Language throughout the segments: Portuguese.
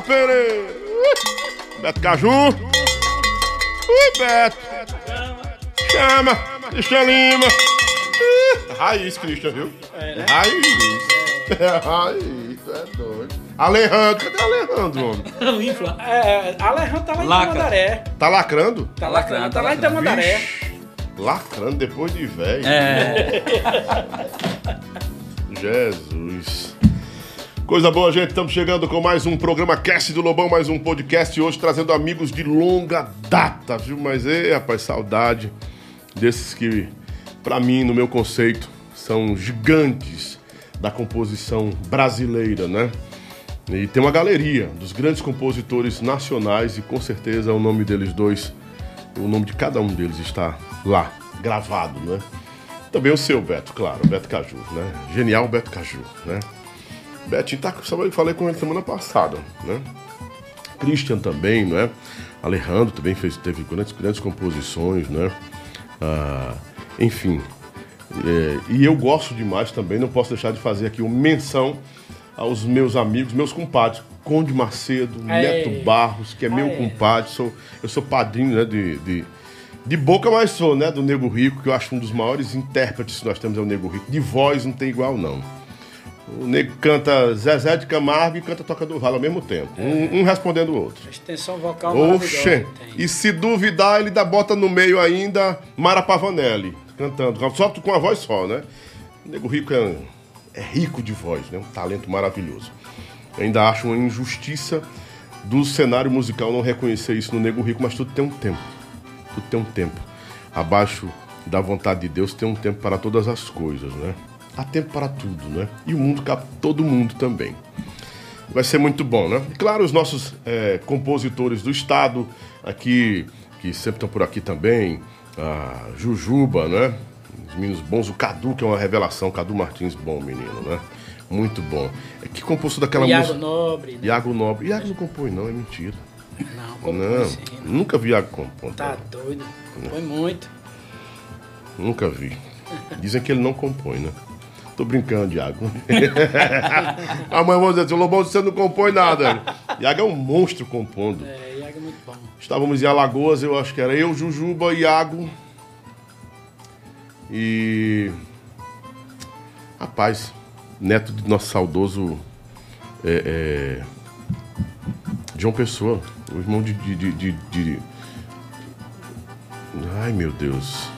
Pereira! Beto Caju! Ui, Beto! Chama! Christian Lima! Raiz, Christian, viu? É, né? Raiz! É raiz, tu é doido. Alejandro, cadê Alejandro, homem? é, Alejandro tá lá em Tamandaré. Tá lacrando? Tá lacrando, tá lá em Tamandaré. Lacrando depois de velho. É. Jesus. Coisa boa, gente. Estamos chegando com mais um programa Cast do Lobão, mais um podcast hoje trazendo amigos de longa data, viu? Mas, ei, rapaz, saudade desses que, para mim, no meu conceito, são gigantes da composição brasileira, né? E tem uma galeria dos grandes compositores nacionais e com certeza o nome deles dois, o nome de cada um deles está lá, gravado, né? Também o seu, Beto, claro, Beto Caju, né? Genial Beto Caju, né? Betinho tá, eu falei com ele semana passada, né? Christian também, né? Alejandro também fez, teve grandes, grandes composições, né? Ah, enfim. É, e eu gosto demais também, não posso deixar de fazer aqui uma menção aos meus amigos, meus compadres. Conde Macedo, Neto Barros, que é meu compadre, sou, eu sou padrinho né, de, de, de boca, mas sou, né, do Nego Rico, que eu acho um dos maiores intérpretes que nós temos é o Nego Rico. De voz não tem igual, não. O nego canta Zezé de Camargo e canta Toca do Ralo ao mesmo tempo. É. Um, um, respondendo o outro. A extensão vocal Oxê. E se duvidar, ele dá bota no meio ainda Mara Pavanelli, cantando. Só com a voz só, né? O nego rico é, é rico de voz, né? Um talento maravilhoso. Eu ainda acho uma injustiça do cenário musical não reconhecer isso no nego rico, mas tudo tem um tempo. Tudo tem um tempo. Abaixo da vontade de Deus tem um tempo para todas as coisas, né? Há tempo para tudo, né? E o mundo cabe todo mundo também. Vai ser muito bom, né? E claro, os nossos é, compositores do estado aqui, que sempre estão por aqui também, a Jujuba, né? Os meninos bons, o Cadu, que é uma revelação, Cadu Martins, bom menino, né? Muito bom. É que compôs daquela Iago música. Nobre. Né? Iago Nobre. Iago não compõe, não, é mentira. Não, compõe não, sim, não. Nunca vi Iago compor. Tá doido. Compõe muito. Nunca vi. Dizem que ele não compõe, né? Tô brincando, Iago. Amanhã vamos dizer assim, Lobão, você não compõe nada. Iago é um monstro compondo. É, Iago é muito bom. Estávamos em Alagoas, eu acho que era eu, Jujuba, Iago. E. Rapaz, neto do nosso saudoso. É, é... João Pessoa, o irmão de, de, de, de. Ai meu Deus.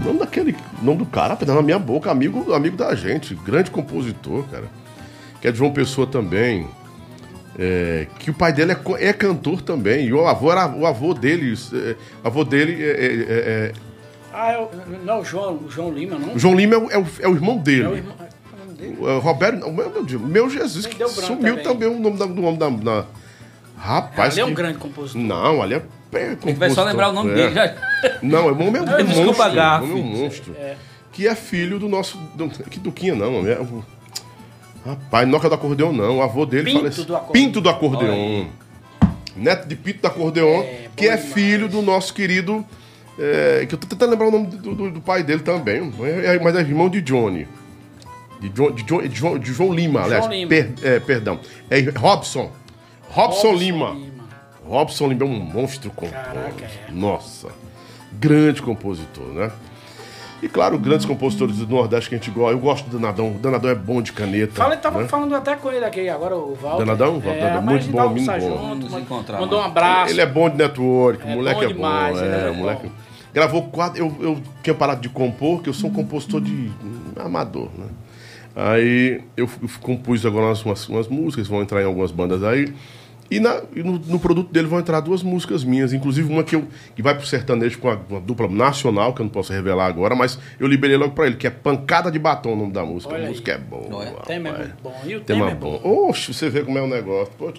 O nome daquele. O nome do cara, tá na minha boca, amigo, amigo da gente, grande compositor, cara. Que é de João Pessoa também. É, que o pai dele é, é, cantor também. E o avô era o avô dele. É, o avô dele é. é, é, é ah, é não, o João, o João Lima, não? O João Lima é o, é o irmão dele. É o irmão, o Roberto, meu, meu, meu Jesus, que sumiu também. também. o nome da, do homem da, da. Rapaz. Ali é um grande compositor. Não, ali é a gente vai só lembrar o nome é. dele já. Não, é um homem é um monstro. É um monstro. É. Que é filho do nosso. Do, que Duquinha, não, é o, Rapaz, Noca do Acordeão não. O avô dele Pinto falece... do Acordeão. Pinto do Acordeão. Neto de Pinto do Acordeão, é, que é demais. filho do nosso querido. É, que eu tô tentando lembrar o nome do, do, do pai dele também. É, mas é irmão de Johnny. De, John, de, John, de, João, de João Lima, João aliás. Lima. Per, é, perdão. É Robson. Robson, Robson Lima. Lima. Robson Lima é um monstro compositor. É. Nossa, grande compositor, né? E claro, grandes compositores do Nordeste que a gente gosta. Eu gosto do Danadão. O Danadão é bom de caneta. Fala, tava né? falando até com ele aqui agora, o Walter. Danadão? É, Danadão, muito bom, muito bom. Junto, mandou um abraço. Ele é bom de network, é o moleque bom é demais, bom. É, é moleque. Bom. Gravou quatro. Eu, eu tinha parado de compor, que eu sou um compositor de. amador, né? Aí eu, eu compus agora umas, umas músicas, vão entrar em algumas bandas aí. E, na, e no, no, produto dele vão entrar duas músicas minhas, inclusive uma que, eu, que vai pro sertanejo com uma, uma dupla nacional, que eu não posso revelar agora, mas eu liberei logo pra ele, que é Pancada de Batom o nome da música. Olha a música aí. é boa. O tema é muito bom. E o tema, tema é bom. Oxe, você vê como é o negócio. Pô,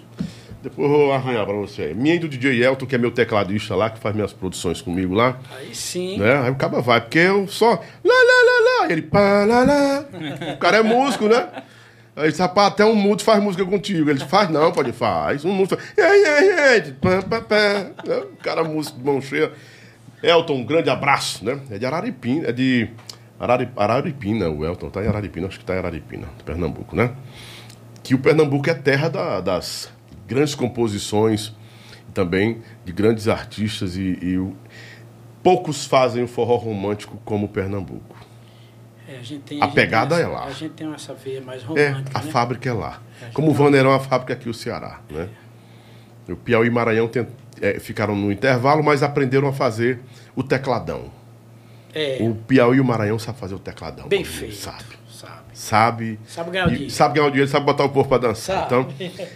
depois eu vou arranhar pra você aí. Minha e do DJ Elton, que é meu tecladista lá, que faz minhas produções comigo lá. Aí sim. Né? Aí o cara vai, porque eu só. Lá, lá, lá, lá. Ele. Pá, lá, lá. o cara é músico, né? Aí disse, rapaz, até um mudo faz música contigo. Ele disse, faz não, pode, faz. Um mudo faz. O cara, músico de mão cheia. Elton, um grande abraço, né? É de Araripina, é de Arari, Araripina, o Elton tá em Araripina, acho que tá em Araripina, de Pernambuco, né? que o Pernambuco é terra da, das grandes composições, também de grandes artistas, e, e poucos fazem o forró romântico como o Pernambuco. É, a, gente tem, a, a pegada essa, é lá. A gente tem essa veia mais É, romântica. a né? fábrica é lá. É, Como o gente Vaneirão, a fábrica aqui, o Ceará. Né? O Piauí e Maranhão tem- é, ficaram no intervalo, mas aprenderam a fazer o tecladão. É, O Piauí e o Maranhão sabem fazer o tecladão. bem feito. Sabe. Sabe. Sabe. Sabe ganhar o dinheiro. Sabe ganhar o dinheiro, sabe botar o povo para dançar. Sabe. Então,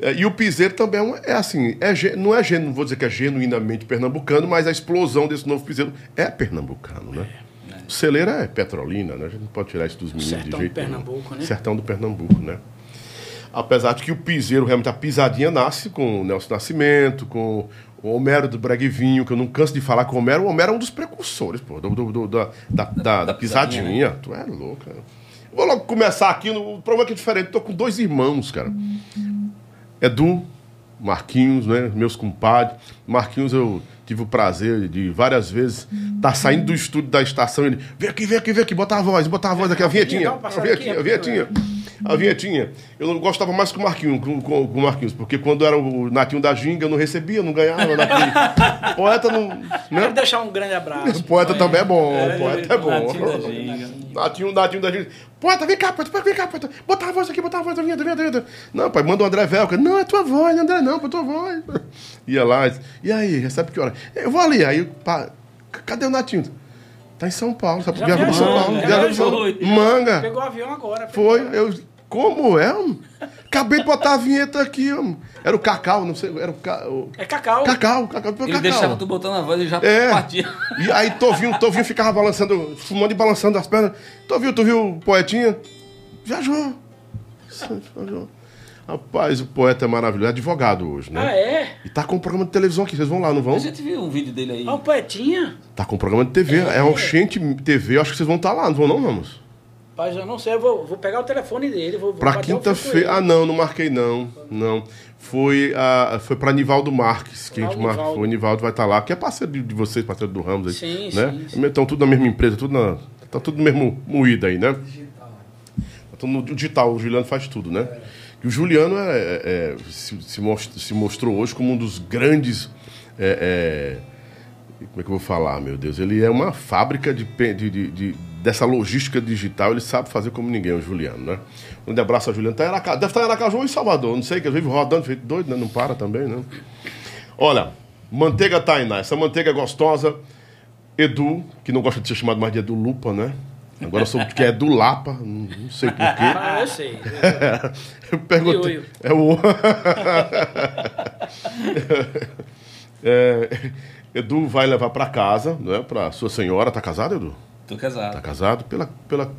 é, e o piseiro também é, um- é assim, é, não é genu- não vou dizer que é genuinamente pernambucano, mas a explosão desse novo piseiro é pernambucano, né? O celeiro é petrolina, né? A gente não pode tirar isso dos meninos Sertão de do jeito Pernambuco, nenhum. né? Sertão do Pernambuco, né? Apesar de que o piseiro, realmente, a pisadinha nasce com o Nelson Nascimento, com o Homero do Breguivinho, que eu não canso de falar que o Homero, o Homero é um dos precursores, pô, do, do- do- da, da, da- da pisadinha. pisadinha, Tu é louco, cara. Vou logo começar aqui, no, o problema é que é diferente, tô com dois irmãos, cara. Edu, Marquinhos, né? Meus compadres. Marquinhos, eu tive o prazer de várias vezes estar saindo do estúdio da estação e ele. Vem aqui, vem aqui, vem aqui, botar a voz, botar a voz aqui, a vinhetinha. Dá uma A vinhetinha, a vinhetinha. A vinhetinha. Eu não gostava mais com o Marquinhos, com, com, com o Marquinhos, porque quando era o Natinho da Ginga, eu não recebia, não ganhava. Poeta não. Quero Né? deixar um grande abraço. Poeta também é bom, poeta é bom. Natinho da Ginga. Natinho, Natinho da gente. Poeta, vem cá, poeta, vem cá, poeta. Botar a voz aqui, botar a voz, vinha, vinha, vinha. Não, pai, manda o André Velca. Não, é tua voz, André, não, é tua voz. Ia lá, e aí, recebe que hora? Eu vou ali, aí, pá, cadê o Natinho? Tá em São Paulo, sabe? Viajou pra São Paulo, já viajou São viajou. Manga. Pegou o avião agora. Foi, eu. Como é? homem? Acabei de botar a vinheta aqui, homem. Era o Cacau, não sei, era o, ca... É cacau. Cacau, Cacau, Ele Cacau. deixava tu botando a voz e já É. partia. E aí Tovinho, Tovinho ficava balançando, fumando e balançando as pernas. Tovinho, tu viu o poetinha? Viajou. Viajou. Rapaz, o poeta é maravilhoso. É advogado hoje, né? Ah, é? E tá com um programa de televisão aqui. Vocês vão lá, não vão? A gente viu um vídeo dele aí. Ah, o poetinha? Tá com um programa de TV. É, o Oxente TV. Eu acho que vocês vão estar lá, não vão não, Ramos? Rapaz, eu não sei. Eu vou, vou pegar o telefone dele. Vou, vou Pra quinta-feira. Ah, não, não marquei não. Não. Foi, a, foi pra Nivaldo Marques que a gente Nivaldo. marcou. O Nivaldo vai estar lá, que é parceiro de, de vocês, parceiro do Ramos aí. Sim, né? sim, sim. Estão tudo na mesma empresa, tudo na, tá tudo no mesmo moído aí, né? Tá tudo no digital, o Juliano faz tudo, né? E o Juliano é, é- é- se, se most- se mostrou hoje como um dos grandes. é, é, como é que eu vou falar, meu Deus? Ele é uma fábrica de, de- de- de- dessa logística digital, ele sabe fazer como ninguém, o Juliano, né? Um abraço ao Juliano. Tá em Araca- deve estar em Aracaju ou em Salvador, não sei, que ele vive rodando, feito doido, né? Não para também, né? Olha, manteiga Tainá, essa manteiga é gostosa. Edu, que não gosta de ser chamado mais de Edu Lupa, né? Agora eu soube que é Edu Lapa, não não sei porquê. Ah, eu sei. Eu perguntei. É o. É, Edu vai levar para casa, não é? Para sua senhora. Tá casado, Edu? Tô Tá casado. casado pela, pela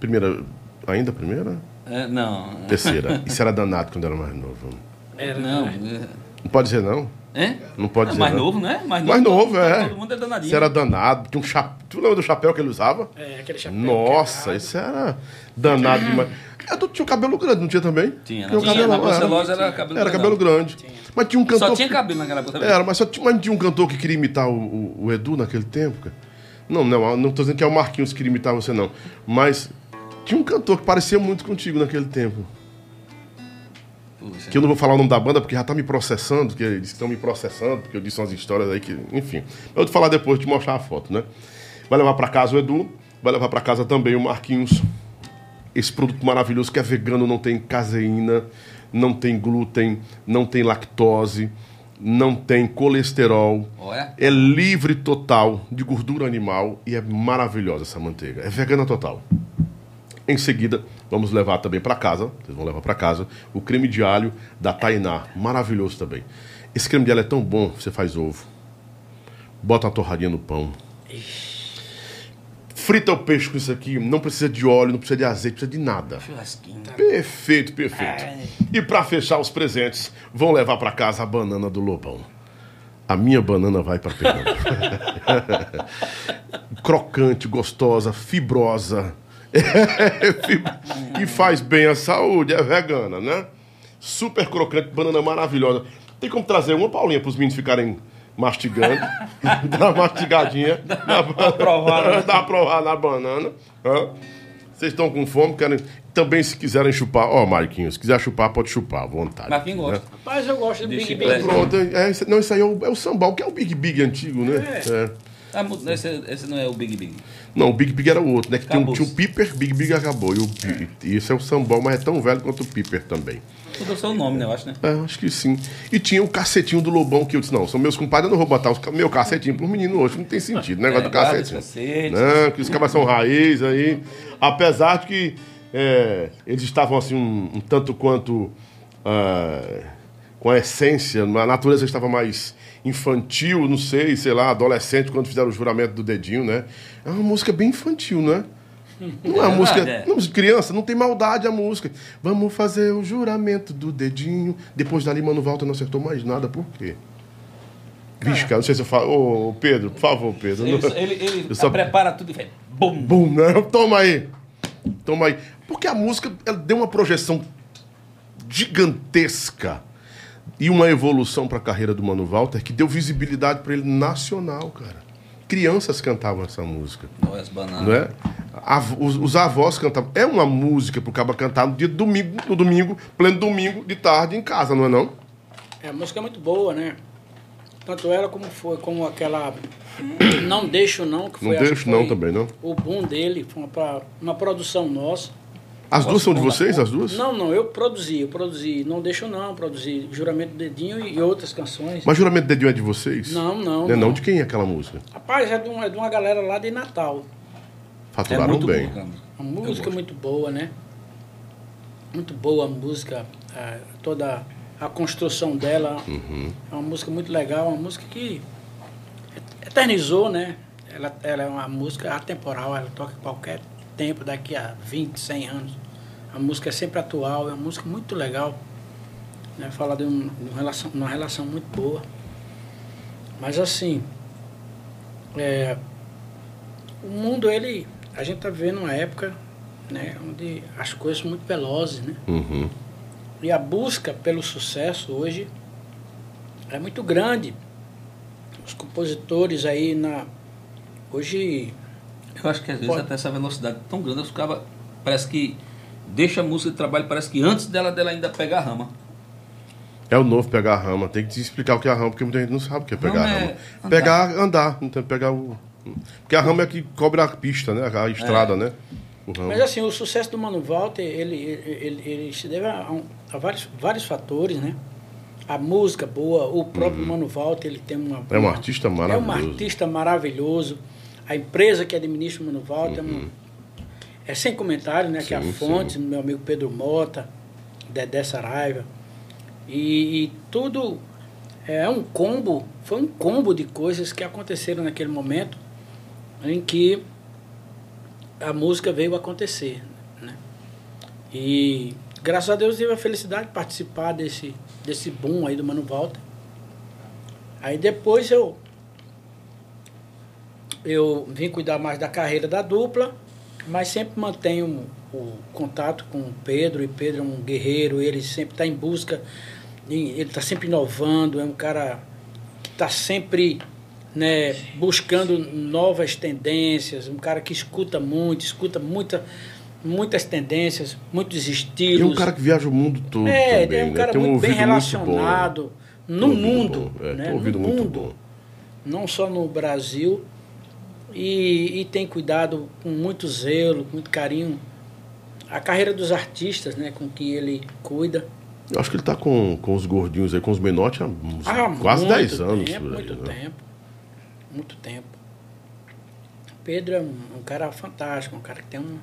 primeira. Ainda primeira? É, não. Terceira. Isso era danado quando era mais novo. Era, Não. né? Não pode dizer não? É? Não pode É dizer mais não. novo, né? Mais novo, Mais novo, é. Todo mundo é danadinho. Isso era danado. Tinha um chapéu. Tu lembra do chapéu que ele usava? É, aquele chapéu. Nossa, isso era danado demais. Edu tinha o cabelo grande, não tinha também? Tinha, Tinha o tinha, cabelo- na era. Barcelosa era cabelo Era grandão. cabelo grande. Mas tinha um cantor. Só tinha cabelo naquela época. Era, mas só tinha, mas não tinha um cantor que queria imitar o, o- o Edu naquele tempo, cara. Não, não, não tô dizendo que é o Marquinhos que queria imitar você, não. Mas tinha um cantor que parecia muito contigo naquele tempo. Puxa. Que eu não vou falar o nome da banda porque já tá me processando, que eles estão me processando, porque eu disse umas histórias aí que. Enfim. Eu vou te falar depois, te mostrar a foto, né? Vai levar pra casa o Edu, vai levar pra casa também o Marquinhos. Esse produto maravilhoso que é vegano, não tem caseína, não tem glúten, não tem lactose, não tem colesterol. Olha. É livre total de gordura animal e é maravilhosa essa manteiga. É vegana total. Em seguida, vamos levar também para casa, vocês vão levar para casa, o creme de alho da Tainá, maravilhoso também. Esse creme de alho é tão bom, você faz ovo, bota uma torradinha no pão, frita o peixe com isso aqui, não precisa de óleo, não precisa de azeite, não precisa de nada. Churrasquinho. Perfeito, perfeito. E para fechar os presentes, vão levar para casa a banana do Lobão. A minha banana vai para Pernambuco. Crocante, gostosa, fibrosa. E faz bem à saúde, é vegana, né? Super crocante, banana maravilhosa. Tem como trazer uma, Paulinha, para os meninos ficarem mastigando. Dar uma mastigadinha. Dá uma aprovada. Dá uma aprovada na banana. Vocês estão com fome, querem. Também, se quiserem chupar. Ó, Marquinhos, se quiser chupar, pode chupar, à vontade. Marquinhos gosta. né? Rapaz, eu gosto do De Big. Big. Pronto, é, isso- não, isso aí é o, é o sambal, que é o Big Big antigo, né? É. Ah, mu- esse, esse não é o Big Big. Não, o Big Big era o outro, né? Que tinha, um- tinha o Piper, Big Big acabou. E, o, e esse é o sambal, mas é tão velho quanto o Piper também. Mudou seu nome, né? Eu acho, né? É, acho que sim. E tinha o cacetinho do Lobão, que eu disse, não, são meus compadres, eu não vou botar os, ca- meu cacetinho pros meninos hoje, não tem sentido, o negócio É, do cacetinho. cacete. Não, que os caras são raiz aí. Apesar de que é, eles estavam assim um, um tanto quanto ah, com a essência, a natureza estava mais infantil, não sei, sei lá, adolescente, quando fizeram o juramento do dedinho, né? É uma música bem infantil, né? Não é uma É música. é. Não, criança, não tem maldade a música. Vamos fazer o juramento do dedinho. Depois dali, Mano Walter não acertou mais nada. Por quê? Vixe, cara, não sei se eu falo. Ô, Pedro, por favor, Pedro. Ele, não- ele, ele só- prepara tudo e faz bum. Bum, né? Toma aí. Toma aí. Porque a música ela deu uma projeção gigantesca e uma evolução para a carreira do Mano Walter que deu visibilidade para ele nacional, cara. Crianças cantavam essa música, bananas. não é? Av- os, os avós cantavam. É uma música pro cara cantar no dia domingo, no domingo, pleno domingo, de tarde em casa, não é não? É, a música é muito boa, né? Tanto ela como foi, como aquela Não Deixo Não, que foi, Não deixo não também, não? O boom dele, foi uma, uma produção nossa. As duas são de vocês, as duas? Não, não, eu produzi, eu produzi Não Deixo Não, produzi Juramento do Dedinho e outras canções. Mas Juramento de Dedinho é de vocês? Não, não, Não é não? não. De quem é aquela música? Rapaz, é de, uma, é de uma galera lá de Natal. É Faturaram muito bem. boa. Uma música muito boa, né? Muito boa a música, é, toda a construção dela. É uma música muito legal, uma música que eternizou, né? Ela, ela é uma música atemporal, ela toca em qualquer tempo, daqui a 20, 100 anos. A música é sempre atual, é uma música muito legal. Né? Fala de, um, de uma, relação, uma relação muito boa. Mas assim, é, o mundo, ele. A gente está vivendo uma época né, onde as coisas são muito velozes, né? Uhum. E a busca pelo sucesso hoje é muito grande. Os compositores aí na. Hoje. Eu acho que às vezes Pode. até essa velocidade tão grande, os caras parece que deixa a música de trabalho, parece que antes dela, dela ainda pegar a rama. É o novo pegar a rama. Tem que te explicar o que é a rama, porque muita gente não sabe o que é pegar Rama a é rama. andar. Pegar, andar. Não tem que pegar o. Porque a rama é que cobre a pista, né? A estrada, né? O ramo. Mas assim, o sucesso do Mano Walter, ele, ele, ele se deve a, um- a vários, vários fatores, né? A música boa, o próprio Mano Walter, ele tem uma... Uhum. É um artista É um maravilhoso. artista maravilhoso. A empresa que administra o Mano Walter é, é sem comentário, né? que é a Uhum. Sim, fonte, meu amigo Pedro Mota, Dedé Saraiva. E, e tudo é um combo, foi um combo de coisas que aconteceram naquele momento em que a música veio acontecer. Né? E graças a Deus tive a felicidade de participar desse, desse boom aí do Mano Walter. Aí depois eu eu vim cuidar mais da carreira da dupla, mas sempre mantenho o contato com o Pedro, e Pedro é um guerreiro, ele sempre está em busca, ele está sempre inovando, é um cara que está sempre né, buscando novas tendências, um cara que escuta muito, escuta muita, muitas tendências, muitos estilos. E é um cara que viaja o mundo todo É, também, é um né? cara um muito bem ouvido muito relacionado bom. no um ouvido mundo. bom. É, né? um no ouvido muito mundo. bom. Não só no Brasil. E, e tem cuidado com muito zelo, com muito carinho. A carreira dos artistas, né, com que ele cuida. Eu acho que ele tá com, com os gordinhos aí, com os menotes há uns Há quase muito 10 anos. Tempo, aí, muito né? tempo. Muito tempo. Pedro é um, um cara fantástico, um cara que tem um,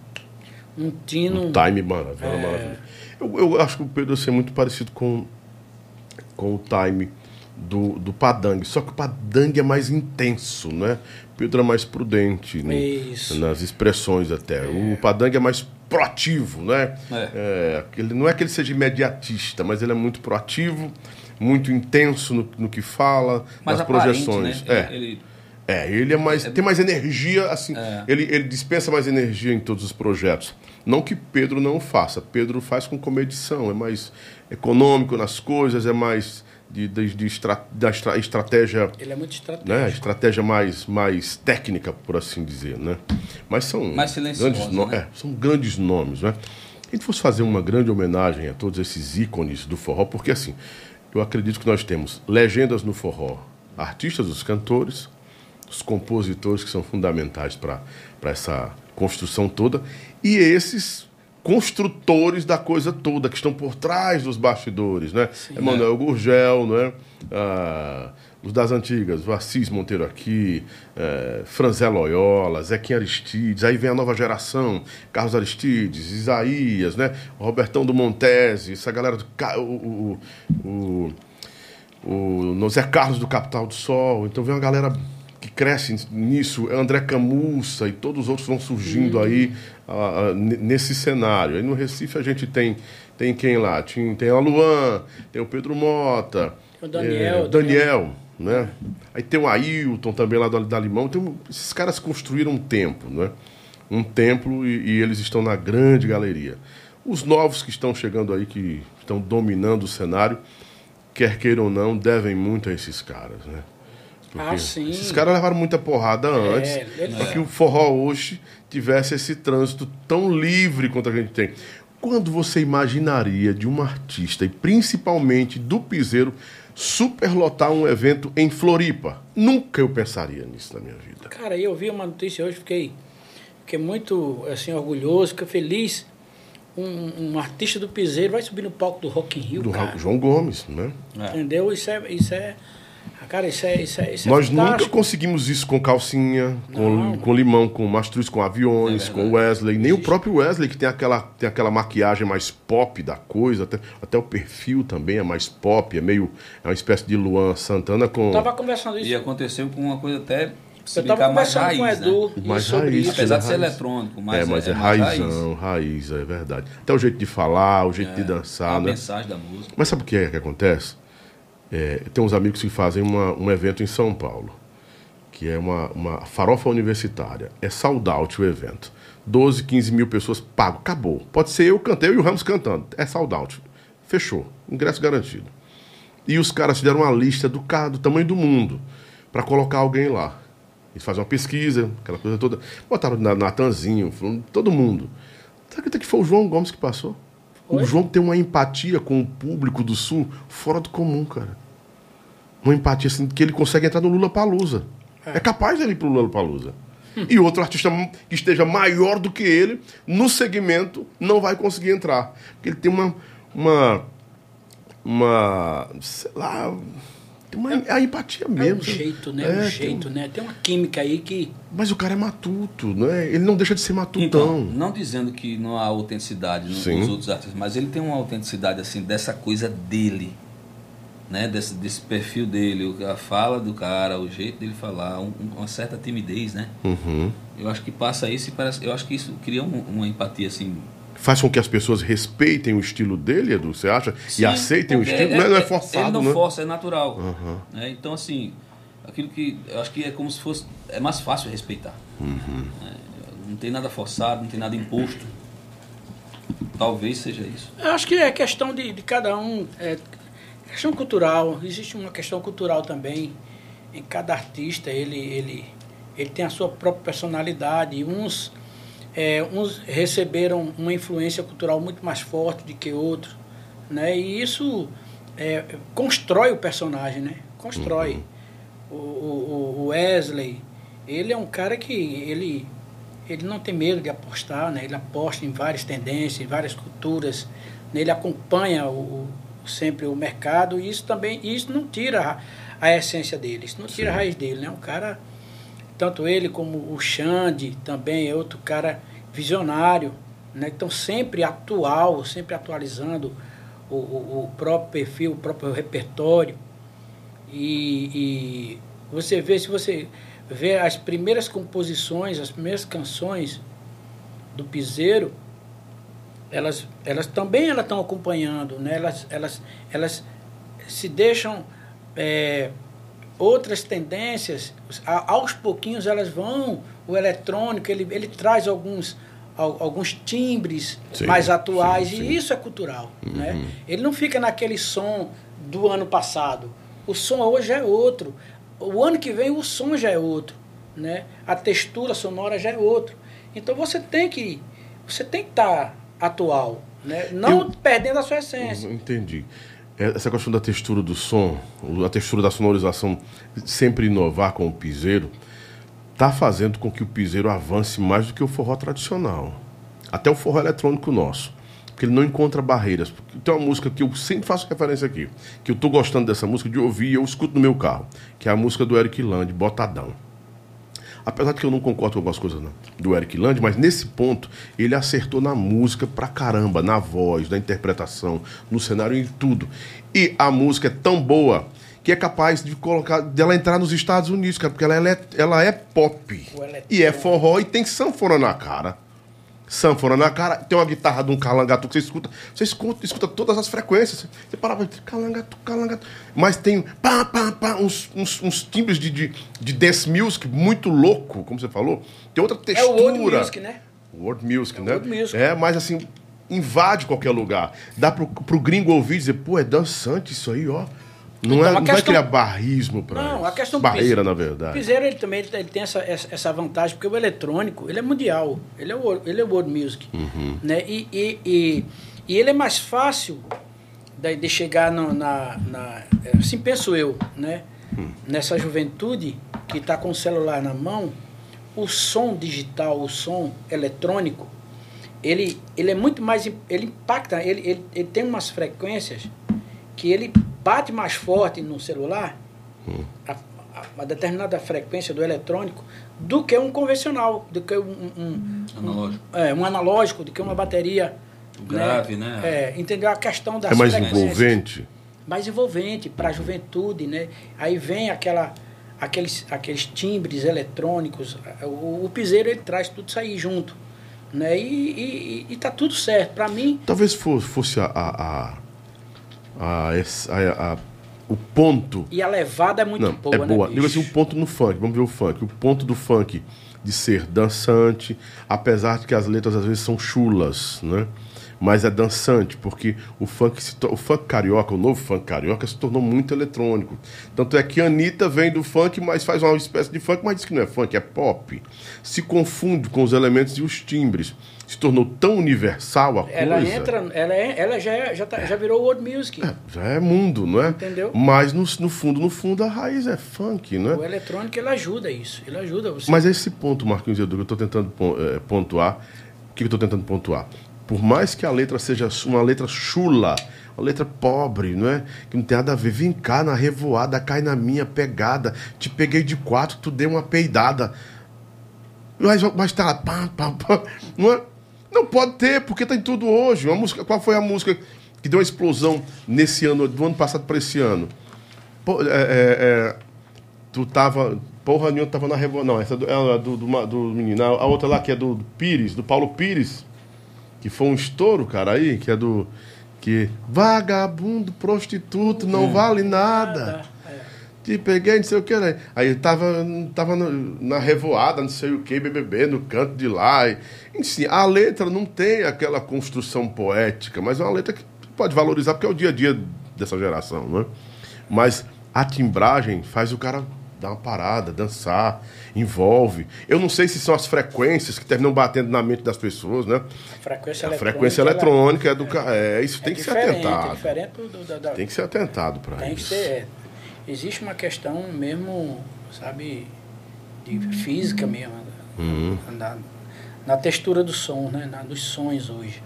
um tino. Um time maravilhoso. É. maravilhoso. Eu, eu acho que o Pedro assim, é muito parecido com, com o time do, do Padang. Só que o Padang é mais intenso, né? Pedro é mais prudente né? Nas expressões até. O Padang é mais proativo, né? É. É, ele, não é que ele seja imediatista, mas ele é muito proativo, muito intenso no, no que fala, Mas nas aparente, projeções. né? É. Ele, É, ele é mais. tem mais energia, assim. É. Ele, ele dispensa mais energia em todos os projetos. Não que Pedro não faça. Pedro faz com comedição, é mais econômico nas coisas, é mais de, de, de estra, da estra, estratégia. Ele é muito estratégico. Né, estratégia mais, mais técnica, por assim dizer. Né? Mas são. Mais grandes, no, né? é, são grandes nomes. Né? A gente fosse fazer uma grande homenagem a todos esses ícones do forró, porque assim, eu acredito que nós temos legendas no forró, artistas, os cantores, os compositores que são fundamentais para essa construção toda, e esses construtores da coisa toda, que estão por trás dos bastidores, né? Sim, Emanuel é. Gurgel, né? Ah, os das antigas, o Assis Monteiro aqui, é, Franzé Loyola, Zequinha Aristides, aí vem a nova geração, Carlos Aristides, Isaías, né? O Robertão do Montese, essa galera do o, o, o, o Zé Carlos do Capital do Sol, então vem uma galera que cresce nisso, André Camussa e todos os outros vão surgindo aí nesse cenário. Aí no Recife a gente tem, tem quem lá? Tem, tem a Luan, tem o Pedro Mota, o Daniel, é, Daniel, né? Aí tem o Ailton também lá do, da Limão. Tem, esses caras construíram um templo, né? Um templo e, e eles estão na grande galeria. Os novos que estão chegando aí, que estão dominando o cenário, quer queiram ou não, devem muito a esses caras, né? Porque ah, sim. Esses caras levaram muita porrada é, antes é, para que o forró hoje tivesse esse trânsito tão livre quanto a gente tem. Quando você imaginaria de um artista, e principalmente do piseiro, superlotar um evento em Floripa? Nunca eu pensaria nisso na minha vida. Cara, eu vi uma notícia hoje, fiquei, fiquei muito assim, orgulhoso, fiquei feliz. Um, um, artista do piseiro vai subir no palco do Rock in Rio, do cara. João Gomes, né? Entendeu? Isso é, isso é Cara, isso é, isso é, isso é Nós fantástico. nunca conseguimos isso com calcinha, com, com limão, com mastruz, com aviões, é com Wesley. Nem o próprio Wesley, que tem aquela, tem aquela maquiagem mais pop da coisa, até, até o perfil também é mais pop, é meio. É uma espécie de Luan Santana com. Eu tava conversando isso. E aconteceu com uma coisa até eu estava conversando raiz, com o Edu né? mais raiz, isso. Apesar de ser eletrônico, mas é, mas é, é raizão, raiz. raiz, é verdade. Até o jeito de falar, o jeito é, de dançar, a né? mensagem da música. Mas sabe o que é que acontece? É, tem uns amigos que fazem uma, um evento em São Paulo, que é uma, uma farofa universitária. É sold out o evento. 12, 15 mil pessoas pago. Acabou. Pode ser eu cantei, eu e o Ramos cantando. É sold out. Fechou. Ingresso garantido. E os caras fizeram uma lista do, do tamanho do mundo para colocar alguém lá. Eles fazem uma pesquisa, aquela coisa toda. Botaram Natanzinho, todo mundo. Sabe que foi o João Gomes que passou? O João tem uma empatia com o público do Sul fora do comum, cara. Uma empatia assim, que ele consegue entrar no Lula Palusa. É. é capaz dele ir pro Lula Palusa. Hum. E outro artista que esteja maior do que ele, no segmento, não vai conseguir entrar. Porque ele tem uma. uma. uma. sei lá uma, é, a empatia mesmo. É um jeito, né? É, um jeito, tem... né? Tem uma química aí que. Mas o cara é matuto, né? Ele não deixa de ser matutão. Então, não dizendo que não há autenticidade nos outros artistas, mas ele tem uma autenticidade, assim, dessa coisa dele. Né? Desse, desse perfil dele, a fala do cara, o jeito dele falar, um, uma certa timidez, né? Uhum. Eu acho que passa isso e parece. Eu acho que isso cria um, uma empatia, assim, faz com que as pessoas respeitem o estilo dele, Edu, você acha? Sim, e aceitem o estilo, é, não, é, não é forçado, Ele não né? força, é natural. Uhum. É, então, assim, aquilo que eu acho que é como se fosse, é mais fácil respeitar. Uhum. É, não tem nada forçado, não tem nada imposto. Talvez seja isso. Eu acho que é questão de, de cada um, é questão cultural, existe uma questão cultural também. Em cada artista, ele, ele, ele tem a sua própria personalidade. Uns é, uns receberam uma influência cultural muito mais forte do que outros, né? E isso é, constrói o personagem, né? Constrói. Uhum. O, o, o, Wesley, ele é um cara que ele, ele não tem medo de apostar, né? Ele aposta em várias tendências, em várias culturas, né? ele acompanha o, sempre o mercado e isso também isso não tira a, a essência dele, isso não tira Sim. a raiz dele, né? Um cara tanto ele como o Xande também é outro cara visionário, né? Então sempre atual, sempre atualizando o, o, o próprio perfil, o próprio repertório. E, e, você vê, se você vê as primeiras composições, as primeiras canções do Piseiro, elas, elas também elas estão acompanhando, né? Elas, elas, elas se deixam é, outras tendências, aos pouquinhos elas vão, o eletrônico, ele, ele traz alguns, alguns timbres sim, mais atuais sim, sim. e isso é cultural, uhum. né? Ele não fica naquele som do ano passado. O som hoje é outro. O ano que vem o som já é outro, né? A textura sonora já é outro. Então você tem que você tem que estar tá atual, né? Não Eu, perdendo a sua essência. Entendi. É, essa questão da textura do som, a textura da sonorização, sempre inovar com o piseiro, está fazendo com que o piseiro avance mais do que o forró tradicional. Até o forró eletrônico nosso. Porque ele não encontra barreiras. Tem uma música que eu sempre faço referência aqui, que eu estou gostando dessa música de ouvir e eu escuto no meu carro, que é a música do Eric Land, Botadão. Apesar de que eu não concordo com algumas coisas não, do Eric Land, mas nesse ponto ele acertou na música pra caramba, na voz, na interpretação, no cenário e tudo. E a música é tão boa que é capaz de colocar dela entrar nos Estados Unidos, cara, porque ela, ela, é, ela é pop. E é forró e tem sanfona na cara sanfona na cara, tem uma guitarra de um calangatu que você escuta, você escuta, escuta todas as frequências. Você parava calangatu, calangatu. Mas tem pá, pá, pá, uns, uns, uns timbres de, de, de dance music muito louco, como você falou. Tem outra textura. É o world music, né? World music, é né? World music. É, mas assim, invade qualquer lugar. Dá pro, pro gringo ouvir e dizer, pô, é dançante isso aí, ó. Não, então, é, não questão... vai criar barrismo para Não, a questão barreira, na verdade. O piseiro ele também ele tem essa, essa vantagem, porque o eletrônico ele é mundial, ele é o, ele é world music. Uhum. Né? E, e, e, e, ele é mais fácil de, de chegar no, na, na. Assim penso eu, né? Hum. Nessa juventude que está com o celular na mão, o som digital, o som eletrônico, ele, ele é muito mais. Ele impacta, ele, ele, ele tem umas frequências que ele bate mais forte no celular, hum. a, a, uma determinada frequência do eletrônico, do que um convencional, do que um, um, analógico. Um, é, um analógico, do que uma bateria. Grave, né? né? É, entendeu? A questão das É mais envolvente? Mais envolvente para a juventude, né? Aí vem aquela, aqueles, aqueles timbres eletrônicos. O, o piseiro ele traz tudo isso aí junto. Né? E, e, e tá tudo certo. Para mim. Talvez fosse a, a a, a, a, o ponto. E a levada é muito não, boa, é boa. né? Digo assim, o ponto no funk, vamos ver o funk. O ponto do funk de ser dançante, apesar de que as letras às vezes são chulas, né? Mas é dançante, porque o funk, se o funk carioca, o novo funk carioca, se tornou muito eletrônico. Tanto é que a Anitta vem do funk, mas faz uma espécie de funk, mas diz que não é funk, é pop. Se confunde com os elementos e os timbres se tornou tão universal a ela coisa. Entra, ela, é, ela já, é, já, tá, já virou world music. É, já é mundo, não é? Entendeu? Mas no, no fundo, no fundo, a raiz é funk, não é? O eletrônico, ele ajuda isso. Ele ajuda você. Mas esse ponto, Marquinhos Edu, que eu estou tentando é, pontuar, o que eu estou tentando pontuar? Por mais que a letra seja uma letra chula, uma letra pobre, não é? Que não tem nada a ver. Vem cá na revoada, cai na minha pegada. Te peguei de quatro, tu deu uma peidada. Mas, mas tá, pá, pá, pá. Não é? Não pode ter, porque tem tudo hoje. Uma música, qual foi a música que deu uma explosão nesse ano, do ano passado para esse ano? Pô, é, é, é, tu tava. Porra nenhuma tava na revolução. Não, essa é do, é do, do, do, menino. A outra lá que é do, do Pires, do Paulo Pires, que foi um estouro, cara, aí, que é do. Que vagabundo, prostituto, não hum. vale nada. Te peguei, não sei o que, né? Aí tava, tava na revoada, não sei o que, BBB, no canto de lá. E, enfim, a letra não tem aquela construção poética, mas é uma letra que pode valorizar, porque é o dia a dia dessa geração, né? Mas a timbragem faz o cara dar uma parada, dançar, envolve. Eu não sei se são as frequências que terminam batendo na mente das pessoas, né? A frequência a eletrônica, frequência eletrônica ela, é do é, é, isso é tem que ser atentado. É diferente do, do, tem que ser atentado para isso. Tem que ser existe uma questão mesmo, sabe, de física mesmo, uhum. na, na, textura do som, né, na, dos sons hoje.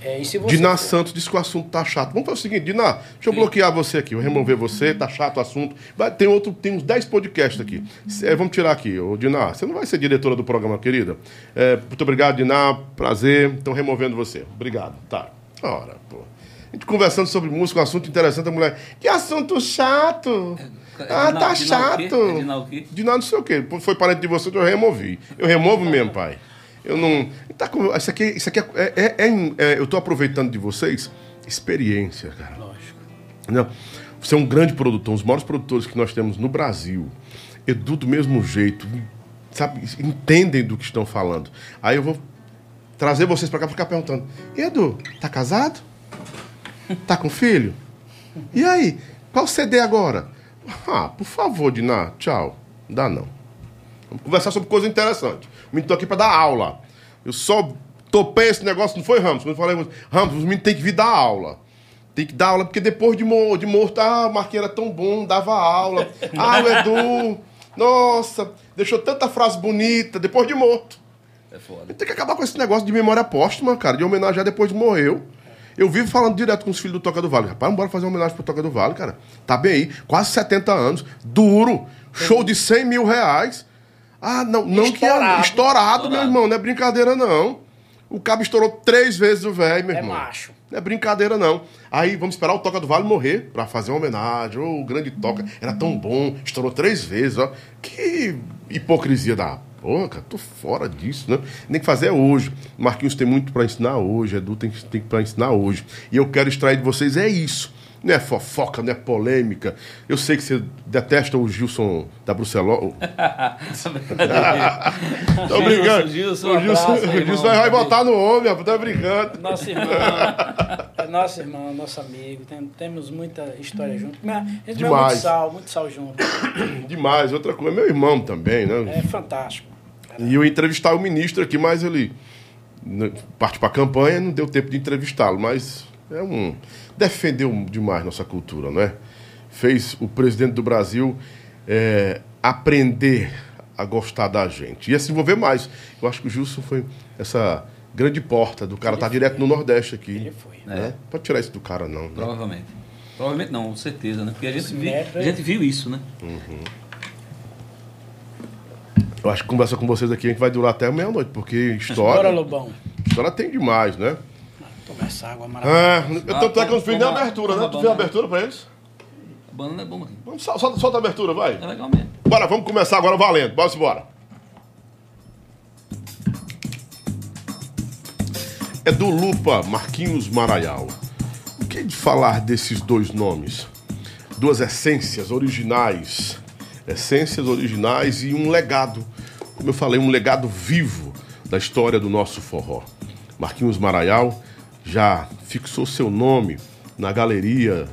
É, Diná for... Santos disse que o assunto tá chato. Vamos fazer o seguinte, Diná, deixa eu Sim. bloquear você aqui, eu remover você, tá chato o assunto. Vai, tem outro, tem uns 10 podcasts aqui. É, vamos tirar aqui. Ô, Diná, você não vai ser diretora do programa, querida? É, muito obrigado, Diná. Prazer. Estão removendo você. Obrigado. Tá. Ora, pô. A gente conversando sobre música, um assunto interessante, a mulher. Que assunto chato! É, é, ah, tá chato! É Diná não sei o quê. Foi parente de você, eu removi. Eu removo mesmo, pai. Eu não. Tá com... Isso aqui, isso aqui é, é, é, é eu estou aproveitando de vocês experiência, cara. Lógico. Não. Você é um grande produtor, um dos maiores produtores que nós temos no Brasil. Edu do mesmo jeito, sabe? Entendem do que estão falando. Aí eu vou trazer vocês para cá pra ficar perguntando: e Edu, tá casado? Tá com filho? E aí, qual CD agora? Ah, por favor, Diná, tchau. Não dá não. Vamos conversar sobre coisa interessante. O menino tô aqui para dar aula. Eu só topei esse negócio, não foi Ramos? Quando eu falei, Ramos, os meninos têm que vir dar aula. Tem que dar aula, porque depois de, de morto, ah, o Marquinhos era tão bom, dava aula. Ah, o Edu, nossa, deixou tanta frase bonita depois de morto. É foda. Tem que acabar com esse negócio de memória póstuma, cara, de homenagear depois de morreu. Eu vivo falando direto com os filhos do Toca do Vale. Rapaz, bora fazer uma homenagem pro Toca do Vale, cara. Tá bem aí, quase 70 anos, duro, show de 100 mil reais. Ah, não, não estourado. que é estourado, estourado, meu irmão, não é brincadeira não. O cabo estourou três vezes o velho, meu é irmão. É macho. Não é brincadeira, não. Aí vamos esperar o Toca do Vale morrer para fazer uma homenagem. Ô, oh, o grande Toca. Era tão bom, estourou três vezes, ó. Que hipocrisia da porra, cara. Tô fora disso, né? Nem que fazer hoje. Marquinhos tem muito para ensinar hoje, Edu tem, tem para ensinar hoje. E eu quero extrair de vocês é isso não é fofoca, não é polêmica. Eu sei que você detesta o Gilson da Bruceló. Tô brincando. Gilson, o Gilson, abraço, o Gilson vai botar no homem, tá brincando. Nosso irmão, é nosso irmão, nosso amigo. Tem, temos muita história junto. A gente Demais. muito sal, muito sal junto. Demais. Outra coisa, meu irmão também, né? É fantástico. E eu entrevistar o ministro aqui, mas ele parte para a campanha, não deu tempo de entrevistá-lo, mas é um defendeu demais nossa cultura, não é? Fez o presidente do Brasil é, aprender a gostar da gente. Ia se envolver mais. Eu acho que o Gilson foi essa grande porta do cara estar tá direto no Nordeste aqui. Ele foi. Né? É. Pode tirar isso do cara, não. Né? Provavelmente. Provavelmente não, com certeza, né? Porque a gente, viu, a gente viu isso, né? Uhum. Eu acho que conversa com vocês aqui a gente vai durar até meia-noite, porque história. Bora, Lobão. História tem demais, né? Tomar essa água maravilhosa. É, eu tanto é que eu não fiz nem a abertura, né? Tu fez a abertura pra eles? A banana é bom aqui. Vamos, solta, solta a abertura, vai. É legal mesmo. Bora, vamos começar agora valendo. Bora embora. É do Lupa Marquinhos Maraial. O que é de falar desses dois nomes? Duas essências originais. Essências originais e um legado. Como eu falei, um legado vivo da história do nosso forró. Marquinhos Maraial já fixou seu nome na galeria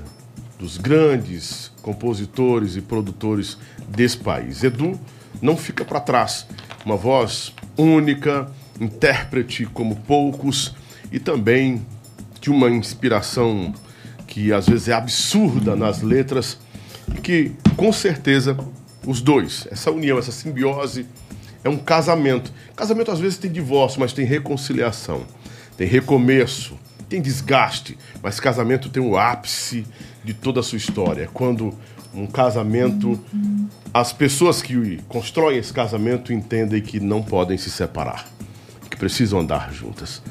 dos grandes compositores e produtores desse país. Edu não fica para trás, uma voz única, intérprete como poucos e também de uma inspiração que às vezes é absurda nas letras e que com certeza os dois, essa união, essa simbiose é um casamento. Casamento às vezes tem divórcio, mas tem reconciliação, tem recomeço, tem desgaste, mas casamento tem o ápice de toda a sua história. Quando um casamento, as pessoas que constroem esse casamento entendem que não podem se separar, que precisam andar juntas.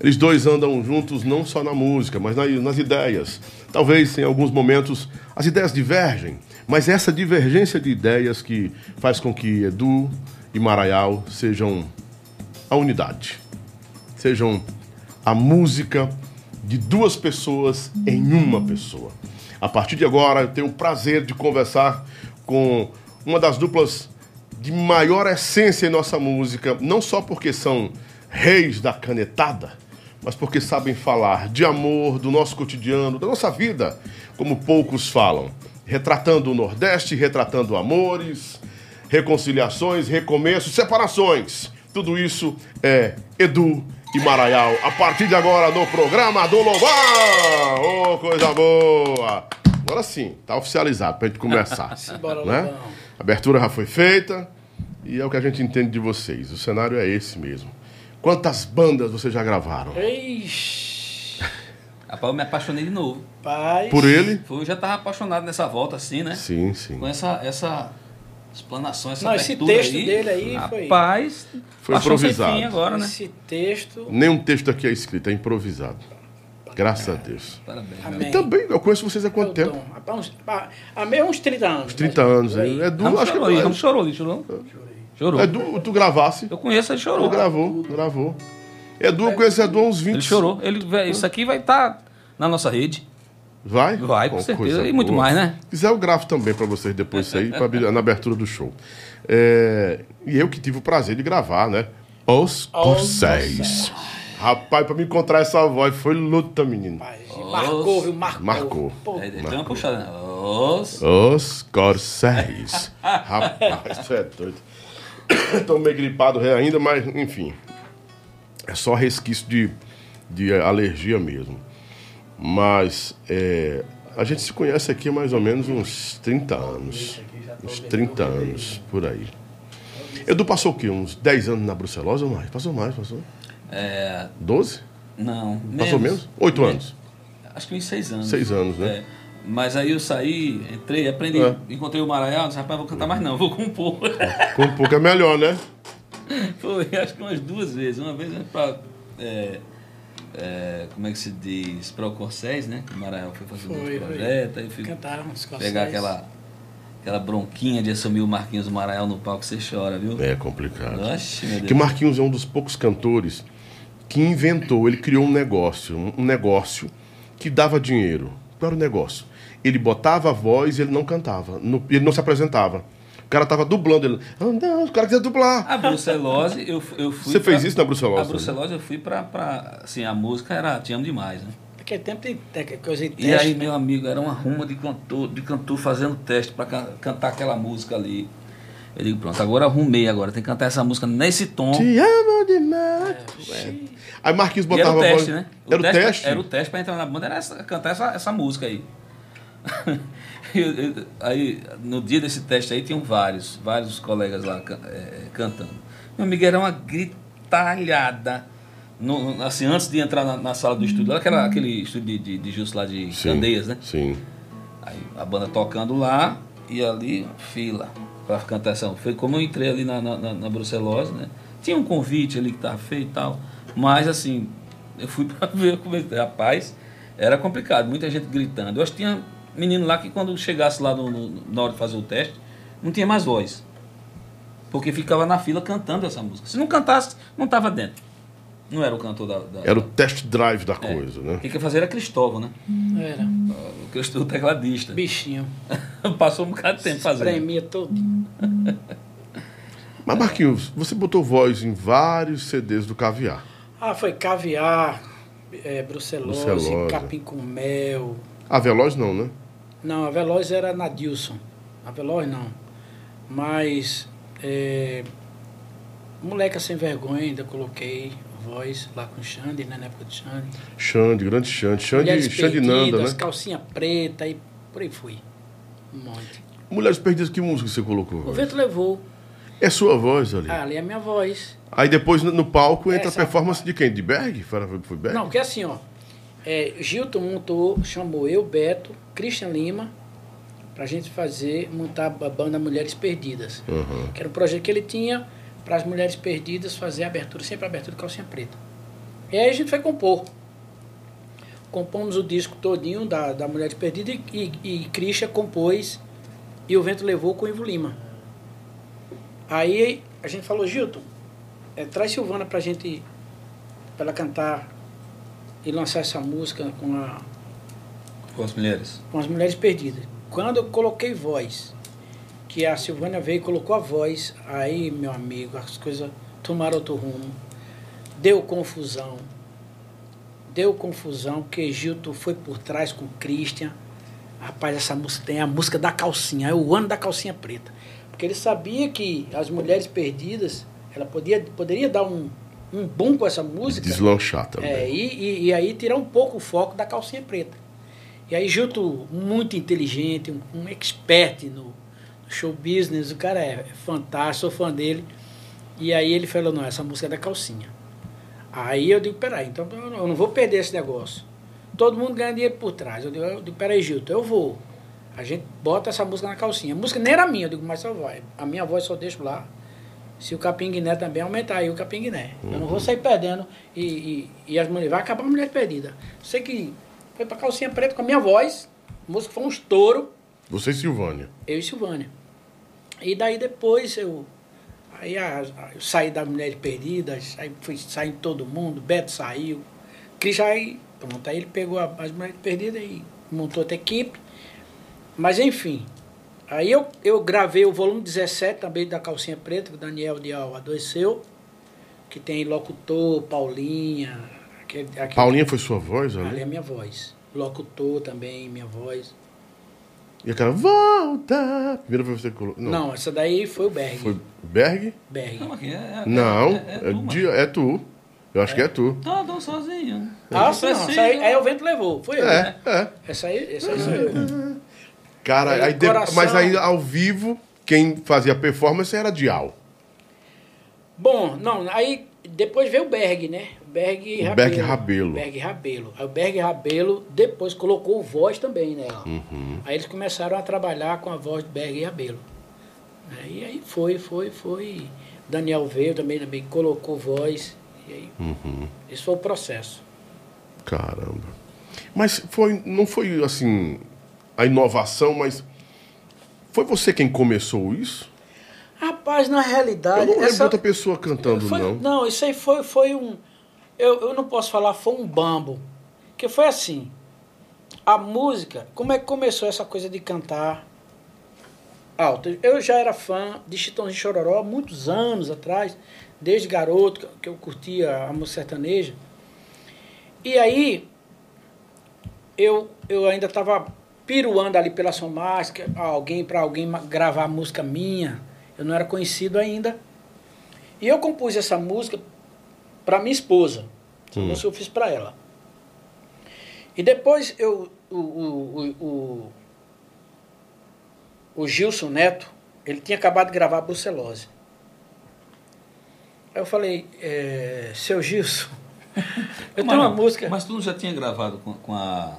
Eles dois andam juntos não só na música, mas nas ideias. Talvez em alguns momentos as ideias divergem, mas essa divergência de ideias que faz com que Edu e Maraial sejam a unidade, sejam a música de duas pessoas em uma pessoa. A partir de agora, eu tenho o prazer de conversar com uma das duplas de maior essência em nossa música, não só porque são reis da canetada, mas porque sabem falar de amor, do nosso cotidiano, da nossa vida, como poucos falam, retratando o Nordeste, retratando amores, reconciliações, recomeços, separações. Tudo isso é Edu e Maraial. A partir de agora no programa do Lobão. Ô, oh, coisa boa! Agora sim, tá oficializado pra gente começar. Bora, né? A abertura já foi feita e é o que a gente entende de vocês. O cenário é esse mesmo. Quantas bandas vocês já gravaram? Ixi. Rapaz, eu me apaixonei de novo. Paz. Por ele? Eu já tava apaixonado nessa volta assim, né? Sim, sim. Com essa, essa explanação, essa Não, esse texto aí, dele aí foi... Rapaz, foi improvisado. agora, né? Esse texto... Nenhum texto aqui é escrito, é improvisado. Graças é. a Deus. Parabéns. Amém. E também, eu conheço vocês há quanto tempo? Há uns, meio uns 30 anos. Uns 30 anos. Aí. É do, acho chorou, que é, chorou, ele chorou. Chorou. É do, tu gravasse? Eu conheço, ele chorou. Tu gravou, gravou. Edu, eu conheço Edu há uns 20 Ele chorou. Ele, isso aqui vai estar tá na nossa rede. Vai? Vai, com certeza. E muito mais, né? Se quiser, eu gravo também para vocês depois isso aí, pra, na abertura do show. É, e eu que tive o prazer de gravar, né? Os Corcéis. Rapaz, pra me encontrar essa voz foi luta, menino. Rapaz, marcou, viu? Marcou. Marcou. Pô, é, Deu uma puxada. Os... Os Corcéis. Rapaz, você é doido. Tô meio gripado ainda, mas enfim. É só resquício de, de alergia mesmo. Mas é, a gente se conhece aqui há mais ou menos uns 30 anos. Uns 30 anos, por aí. Edu passou o quê? Uns 10 anos na Brucelose ou mais? Passou mais, passou? É... 12? Não. Passou menos? 8 anos? Acho que uns 6 anos. 6 anos, né? É. Mas aí eu saí, entrei, aprendi, é. encontrei o Maraial, disse, rapaz, vou cantar mais não, vou compor. Compor que é melhor, né? Foi, acho que umas duas vezes. Uma vez pra, é, é, como é que se diz? Para o Corsés, né? Que o Maraial foi foi, outro projeto. Aí fui pegar aquela, aquela bronquinha de assumir o Marquinhos Maraial no palco, você chora, viu? É complicado. Oxe, meu Deus. Que Marquinhos é um dos poucos cantores que inventou, ele criou um negócio, um negócio que dava dinheiro para o negócio ele botava a voz e ele não cantava. No, ele não se apresentava. O cara tava dublando. Ele, oh, não, o cara queria dublar. A brucelose, eu, eu fui. Você pra, fez isso na brucelose? A brucelose eu fui pra, pra. Assim, a música era. Te amo demais, né? Naquele tempo tem, coisa de teste. E aí, meu amigo, era uma ruma de cantor, de cantor fazendo teste para can, cantar aquela música ali. Eu digo, pronto, agora arrumei agora, tem que cantar essa música nesse tom. Te amo demais. É. Aí Marquinhos botava e era o teste, voz... né? O era o teste? Era o teste para entrar na banda, era essa, cantar essa, essa música aí. aí, no dia desse teste aí, tinham vários, vários colegas lá é, cantando. Meu amigo, era uma gritalhada. No, assim, antes de entrar na, na sala do estúdio, aquela, aquele estúdio de, de, de Justo lá de sim, Candeias, né? Sim. Aí a banda tocando lá e ali, fila para cantar essa. Foi como eu entrei ali na, na, na Brucelose, né? Tinha um convite ali que estava feito e tal. Mas assim, eu fui para ver como rapaz, era complicado, muita gente gritando. Eu acho que tinha menino lá que quando chegasse lá no, no, na hora de fazer o teste, não tinha mais voz. Porque ficava na fila cantando essa música. Se não cantasse, não estava dentro. Não era o cantor da. da era o test drive da é. coisa, né? Quem que fazer era Cristóvão, né? Era. O Cristóvão tecladista. Bichinho. Passou um bocado de tempo fazendo. Tremia todo. Mas, Marquinhos, você botou voz em vários CDs do Caviar. Ah, foi Caviar, é, Brucelose, Brucelose. Capim com Mel. A Veloz não, né? Não, a Veloz era na Dilson. A Veloz não. Mas. É, moleca sem vergonha, ainda coloquei voz lá com o Xande, né, na época do Xande. Xande, grande Xande. Xande, Xande Nanda, né? calcinha preta e por aí fui. Um monte. Mulheres Perdidas, que música você colocou? O Vento Levou. É sua voz ali? Ah, ali é a minha voz. Aí depois no palco entra Essa a performance de quem? De Berg? Foi Berg? Não, porque assim, ó. É, Gilton montou, chamou eu, Beto, Christian Lima, para a gente fazer, montar a banda Mulheres Perdidas. Uhum. Que era um projeto que ele tinha para as mulheres perdidas fazer abertura, sempre abertura de calcinha preta. E aí a gente foi compor. Compomos o disco todinho da, da Mulheres Perdidas e, e, e Christian compôs E o Vento Levou com o Ivo Lima. Aí a gente falou, Gilton, é, traz Silvana pra gente, pra ela cantar e lançar essa música com a. Com as mulheres? Com as mulheres perdidas. Quando eu coloquei voz, que a Silvânia veio e colocou a voz, aí, meu amigo, as coisas tomaram outro rumo. Deu confusão. Deu confusão, porque Gilton foi por trás com o Christian. Rapaz, essa música tem a música da calcinha, é o ano da calcinha preta. Porque ele sabia que as mulheres perdidas, ela podia, poderia dar um, um boom com essa música. Deslanchar também. É, e, e, e, aí tirar um pouco o foco da calcinha preta. E aí Gilto, muito inteligente, um, um expert no, no, show business, o cara é, é fantástico, sou fã dele. E aí ele falou, não, essa música é da calcinha. Aí eu digo, peraí, então eu não vou perder esse negócio. Todo mundo ganha dinheiro por trás. Eu digo, eu digo peraí, Gilto, eu vou. A gente bota essa música na calcinha. A música nem era minha, eu digo, mas só vai. A minha voz só deixo lá se o capim guiné também aumentar aí o capim guiné. Uhum. Eu não vou sair perdendo e, e, e, as mulheres, vai acabar a mulher perdida. Sei que foi pra calcinha preta com a minha voz, a música foi um estouro. Você e Silvânia? Eu e Silvânia. E daí depois eu. Aí a, a, eu saí da Mulher Perdida, aí fui saindo todo mundo, Beto saiu. Cris aí, pronto, aí ele pegou a, as Mulheres Perdidas e montou outra equipe. Mas enfim, Aí eu, eu gravei o volume 17 também da Calcinha Preta, que o Daniel Dial adoeceu, que tem locutor, Paulinha. Aquele, aquele, Paulinha foi sua voz ali? Ali é minha voz. Locutor também, minha voz. E aquela, volta! Primeiro foi você que colocou. Não. não, essa daí foi o Berg. Foi Berg? Berg. Não, aqui é, é, não é, é, é, tu, é tu. Eu acho que é tu. Tá, não, sozinho. Ah, sim, não, essa aí, aí o vento levou. Foi eu. É, né? é. Essa aí, essa aí sou eu. Cara, aí, aí de, mas aí ao vivo, quem fazia performance era Dial. Bom, não, aí depois veio o Berg, né? Berg Rabelo. Berg Rabelo. Berg Rabelo. Aí o Berg Rabelo depois colocou voz também nela. Uhum. Aí eles começaram a trabalhar com a voz do Berg Rabelo. E aí foi, foi, foi. Daniel veio também, também colocou voz. E aí, uhum. esse foi o processo. Caramba. Mas foi, não foi assim a inovação, mas foi você quem começou isso? Rapaz, na realidade. Eu não essa... outra pessoa cantando, foi, não. Não, isso aí foi, foi um. Eu, eu não posso falar, foi um bambo. Que foi assim. A música, como é que começou essa coisa de cantar alto? Eu já era fã de Chitãozinho Chororó há muitos anos atrás, desde garoto, que eu curtia a música sertaneja. E aí, eu, eu ainda estava piruando ali pela Somax, alguém para alguém gravar música minha. Eu não era conhecido ainda. E eu compus essa música para minha esposa. Essa hum. música eu fiz para ela. E depois eu, o, o, o, o, Gilson Neto, ele tinha acabado de gravar a Brucelose. Aí eu falei, é, seu Gilson, eu tenho uma música. Mas tu não já tinha gravado com, com a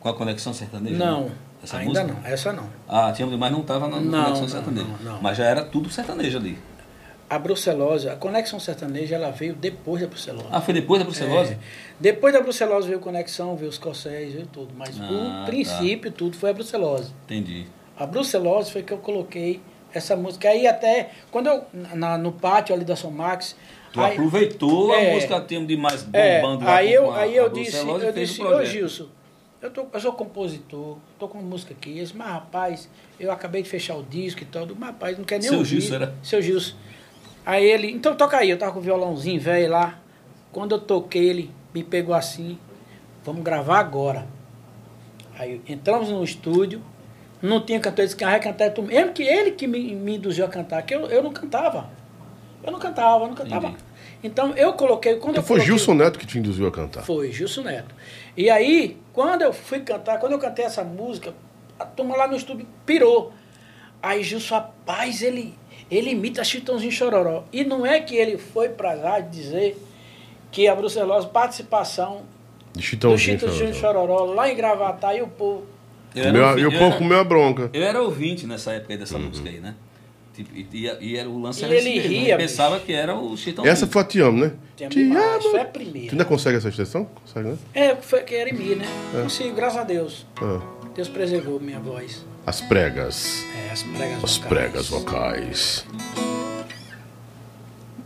com a Conexão Sertaneja? Não. Essa ainda música? não, essa não. Ah, tinha, mas não estava na não, Conexão não, Sertaneja. Não, não. Mas já era tudo sertanejo ali. A brucelose, a Conexão Sertaneja, ela veio depois da brucelose. Ah, foi depois da brucelose? É. Depois da brucelose veio Conexão, veio os Corsés, veio tudo. Mas ah, o tá. princípio, tá. tudo foi a brucelose. Entendi. A brucelose foi que eu coloquei essa música. Aí até, quando eu, na, no pátio ali da Somax... Tu aí, é, aproveitou a música Tempo de Mais é, bombando é, lá aí eu, Aí eu disse, eu disse, ô Gilson, eu, tô, eu sou compositor, tô com música aqui. Esse, mas rapaz, eu acabei de fechar o disco e tudo, mas rapaz, não quer nem Seu ouvir. Gilson era? Seu Gilson. Aí ele, então toca aí, eu tava com o violãozinho velho lá. Quando eu toquei, ele me pegou assim, vamos gravar agora. Aí entramos no estúdio, não tinha cantor, ele disse que vai cantar tu. Mesmo que ele que me, me induziu a cantar, que eu, eu não cantava. Eu não cantava, eu não cantava. Entendi. Então eu coloquei. Quando então eu foi coloquei, Gilson Neto que te induziu a cantar? Foi, Gilson Neto. E aí, quando eu fui cantar, quando eu cantei essa música, a turma lá no estúdio pirou. Aí Gilson, rapaz, ele, ele imita Chitãozinho Chororó. E não é que ele foi pra lá dizer que a brucelose, participação de Chitãozinho, do Chitãozinho Chororó. Chororó, lá em Gravatar, e o povo. E o povo comeu a bronca. Eu era ouvinte nessa época aí dessa uhum. música aí, né? Tipo, e, e, e, era o lance e era ele mesmo, ria, pensava que era o Chitãozinho. Essa foi a Te Amo, né? Te, te amo. Foi a primeira. Tu ainda consegue essa extensão? Consegue, né? É, foi que era em mim, né? É. Consigo, graças a Deus. Ah. Deus preservou minha voz. As pregas. É, as pregas as vocais. pregas vocais.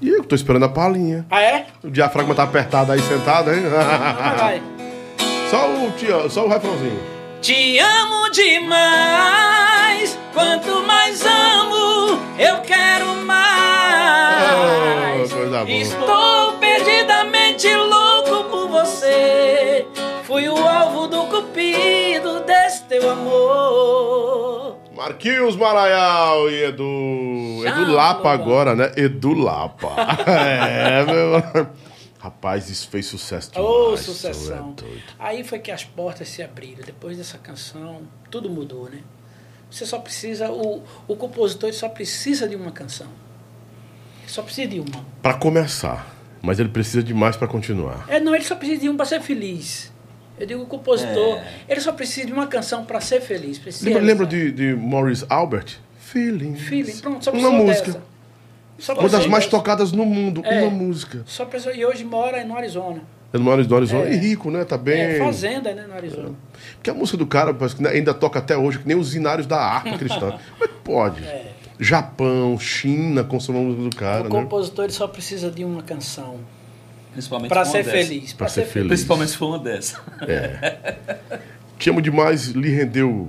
E eu tô esperando a palhinha. Ah, é? O diafragma tá apertado aí, sentado, hein? Não, vai. Só o, só o refrãozinho. Te amo demais, quanto mais amo, eu quero mais. Oh, coisa boa. Estou perdidamente louco por você. Fui o alvo do cupido desse teu amor. Marquinhos Maraial e Edu. Edu Lapa agora, né? Edu Lapa. é, meu. Rapaz, isso fez sucesso demais. Oh, sucessão. É Aí foi que as portas se abriram. Depois dessa canção, tudo mudou, né? Você só precisa, o, o compositor só precisa de uma canção. Só precisa de uma. Para começar. Mas ele precisa de mais para continuar. É, não, ele só precisa de um para ser feliz. Eu digo o compositor, é. ele só precisa de uma canção para ser feliz. Precisa lembra, lembra de, de Maurice Albert? Feeling. Feeling, pronto, só Uma música. Dessa. Só uma das mais tocadas no mundo, é, uma música. Só pessoa, e hoje mora no Arizona. É no Arizona. É. E rico, né? Tá bem. É, fazenda, né, no Arizona. É. Porque a música do cara parece que ainda toca até hoje, que nem os zinários da harpa cristã. Mas pode. É. Japão, China, consomem a música do cara. O né? compositor só precisa de uma canção. Principalmente para ser dessa. feliz. Para ser, ser feliz. Principalmente se for uma dessa. É. Te amo demais, lhe rendeu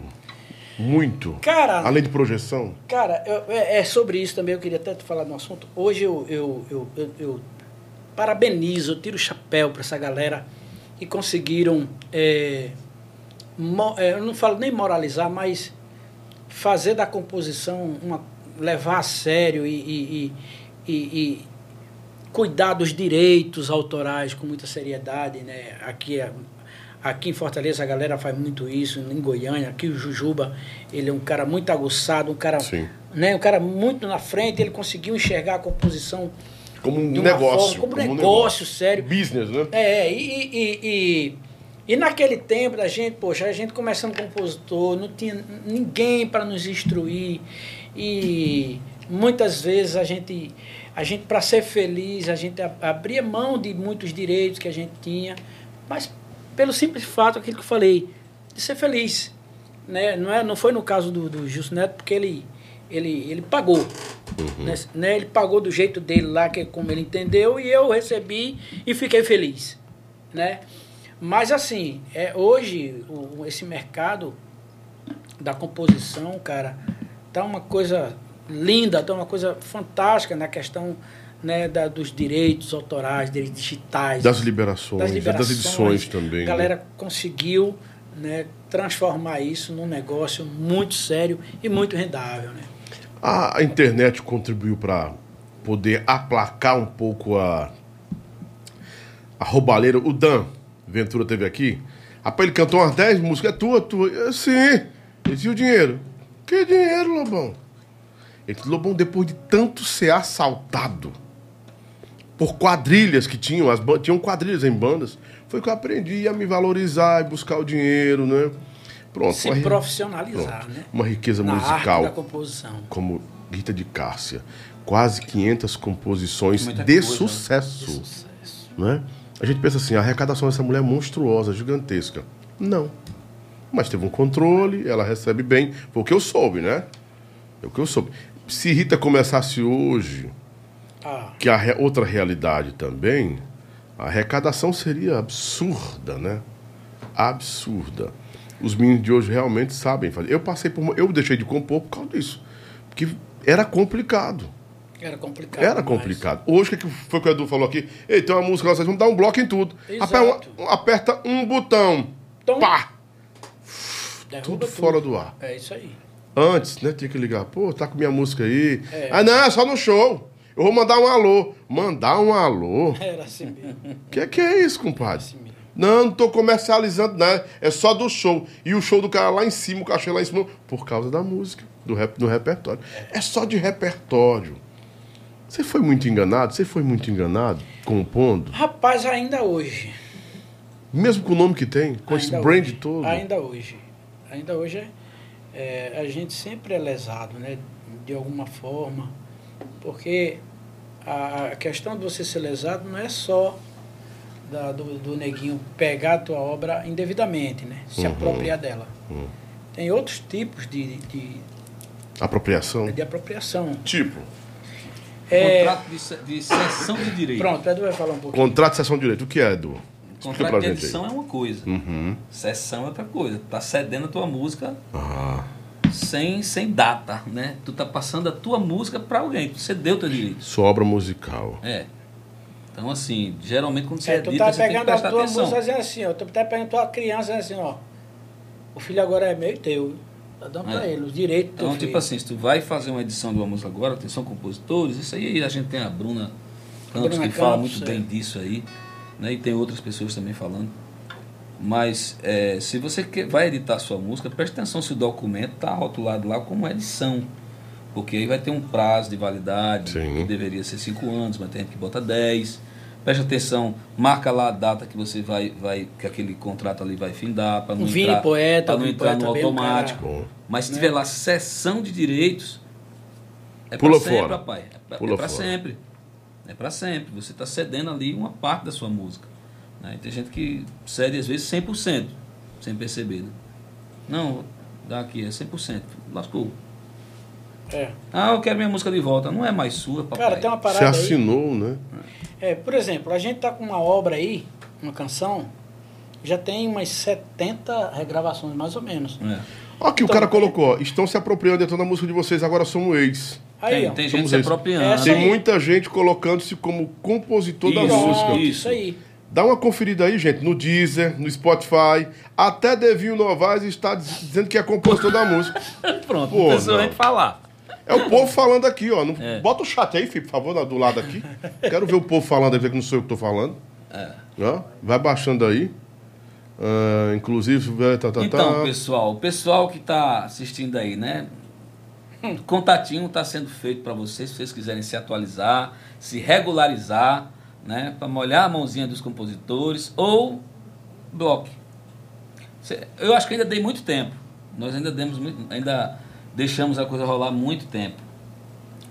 Muito. Cara. Além de projeção. Cara, eu, é, é, sobre isso também, eu queria até te falar no assunto. Hoje eu, eu, eu, eu, eu parabenizo, eu tiro o chapéu para essa galera que conseguiram. É, mo, é, eu não falo nem moralizar, mas fazer da composição uma, levar a sério e, e, e, e cuidar dos direitos autorais com muita seriedade, né? Aqui é Aqui em Fortaleza a galera faz muito isso, em Goiânia, aqui o Jujuba, ele é um cara muito aguçado, um cara, Sim. né, um cara muito na frente, ele conseguiu enxergar a composição como um negócio, forma, como, como um negócio, sério. Business, né? É, e, e, e, e, naquele tempo da gente, poxa, a gente começando compositor, não tinha ninguém para nos instruir e muitas vezes a gente a gente para ser feliz, a gente abria mão de muitos direitos que a gente tinha, mas pelo simples fato, aquilo que eu falei, de ser feliz. Né? Não, é, não foi no caso do, do Justo Neto, porque ele, ele, ele pagou. Uhum. Né? né? Ele pagou do jeito dele lá, que é como ele entendeu, e eu recebi e fiquei feliz. Né? Mas assim, é, hoje o, esse mercado da composição, cara, tá uma coisa linda, tá uma coisa fantástica na questão né, da, dos direitos autorais, direitos digitais. Das liberações, das, liberações, das edições também. A galera né? conseguiu né, transformar isso num negócio muito sério e muito rendável. Né? A internet contribuiu para poder aplacar um pouco a, a roubalheira. O Dan Ventura teve aqui. Rapaz, ele cantou umas 10 músicas. É tua, tua. Sim. Esse o dinheiro. Que dinheiro, Lobão? Ele, Lobão, depois de tanto ser assaltado, por quadrilhas que tinham, as tinham quadrilhas em bandas, foi que eu aprendi a me valorizar e buscar o dinheiro, né? Pronto. Se uma, profissionalizar, pronto, né? Uma riqueza Na musical. Arte da composição. Como Rita de Cássia. Quase 500 composições de, coisa, sucesso, de sucesso. Né? A gente pensa assim, a arrecadação dessa mulher é monstruosa, gigantesca. Não. Mas teve um controle, ela recebe bem. Foi o que eu soube, né? É o que eu soube. Se Rita começasse hoje ah. Que a re... outra realidade também, a arrecadação seria absurda, né? Absurda. Os meninos de hoje realmente sabem fazer. Eu passei por. Eu deixei de compor por causa disso. Porque era complicado. Era complicado. Era complicado. Hoje, o que foi que o Edu falou aqui? Ei, tem uma música, nós vamos dar um bloco em tudo. Aperta, aperta um botão. Tom. Pá! Derruba tudo, tudo fora do ar. É isso aí. Antes, né? Tinha que ligar. Pô, tá com minha música aí. É. Ah, não, é só no show. Eu vou mandar um alô. Mandar um alô? Era assim mesmo. O que, que é isso, compadre? Assim não, não tô comercializando nada. É só do show. E o show do cara lá em cima, o cachê lá em cima, por causa da música, do, rap, do repertório. É só de repertório. Você foi muito enganado? Você foi muito enganado compondo? Rapaz, ainda hoje. Mesmo com o nome que tem? Com ainda esse brand hoje. todo? Ainda hoje. Ainda hoje é, é, a gente sempre é lesado, né? De alguma forma porque a questão de você ser lesado não é só da, do, do neguinho pegar a tua obra indevidamente, né? Se uhum. apropriar dela. Uhum. Tem outros tipos de, de apropriação. De apropriação. Tipo. É... Contrato de, de cessão de direito. Pronto, Edu vai falar um pouquinho. Contrato de cessão de direito. O que é, Edu? Contrato de edição é uma coisa. Uhum. Sessão é outra coisa. Tá cedendo a tua música. Ah sem, sem data, né? Tu tá passando a tua música para alguém, você deu teu direito. Sua obra musical. É. Então, assim, geralmente quando você é, edita, tu tá pegando a tua atenção. música dizendo assim, ó, tu tá pegando a tua criança assim, ó, o filho agora é meu e teu. Tá dando é. pra ele, os direitos Então, tipo filho. assim, se tu vai fazer uma edição de uma música agora, atenção compositores, isso aí a gente tem a Bruna Campos, Bruna que Campos, fala muito é. bem disso aí, né? E tem outras pessoas também falando. Mas é, se você quer, vai editar sua música, preste atenção se o documento está rotulado lá como edição. Porque aí vai ter um prazo de validade, Sim. que deveria ser 5 anos, mas tem gente que bota 10. Preste atenção, marca lá a data que você vai, vai que aquele contrato ali vai findar, para não, entrar, poeta, não entrar no automático. Mas se né? tiver lá sessão de direitos, é para sempre, fora. papai. É para é sempre. É para sempre. Você está cedendo ali uma parte da sua música. Né? Tem gente que cede às vezes 100%, sem perceber. Né? Não, dá aqui, é 100%. Lascou. É. Ah, eu quero minha música de volta. Não é mais sua, papai. Cara, tem uma parada Você assinou, aí. né? É, por exemplo, a gente tá com uma obra aí, uma canção, já tem umas 70 regravações, mais ou menos. É. Aqui o Então, cara colocou, ó, estão se apropriando então da música de vocês, agora somos ex. Aí, tem ó. tem gente se apropriando. Essa Tem aí. muita gente colocando-se como compositor da Isso, música. Pronto, isso. isso aí. Dá uma conferida aí, gente, no Deezer, no Spotify. Até Devinho Novaes está diz- dizendo que é compositor da música. Pronto, Pô, não precisa nem falar. É o povo falando aqui, ó. Não- É. Bota o chat aí, filho, por favor, do lado aqui. Quero ver o povo falando ver que não sou eu que tô falando. É. Ó, vai baixando aí. Ah, inclusive, tá, tá, Então, tá. pessoal, o pessoal que está assistindo aí, né? Contatinho está sendo feito para vocês, se vocês quiserem se atualizar, se regularizar, né? Para molhar a mãozinha dos compositores ou bloco. Cê- Eu acho que ainda dei muito tempo. Nós ainda demos muito, ainda deixamos a coisa rolar muito tempo.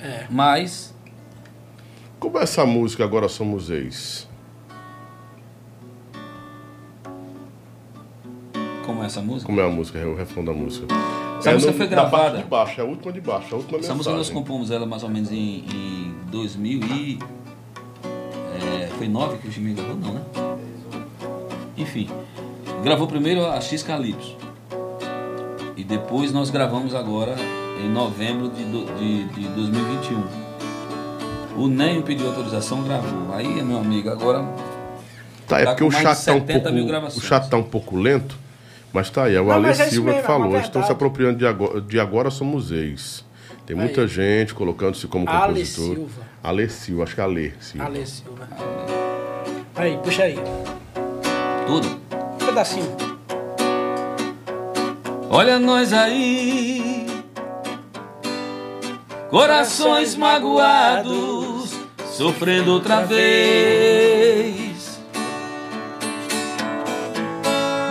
É. Mas Como é essa música Agora Somos Ex? como é essa música? Como é a música, é o refrão da música? Essa é música foi na parte gravada. de baixo, é a última de baixo, a última Essa mensagem. música nós compomos ela mais ou menos em, em 2000 e... é, foi 9 que o Jimmy gravou? Não, né? Enfim, gravou primeiro a X Calypso. E depois nós gravamos agora em novembro de, do- de, de 2021. O Nenho pediu autorização, gravou. Aí, meu amigo, agora Tá, é Tá porque com o chat tá um 70 pouco. O chat tá um pouco lento, mas tá aí. É o mas é Silva que é falou. Estão se apropriando de agora, de agora somos ex. Tem muita Aí. gente colocando-se como Ale compositor. Silva. Ale Silva, acho que é Ale Silva. Ale Silva. Aí, puxa aí. tudo. Um pedacinho. Olha nós aí, corações magoados, sofrendo outra vez.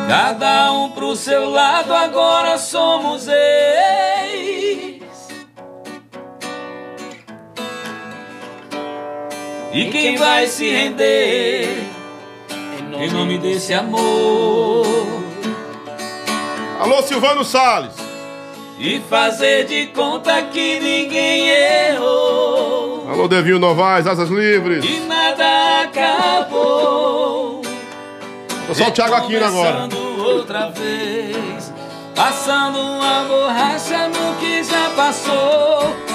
Cada um pro seu lado, agora somos ex. E quem vai se render em nome desse amor? Alô, Silvano Salles! E fazer de conta que ninguém errou Alô, Devinho Novaes, Asas Livres! E nada acabou Tô só o Thiago Aquino agora. Outra vez Passando uma borracha no que já passou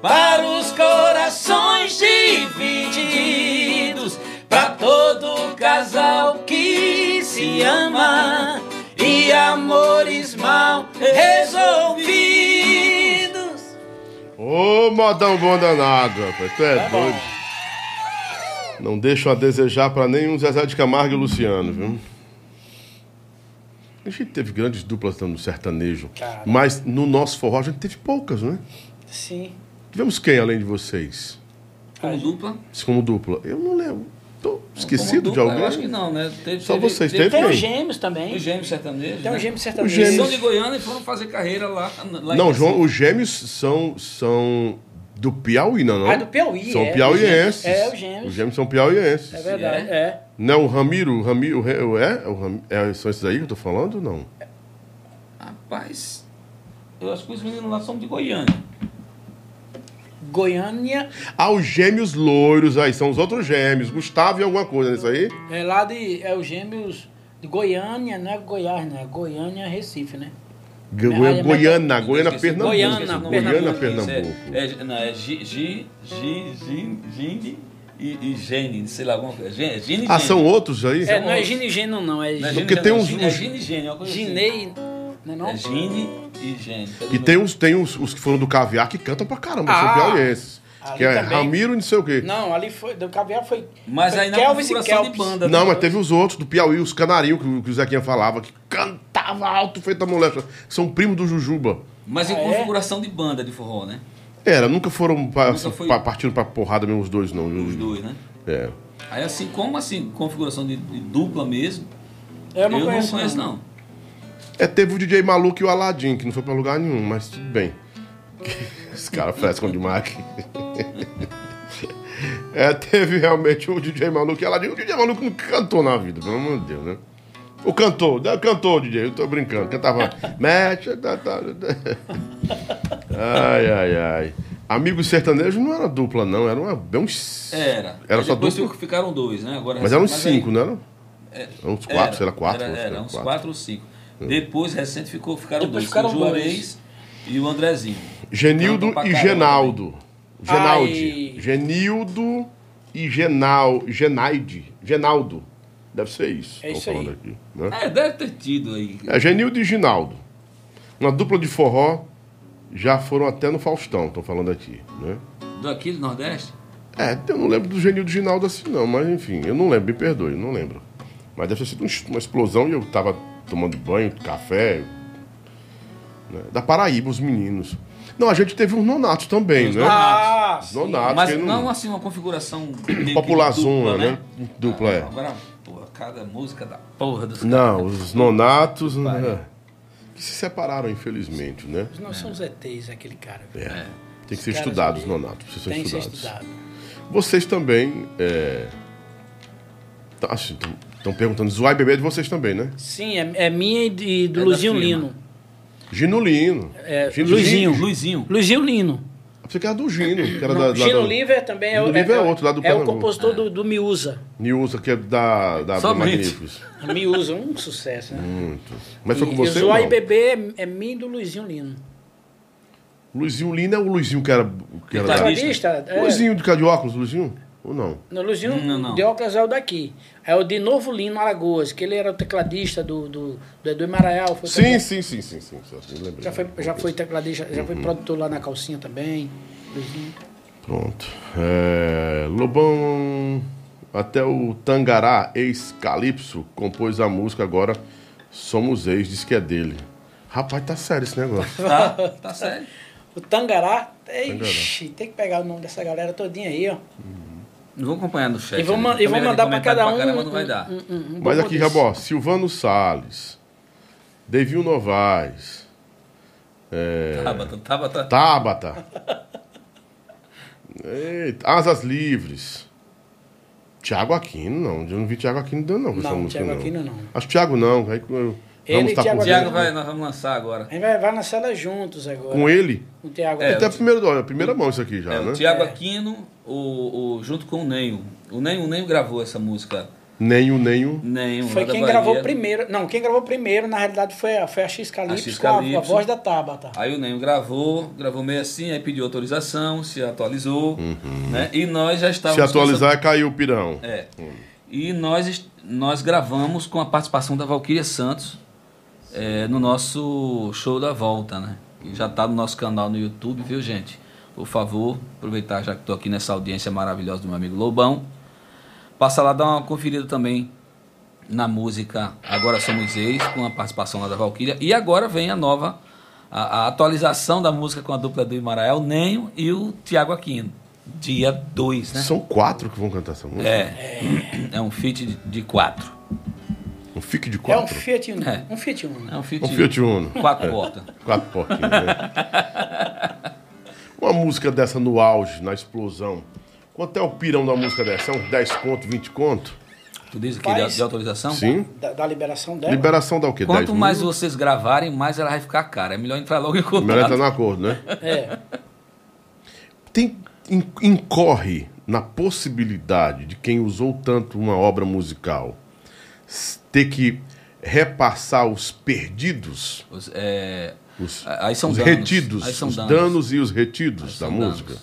Para os corações divididos Pra todo casal que se ama E amores mal resolvidos Ô, modão bom danado, rapaz. Tu é doido. Não deixam a desejar pra nenhum Zezé de Camargo e Luciano, viu? A gente teve grandes duplas no sertanejo, Cara. mas no nosso forró a gente teve poucas, né? Sim. Tivemos quem além de vocês? Como dupla Como dupla? Eu não lembro. Tô esquecido de alguém? Eu acho que não, né? Teve, Só teve- vocês, teve- teve? Tem os gêmeos também. Os gêmeos sertanejos. Tem né? os gêmeos Os sertanejos. gêmeos. Eles são de Goiânia e foram fazer carreira lá, lá Não. João, os gêmeos são, são do Piauí, não, não? Ah, do Piauí, São é. piauienses. É, os gêmeos. Os gêmeos são piauienses. É verdade, é. Não é o Ramiro, o Ramiro, o é? O Ram- é? São esses aí que eu tô falando? Não. Rapaz, eu acho que os meninos lá são de Goiânia. Goiânia, Ah, os gêmeos loiros aí, são os outros gêmeos. Gustavo e alguma coisa nisso aí? é lá de. É os gêmeos de Goiânia, não é Goiás, né? Goiânia, Recife, né? Go- Ah, é, Goiânia, Goiânia. Pernambuco. Goiânia, Goiânia, Pernambuco. Pernambuco. É, é, não, é Gi, Gi, Gi, Gi, Gine e, e Gene, sei lá alguma coisa. Gene, Gine e Ah, Gene. são outros aí? É, não é Gino e Geno, não. É Não é Gine- Porque Gene, tem é uns- É Gine e Gene, uma coisa assim. Ginei. Não é não? É Gine e Gene. E tem, os, tem os, os que foram do Caviar que cantam pra caramba, são Ah, piauienses. ali Que é também. Ramiro e não sei o quê. Não, ali foi. Do caviar foi. Mas foi aí na Kelvis e configuração de Kelps. banda. Não, né? mas teve os outros do Piauí, os canarinhos que, o- que o Zequinha falava, que cantava alto feita mulher. São primos do Jujuba. Mas em Ah, é? configuração de banda de forró, né? Era, nunca foram pa- Nunca foi- pa- partindo pra porrada mesmo os dois, não. Os dois, né? É. Aí assim, como assim, configuração de, de dupla mesmo, Eu não eu conheço. não conheço não. É, teve o DJ Maluco e o Aladim, que não foi pra lugar nenhum, mas tudo bem. Os caras frescam demais aqui. É, teve realmente o DJ Maluco e o Aladim. O DJ Maluco não cantou na vida, pelo amor de Deus, né? O cantor, né? cantou, DJ, eu tô brincando. Cantava. Mete. tá, tá, tá. Ai, ai, ai. Amigos sertanejos não era dupla, não. Era uma, bem uns. Era. Era só depois dupla? ficaram dois, né? Agora, Mas eram uns aí- cinco, não era? É, uns quatro, era, sei lá, quatro. Era, era uns quatro. quatro ou cinco. Hum. Depois, recente, ficou, ficaram Depois dois. Ficaram o Juarez e o Andrezinho. Genildo e Genaldo. Genaldi. Ai. Genildo e Genal, Genaide. Genaldo. Deve ser isso. É isso aí. Aqui, né? É, deve ter tido aí. É Genildo e Ginaldo. Uma dupla de forró. Já foram até no Faustão, estão falando aqui, né? Daqui do Nordeste? É, eu não lembro do Genildo e Ginaldo assim não, mas enfim, eu não lembro, me perdoe, não lembro. Mas deve ter sido uma explosão e eu tava tomando banho, café. Né? Da Paraíba, os meninos. Não, a gente teve uns nonatos também, os né? Ah, nonatos. Mas não... não... assim uma configuração popularzona, né? né? Dupla, é. Agora, porra, cada música da porra dos Não, os nonatos né? que se separaram, infelizmente, né? Não são os ETs, aquele cara. É. é. Tem que ser estudados, os nonatos. Precisam ser estudados. Ser estudado. Vocês também. É... Tá, assim, Estão perguntando, Zuai Bebê é de vocês também, né? Sim, é, é minha e de, do é Luzinho Lino. Gino Lino. É, Gino, Luizinho. Luizinho. Luizinho Lino. Você que era do Gino, que era da, Gino Liver também é, o, é, é, outro, lá do É o compositor do, do Miúza. Miúza, que é da, da, da Magníficos. Miúza, um sucesso, né? Muito. Mas foi com você e o Zuai Bebê é, é mim e do Luizinho Lino. Luizinho Lino é o Luizinho que era... Que era da... é. Luizinho de, de óculos, Luizinho? Ou não? No Luizinho não, não. de óculos é o daqui. É o de Novo Lino, Alagoas, que ele era o tecladista do, do, do Edu. Foi sim, sim, sim, sim, sim, sim. Já foi, já foi tecladista, já foi uhum. produtor lá na calcinha também. Luizinho. Pronto. É, Lobão, até o Tangará, ex-Calypso, compôs a música agora Somos Ex, diz que é dele. Rapaz, tá sério esse negócio. Tá, tá sério. O Tangará, ixi, tem que pegar o nome dessa galera todinha aí, ó. Vou acompanhar no chat. E vou, e vou mandar para cada um. Caramba, não vai dar. Um, um, um Mas aqui, Rabó, Silvano Salles, Devil Novaes. É... Tabata, Tabata. Tabata. Eita, Asas Livres. Tiago Aquino, não. Eu não vi Tiago Aquino dando, não. Não, Tiago Aquino não. Acho que Tiago não. Aí eu ele tá Thiago, Thiago vai, nós vamos lançar agora. A gente vai, vai lançar ela juntos agora. Com ele? Com o Thiago. É, até a primeira, a primeira mão isso aqui já, é, né? O Thiago é. Aquino, o, o, junto com o Nenho. O Nenho, o Nenho gravou essa música. Nenho, Nenho. Nenho. Foi quem gravou primeiro. Não, quem gravou primeiro, na realidade, foi a, foi a X Calypso, com a, a, voz da Tabata. Aí o Nenho gravou, gravou meio assim, aí pediu autorização, se atualizou. Uhum. Né? E nós já estávamos. Se atualizar, caiu o pirão. É. Hum. E nós, nós gravamos com a participação da Valquíria Santos é, no nosso show da volta, né? Já está no nosso canal no YouTube, viu, gente? Por favor, aproveitar já que estou aqui nessa audiência maravilhosa do meu amigo Lobão. Passa lá, dar uma conferida também na música Agora Somos Ex, com a participação lá da Valkyria. E agora vem a nova, a, a atualização da música com a dupla do Imarael, Nenho e o Tiago Aquino. Dia 2, né? São quatro que vão cantar essa música? É, é um feat de, de quatro. Um FIC de quatro? É um Fiat Uno. É. Um Fiat Uno. É um Fiat, um Fiat Uno. Quatro é. portas. Quatro portas. Né? Uma música dessa no auge, na explosão. Quanto é o pirão da música dessa? É uns 10 conto, 20 conto? Tu diz que de, de autorização? Sim. Da, da, liberação dela? Liberação dá o quê? Quanto mais mil? vocês gravarem, mais ela vai ficar cara. É melhor entrar logo em contrato. Melhor entrar no acordo, né? É. Tem, incorre na possibilidade de quem usou tanto uma obra musical ter que repassar os perdidos. Os, é, os, aí são os danos. retidos. Aí são os danos. danos e os retidos da música.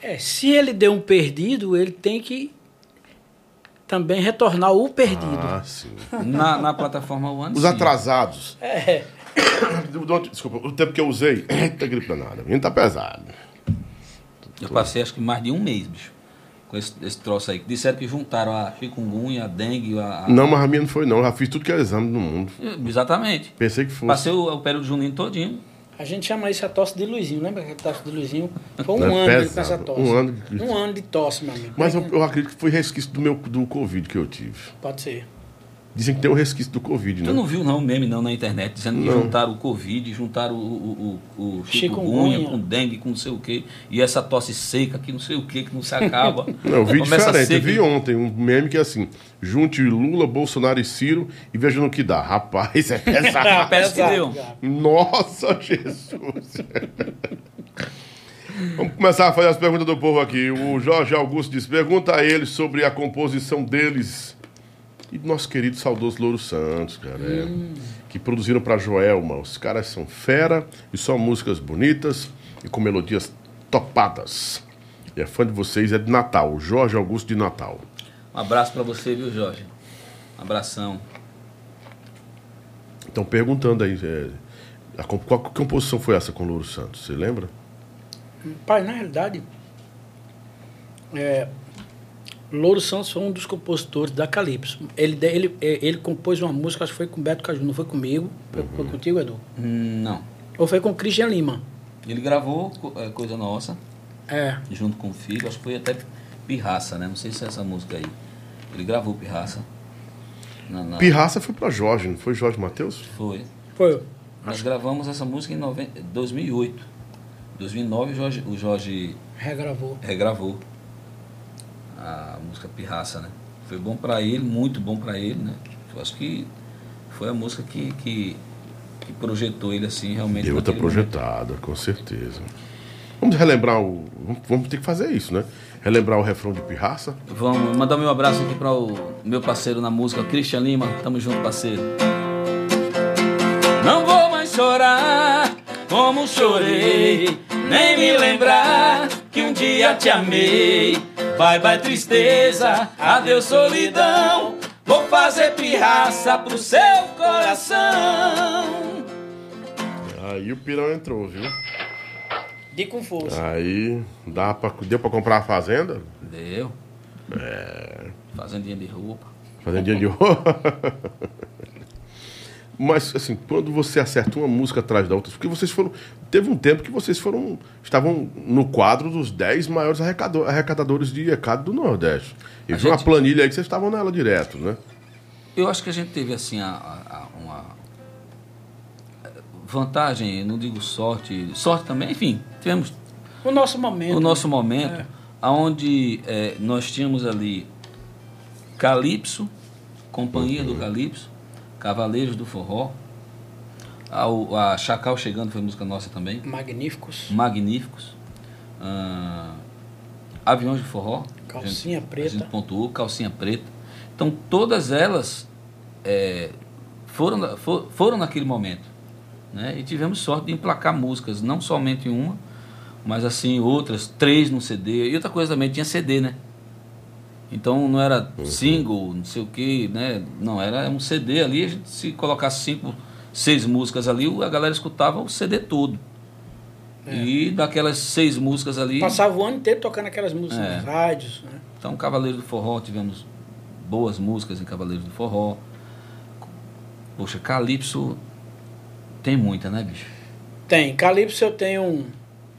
É, se ele deu um perdido, ele tem que também retornar o perdido. Ah, sim. Na, na plataforma One. Os atrasados. É. Desculpa, o tempo que eu usei. Eita, gripe danada. O tá pesado. Eu passei acho que mais de um mês, bicho com esse, esse troço aí. Disseram que juntaram a chikungunya, a dengue, a, a... Não, mas a minha não foi não. Eu já fiz tudo que é exame no mundo. Exatamente. Pensei que fosse. Passei o, o período junino todinho. A gente chama isso a tosse de Luizinho. Lembra que a tosse de Luizinho? Foi um é ano com essa tosse. Um ano. Um ano de tosse, meu amigo. Mas eu, eu acredito que foi resquício do meu do Covid que eu tive. Pode ser. Dizem que tem um resquício do Covid, né? Tu não viu não meme não na internet dizendo que juntaram o Covid, juntaram o, o, o, o chikungunya com dengue, com não sei o quê, e essa tosse seca que não sei o quê, que não se acaba. não, eu vi diferente. Eu vi ontem um meme que é assim, junte Lula, Bolsonaro e Ciro e veja no que dá. Rapaz, é pesado. Parece que deu. Nossa, Jesus. Vamos começar a fazer as perguntas do povo aqui. O Jorge Augusto diz, pergunta a eles sobre a composição deles e do nosso querido saudoso Louro Santos, cara. é, que produziram pra Joelma. Os caras são fera e só músicas bonitas e com melodias topadas. E é fã de vocês, é de Natal, Jorge Augusto de Natal. Um abraço pra você, viu, Jorge? Um abração. Estão perguntando aí, é, a qual que composição foi essa com o Louro Santos? Você lembra? Pai, na realidade, é, Louro Santos foi um dos compositores da Calypso. Ele, ele, é, ele compôs uma música, acho que foi com Beto Caju, não foi comigo? Foi, foi contigo, Edu? Não. Ou foi com Christian Lima? Ele gravou é, Coisa Nossa, É. junto com o filho, acho que foi até Pirraça, né? Não sei se é essa música aí. Ele gravou Pirraça. Na, na- Pirraça foi pra Jorge, não foi Jorge Matheus? Foi. Foi. Nós gravamos essa música em noven- 2008. 2009 o Jorge, o Jorge Regravou. regravou a música Pirraça, né? Foi bom pra ele, muito bom pra ele, né? Eu acho que foi a música que, que, que projetou ele assim realmente. Deu outra naquele momento. projetada, com certeza. Vamos relembrar o. Vamos, vamos ter que fazer isso, né? Relembrar o refrão de Pirraça. Vamos mandar meu abraço aqui para o meu parceiro na música, Christian Lima. Tamo junto, parceiro. Não vou mais chorar como chorei, nem me lembrar que um dia te amei. Bye bye tristeza, adeus solidão. Vou fazer pirraça pro seu coração. Aí o pirão entrou, viu? De com força. Aí dá pra, deu pra comprar a fazenda? Deu. Fazendinha de roupa. Fazendinha de roupa. Mas, assim, quando você acerta uma música atrás da outra, porque vocês foram. Teve um tempo que vocês foram. Estavam no quadro dos 10 maiores arrecadadores de ECAD do Nordeste. E A vi uma gente- planilha aí que vocês estavam nela direto, né? Eu acho que a gente teve assim a, a- a- uma vantagem, não digo sorte, sorte também, enfim, tivemos O nosso momento. o nosso né? momento, onde nós tínhamos ali Calypso, Companhia do Calypso, Cavaleiros do Forró, a, a Chacal Chegando foi música nossa também, Magníficos. Magníficos, ah, Aviões de Forró, Calcinha gente, Preta. a gente pontuou, Calcinha Preta. Então todas elas é, foram, for- foram naquele momento. Né? E tivemos sorte de emplacar músicas, não somente uma, mas assim outras, três no CD. E outra coisa também, tinha CD, né? Então não era single, não sei o que, né? Não, era um CD ali, a gente se colocasse cinco, seis músicas ali, a galera escutava o CD todo. E daquelas seis músicas ali. Passava o ano inteiro tocando aquelas músicas É. nas rádios. Né? Então, Cavaleiro do Forró, tivemos boas músicas em Cavaleiro do Forró. Poxa, Calypso tem muita, né, bicho? Tem. Calypso eu tenho um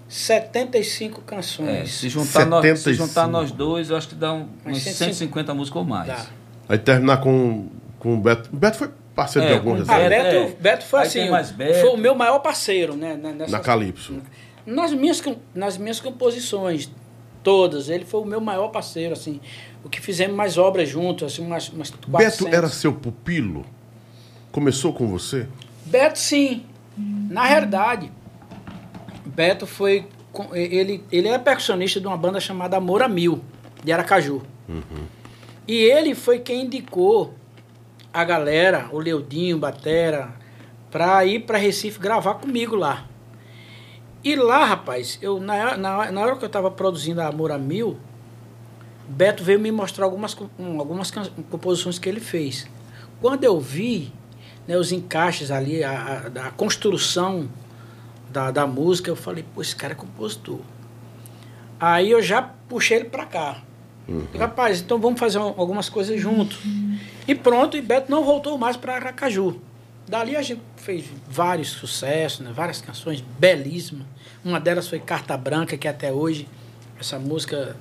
75 canções. É, se juntar, nós, se 75. juntar nós dois, eu acho que dá um, Mas umas 150 150 músicas ou mais. Dá. Aí terminar com, com o Beto. O Beto foi parceiro de É, algum o Ah, reserva? Beto. Beto, Beto foi Aí assim, Beto. foi o meu maior parceiro, né? né, nessas- Na Calypso. Nas minhas, nas minhas composições, todas, ele foi o meu maior parceiro, assim. O que fizemos mais obras juntos, assim, umas, umas 400. Beto era seu pupilo? Começou com você? Beto, sim. Na realidade, Beto foi. Ele, ele é percussionista de uma banda chamada Amor a Mil, de Aracaju. E ele foi quem indicou a galera, o Leodinho, Batera, pra ir pra Recife gravar comigo lá. E lá, rapaz, eu, na, na, na hora que eu tava produzindo a Amor a Mil, Beto veio me mostrar algumas, um, algumas composições que ele fez. Quando eu vi né, os encaixes ali, a, a, a construção da, da música, eu falei, pô, esse cara é compositor. Aí eu já puxei ele pra cá. Rapaz, então vamos fazer um- algumas coisas juntos. E pronto, e Beto não voltou mais para Aracaju. Dali a gente fez vários sucessos, né, várias canções belíssimas. Uma delas foi Carta Branca, que até hoje essa música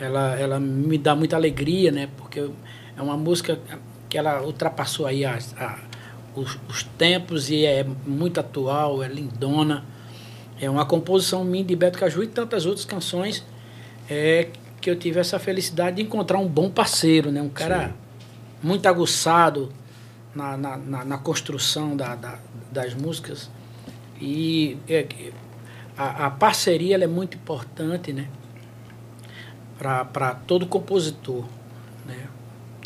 ela, ela me dá muita alegria, né? Porque é uma música que ela ultrapassou aí as- a- os, os tempos e é muito atual, é lindona. É uma composição minha de Beto Caju e tantas outras canções é, que eu tive essa felicidade de encontrar um bom parceiro, né? Um cara muito aguçado na, na, na, na construção da, da- das músicas. E é, a, a parceria é muito importante, né? Para todo compositor, né?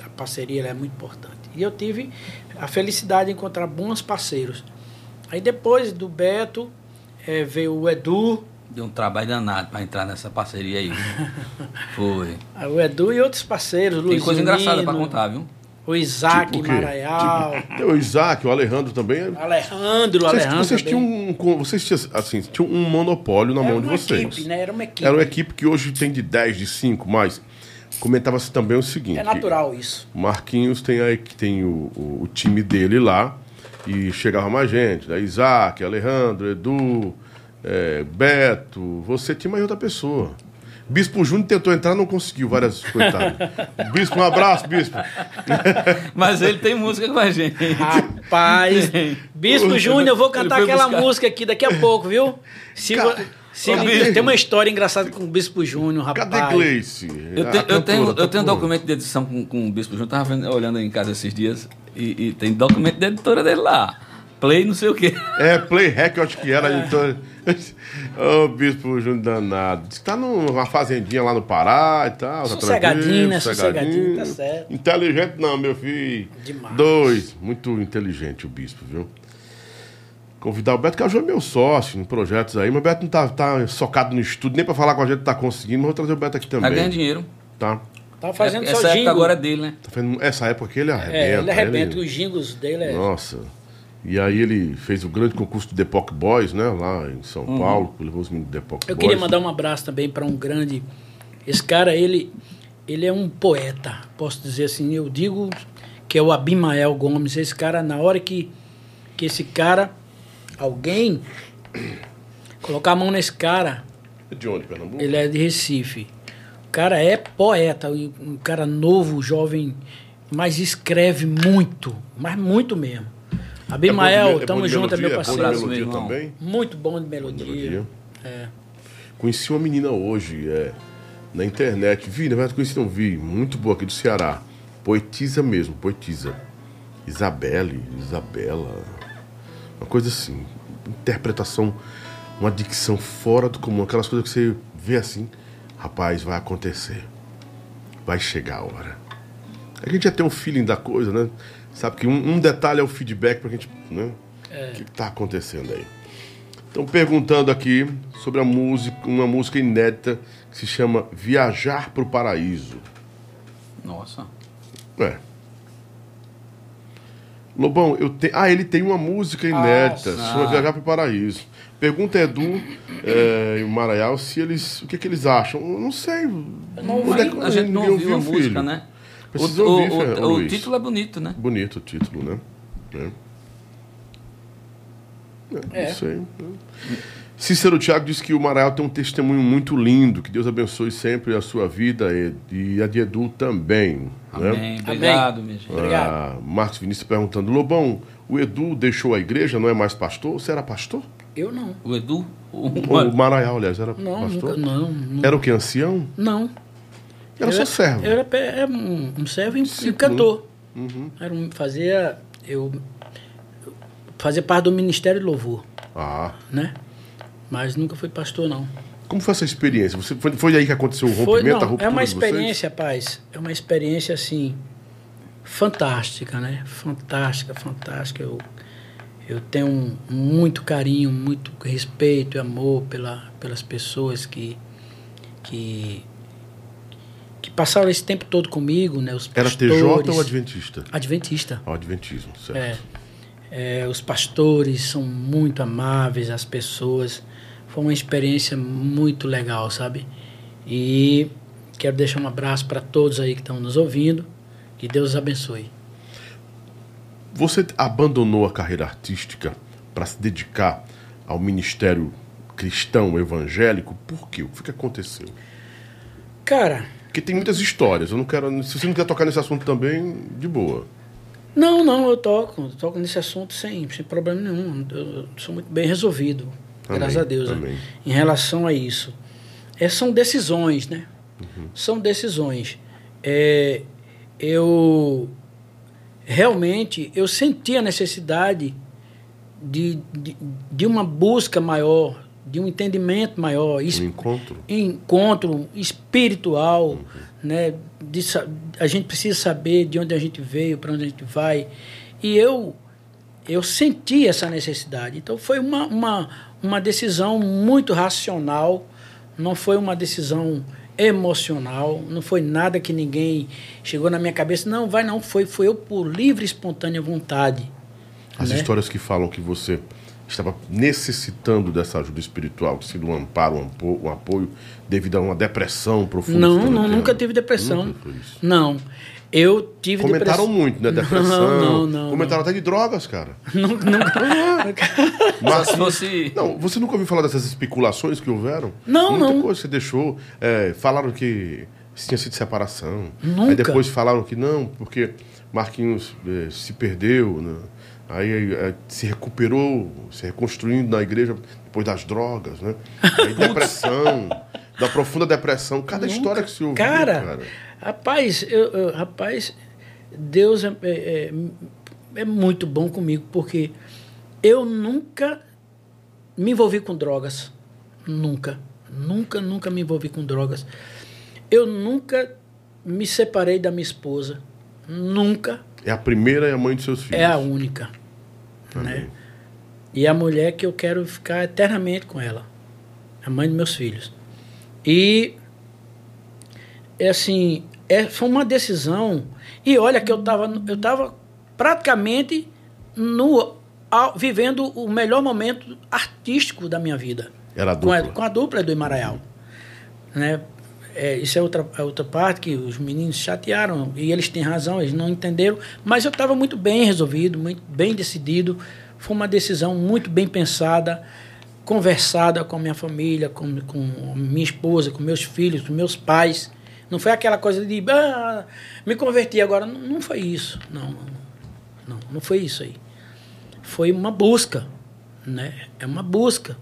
A parceria é muito importante. E eu tive a felicidade de encontrar bons parceiros. Aí depois do Beto, é, veio o Edu. Deu um trabalho danado para entrar nessa parceria aí. Foi. O Edu e outros parceiros. Tem coisa engraçada para contar, viu? O Isaac tipo o Maraial. Tipo, o Isaac, o Alejandro também. Alejandro, vocês, Alejandro. Vocês tinham um, vocês tinham, assim, tinham um monopólio na Era mão de vocês. Equipe, né? Era uma equipe. Era uma equipe que hoje tem de 10, de 5, mas comentava-se também o seguinte. É natural isso. Marquinhos tem, aí, tem o, o, o, time dele lá e chegava mais gente. Né? Isaac, Alejandro, Edu, é, Beto. Você tinha mais outra pessoa. Bispo Júnior tentou entrar, não conseguiu, várias coitadas. Bispo, um abraço, Bispo. Mas ele tem música com a gente. Rapaz, Bispo Júnior, eu vou cantar aquela buscar. música aqui daqui a pouco, viu? Se, Cara, se ele, tem uma história engraçada com o Bispo Júnior, rapaz. Cadê Gleice? Eu, te, eu, tenho, eu tenho um documento de edição com, com o Bispo Júnior, tava olhando em casa esses dias, e, e tem documento da editora dele lá. Play não sei o quê. É, Play Hack, eu acho que era editora. Ô, oh, Bispo Júnior danado. Diz que tá numa fazendinha lá no Pará e tal. Tá sossegadinho, né? Sossegadinho, tá certo. Inteligente não, meu filho. Demais. Dois. Muito inteligente o Bispo, viu? Convidar o Beto, que é meu sócio em projetos aí, mas o Beto não tá, tá socado no estudo, nem pra falar com a gente tá conseguindo, mas vou trazer o Beto aqui também. Tá ganhando dinheiro. Tá. Tá fazendo Essa só época jingle. agora é dele, né? Tá fazendo, essa época que ele arrebenta. É, ele arrebenta, ele... os jingles dele é... Nossa. E aí ele fez o grande concurso do Depoc Boys, né? Lá em São uhum. Paulo, levou os meninos do Depoc Eu Boys. queria mandar um abraço também para um grande... Esse cara, ele, ele é um poeta, posso dizer assim. Eu digo que é o Abimael Gomes. Esse cara, na hora que, que esse cara, alguém, colocar a mão nesse cara... É de onde, Pernambuco? Ele é de Recife. O cara é poeta, um cara novo, jovem, mas escreve muito, mas muito mesmo. Abimael, é tamo junto, é meu parceiro. É bom de melodia também? Muito bom de melodia. Bom de melodia. É. Conheci uma menina hoje, é, na internet. Vi, na verdade, conheci, não vi. Muito boa aqui do Ceará. Poetisa mesmo, poetisa. Isabelle, Isabela. Uma coisa assim. Interpretação, uma dicção fora do comum. Aquelas coisas que você vê assim. Rapaz, vai acontecer. Vai chegar a hora. A gente já tem um feeling da coisa, né? Sabe que um, um detalhe é o feedback pra gente, né? É. O que tá acontecendo aí? Estão perguntando aqui sobre a música, uma música inédita que se chama Viajar pro Paraíso. Nossa. É. Lobão, eu tenho. Ah, ele tem uma música inédita, se chama Viajar pro Paraíso. Pergunta a Edu é, e o Maraial se eles. O que, que eles acham. Eu não sei. Não ouvi, é, a gente não ouviu a música, filho. né? Precisa o, ouvir, o, o, o, título é bonito, né? Bonito o título, né? É. É, Não sei. Né? Cícero Thiago diz que o Maraial tem um testemunho muito lindo, que Deus abençoe sempre a sua vida e a de Edu também. Amém. Né? Obrigado, minha gente. Obrigado. Ah, Marcos Vinícius perguntando: Lobão, o Edu deixou a igreja, não é mais pastor? Você era pastor? Eu não. O Edu? O, o Maraial, aliás, era não, pastor? Nunca, não, não. Era o que? Ancião? Não. Era eu só servo. Eu era, era um, um servo e um cantor. Uhum. Era um, fazia. Eu fazia parte do Ministério de Louvor. Ah. Né? Mas nunca fui pastor, não. Como foi essa experiência? Você, foi, foi aí que aconteceu o rompimento, foi, não, a ruptura É uma experiência, rapaz. É uma experiência, assim, fantástica, né? Fantástica, fantástica. Eu, eu tenho muito carinho, muito respeito e amor pela, pelas pessoas que, que que passaram esse tempo todo comigo, né? Os pastores, Era TJ ou Adventista? Adventista. O Adventismo, certo. É, é, os pastores são muito amáveis, as pessoas. Foi uma experiência muito legal, sabe? E quero deixar um abraço para todos aí que estão nos ouvindo. Que Deus os abençoe. Você abandonou a carreira artística para se dedicar ao ministério cristão evangélico? Por quê? O que, que aconteceu? Cara, porque tem muitas histórias. Eu não quero. Se você não quer tocar nesse assunto também, de boa. Não, não, eu toco. Eu toco nesse assunto sem, sem problema nenhum. Eu sou muito bem resolvido. Amém, graças a Deus. Né? Em relação a isso. É, são decisões, né? Uhum. São decisões. É, eu realmente eu senti a necessidade de, de, de uma busca maior de um entendimento maior, um encontro, encontro espiritual, uhum. né? De, a gente precisa saber de onde a gente veio, para onde a gente vai. E eu eu senti essa necessidade. Então foi uma, uma, uma decisão muito racional, não foi uma decisão emocional, não foi nada que ninguém chegou na minha cabeça, não, vai não, foi, foi eu por livre e espontânea vontade. As né? histórias que falam que você estava necessitando dessa ajuda espiritual, que seria um amparo, um apoio, um apoio devido a uma depressão profunda. Não, não nunca tive depressão. Nunca não. Eu tive Comentaram depressão. muito, né? Depressão. Não, não, não. Comentaram não. até de drogas, cara. Não, Mas se fosse... Não, você nunca ouviu falar dessas especulações que houveram? Não, Muita não. coisa você deixou. É, falaram que tinha sido separação. Nunca. Aí depois falaram que não, porque Marquinhos é, se perdeu, né? Aí é, se recuperou, se reconstruindo na igreja depois das drogas, né? Aí depressão, da profunda depressão. Cada Nunca. história que se ouviu, cara... cara Rapaz, eu, eu, rapaz, Deus é, é, é, é muito bom comigo, porque eu nunca me envolvi com drogas. Nunca. Nunca, nunca me envolvi com drogas. Eu nunca me separei da minha esposa. Nunca. É a primeira e a mãe de seus filhos. É a única. Né? E a mulher que eu quero ficar eternamente com ela. A mãe dos meus filhos. E é assim, é, foi uma decisão. E olha que eu estava eu tava praticamente no, vivendo o melhor momento artístico da minha vida. Era a dupla. Com a, com a dupla do Imaraial. Né? É, isso é outra, é outra parte que os meninos chatearam, e eles têm razão, eles não entenderam, mas eu estava muito bem resolvido, muito bem decidido. Foi uma decisão muito bem pensada, conversada com a minha família, com, com minha esposa, com meus filhos, com meus pais. Não foi aquela coisa de ah, me converti agora. Não, não foi isso. Não, não, não foi isso aí. Foi uma busca. Né? É uma busca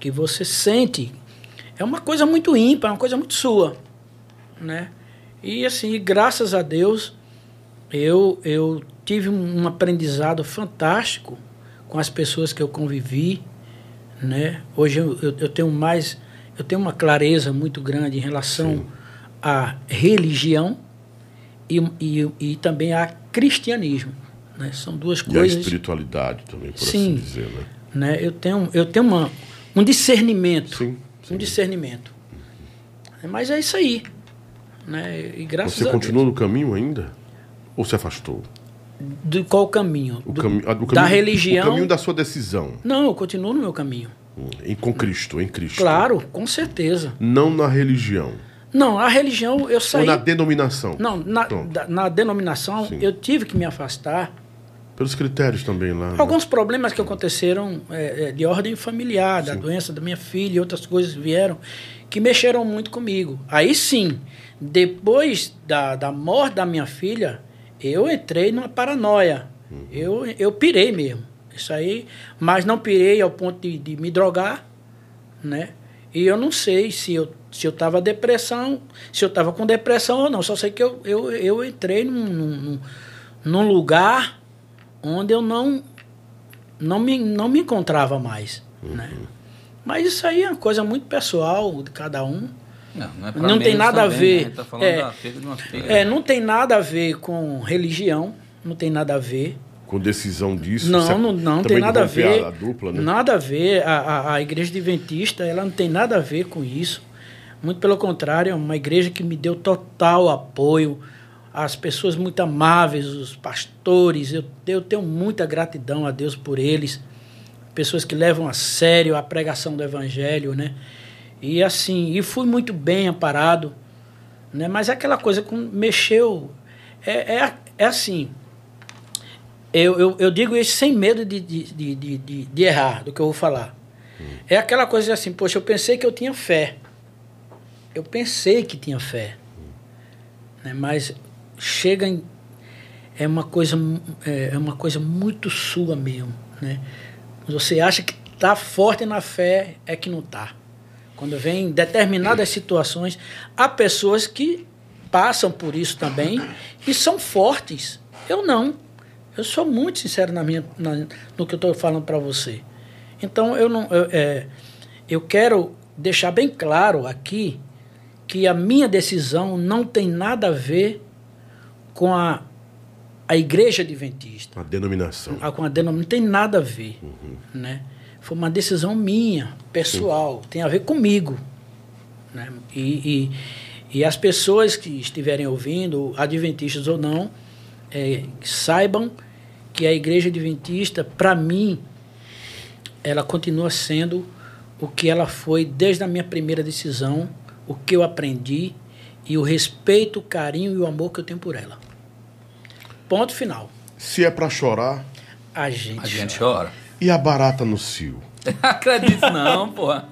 que você sente. É uma coisa muito ímpar, é uma coisa muito sua. Né? E assim, graças a Deus, eu, eu tive um aprendizado fantástico com as pessoas que eu convivi. Né? Hoje eu, eu, eu tenho mais, eu tenho uma clareza muito grande em relação Sim a religião e, e, e também a cristianismo. Né? São duas coisas. E a espiritualidade também, por Sim, assim dizer. Né? né? Eu tenho, eu tenho uma, um discernimento. Sim, sim. Um discernimento. Mas é isso aí. Né? E graças Você continua Deus. no caminho ainda? Ou se afastou? Do qual caminho? O, cami do, caminho, da religião. O caminho da sua decisão. Não, eu continuo no meu caminho. Em, com Cristo, em Cristo. Claro, com certeza. Não na religião. Não, a religião eu saí. Ou na denominação? Não, na, da, na denominação Sim. eu tive que me afastar. Pelos critérios também lá. Né? Alguns né? problemas que aconteceram é, é, de ordem familiar, da sim. doença da minha filha e outras coisas vieram que mexeram muito comigo. Aí sim, depois da, da morte da minha filha, eu entrei numa paranoia. Uhum. Eu, eu pirei mesmo. Isso aí, mas não pirei ao ponto de, de me drogar, né? E eu não sei se eu se eu estava depressão, se eu estava com depressão ou não. Só sei que eu, eu, eu entrei num, num, num lugar onde eu não, não, me, não me encontrava mais. Uhum. Né? Mas isso aí é uma coisa muito pessoal de cada um. Não, não, é não tem nada também, a ver. Né? A tá é, é, não tem nada a ver com religião, não tem nada a ver com decisão disso? Não, não, não tem nada a ver. A dupla, né? Nada a ver. A, a, a igreja adventista ela não tem nada a ver com isso. Muito pelo contrário, é uma igreja que me deu total apoio. As pessoas muito amáveis, os pastores, eu, eu tenho muita gratidão a Deus por eles. Pessoas que levam a sério a pregação do evangelho, né? E assim, e fui muito bem amparado, né? Mas é aquela coisa que mexeu. É, é, é assim, eu, eu, eu, digo isso sem medo de, de, de, de, de errar do que eu vou falar. Hum. É aquela coisa assim, poxa, eu pensei que eu tinha fé. Eu pensei que tinha fé. Né? Mas chega em. É uma coisa, é, é uma coisa muito sua mesmo. Né? Você acha que está forte na fé, é que não está. Quando vem determinadas situações, há pessoas que passam por isso também e são fortes. Eu não. Eu sou muito sincero na minha, na, no que eu estou falando para você. Então, eu não. Eu, é, eu quero deixar bem claro aqui que a minha decisão não tem nada a ver com a, a igreja adventista. A denominação. A, com a denominação. Não tem nada a ver. Uhum. Né? Foi uma decisão minha, pessoal. Tem a ver comigo. Né? E, e, e, as pessoas que estiverem ouvindo, adventistas ou não, é, saibam que a igreja adventista, para mim, ela continua sendo o que ela foi desde a minha primeira decisão o que eu aprendi e o respeito, o carinho e o amor que eu tenho por ela. Ponto final. Se é para chorar, a gente, a gente chora. E a barata no cio? Acredito não, porra.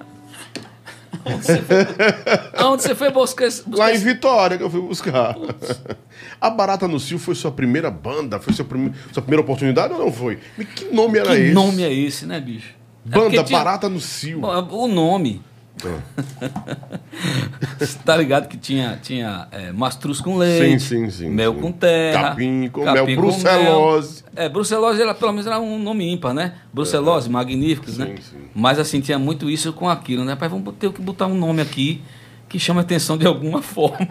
Onde você foi, Onde você foi buscar, buscar Lá em Vitória que eu fui buscar. A Barata no Cio foi sua primeira banda? Foi sua, prim... sua primeira oportunidade ou não foi? Que nome era que esse? Que nome é esse, né, bicho? Banda é tinha... Barata no Cio. O nome. Tá ligado que tinha, tinha é, mastruz com leite, sim, sim, sim, mel com terra, capim com capim mel, brucelose. Mel. É, brucelose ela, pelo menos era um nome ímpar, né? Brucelose, é. magníficos, né? Mas assim, tinha muito isso com aquilo, né? Pai, vamos ter que botar um nome aqui que chama atenção de alguma forma.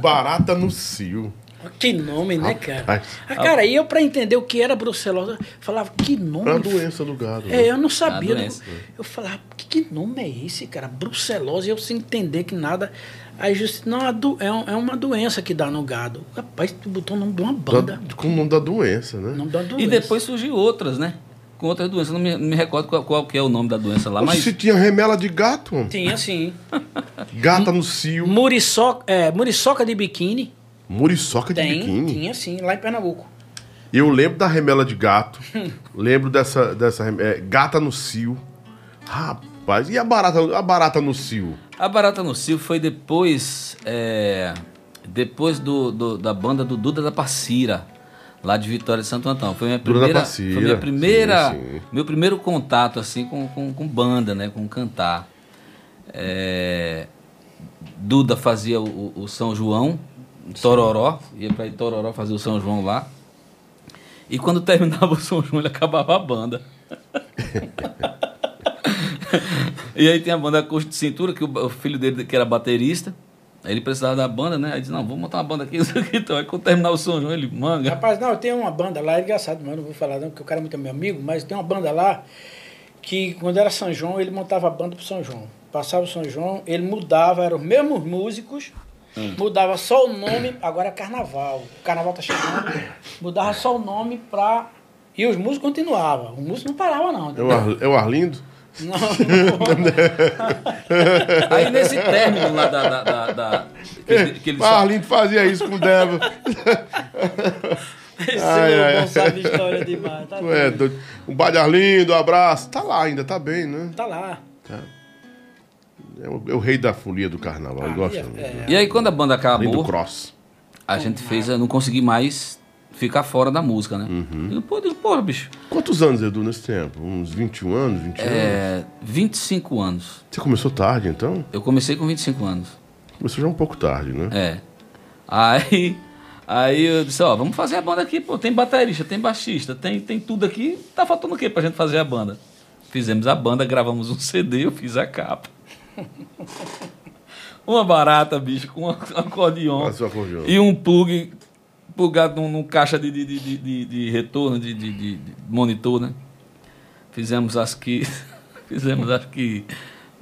Barata no cio. Que nome, né, cara? Ah, cara, e eu para entender o que era brucelose, falava, que nome. É a doença do gado. É, né? eu não sabia. Eu, eu falava, que, que, nome é esse, cara? Brucelose, eu sem entender que nada. Aí justi, não, é, é uma doença que dá no gado. Rapaz, tu botou o nome de uma banda. Da, com o nome da doença, né? Nome da doença. E depois surgiu outras, né? Com outras doenças. Não me, não me recordo qual, qual, que é o nome da doença lá. Mas se tinha remela de gato? Tinha, sim. Gata no cio. Muriçoca, é, muriçoca de biquíni. Muriçoca de Tem, biquíni? Tinha sim, lá em Pernambuco. Eu lembro da remela de gato. lembro dessa, dessa é, gata no cio. Rapaz, e a barata, a barata no cio? A barata no cio foi depois. É, depois do, do, da banda do Duda da Passira, lá de Vitória de Santo Antão. Foi minha primeira. Duda da Passira. Foi minha primeira. Sim, sim. Meu primeiro contato assim com, com, com banda, né? Com cantar. É, Duda fazia o, o São João Tororó, ia para Tororó fazer o São João lá. E quando terminava o São João, ele acabava a banda. e aí tem a banda Custo de Cintura, que o, filho dele, que era baterista, aí ele precisava da banda, né? Aí disse, não, vamos montar uma banda aqui, então. Aí quando terminar o São João, ele manga. Rapaz, não, tem uma banda lá, é engraçado, mas não vou falar não, porque o cara é muito meu amigo, mas tem uma banda lá que quando era São João, ele montava a banda pro São João. Passava o São João, ele mudava, eram os mesmos músicos, Hum. Mudava só o nome, agora é carnaval. O carnaval tá chegando, mudava só o nome pra. E os músicos continuavam. O músico não parava, não. É o, Ar, é o Arlindo? Não, não. Aí nesse término lá da. da, da, da que, que ele só... Arlindo fazia isso com o Débora. Esse ai, ai, bom sabe história demais. Tá é, um baile Arlindo, um abraço. Tá lá ainda, tá bem, né? Tá lá. Tá. É o, é o, rei da folia do carnaval. Ah, gosto, é, E aí quando a banda acabou. do cross. A gente fez, eu não consegui mais ficar fora da música, né? Uhum. Eu, pô, porra, bicho. Quantos anos, Edu, nesse tempo? Uns 21 anos, 20 é, anos? 25 anos. Você começou tarde, então? Eu comecei com 25 anos. Começou já um pouco tarde, né? É. Aí, aí eu disse, ó, vamos fazer a banda aqui, pô. Tem baterista, tem baixista, tem, tem tudo aqui. Tá faltando o quê pra gente fazer a banda? Fizemos a banda, gravamos um CD, eu fiz a capa. Uma barata, bicho, com um acordeon. E um plug plugado num, num caixa de, de, de, de, de retorno, de, de, de, monitor, né? Fizemos acho que. fizemos acho que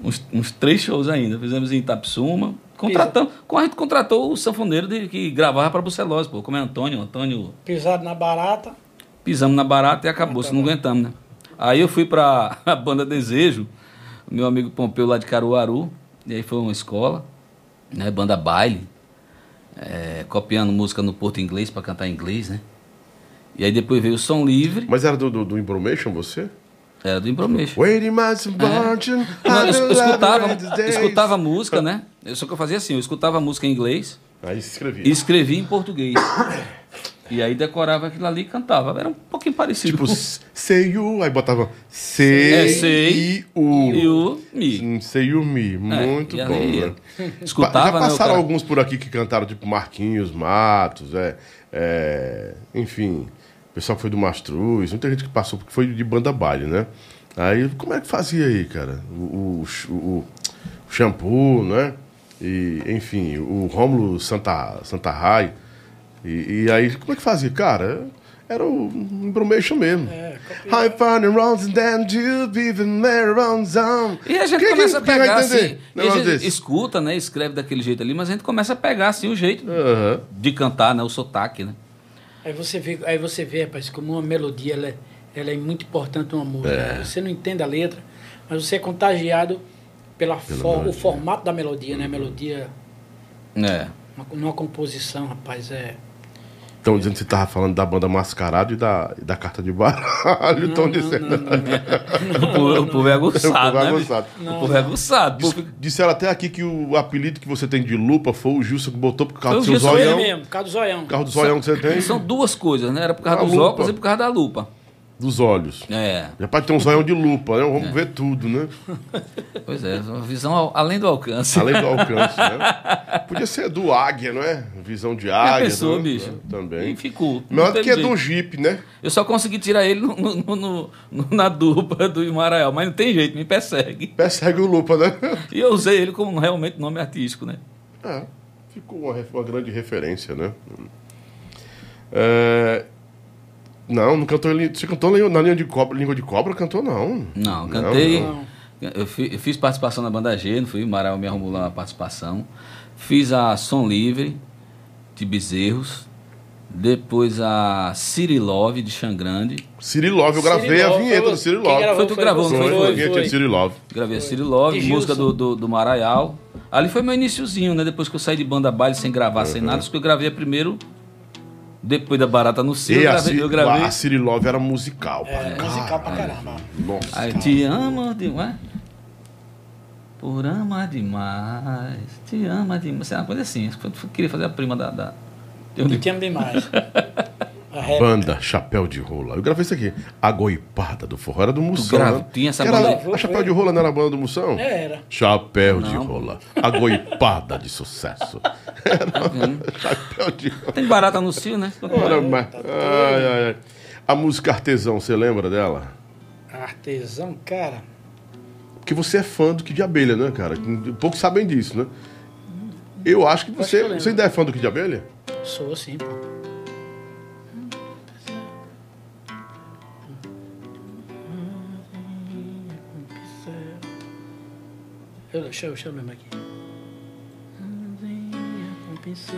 uns, uns três shows ainda. Fizemos em Itapsuma. Contratamos, a gente contratou o sanfoneiro de, que gravava para Bucelose, pô, como é Antônio, Antônio. Pisado na barata. Pisamos na barata e acabou, se não aguentamos, né? Aí eu fui para a banda Desejo meu amigo Pompeu lá de Caruaru, e aí foi uma escola, né, banda baile, é, copiando música no porto inglês para cantar em inglês, né? E aí depois veio o Som Livre. Mas era do, do, do Imbromation você? Era do Imbromation. Waiting é. eu, escutava, escutava música, né? Só que eu fazia assim, eu escutava música em inglês. Aí escrevia. E escrevia em português. E aí decorava aquilo ali e cantava. Era um pouquinho parecido. Tipo, sei you, aí botava sei, é, sei e o. E o mi. Sei o mi. Muito é, bom, aí, né? Escutava, Já passaram né, alguns por aqui que cantaram, tipo Marquinhos Matos, é, é enfim, o pessoal que foi do Mastruz, muita gente que passou, porque foi de banda baile, né? Aí, como é que fazia aí, cara? O, o, o shampoo, né? E, enfim, o Rômulo Santa, Santa Rai. E, e, aí, como é que fazia? Cara, era o embromation mesmo. É, High fun and rounds and then you be the zone. E a gente que, começa que, a pegar assim. a gente escuta, né? Escreve daquele jeito ali, mas a gente começa a pegar assim o jeito uhum. de cantar, né? O sotaque, né? Aí você vê, aí você vê, rapaz, como uma melodia ela é, ela é muito importante uma música. É. Você não entende a letra, mas você é contagiado pela for, o formato da melodia, né? A melodia. É. Uma, numa composição, rapaz, é. Estão dizendo que você estava falando da banda Mascarado e da, e da carta de baralho. Estão dizendo. o povo é aguçado. O povo é né, aguçado. o povo é aguçado. Diz, disseram até aqui que o apelido que você tem de lupa foi o Gilson que botou por causa do seu zoião. mesmo, por causa do zoião. Por causa do zoião que você tem. São duas coisas, né? Era por causa a dos lupa. óculos e por causa da lupa dos olhos. É. Já pode ter um zoião de lupa, né? Vamos é. ver tudo, né? Pois é, uma visão além do alcance. Além do alcance, né? Podia ser do águia, não é? Visão de águia. Pessoa, né? bicho. Também. E ficou. Melhor do que é do Jeep, né? Eu só consegui tirar ele no, no, no, na dupla do Imaraial, mas não tem jeito, me persegue. Persegue o lupa, né? E eu usei ele como realmente nome artístico, né? É, ficou uma, uma grande referência, né? É, não, não cantou. Você cantou na linha de cobra, língua de cobra? Cantou não. Não, cantei. Não, não. Eu, fiz, participação na banda G, não fui. O Maral me arrumou lá uma participação. Fiz a Som Livre de Bezerros. Depois a Siri Love de Xangrande. Siri Love, eu gravei a vinheta do Siri Love. Foi tu que gravou, não foi? Foi, foi, a vinheta de Siri Love. Gravei a Siri Love, música do, do, do, Maraial. Ali foi meu iníciozinho, né? Depois que eu saí de banda baile sem gravar, uhum. sem nada, que eu gravei primeiro depois da Barata no Cio, eu gravei, eu gravei. A Siri Love era musical. É, pra musical pra caramba. Nossa. Aí, te amo demais. Por ama demais. Te ama demais. É uma coisa assim. Eu queria fazer a prima da. da... Eu te amo demais. Banda Chapéu de Rola. Eu gravei isso aqui. A Goipada do Forró. Era do Moção. Grava, né? Tinha essa banda. a Chapéu de Rola não era a banda do Moção? É, era. Chapéu não. de Rola. A Goipada de sucesso. Era... Tá Chapéu de Rola. Tem barata no cio, né? Ora, mas... ai, ai, ai. A música Artesão, você lembra dela? Artesão, cara. Porque você é fã do Kid de Abelha, né, cara? Poucos sabem disso, né? Eu acho que você. Acho que você ainda é fã do Kid de Abelha? Sou, sim, pô. Eu, deixa, deixa eu lembrar aqui. Com pincel.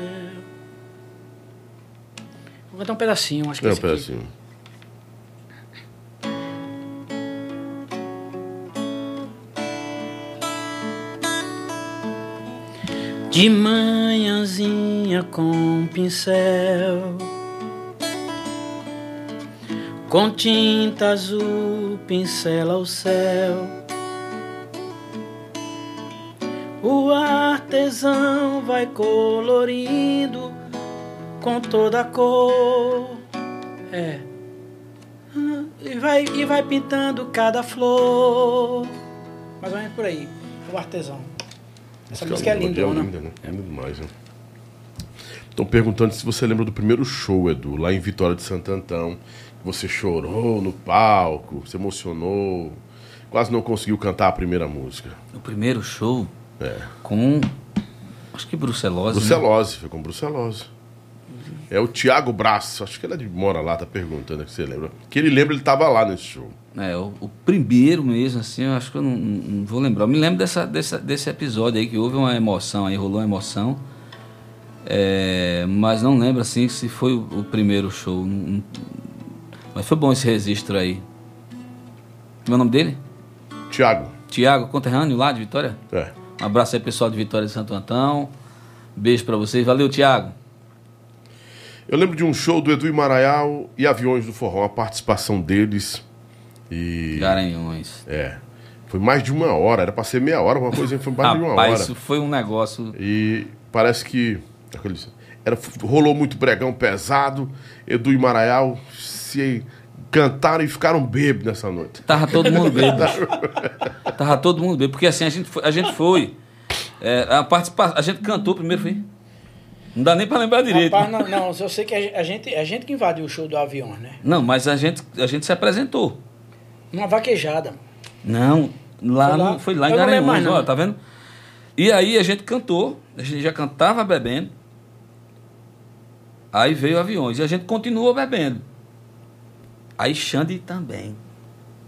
Vou cantar um pedacinho, acho que é um pedacinho. Aqui. De manhãzinha com pincel, com tinta azul, pincela o céu O artesão vai colorindo com toda a cor. É. E vai, e vai pintando cada flor. Mais ou menos por aí. O artesão. Essa música, música é linda, é linda, né? É lindo demais, né? Estão perguntando se você lembra do primeiro show, Edu, lá em Vitória de Santo Antão. Você chorou no palco, se emocionou, quase não conseguiu cantar a primeira música. O primeiro show? É. Com. Acho que brucelose. Brucelose, né? foi com brucelose. É o Tiago Braço, acho que ele é de Mora lá, tá perguntando que você lembra. Que ele lembra, ele tava lá nesse show. É, o, o primeiro mesmo, assim, eu acho que eu não, não, vou lembrar. Eu me lembro dessa, dessa, desse episódio aí que houve uma emoção aí, rolou uma emoção. É, mas não lembro assim se foi o, o primeiro show. Não, mas foi bom esse registro aí. Como é o nome dele? Tiago. Tiago, conterrâneo lá de Vitória? É. Um abraço aí, pessoal de Vitória de Santo Antão. Beijo para vocês. Valeu, Tiago. Eu lembro de um show do Edu Maraial e Aviões do Forró, a participação deles. E. Garanhões. É. Foi mais de uma hora, era para ser meia hora, uma coisa foi mais de uma hora. Isso foi um negócio. E parece que. Era, rolou muito bregão pesado. Edu e Maraial se cantaram e ficaram bêbados nessa noite. Tava todo mundo bêbado. Tava todo mundo bêbado. Porque assim, a gente foi. A, gente, foi, é, a, participa, a gente cantou primeiro, foi. Não dá nem para lembrar direito. Rapaz, não, não, eu sei que a gente, a gente que invadiu o show do avião, né? Não, mas a gente, a gente se apresentou. Uma vaquejada. Não, lá foi lá, no, foi lá em Garanhuns, ó, tá vendo? E aí a gente cantou, a gente já cantava bebendo. Aí veio aviões e a gente continuou bebendo. Aí Xande também.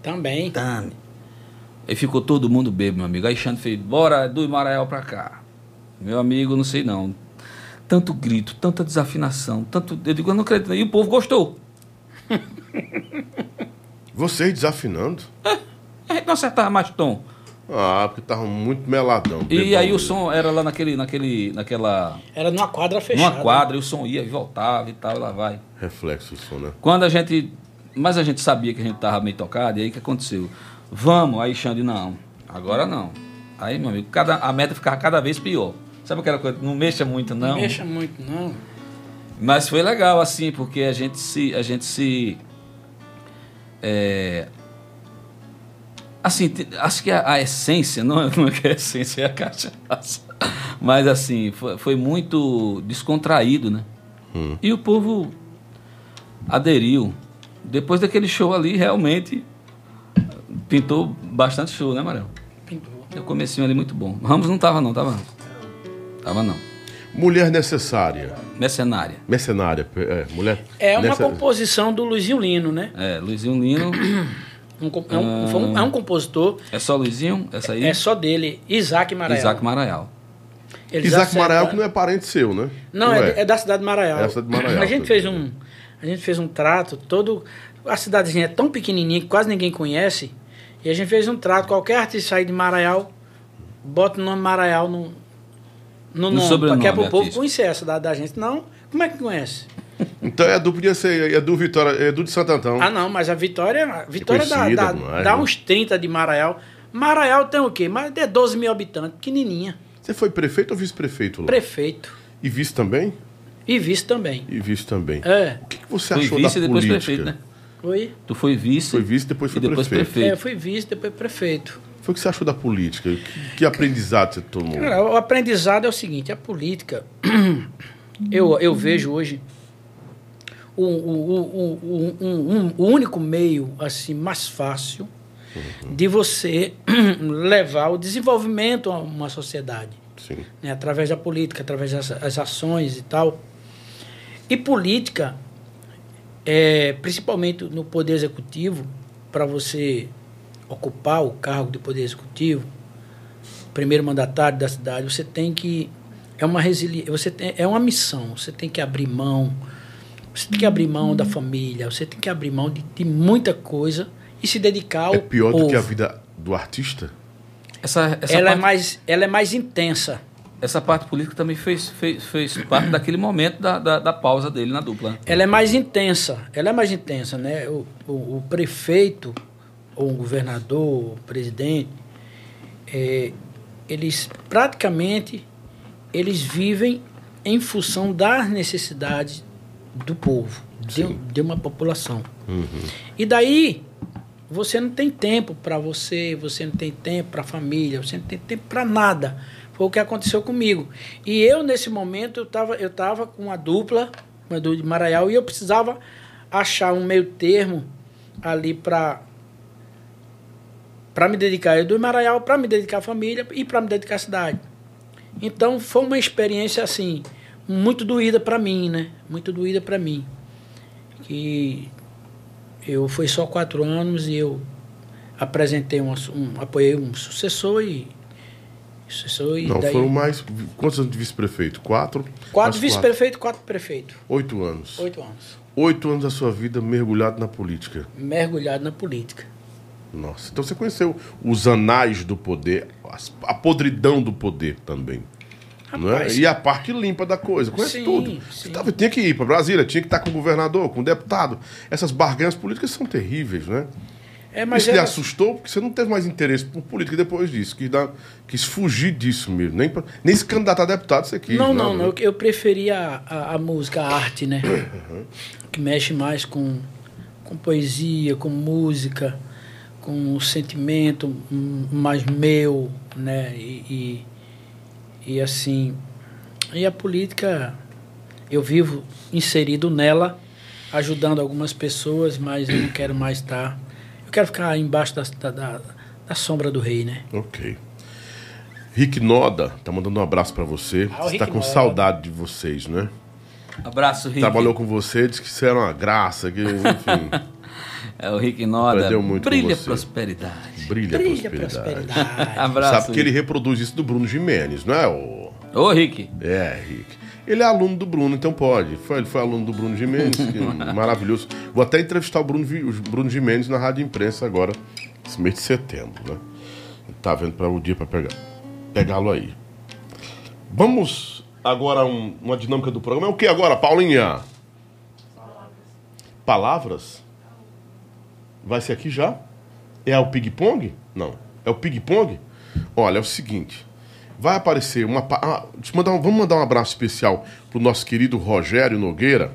Também. Também. Aí ficou todo mundo bebo, meu amigo. Aí Xande fez, bora do Imarael pra cá. Meu amigo, não sei não. Tanto grito, tanta desafinação, tanto. Eu digo, eu não acredito. E o povo gostou. Vocês desafinando? É, a gente não acertava mais tom. Ah, porque tava muito meladão. E aí o som era lá naquele, naquele, naquela... Era numa quadra fechada. Numa quadra, e o som ia e voltava e tal, e lá vai. Reflexo o som, né? Quando a gente... Mas a gente sabia que a gente tava meio tocado, e aí o que aconteceu? Vamos, aí Xande, não. Agora não. Aí, meu amigo, cada, a meta ficava cada vez pior. Sabe aquela coisa? Não mexa muito, não. Não mexa muito, não. Mas foi legal, assim, porque a gente se... A gente se é, assim, acho que a, a, essência, não é, não é que a essência é a cachaça, mas assim, foi, foi muito descontraído, né? Hum. E o povo aderiu. Depois daquele show ali, realmente pintou bastante show, né, Marel? Pintou. O comecinho ali muito bom. Ramos não tava não, tava não. Tava não. Mulher necessária. Mercenária. Mercenária, é, mulher. É uma composição do Luizinho Lino, né? É, Luizinho Lino. Um, é, um, um, é, um, compositor. É só Luizinho? Essa aí? É só dele, Isaac Maraial. Isaac Maraial. Eles Isaac Maraial que não é parente seu, né? Não, é, é, é, da cidade de Maraial. É da cidade de Maraial. A gente fez um, a gente fez um trato todo. A cidadezinha é tão pequenininha que quase ninguém conhece. E a gente fez um trato. Qualquer artista sair de Maraial, bota o nome Maraial no, no, no nome. Que é pro povo conhecer a cidade da gente. Não, como é que conhece? Então é do podia ser é do Vitória, é do de Santo Antão. Ah, não, mas a Vitória, a Vitória dá, dá, demais, dá né? uns 30 de Maraial. Maraial tem o quê? Mais de 12 mil habitantes, pequenininha. Você foi prefeito ou vice-prefeito? Prefeito. E vice também? E vice também. E vice também. É. O que, que você foi achou vice da e depois prefeito, né? Oi? Tu foi vice. Foi vice depois foi depois prefeito. prefeito. É, fui vice depois prefeito. Foi o que você achou da política? Que, que aprendizado você tomou? Cara, o aprendizado é o seguinte, a política, eu, eu vejo hoje o, o, o, um, o único meio assim mais fácil uhum. de você levar o desenvolvimento a uma sociedade. Né, através da política, através das ações e tal. E política, é, principalmente no poder executivo, para você ocupar o cargo de poder executivo, primeiro mandatário da cidade, você tem que é uma resiliência, você tem, é uma missão, você tem que abrir mão, você tem que abrir mão da família, você tem que abrir mão de, de muita coisa e se dedicar ao É pior povo. do que a vida do artista? Essa, essa ela, é parte, é mais, ela é mais intensa. Essa parte política também fez, fez, fez parte daquele momento da, da, da, pausa dele na dupla. Ela é mais intensa, ela é mais intensa, né? O, o, o prefeito ou um governador, o presidente, é, eles praticamente eles vivem em função das necessidades do povo, de, de, uma população. Uhum. E daí você não tem tempo para você, você não tem tempo para a família, você não tem tempo para nada. Foi o que aconteceu comigo. E eu, nesse momento, eu estava eu tava com uma dupla, uma dupla de Maraial, e eu precisava achar um meio termo ali para para me dedicar a Edu Maraial, para me dedicar à família e para me dedicar à cidade. Então foi uma experiência assim muito doída para mim, né? Muito doída para mim. Que eu foi só quatro anos e eu apresentei um, um apoiei um sucessor e sucessor e não daí, foram mais quantos anos de vice-prefeito? Quatro. Quatro vice-prefeito, quatro prefeito. Oito anos. Oito anos. Oito anos da sua vida mergulhado na política. Mergulhado na política. Nossa, então você conheceu os anais do poder, a podridão do poder também. Rapaz, é? E a parte limpa da coisa, conhece sim, tudo. Você tava, tinha que ir para Brasília, tinha que estar com o governador, com o deputado. Essas barganhas políticas são terríveis, né? É, mas Isso era... lhe assustou porque você não teve mais interesse por política depois disso, quis, dar, quis fugir disso mesmo. Nem, nem se candidatar a deputado você quis. Não, não, não. Eu, eu preferia a, a, música, a arte, né? Uhum. Que mexe mais com, com poesia, com música com um sentimento mais meu, né? E, e, e, assim, e a política, eu vivo inserido nela, ajudando algumas pessoas, mas eu não quero mais estar. Eu quero ficar embaixo da, da, da sombra do rei, né? Ok. Rick Noda tá mandando um abraço para você. Ah, Está Rick com Noda. saudade de vocês, né? Abraço, Rick. Trabalhou com você, disse que isso era uma graça, que, enfim, É o Rick Noda. Aprendeu muito com Brilha você. prosperidade. brilha, a Brilha prosperidade. prosperidade. Abraço. Sabe que ele reproduz isso do Bruno Jimenez, não é? O... Ô, Rick. É, Rick. Ele é aluno do Bruno, então pode. Foi, ele foi aluno do Bruno Jimenez, que maravilhoso. Vou até entrevistar o Bruno, o Bruno Jimenez na Rádio Imprensa agora, esse mês de setembro, né? Tá vendo para o dia para pegar, pegá-lo aí. Vamos agora um- uma dinâmica do programa. É o que agora, Paulinha? Palavras? Vai ser aqui já? É o ping-pong? Não. É o ping-pong? Olha, é o seguinte. Vai aparecer uma. ah, mandar um- vamos mandar um abraço especial pro nosso querido Rogério Nogueira,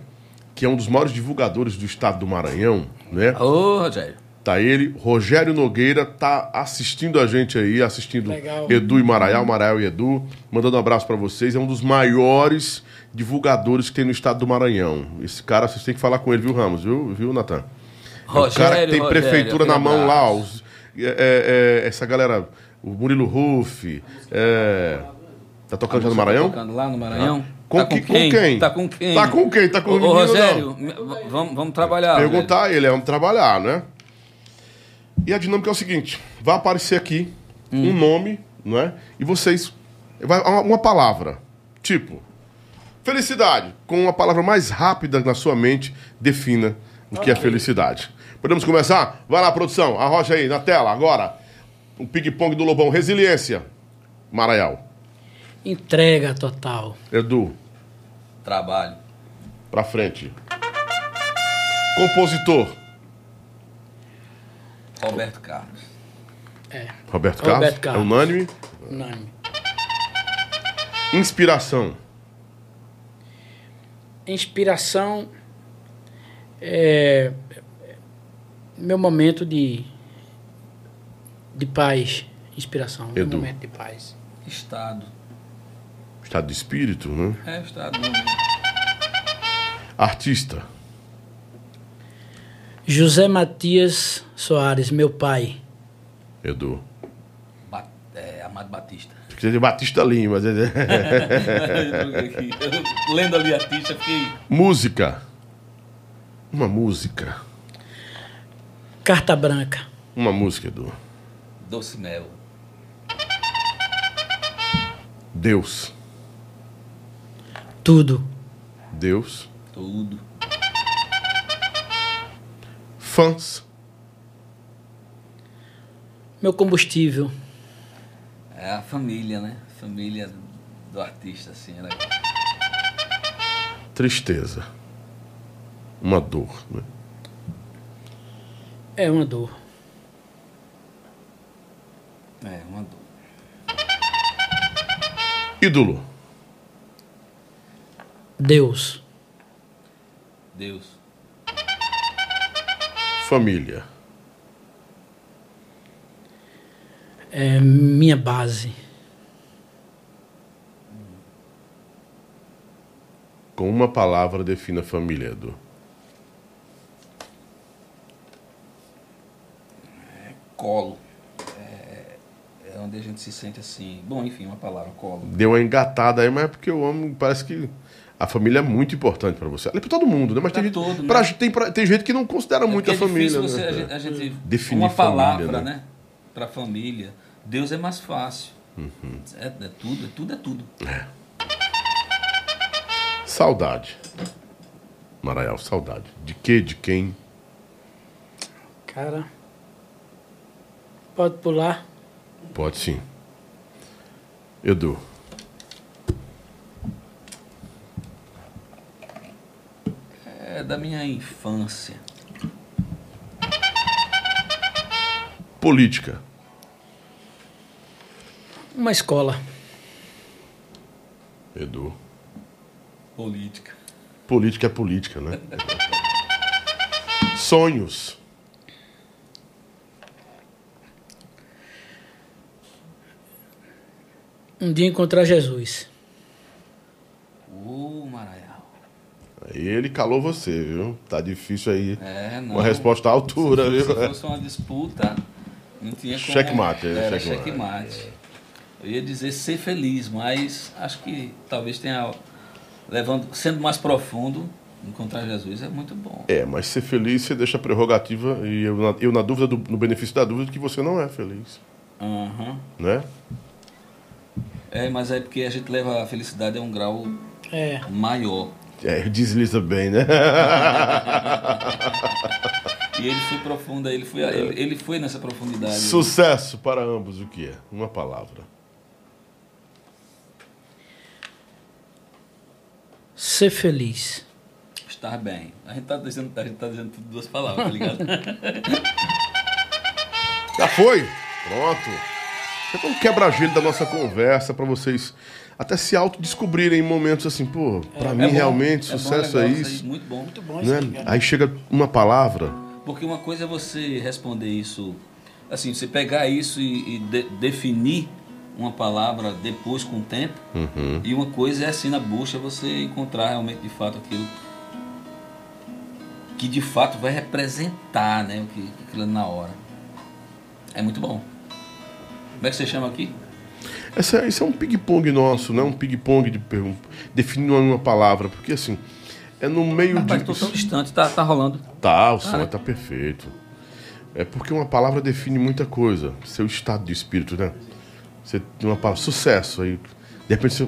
que é um dos maiores divulgadores do estado do Maranhão, né? Ô, Rogério. Tá ele, Rogério Nogueira tá assistindo a gente aí, assistindo Legal. Edu e Maraial, Maraial e Edu, mandando um abraço pra vocês. É um dos maiores divulgadores que tem no estado do Maranhão. Esse cara, vocês têm que falar com ele, viu, Ramos? Viu, viu Natan? É o cara que Rogério, tem Rogério, prefeitura na mão lá, os- é, é, é, essa galera, o Murilo Ruff, é, tá tocando já no Maranhão? Tocando lá no Maranhão? Com, tá que- com com quem? quem? Tá com quem? Tá com quem? Tá com o? Rogério, vamos, vamos trabalhar. Perguntar a ele, é um trabalhar, né? E a dinâmica é o seguinte: vai aparecer aqui Hum. um nome, não é? E vocês. Vai, uma, uma palavra. Tipo, felicidade. Com uma palavra mais rápida na sua mente, defina o que é felicidade. Podemos começar? Vai lá, produção. Arrocha aí na tela, agora. O ping-pong do Lobão. Resiliência. Maraial. Entrega total. Edu, Trabalho. pra frente. Compositor. Roberto Carlos. É. Roberto Carlos. Roberto Carlos. É unânime. Unânime. Inspiração. Inspiração é meu momento de de paz. Inspiração. Edu. momento de paz. Estado. Estado de espírito, né? É, Estado. Artista. José Matias Soares, meu pai. Edu. Ba- é, Amado Batista. Fiquei de Batista Lima. mas é- Lendo ali artista, fiquei. música. Uma música. Carta branca. Uma música, Edu. Doce Mel. Deus. Tudo. Deus. Tudo. Fãs. Meu combustível. É a família, né? Família do artista, assim. Era... Tristeza. Uma dor. Né? É uma dor. É, uma dor. Ídolo. Deus. Deus. Família. É minha base. Com uma palavra defina a família, Edu. Colo. É, é onde a gente se sente assim. Bom, enfim, uma palavra, colo. Deu uma engatada aí, mas é porque eu amo. Parece que a família é muito importante pra você. É pra todo mundo, né? Mas Pra tem, gente, todo, né? pra- tem, pra- tem gente que não considera muito a Porque é família. difícil né? você, a gente, a gente- Definir uma palavra, família, né? né? Pra família. Deus é mais fácil. Uhum. É, é tudo, é tudo, é tudo. Saudade. Maraial, saudade. De quê? De quem? Cara. Pode pular. Pode sim. Edu. É da minha infância. Política. Uma escola. Edu. Política. Política é política, né? Sonhos. Um dia encontrar Jesus. Ô, Maraial. Aí ele calou você, viu? Tá difícil aí. É, não. Uma resposta à altura, se, viu? Se fosse uma disputa, Não tinha como. Checkmate, é, Era checkmate. checkmate. Eu ia dizer ser feliz, mas acho que talvez tenha. Levando, sendo mais profundo, encontrar Jesus é muito bom. É, mas ser feliz você deixa a prerrogativa, e eu, na- eu na dúvida, do- no benefício da dúvida, que você não é feliz. Aham. Né? É, mas é porque a gente leva a felicidade a um grau É. maior. É, desliza bem, né? E ele foi profundo, ele foi, ele, ele foi nessa profundidade. Sucesso para ambos, o que é? Uma palavra. Ser feliz. Estar bem. A gente tá dizendo, a gente tá dizendo tudo duas palavras, tá ligado? Já foi? Pronto. É um quebra-gelo da nossa conversa para vocês até se autodescobrirem em momentos assim, pô, para É mim bom, realmente é sucesso é isso aí, isso. muito bom. Muito bom isso Né? aí, cara. Aí chega uma palavra, Porque uma coisa é você responder isso, assim, você pegar isso e, e de- definir uma palavra depois com o tempo, Uhum. e uma coisa é assim na busca você encontrar realmente de fato aquilo que de fato vai representar, né, o que aquilo na hora. É muito bom. Como é que você chama aqui? Essa, isso é um ping-pong nosso, né? Um ping-pong de definindo uma palavra, porque assim, é no meio Rapaz, de. tô tão distante, tá, tá rolando. Tá, o som Ah, né? tá perfeito. É porque uma palavra define muita coisa. Seu estado de espírito, né? Você tem uma palavra, sucesso, aí de repente você.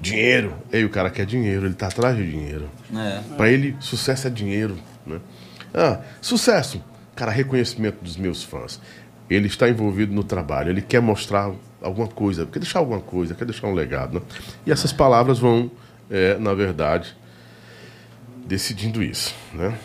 Dinheiro. Aí o cara quer dinheiro, ele tá atrás de dinheiro. É. Pra ele, sucesso é dinheiro, né? Ah, sucesso. Cara, reconhecimento dos meus fãs. Ele está envolvido no trabalho, ele quer mostrar alguma coisa, quer deixar alguma coisa, quer deixar um legado, né? E essas palavras vão, é, na verdade, decidindo isso, né?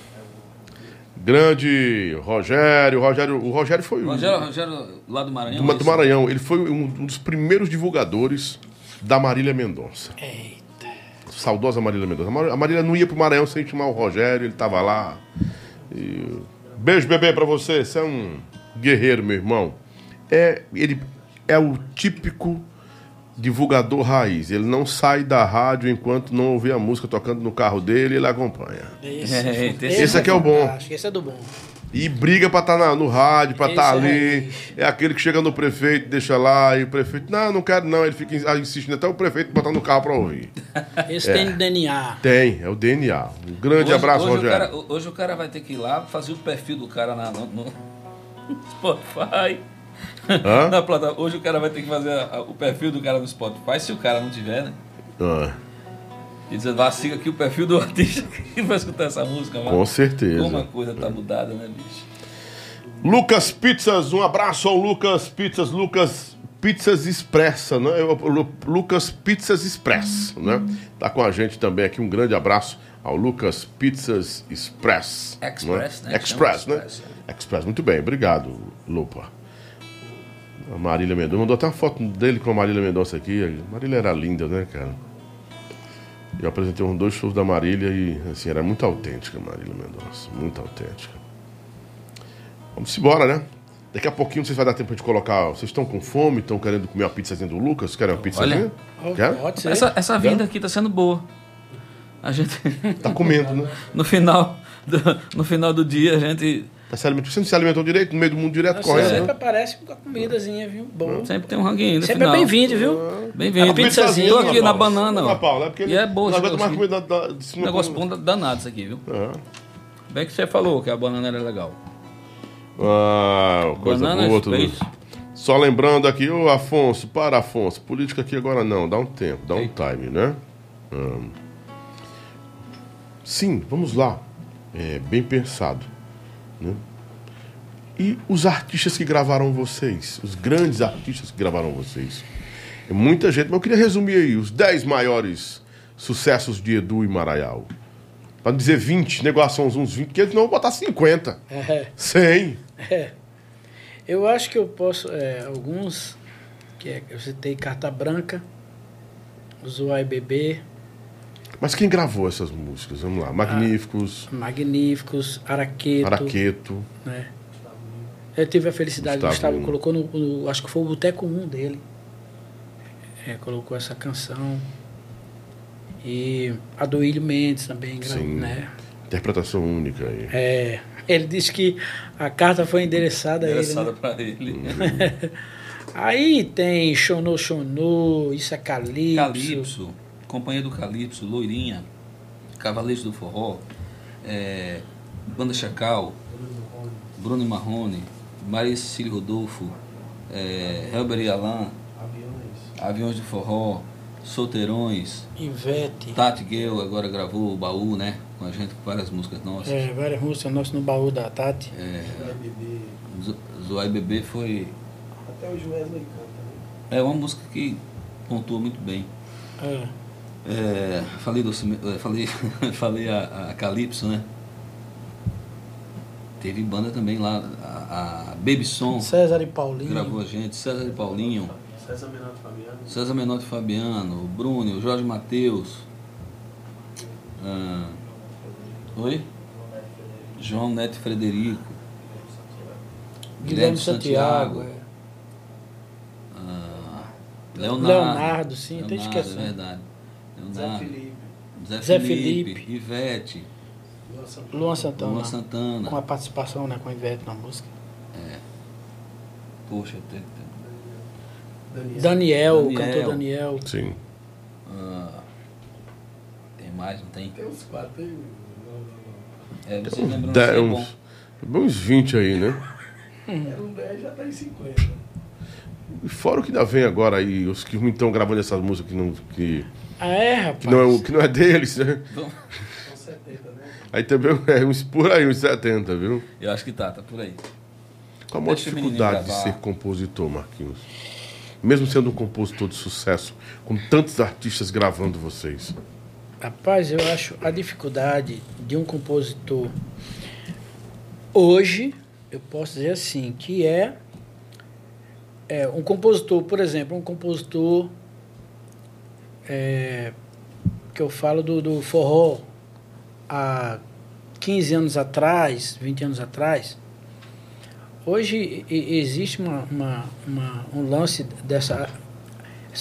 Grande Rogério, Rogério, o Rogério foi o- Rogério, Rogério, lá do Maranhão. do, é do isso? Maranhão, ele foi um, um dos primeiros divulgadores da Marília Mendonça. Eita. Saudosa Marília Mendonça. A Mar- A Marília não ia pro Maranhão sem chamar o Rogério, ele tava lá. E- Beijo, bebê, pra você. Você é um guerreiro, meu irmão. É, ele é o típico divulgador raiz. Ele não sai da rádio enquanto não ouvir a música tocando no carro dele, ele acompanha. Esse, É, esse Esse aqui é o bom. fantástico, Esse é do bom. E briga pra estar no rádio, pra estar é ali. raiz. É aquele que chega no prefeito, deixa lá, e o prefeito, não, não quero não. Ele fica ins- insistindo até o prefeito botar no carro pra ouvir. Esse tem DNA. Tem, é o DNA. Um grande Hoje- abraço, hoje Rogério. O cara, hoje o cara vai ter que ir lá fazer o perfil do cara na, no, no Spotify. Hã? Na plataforma. Hoje o cara vai ter que fazer a- a- o perfil do cara no Spotify, se o cara não tiver, né? Ah, E dizer, vá, siga aqui o perfil do artista que vai escutar essa música, mano. com certeza. Como a coisa tá mudada, né, bicho? Lucas Pizzas, um abraço ao Lucas Pizzas, Lucas Pizzas Expressa, né? Lucas Pizzas Express, né? Tá com a gente também aqui, um grande abraço ao Lucas Pizzas Express. Express, né? né? Express, né? Express, Express, muito bem, obrigado, Lupa. A Marília Mendonça, mandou até uma foto dele com a Marília Mendonça aqui. A Marília era linda, né, cara? Eu apresentei uns dois shows da Marília e, assim, era muito autêntica a Marília Mendonça, muito autêntica. Vamos embora, né? Daqui a pouquinho, se vai dar tempo de colocar. Vocês estão com fome? Estão querendo comer uma pizzazinha do Lucas? Querem uma pizzazinha? Oh, Quer? Pode ser. Essa, essa vinda aqui tá sendo boa. A gente, Tá comendo, né? no final do, no final do dia, a gente Tá se alimentando. Você não se alimentou direito? No meio do mundo direto Você correndo, sempre né? aparece com a comidazinha, viu? Bom. sempre tem um ranguinho no Sempre é final. bem-vindo, viu? Bem-vindo. A pizzazinha, Tô aqui né, na Paulo? banana, Não, ó. Paulo, é porque E é boa não esse aguenta mais negócio comida da, de cima. Negócio com- bom danado isso aqui, viu? É. Bem que você falou que a banana era legal. Ah, coisa Banana boa, tudo. Space. Só lembrando aqui, ô Afonso, para Afonso, política aqui agora não, dá um tempo, dá um Ei. time, né? Hum. Sim, vamos lá. É, bem pensado. Né? E os artistas que gravaram vocês? Os grandes artistas que gravaram vocês? É muita gente, mas eu queria resumir aí os 10 maiores sucessos de Edu e Maraial. Para dizer 20, negócio uns, uns 20, porque eles não vão botar 50. É, 100. é. Eu acho que eu posso. é, alguns. Que é, eu citei Carta Branca, Zoai Bebê, Mas quem gravou essas músicas? Vamos lá. Magníficos, Magníficos, Araqueto. Araqueto. Né? Eu tive a felicidade, Gustavo. Gustavo, colocou no, no- Acho que foi o Boteco 1 dele. É, colocou essa canção. E a do Ilho Mendes também, Sim. né? Interpretação única aí. É, ele disse que a carta foi endereçada, endereçada a ele. Endereçada né? para ele. aí tem Xono Xono, isso é Calypso. Calypso, Companhia do Calypso, Loirinha, Cavaleiros do Forró, é, Banda Chacal, Bruno Marrone, Maria Cecília Rodolfo, é, Helber e Alain, Aviões do Forró, Solteirões, Ivete, Tati Gale agora gravou o baú, né? Com a gente, com várias músicas nossas. É, várias músicas nossas no baú da Tati. É, Zoai Bebê foi. Até o Wesley canta, né? É uma música que pontua muito bem. É. É, falei do falei, falei a, a Calypso, né? Teve banda também lá, a, a Baby Som. César e Paulinho. Gravou a gente, César e Paulinho. César Menotti Fabiano. César Menotti Fabiano, o Bruno, o Jorge Matheus. Ah, oi? João Neto Frederico. Guilherme, Guilherme Santiago. Santiago é. ah, Leonardo. Leonardo, sim, Leonardo, até esqueci. É verdade. Leonardo. Zé Felipe. Zé, Zé Felipe, Felipe. Ivete. Luan Santana. Luan Santana. Com a participação né, com a Ivete na música. É. Poxa, tem, Daniel, Daniel, o cantor Daniel. Sim. Ah, tem mais, não tem? Tem uns quatro. Tem... É, vocês lembram de, é uns, uns 20 aí, né? Era um 10, já tá em 50. E fora o que ainda vem agora aí, os que estão gravando essas músicas que não. Que, ah, é, rapaz? Que não é, que não é deles, né? São 70, né? Aí também é uns por aí, uns 70, viu? Eu acho que tá, tá por aí. Qual a maior dificuldade de ser compositor, Marquinhos? Mesmo sendo um compositor de sucesso, com tantos artistas gravando vocês. Rapaz, eu acho a dificuldade de um compositor hoje, eu posso dizer assim, que é, é um compositor, por exemplo, um compositor é, que eu falo do, do forró há 15 anos atrás, 20 anos atrás, hoje existe uma, uma, uma, um lance dessa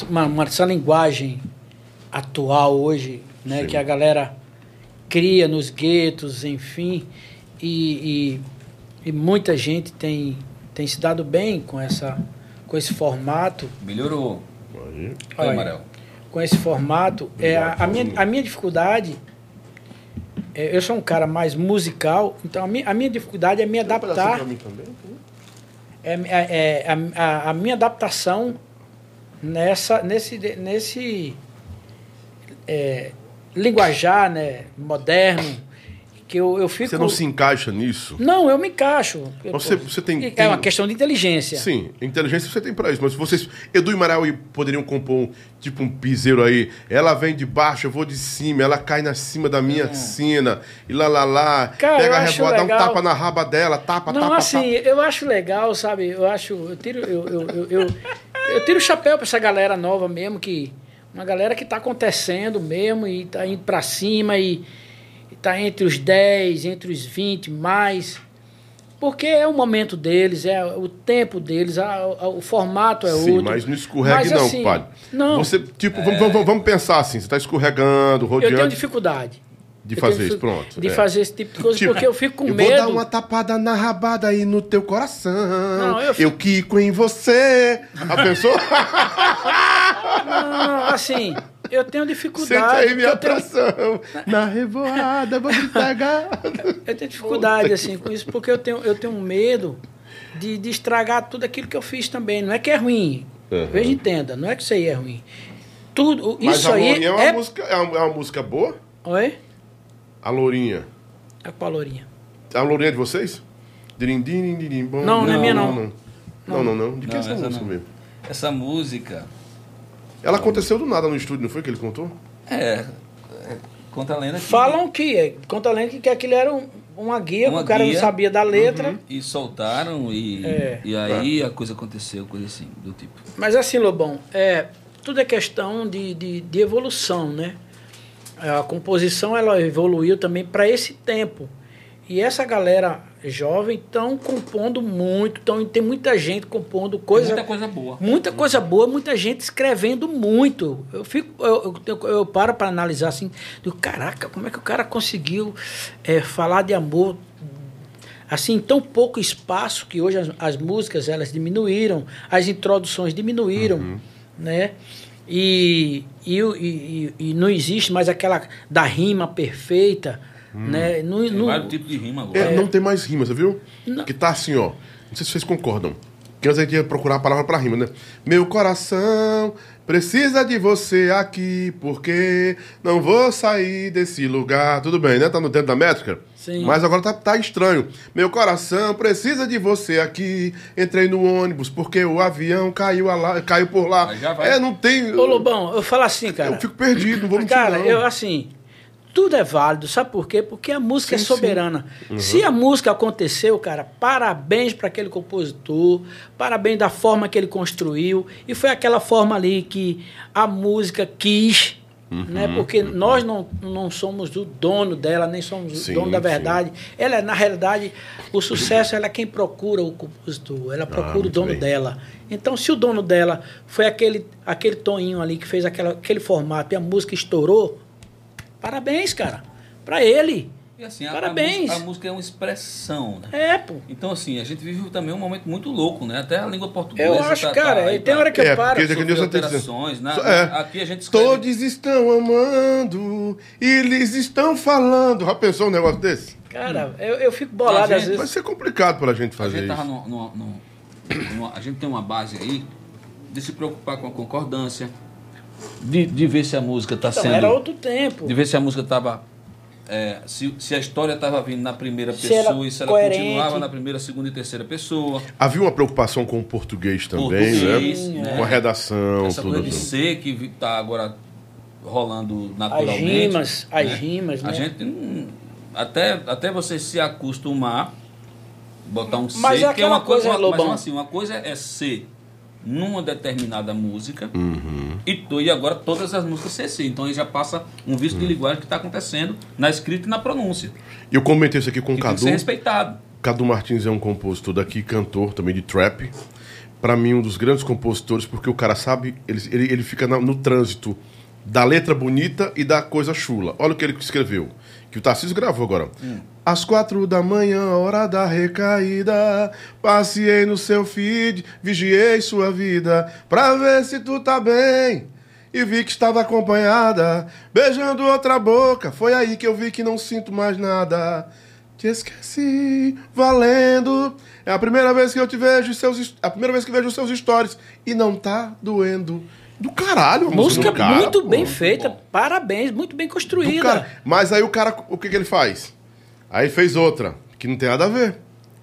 uma, uma, essa linguagem atual hoje, né, que a galera cria nos guetos, enfim, e, e, e, muita gente tem, tem se dado bem com, essa, com esse formato. Melhorou. Aí. Olha, com esse formato, é, a, a, minha, a minha dificuldade é, eu sou um cara mais musical, então a minha, a minha dificuldade é me adaptar. É, é, é a, a, minha adaptação nessa, nesse, nesse é, linguajar né, moderno que eu, eu fico... Você não se encaixa nisso? Não, eu me encaixo. Você, você tem, é tem... uma questão de inteligência. Sim, inteligência você tem para isso. Mas vocês, Edu e Maral poderiam compor um, tipo um piseiro aí. Ela vem de baixo, eu vou de cima. Ela cai na cima da minha é. cena. E lá, lá, lá. Cara, pega a reboada, dá um tapa na raba dela. Tapa, não, tapa, assim, tapa. eu acho legal, sabe? Eu acho... Eu tiro, eu, eu, eu, eu, eu tiro o chapéu para essa galera nova mesmo, que... Uma galera que está acontecendo mesmo e está indo para cima e está entre os 10, entre os 20, mais. Porque é o momento deles, é o tempo deles, a, a, o formato é Sim, outro. mas não escorregue mas, não, assim, padre. Não. Você, tipo, é... vamos, vamos, vamos, pensar assim, você está escorregando, rodeando... Eu tenho dificuldade. De fazer isso, pronto. De é. fazer esse tipo de coisa, tipo, porque eu fico com eu medo. Vou dar uma tapada na rabada aí no teu coração. Não, eu, fico... eu quico em você. A pessoa? Não, assim, eu tenho dificuldade. Senta aí minha tenho... pressão. Na revoada, vou te pegar. eu tenho dificuldade, assim, com isso, porque eu tenho, eu tenho medo de, de estragar tudo aquilo que eu fiz também. Não é que é ruim. Uhum. Veja entenda, não é que isso aí é ruim. Tudo, Mas isso a aí é uma, é... Música, é, uma, é uma música boa? Oi? A Lourinha. É qual a Lourinha? A Lourinha é de vocês? Dirim, dirim, dirim, bom, não, não é minha, não. Não, não, não. não. De que é essa música não. mesmo? Essa música... Ela aconteceu do nada no estúdio, não foi que ele contou? É. Conta a lenda que... Falam que... Conta a lenda que, que aquilo era um, uma guia, uma que o cara guia, não sabia da letra. Uhum, e soltaram e, É. e aí a coisa aconteceu, coisa assim, do tipo. Mas assim, Lobão, é, tudo é questão de, de, de evolução, né? A composição ela evoluiu também para esse tempo. E essa galera, jovens estão compondo muito, tão, tem muita gente compondo coisa. Muita coisa boa. Muita coisa boa, muita gente escrevendo muito. Eu fico, eu, eu, eu paro para analisar assim, digo, caraca, como é que o cara conseguiu é, falar de amor assim, tão pouco espaço que hoje as, as músicas elas diminuíram, as introduções diminuíram, Uhum. né? E, e, e, e não existe mais aquela da rima perfeita, né? Não, Tem não- vários tipos de rima agora. É, não tem mais rima, você viu? Não. Que tá assim, ó. Não sei se vocês concordam. Que antes a gente ia procurar a palavra pra rima, né? Meu coração precisa de você aqui, porque não vou sair desse lugar. Tudo bem, né? Tá no dentro da métrica? Sim. Mas agora tá, tá estranho. Meu coração precisa de você aqui. Entrei no ônibus porque o avião caiu, lá, caiu por lá. Aí já vai. É, não tem. Ô Lobão, eu falo assim, cara. eu fico perdido, não vou mentir, Cara, não. eu assim, tudo é válido, sabe por quê? Porque a música Sim, é soberana. Se a música aconteceu, cara, parabéns para aquele compositor, parabéns da forma que ele construiu, e foi aquela forma ali que a música quis. Uhum, Né? Porque nós não, não somos o dono dela, nem somos Sim, o dono da sim. verdade. Ela é, na realidade, o sucesso ela é quem procura o compositor, ela procura o Ah, muito dono bem. dela. Então, se o dono dela foi aquele, aquele Toninho ali que fez aquela, aquele formato e a música estourou, parabéns, cara. Pra ele. E assim, a, Parabéns. A, música, a música é uma expressão, né? É, pô. Então, assim, a gente vive também um momento muito louco, né? Até a língua portuguesa. Eu acho, tá- cara, tá aí e tem pra- hora que eu É, paro. porque que alterações, né? É. Aqui a gente escreve... Todos estão amando e eles estão falando. Já pensou um negócio desse? Cara, eu, eu fico bolado A às gente- Vai vezes. ser complicado pra gente A fazer gente, tava isso. no, no- no- no- a gente tem uma base aí de se preocupar com a concordância, de, de ver se a música está Então, sendo... era outro tempo. De ver se a música estava... se, se a história estava vindo na primeira Se pessoa e se ela coerente. continuava na primeira, segunda e terceira pessoa. Havia uma preocupação com o português também, Português, né? né? Com a redação, Essa tudo. coisa de tudo. ser que está agora rolando As naturalmente. rimas, as né? rimas, né? A gente não- até, até você se acostumar, botar um Mas ser, é que é uma coisa, coisa, mas Lobão. assim, uma coisa é ser numa determinada música Uhum. e, to- e agora todas as músicas ser ser. Então aí já passa um vício de linguagem que está acontecendo na escrita e na pronúncia. Eu comentei isso aqui com o Que tem que Cadu. ser respeitado. Cadu Martins é um compositor daqui, cantor também de trap. Pra mim, um dos grandes compositores, porque o cara sabe, ele, ele, ele fica na- no trânsito da letra bonita e da coisa chula. Olha o que ele escreveu, que o Tarcísio gravou agora. Às quatro da manhã, hora da recaída, passei no seu feed, vigiei sua vida, pra ver se tu tá bem. E vi que estava acompanhada, beijando outra boca. Foi aí que eu vi que não sinto mais nada. Te esqueci, valendo. É a primeira vez que eu te vejo seus, est- a primeira vez que vejo seus stories e não tá doendo. Do caralho, a Música do cara, muito pô. bem feita, bom. parabéns, muito bem construída. cara. Mas aí o cara, o que, que ele faz? Aí fez outra, que não tem nada a ver.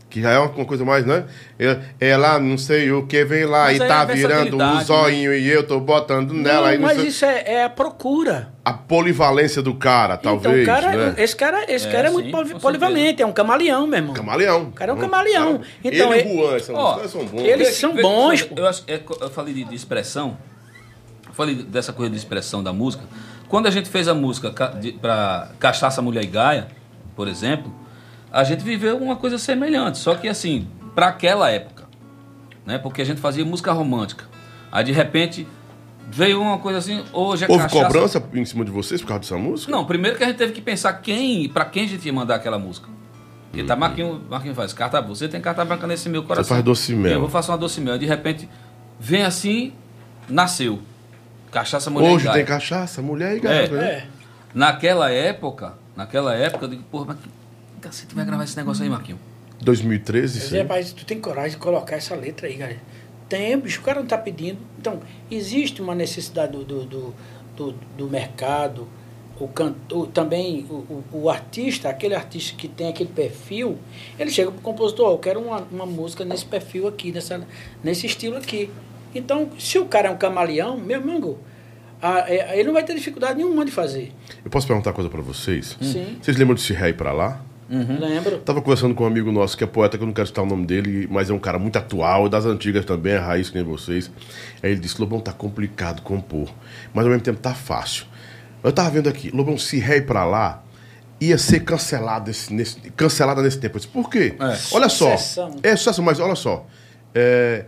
Que já é uma coisa mais, né? É- Ela não sei o que vem lá Mas e tá é virando o versatilidade, zoinho e eu tô botando nela. Não, aí não mas sei- isso é, é a procura. A polivalência do cara, talvez. então, o cara, né? esse cara, esse É, cara é sim, muito poli- polivalente, é um camaleão, meu irmão. Camaleão. O cara é um camaleão. Cara, Então, ele e o Juan, Ó, música são bons. eles são bons, pô. Eu, é co- eu falei de, de expressão. Falei dessa coisa de expressão da música. Quando a gente fez a música pra Cachaça, Mulher e Gaia, por exemplo, a gente viveu uma coisa semelhante. Só que assim, para aquela época. Né? Porque a gente fazia música romântica. Aí de repente veio uma coisa assim, hoje é Houve cachaça. cobrança em cima de vocês por causa dessa música? Não, primeiro que a gente teve que pensar quem, para quem a gente ia mandar aquela música. Porque tá Marquinho, Marquinho faz carta, você tem carta branca nesse meu coração. faz doce mel. Eu vou fazer uma doce mel. De repente, vem assim, nasceu. Cachaça mulher Hoje e gaia. tem cachaça, mulher e gato, né? É. Naquela época, naquela época, eu digo, porra, mas que cacete vai gravar esse negócio aí, Marquinho? 2013, Mas, isso aí. rapaz, tu tem coragem de colocar essa letra aí, cara. Tem, bicho, o cara não tá pedindo. Então, existe uma necessidade do, do, do, do, do mercado, o cantor, também o, o, o artista, aquele artista que tem aquele perfil, ele chega pro compositor, ó, eu quero uma, uma música nesse perfil aqui, nessa, nesse estilo aqui. Então, se o cara é um camaleão, meu ah, é, ele não vai ter dificuldade nenhuma de fazer. Eu posso perguntar uma coisa pra vocês? Sim. Vocês lembram de Se Ré ir pra lá? Lembro. Tava conversando com um amigo nosso que é poeta, que eu não quero citar o nome dele, mas é um cara muito atual, das antigas também, é raiz que nem vocês. Aí ele disse: Lobão, tá complicado compor, mas ao mesmo tempo tá fácil. Eu tava vendo aqui, Lobão, se ré ir pra lá ia ser cancelada esse, nesse, cancelada nesse tempo. Eu disse, por quê? É. Olha só. Sucessão. É sucesso, mas olha só. É,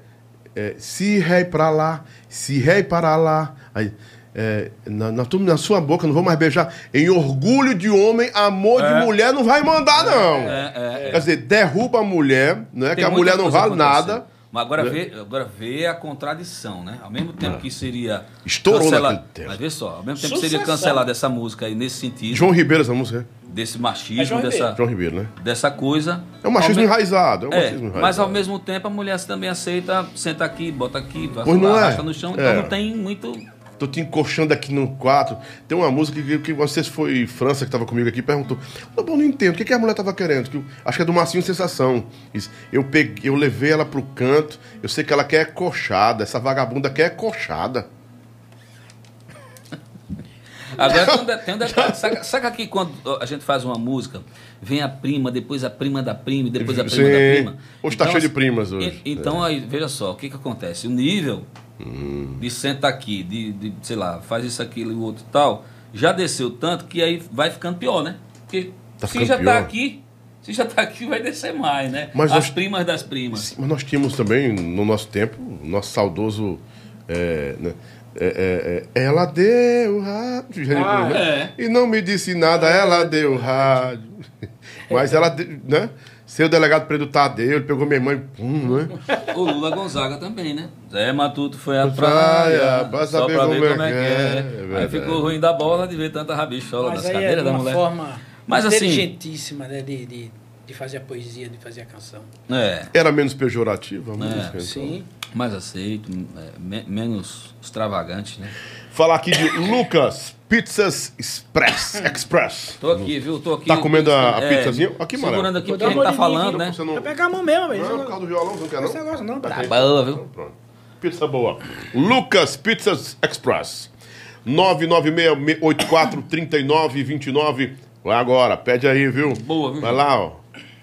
é, se rei para lá, se rei para lá. Aí, é, na, na, na sua boca, não vou mais beijar. Em orgulho de homem, amor É. de mulher não vai mandar, não. É, é, é. Quer dizer, derruba a mulher, é Tem que a mulher não vale nada. Mas agora vê, agora vê a contradição, né? Ao mesmo tempo que seria. Estourou cancela- naquele tempo. Mas vê só, ao mesmo tempo que seria Sucessão. cancelada essa música aí nesse sentido, João Ribeiro, essa música. desse É machismo, João dessa, João Ribeiro, né? dessa coisa. É um machismo me- enraizado. É um É, machismo enraizado. mas ao mesmo tempo a mulher também aceita, senta aqui, bota aqui, vai não é. arrasta no chão, É. então não tem muito. Tô te encoxando aqui no quarto. Tem uma música que, que vocês foi França que tava comigo aqui perguntou. Não, entendo. O que, que a mulher tava querendo? Que acho que é do Marcinho Sensação. Eu peguei, eu levei ela pro canto. Eu sei que ela quer coxada. Essa vagabunda quer coxada. Agora tem um, de- tem um detalhe. Saca, saca que quando a gente faz uma música, vem a prima, depois a prima da prima, e depois a prima Sim. da prima. Hoje tá cheio de primas hoje. É. e- Então aí, veja só, o que que acontece? O nível Hum. de senta aqui, de, de, sei lá, faz isso, aquilo e o outro tal, já desceu tanto que aí vai ficando pior, né? Porque Tá se já pior. tá aqui, se já tá aqui, vai descer mais, né? Mas As nós- primas das primas. Mas nós tínhamos também, no nosso tempo, o nosso saudoso. é, né, é, é, é, ela deu rádio. Ah, né? E não me disse nada, ela deu rádio. Mas ela, né? Seu delegado Pedro Tadeu, ele pegou minha irmã e pum, né? O Lula Gonzaga também, né? Zé Matuto foi à Praia, praia, pra só saber pra ver como é como é que é. é. É Aí ficou ruim da bola de ver tanta rabichola Mas nas aí é cadeiras de da mulher. forma Mas assim- inteligentíssima né, de, de, de fazer a poesia, de fazer a canção. É, Era menos pejorativa a É, música. então. Sim. mais aceito, é, me- menos extravagante, né? Falar aqui de Lucas Pizzas Express. Express. Tô aqui, viu? Tô aqui. Tá comendo a- a É, pizzazinha? Aqui, Maré. Segurando aqui Vou o que dar a gente uma tá falando, né? Você não... Vai pegar a mão mesmo, velho. Não, por causa do violão, não quer não? Esse negócio não, Tá tá. boa, viu? Pronto. Pizza boa. Lucas Pizzas Express. 996843929. Vai agora, pede aí, viu? Boa, viu? Vai lá, ó.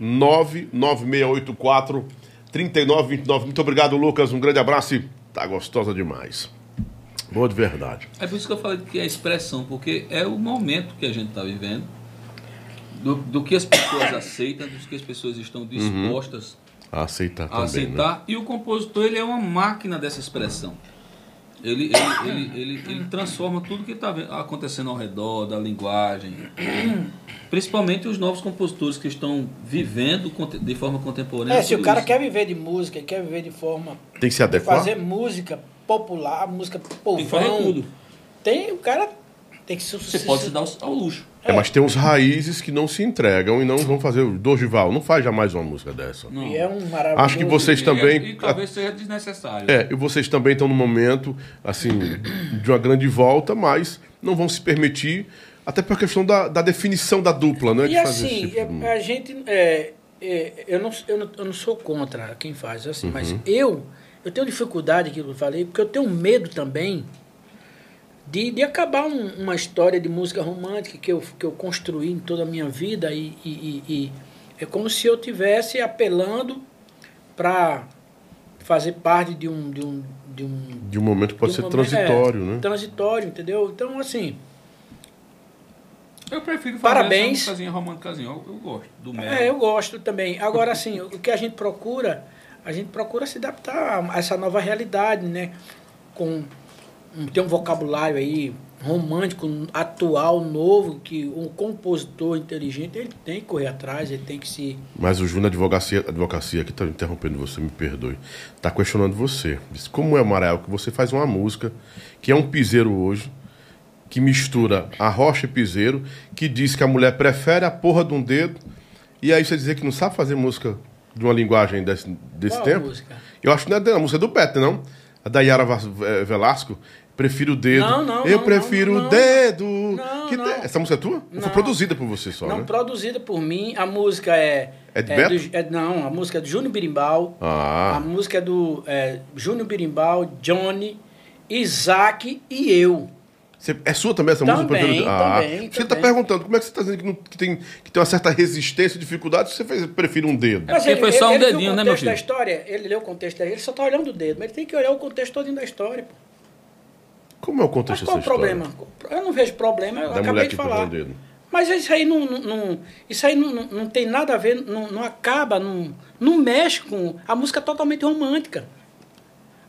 996843929. Muito obrigado, Lucas. Um grande abraço e tá gostosa demais. Boa de verdade. É por isso que eu falei que é expressão, porque é o momento que a gente está vivendo, do, do que as pessoas aceitam, do que as pessoas estão dispostas A aceitar a também, né? aceitar. E o compositor ele é uma máquina dessa expressão. Ele, ele, ele, ele, ele transforma tudo que está acontecendo ao redor da linguagem. Principalmente os novos compositores que estão vivendo de forma contemporânea. É, se o cara isso. quer viver de música, quer viver de forma. Tem que se adequar? fazer música popular, música povão. Tem que fazer tudo. Tem, o cara tem que se Você pode se dar ao, luxo. É, mas tem uns raízes que não se entregam e não vão fazer. O Dorival não faz jamais uma música dessa. Não. E é um maravilhoso. Acho que vocês E- também. E, talvez seja desnecessário. É, e vocês também estão num momento, assim, de uma grande volta, mas não vão se permitir, até por questão da, da definição da dupla, né? E de fazer assim, esse tipo de- é- a gente. É, é, eu, não, eu, não, eu não sou contra quem faz, assim, Uhum. mas eu, eu tenho dificuldade, que eu falei, porque eu tenho medo também de, de acabar um- uma história de música romântica que eu, que eu construí em toda a minha vida e, e, e- e é como se eu tivesse apelando para fazer parte de um. De um, de um De um momento que pode de ser um momento- transitório, é, né? Transitório, entendeu? Então, assim. Eu prefiro fazer Parabéns. essa românticazinha. Eu, eu gosto do mel. É, eu gosto também. Agora, assim, o que a gente procura, a gente procura se adaptar a essa nova realidade, né? Com tem um vocabulário aí romântico, atual, novo, que um compositor inteligente ele tem que correr atrás, ele tem que se. Mas o Júnior Advocacia, advocacia aqui está interrompendo você, me perdoe. Está questionando você. Diz, como é, Amaral, que você faz uma música que é um piseiro hoje, que mistura a rocha e piseiro, que diz que a mulher prefere a porra de um dedo, e aí você dizer que não sabe fazer música de uma linguagem desse, desse Qual tempo? música? Eu acho que não é da música é do Peter, não. A da Yara eh, Velasco. Prefiro o dedo. Não, não, Eu não, prefiro não, o não. dedo. Não, Que não. te- Essa música é tua? Ou Foi Não. produzida por você só, não né? produzida por mim, a música é. É de Beto? do- é- não, a música é do Júnior Birimbau. Ah. A música é do é, Júnior Birimbau, Johnny, Isaac e eu. Você- é sua também essa Também, música? Prefiro- Ah, também, Você está perguntando como é que você está dizendo que, não- que tem, que tem uma certa resistência, dificuldade, se você fez, prefere um dedo. É porque foi só um viu dedinho, o né, meu contexto da filho? história, ele leu o contexto da ele só tá olhando o dedo, mas ele tem que olhar o contexto todo da história. Pô. Como é o Mas contexto qual o dessa problema? Eu não vejo problema, eu Da acabei de falar. o dedo. Mas isso aí não, não, não- isso aí não, não, não tem nada a ver, não, não acaba, não, não mexe com. A música é totalmente romântica.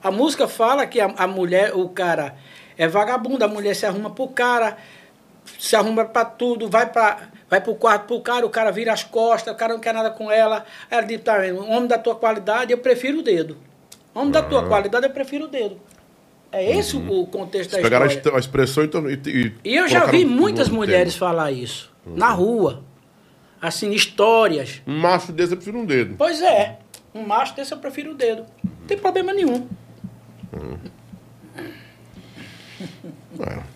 A música fala que a, a mulher, o cara é vagabundo, a mulher se arruma pro cara, se arruma pra tudo, vai para vai pro quarto pro cara, o cara vira as costas, o cara não quer nada com ela. Ela diz, tá, homem da tua qualidade, eu prefiro o dedo. Homem da tua qualidade, eu prefiro o dedo. É esse o contexto da Uhum. Pegaram a, história. est- a expressão então, e, e, E eu já vi muitas mulheres tema. falar isso. Na rua. Assim, histórias. Um macho desse eu prefiro um dedo. Pois é. Um macho desse eu prefiro o dedo. Não tem problema nenhum. É.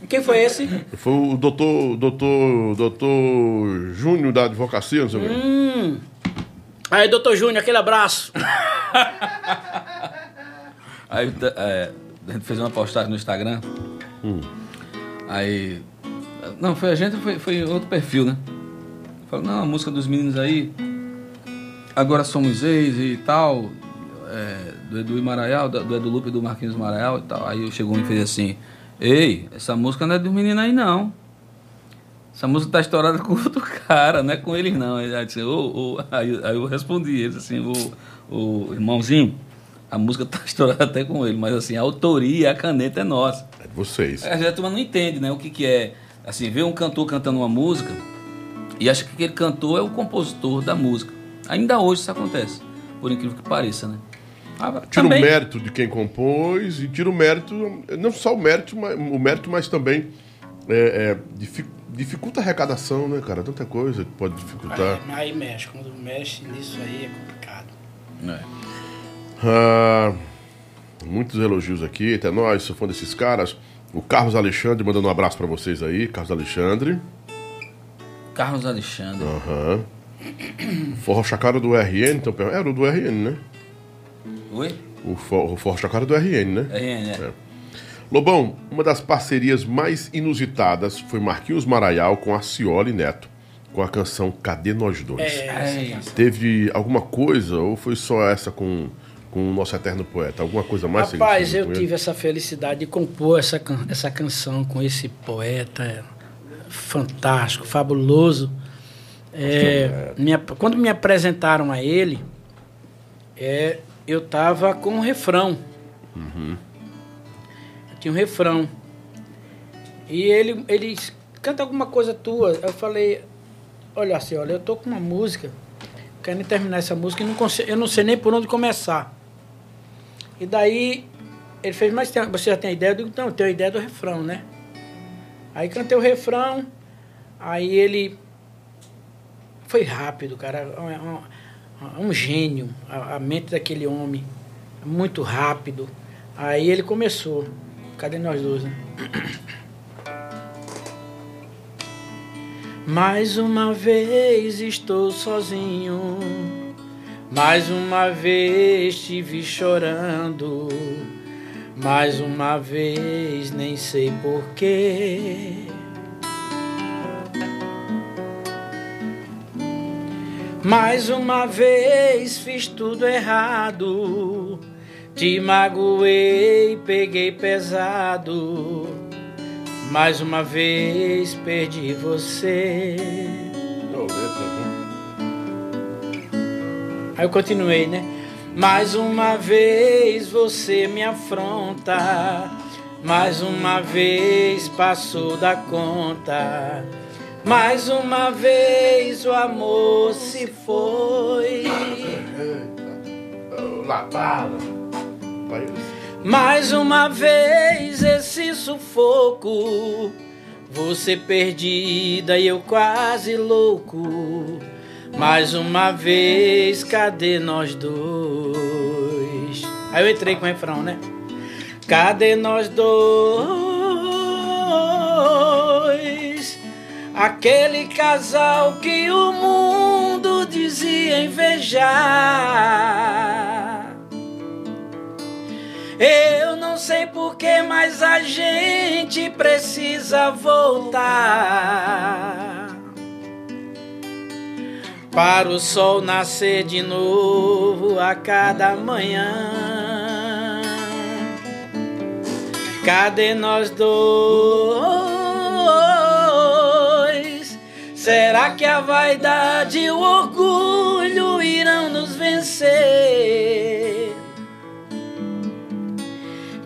Quem foi esse? Foi o doutor, doutor, doutor Júnior da advocacia, não sei o. Hum. Aí, doutor Júnior, aquele abraço. Aí é, a gente fez uma postagem no Instagram. Aí. Não, foi a gente, foi, foi outro perfil, né? Falou, não, a música dos meninos aí. Agora somos ex e tal. é, do Edu Maraial, do, do Edu Lupe e do Marquinhos Maraial e tal. Aí chegou um e fez assim: Ei, essa música não é dos meninos aí não. Essa música tá estourada com outro cara, não é com eles não. Aí, aí, aí eu respondi eles assim, o, irmãozinho, a música tá estourada até com ele, mas assim, a autoria a caneta é nossa. É de vocês. Vezes a turma não entende, né? O que, que é. Assim, vê um cantor cantando uma música e acha que aquele cantor é o compositor da música. Ainda hoje isso acontece, por incrível que pareça, né? Ah, Tira também- o mérito de quem compôs e tira o mérito, não só o mérito, mas, o mérito, mas também é, é, difi- dificulta a arrecadação, né, cara? Tanta coisa que pode dificultar. Aí, aí mexe. Quando mexe nisso aí é complicado. É. Ah, muitos elogios aqui, até nós, sou fã desses caras. O Carlos Alexandre mandando um abraço pra vocês aí, Carlos Alexandre. Carlos Alexandre. Aham. Forró Chacara do RN, então, era o do RN, né? Oi? O, for, o Forró Chacara do RN, né? É, né? É. Lobão, uma das parcerias mais inusitadas foi Marquinhos Maraial com a Cioli Neto, com a canção Cadê Nós Dois? É, Teve alguma coisa, ou foi só essa com, com o nosso eterno poeta? Alguma coisa mais Rapaz, eu tive essa felicidade de compor essa, can- essa canção com esse poeta fantástico, fabuloso. É, me ap- quando me apresentaram a ele, é, eu estava com um refrão. Eu tinha um refrão. E ele, ele canta alguma coisa tua. Eu falei, olha assim, olha, eu tô com uma música, querendo terminar essa música e não consigo, eu não sei nem por onde começar. E daí ele fez, mas tem- você já tem ideia? Eu digo, não, eu tenho a ideia do refrão, né? Aí cantei o refrão, aí ele. Foi rápido, cara. Um, um gênio, a, a mente daquele homem. Muito rápido. Aí ele começou. Cadê nós dois, né? Mais uma vez estou sozinho. Mais uma vez estive chorando. Mais uma vez nem sei porquê. Mais uma vez fiz tudo errado. Te magoei, peguei pesado. Mais uma vez perdi você. Aí eu continuei, né? Mais uma vez você me afronta. Mais uma vez passou da conta. Mais uma vez o amor se foi. Lapada. Mais uma vez esse sufoco. Você perdida e eu quase louco. Mais uma vez, cadê nós dois? Aí eu entrei com o refrão, né? Cadê nós dois? Aquele casal que o mundo dizia invejar. Eu não sei porquê, mas a gente precisa voltar. Para o sol nascer de novo a cada manhã. Cadê nós dois? Será que a vaidade e o orgulho irão nos vencer?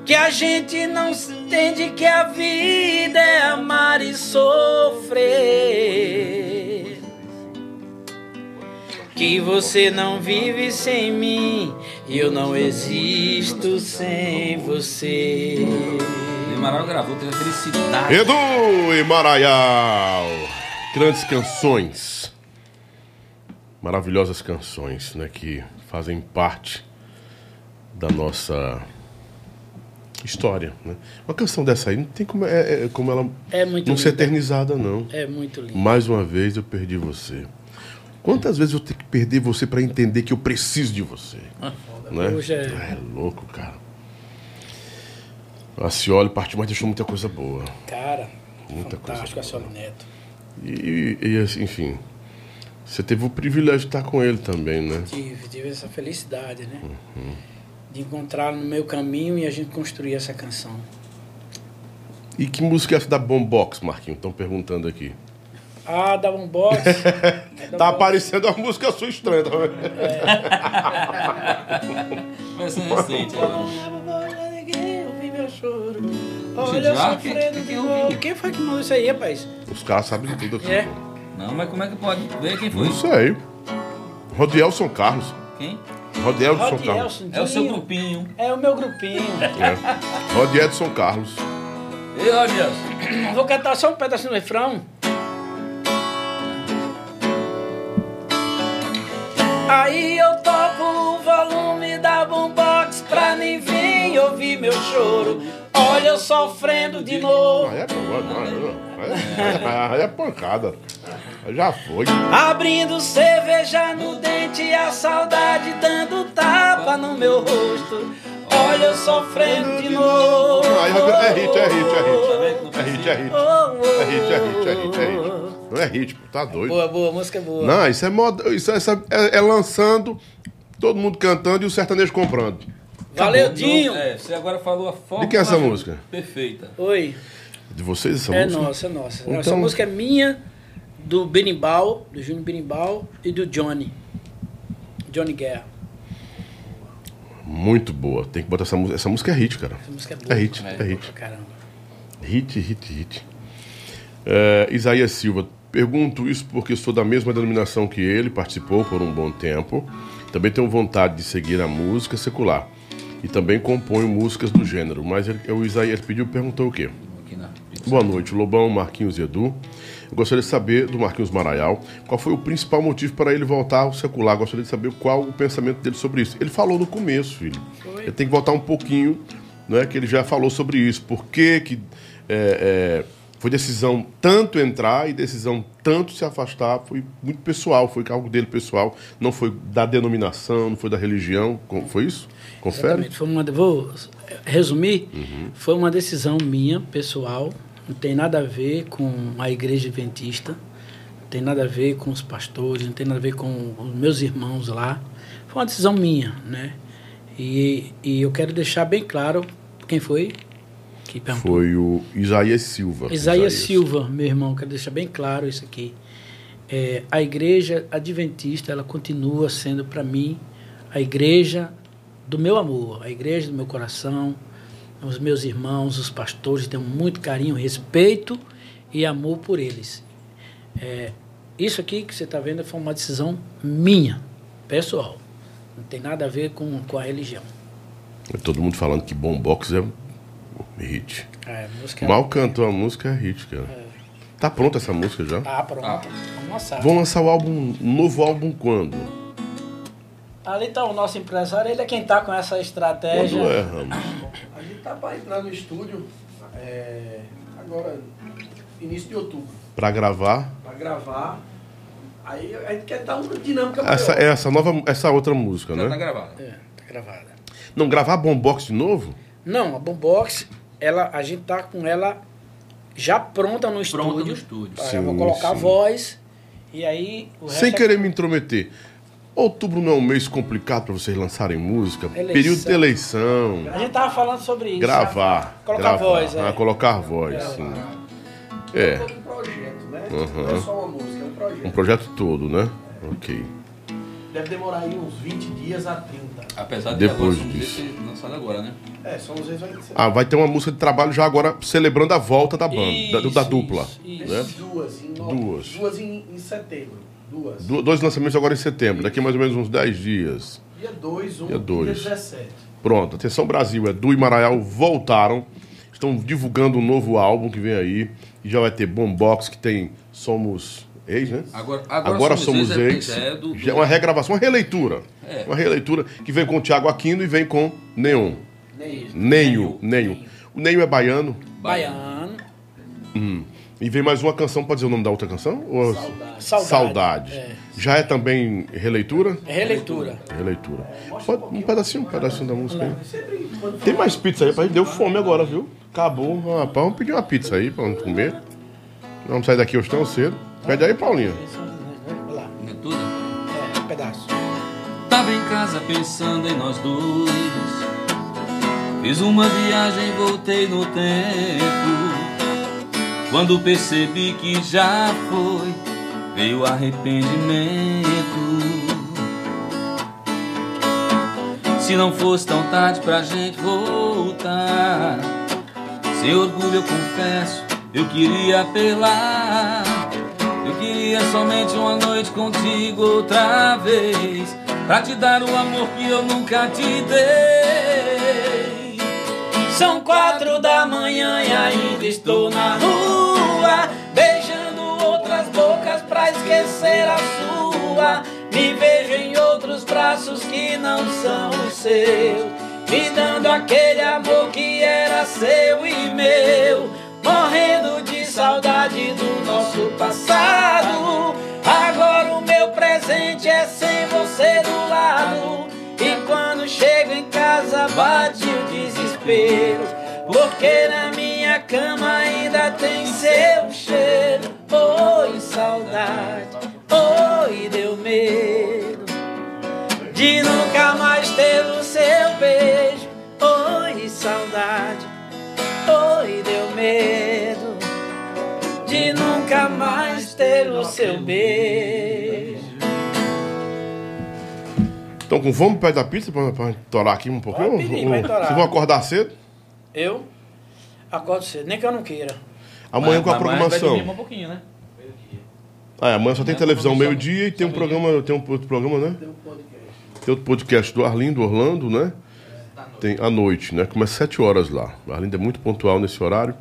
Que a gente não entende que a vida é amar e sofrer. Que você não vive sem mim e eu não existo sem você. Emaral gravou, teve a felicidade. Edu e Maraial. Grandes canções. Maravilhosas canções, né? Que fazem parte da nossa história, né? Uma canção dessa aí não tem como, é, é- como ela É muito não ser linda. eternizada, não. É muito lindo. Mais uma vez eu perdi você. Quantas vezes eu tenho que perder você para entender que eu preciso de você? né? Hoje é- é louco, cara. A Cioli partiu, mas deixou muita coisa boa. Cara, Muita fantástico coisa a Cioli Neto. E, e, assim, enfim, você teve o privilégio de estar com ele também, né? Tive, tive essa felicidade, né? Uhum. De encontrá-lo no meu caminho e a gente construir essa canção. E que música é essa da Bombox, Marquinhos? Estão perguntando aqui. Ah, dá um box. É da Tá Box. aparecendo uma música sua estranha, tá vendo? Versão recente. ó. Eu vi meu choro. Olha já? sofrendo Quem- quem ouviu? Quem foi que mandou isso aí, rapaz? Os caras sabem de tudo aqui. É. Não, mas como é que pode ver quem foi? Não sei. Rodielson Carlos. Quem? Rodielson Carlos. Rodielson, É o seu grupinho. É o meu grupinho. É. Rodielson Carlos. Ei, Rogério. Vou cantar só um pedacinho do refrão. Aí eu topo o volume da boombox pra nem vir ouvir meu choro. Olha eu sofrendo de novo. Aí é boa, não, é, aí é pancada. Aí Já foi. Abrindo cerveja no dente e a saudade dando tapa no meu rosto. Olha eu sofrendo de novo. Aí é hit, é hit, é hit. É hit, é hit. É hit, é hit, é hit, é hit. Não é hit, pô, tá doido. Boa, boa, música boa. Não, isso é moda. Isso, é- é, é lançando, todo mundo cantando e o sertanejo comprando. Valeu, Dinho. É, você agora falou a forma. De quem é essa música? Perfeita. Oi. De vocês essa É música? nossa, é nossa. Então- Essa música é minha, do Berimbau, do Júnior Berimbau e do Johnny. Johnny Guerra. Muito boa. Tem que botar essa música. Essa música é hit, cara. Essa música é boa. É hit, É. é hit. Caramba. Hit, hit, hit. É, Isaías Silva, pergunto isso porque sou da mesma denominação que ele, participou por um bom tempo. Também tenho vontade de seguir a música secular. E também componho músicas do gênero. Mas ele, o Isaías pediu, perguntou o quê? Boa noite, Lobão, Marquinhos e Edu. Eu gostaria de saber do Marquinhos Maraial qual foi o principal motivo para ele voltar ao secular. Gostaria de saber qual o pensamento dele sobre isso. Ele falou no começo, filho. Ele tem que voltar um pouquinho, né? Que ele já falou sobre isso. Por que, que é, é, foi decisão tanto entrar e decisão tanto se afastar? Foi muito pessoal, foi algo dele pessoal. Não foi da denominação, não foi da religião. Foi isso? Confere? Exatamente. Foi uma, vou resumir. Uhum. Foi uma decisão minha, pessoal. Não tem nada a ver com a igreja adventista. Não tem nada a ver com os pastores. Não tem nada a ver com os meus irmãos lá. Foi uma decisão minha, né? E, e eu quero deixar bem claro quem foi que perguntou. Foi o Isaías Silva. Isaías Silva, meu irmão, quero deixar bem claro isso aqui. É, a igreja adventista, ela continua sendo para mim a igreja do meu amor, a igreja do meu coração, os meus irmãos, os pastores, tenho muito carinho, respeito e amor por eles. É, isso aqui que você está vendo foi uma decisão minha, pessoal. Não tem nada a ver com, com a religião. Todo mundo falando que Bombox é hit. É, música Mal cantou a música é hit, cara. Tá pronta essa música já? Tá pronto. Ah. Vamos lançar. Vão lançar o álbum, um novo álbum quando? Ali está o nosso empresário, ele é quem está com essa estratégia. Quando é, Ramos? A gente tá para entrar no estúdio é, agora, início de outubro, Pra gravar para gravar. Aí a gente quer dar uma dinâmica essa, maior. essa nova, essa outra música, Já tá né? gravado. É, tá gravada. Não, gravar Bombox de novo? Não, a Bombox, ela, a gente tá com ela já pronta no Pronta estúdio. no estúdio. Sim, eu vou colocar a sim. voz e aí o resto Sem é- querer me intrometer. Outubro não é um mês complicado pra vocês lançarem música? Eleição. Período de eleição. A gente tava falando sobre isso. Gravar. Colocar gravar. voz, é. Ah, colocar voz, sim. É É. todo um projeto, né? Uhum. Não é só uma música, é um Um projeto todo, né? Ok. Deve demorar aí uns 20 dias a 30. Apesar de Depois agora disso. ser lançado agora, né? É, só uns vezes vai ser. Ah, vai ter uma música de trabalho já agora celebrando a volta da banda, da, da Isso, dupla. isso, isso. né? Duas, em no- Duas. Duas em, em setembro. Duas. Du- Dois lançamentos agora em setembro, daqui mais ou menos uns 10 dias. Dia 2, 1 Dia dia, dois. 17. Pronto, atenção Brasil, Edu e Maraial voltaram. Estão divulgando um novo álbum que vem aí. E já vai ter Bombox, que tem Somos Ex, né? Agora, Agora, Somos, Ex é- Ex. já é do- Já é uma regravação, uma releitura. É. Uma releitura que vem com o Thiago Aquino e vem com Neon. Nem isso. Nenho, Nenho. O Nenho é baiano. Baiano. E vem mais uma canção, pode dizer o nome da outra canção? Ou- Saudade. Saudade. Saudade. É. Já é também releitura? É releitura. Releitura. Pode, um pedacinho, um pedacinho da música aí. Tem mais pizza aí, rapaz. Deu fome agora, viu? Acabou. Rapaz, vamos pedir uma pizza aí pra gente comer. Vamos sair daqui hoje tão cedo. Pede aí, Paulinha. Olha lá. Não é tudo? É, um pedaço. Tava em casa pensando em nós dois. Fiz uma viagem, voltei no tempo. Quando percebi que já foi, veio arrependimento. Se não fosse tão tarde pra gente voltar, sem orgulho eu confesso, eu queria apelar. Eu queria somente uma noite contigo outra vez Pra te dar o amor que eu nunca te dei São quatro da manhã e ainda estou na rua outras bocas pra esquecer a sua Me vejo em outros braços que não são os seus Me dando aquele amor que era seu e meu Morrendo de saudade do nosso passado. Agora o meu presente é sem você do lado. E quando chego em casa bate o desespero. Porque na minha cama ainda tem seu cheiro. Oi, saudade. Oi, deu medo de nunca mais ter o seu beijo. Oi, saudade. Oi, deu medo de nunca mais ter o seu beijo. Estão com fome perto da pizza pra, pra torar aqui um pouquinho? Pode pedir, vai torar. Vocês vão acordar cedo? Eu acordo cedo, nem que eu não queira. Amanhã com a Mas- mas vai programação. dormir um pouquinho, né? Ah, é, amanhã só tem Amanhã televisão só- meio-dia e tem um programa, tem um outro programa, né? tem um podcast. Tem outro podcast do Arlindo Orlando, né? Tem à noite, né? Começa às 7 horas lá. O Arlindo é muito pontual nesse horário,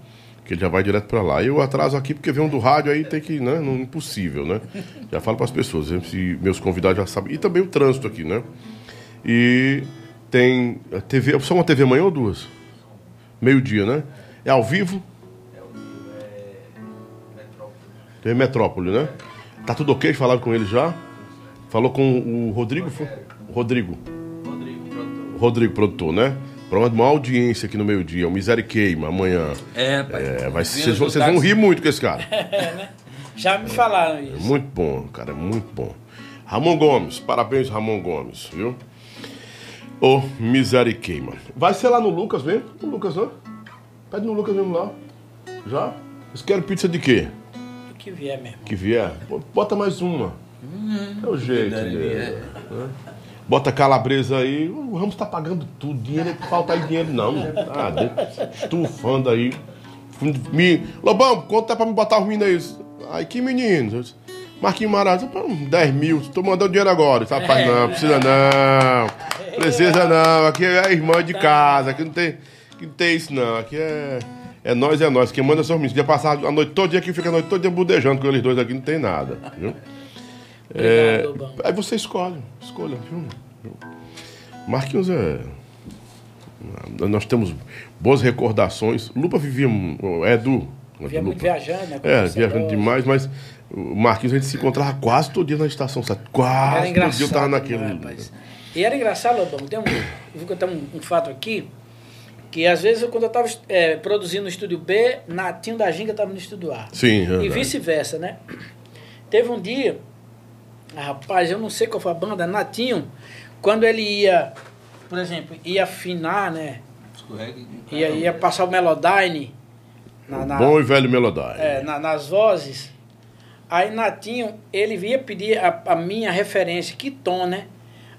que ele já vai direto pra lá. Eu atraso aqui porque vem um do rádio aí tem que, né? Não, impossível, né? Já falo pras pessoas, se meus convidados já sabem. E também o trânsito aqui, né? E tem a TV, só uma TV amanhã ou duas? Meio-dia, né? É ao vivo? Tem Metrópole, né? Tá tudo ok? Falaram com ele já? Falou com o Rodrigo? Foi? Rodrigo. O Rodrigo, produtor, né? De maior audiência aqui no meio-dia, o Miséria Queima, amanhã. É, pai. É, vai, vocês, vão, vocês vão rir muito com esse cara. Já me falaram isso. Muito bom, cara, muito bom. Ramon Gomes, parabéns, Ramon Gomes, viu? Ô, Miséria e Queima. Vai ser lá no Lucas mesmo? No Lucas, não? Pede no Lucas mesmo lá. Já? Vocês querem pizza de quê? Que vier mesmo. que vier, bo- bota mais uma. É o jeito dele. é. né? Bota calabresa aí. O Ramos tá pagando tudo. Dinheiro, não falta aí dinheiro não. Tá estufando aí. Me... Lobão, quanto é pra me botar meninos aí? Ai, que meninos? Marquinhos Maraz, 10 mil. Tô mandando dinheiro agora. Rapaz, não, precisa não. Precisa não. Aqui é irmã de casa. Aqui não tem, aqui não tem isso não. Aqui é... É nós, é nós. Quem manda são os meninos. Podia passar a noite toda aqui, fica a noite toda budejando com eles dois aqui, não tem nada. Viu? É, Obrigado, aí você escolhe, escolha, viu? Marquinhos é. Nós temos boas recordações. Lupa vivia. É Edu. Via muito Lupa. viajando, né? É, viajando demais, mas o Marquinhos a gente se encontrava quase todo dia na estação. sabe? Quase todo dia eu tava né, naquele. rapaz? E era engraçado, Lobão. Tem um, eu vou contar um, um fato aqui. Que às vezes, eu, quando eu estava produzindo no estúdio B, Natinho da Ginga estava no estúdio A. Sim, é E vice-versa, né? Teve um dia, ah, rapaz, eu não sei qual foi a banda, Natinho, quando ele ia, por exemplo, ia afinar, né? Escorrega e- Ia, ia passar o Melodyne na, na- Bom e velho Melodyne. é, na- nas vozes. Aí Natinho, ele vinha pedir a, a minha referência, que tom, né?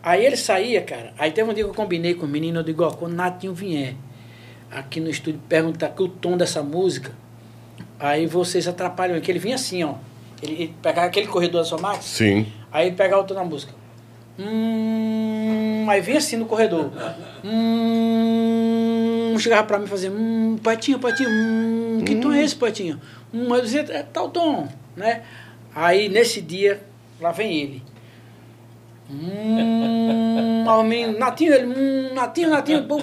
Aí ele saía, cara. Aí teve um dia que eu combinei com o menino, eu digo, ó, quando Natinho vier aqui no estúdio perguntar que o tom dessa música, aí vocês atrapalham, que ele vinha assim, ó. Ele, ele pegava aquele corredor da Somax, Sim. aí ele pegava o tom da música. Hum, aí vinha assim no corredor. Hum, chegava pra mim e fazia, hum, poetinha, poetinha, hum, que tom é esse, poetinha? Hum, eu dizia, é tal tom, né? Aí nesse dia, lá vem ele. Hum, aí o menino, Natinho, ele, hum, Natinho, Natinho, pô,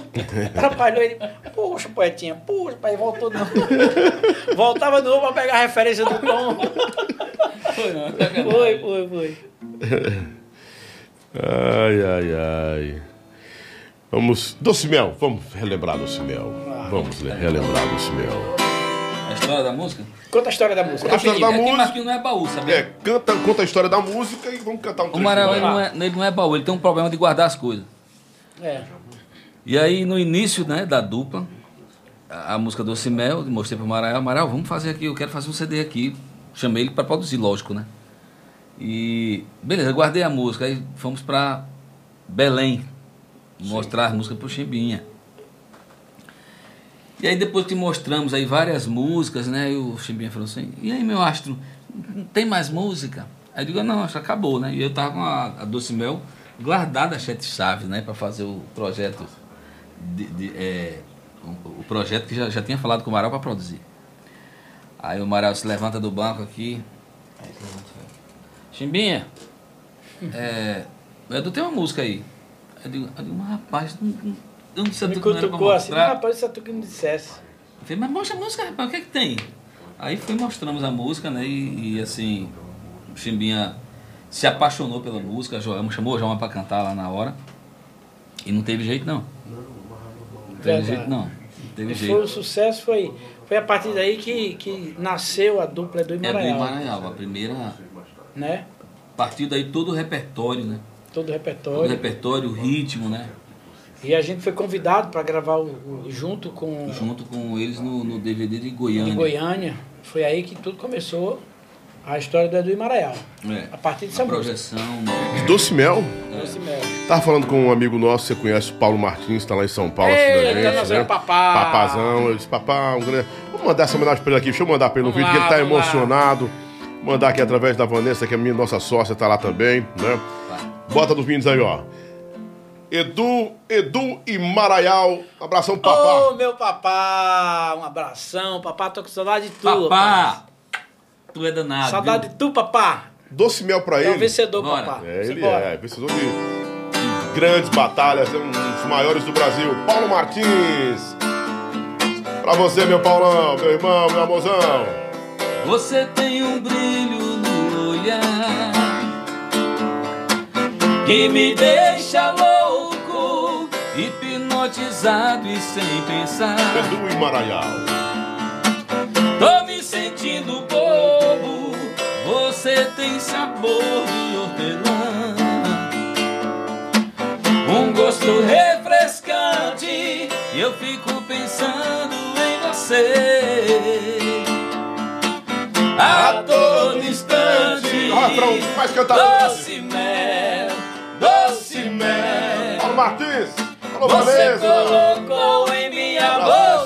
atrapalhou ele. Poxa, poetinha, puxa, pai, voltou de novo. Voltava de novo pra pegar a referência do tom. Foi, não. Foi, foi, foi. Ai, ai, ai. Vamos. Doce Mel, vamos relembrar Doce Mel. Vamos le- relembrar Doce Mel. A história da música? Conta a história da música. Conta a história da é que música. Marquinhos não é baú, sabe? É, canta, conta a história da música e vamos cantar um O trecho. Marel, vai. ele não, é, ele não é baú, ele tem um problema de guardar as coisas. É. E aí, no início né, da dupla, a, a música Doce Mel, mostrei pro Marael, Marael, vamos fazer aqui, eu quero fazer um CD aqui. Chamei ele para produzir, lógico, né? E beleza, guardei a música, aí fomos para Belém mostrar a música pro Chimbinha. E aí depois que mostramos aí várias músicas, né? E o Chimbinha falou assim, e aí meu astro, não tem mais música? Aí eu digo, não, acho que acabou, né? E eu tava com a, a Doce Mel guardada a sete chaves, né? para fazer o projeto, de, de, é, o, o projeto que já, já tinha falado com o Amaral para produzir. Aí o Amaral se levanta do banco aqui. Aí Chimbinha, é, Edu tem uma música aí. Eu digo, eu digo mas rapaz, não, não, eu não sei Me cutucou assim, mostrar. rapaz, isso é tu que me dissesse. Eu falei, mas mostra a música, rapaz, o que é que tem? Aí foi mostramos a música, né? E, e, assim, o Chimbinha se apaixonou pela música, chamou o Joelma pra cantar lá na hora. E não teve jeito não. Não teve Verdade. jeito não. Não teve E foi, jeito. o sucesso foi, foi a partir daí que, que nasceu a dupla do É do. Imaranhal, a primeira. Né? Partiu daí todo o repertório, né? Todo o Todo o repertório. repertório, o ritmo, né? E a gente foi convidado para gravar o, o- junto com Junto com eles no, no DVD de em Goiânia. Goiânia. Foi aí que tudo começou a história do Edu Imaranhal. É. A partir dessa A música. projeção. Doce Mel. Doce Mel. Tava falando com um amigo nosso, você conhece o Paulo Martins, tá lá em São Paulo, a nós gente, vamos papá. Papazão, eu disse, papá, um grande... Vou mandar essa homenagem pra ele aqui, deixa eu mandar pra ele no Vamos vídeo, que ele tá vamos lá. emocionado. Mandar aqui através da Vanessa, que é a minha nossa sócia, tá lá também, né? Bota dos meninos aí, ó. Edu, Edu e Maraial. Abração, papá. Ô, meu papá! Um abração, papá, tô com saudade de tu. rapaz. Papá! Tu é danado. Saudade viu? de tu, papá. Doce mel pra É o ele. vencedor, Bora. papá. É, ele Simbora. é. De, de grandes batalhas, é um dos maiores do Brasil. Paulo Martins. Pra você, meu Paulão, meu irmão, meu amorzão. Você tem um brilho no olhar que me deixa louco, hipnotizado e sem pensar. Edu e Maraial. Tô me sentindo bobo, você tem sabor de hortelã. Um gosto refrescante, e eu fico pensando em você. A todo instante, mais doce mel, doce mel. Paulo Martins. Alô, Você Vanessa. colocou em minha boca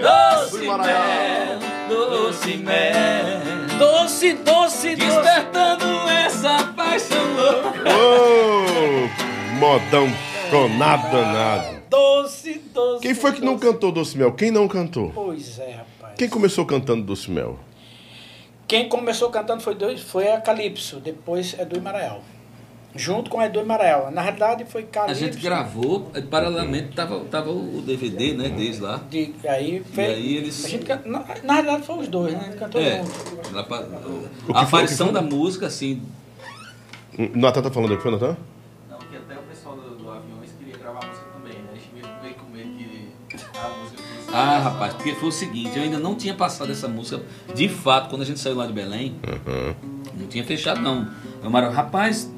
doce mel, doce mel, Doce, doce, despertando essa paixão louca. Ô, modão chonado danado. Doce, doce. Quem foi que não cantou Doce Mel? Quem não cantou? Pois é, rapaz. Quem começou cantando Doce Mel? Quem começou cantando foi, dois, foi a Calypso, depois Edu Imaranhal. Junto com Edu Imaranhal. Na realidade foi A Calypso. gente gravou, paralelamente tava, tava o DVD, né, deles lá. De, aí, foi, E aí eles- a gente, na, na realidade foi os dois, né? A gente cantou É, junto. que a aparição o que da música, assim, O Natan tá falando aí, foi Natan? Não, que até o pessoal do, do Aviões queria gravar a música também, né? A gente veio veio com medo que a música Ah, rapaz, porque foi o seguinte, eu ainda não tinha passado essa música, de fato, quando a gente saiu lá de Belém, não tinha fechado não. Eu Mário, rapaz,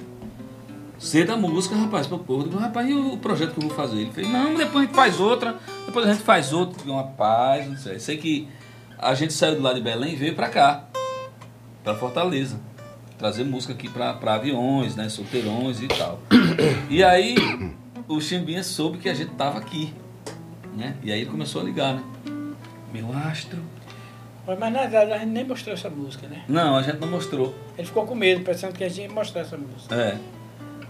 sei da música, rapaz, pro povo. Digo, rapaz, e o projeto que eu vou fazer? Ele fez, não, depois a gente faz outra, depois a gente faz outra. Eu digo, rapaz, não sei. Sei que a gente saiu do lado de Belém e veio pra cá. para Fortaleza. Trazer música aqui para aviões, né? Solteirões e tal. E aí o Chimbinha soube que a gente tava aqui. Né? E aí ele começou a ligar, né? Meu astro. Mas na verdade a gente nem mostrou essa música, né? Não, a gente não mostrou. Ele ficou com medo, pensando que a gente ia mostrar essa música. É.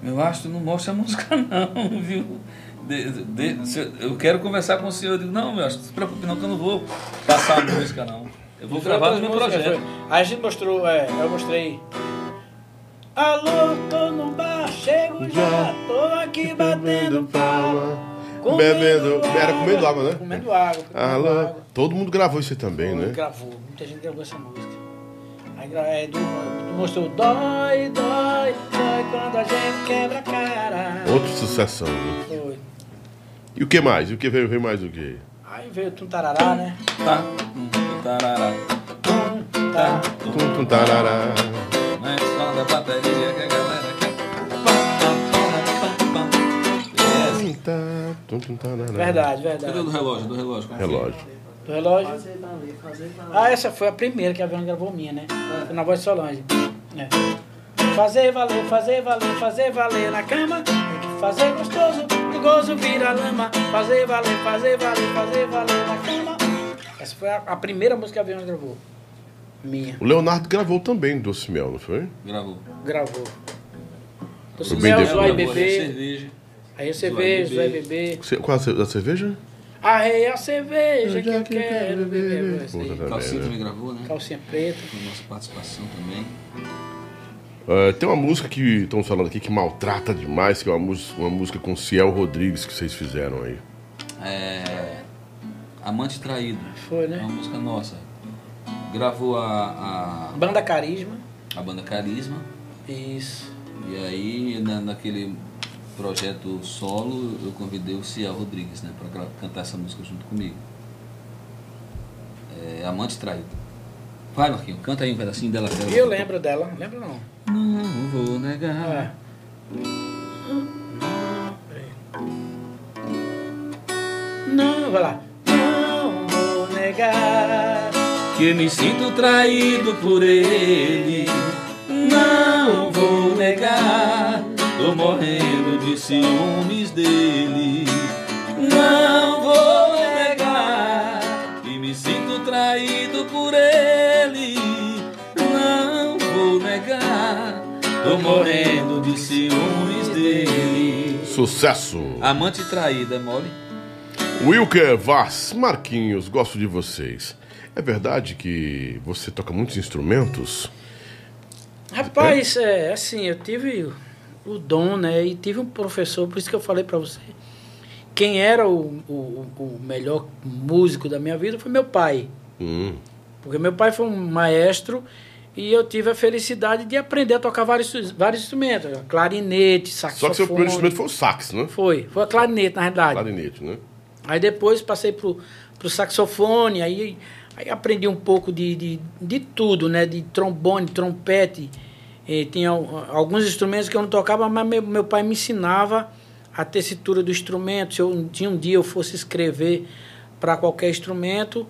Meu astro não mostra a música não, viu? De, de, se- eu quero conversar com o senhor. Eu digo, não, meu astro, não se preocupe não que eu não vou passar a música não. Eu vou gravar no outras meu projeto. Aí a gente mostrou, é, eu mostrei. Alô, tô no bar, chego já, tô aqui batendo palma. Bebendo. Era comendo água, né? Comendo água. comendo Alô. água. Todo mundo gravou isso aí também, né? Gravou, muita gente gravou essa música. Aí é, do, mostrou dói, dói, dói quando a gente quebra a cara. Outra sucessão, né? Foi. E o que mais? E o que veio, veio mais o quê? Aí veio o Tuntarará, né? Tá. Hum, tarará. Tum, tá. Tum, tum, tarará. Né? Som da bateria que a galera quer. Tum, tá, tum, tum, tarará. Verdade, Cadê o verdade. do relógio? Do relógio. Relógio. Do relógio. Fazer valer, fazer valer. Ah, essa foi a primeira que a Viana gravou minha, né? Foi na voz de Solange. É. Fazer valer, fazer valer, fazer valer na cama. Fazer gostoso, o gozo vira lama. Fazer valer, fazer valer, fazer valer na cama. Essa foi a, a primeira música que a Viana gravou. Minha. O Leonardo gravou também Doce Mel, não foi? Gravou. Gravou. Doce Mel, a Bebê. cerveja. Aí a cerveja, Zoai Bebê. Qual a cerveja? Arrei a cerveja que eu quero beber. Calcinha também gravou, né? Calcinha preta. Com nossa participação também. É, tem uma música que estamos falando aqui que maltrata demais, que é uma, mus- uma música com Ciel Rodrigues que vocês fizeram aí. É, Amante Traído. Foi, É né? uma música nossa. Gravou a, Banda Carisma. a, a banda Carisma. Isso. E aí, na, naquele projeto solo, eu convidei o Ciel Rodrigues, né? Pra gra- cantar essa música junto comigo. É, Amante Traído. Vai, Marquinhos, canta aí um pedacinho dela. E eu lembro dela. Lembro não. Não vou negar. Ah. Não, vai lá. Não vou negar. Que me sinto traído por ele. Não vou negar. Tô morrendo de ciúmes dele. Não vou negar. Que me sinto traído por ele. Não vou negar. Tô morrendo de ciúmes dele. Sucesso! Amante traída, é mole? Wilker Vaz, Marquinhos, gosto de vocês. É verdade que você toca muitos instrumentos? Rapaz, é assim, eu tive o dom, né? E tive um professor, por isso que eu falei pra você. Quem era o, o, o melhor músico da minha vida foi meu pai. Hum, Porque meu pai foi um maestro e eu tive a felicidade de aprender a tocar vários, vários instrumentos. Clarinete, Só saxofone. que seu primeiro instrumento foi o sax, né? Foi, foi a clarinete, na verdade. Clarinete, né? Aí depois passei pro, pro saxofone, aí, aí aprendi um pouco de, de, de tudo, né? De trombone, trompete. Eh, tinha al- alguns instrumentos que eu não tocava, mas meu, meu pai me ensinava a tessitura do instrumento. Se eu, tinha um dia eu fosse escrever para qualquer instrumento,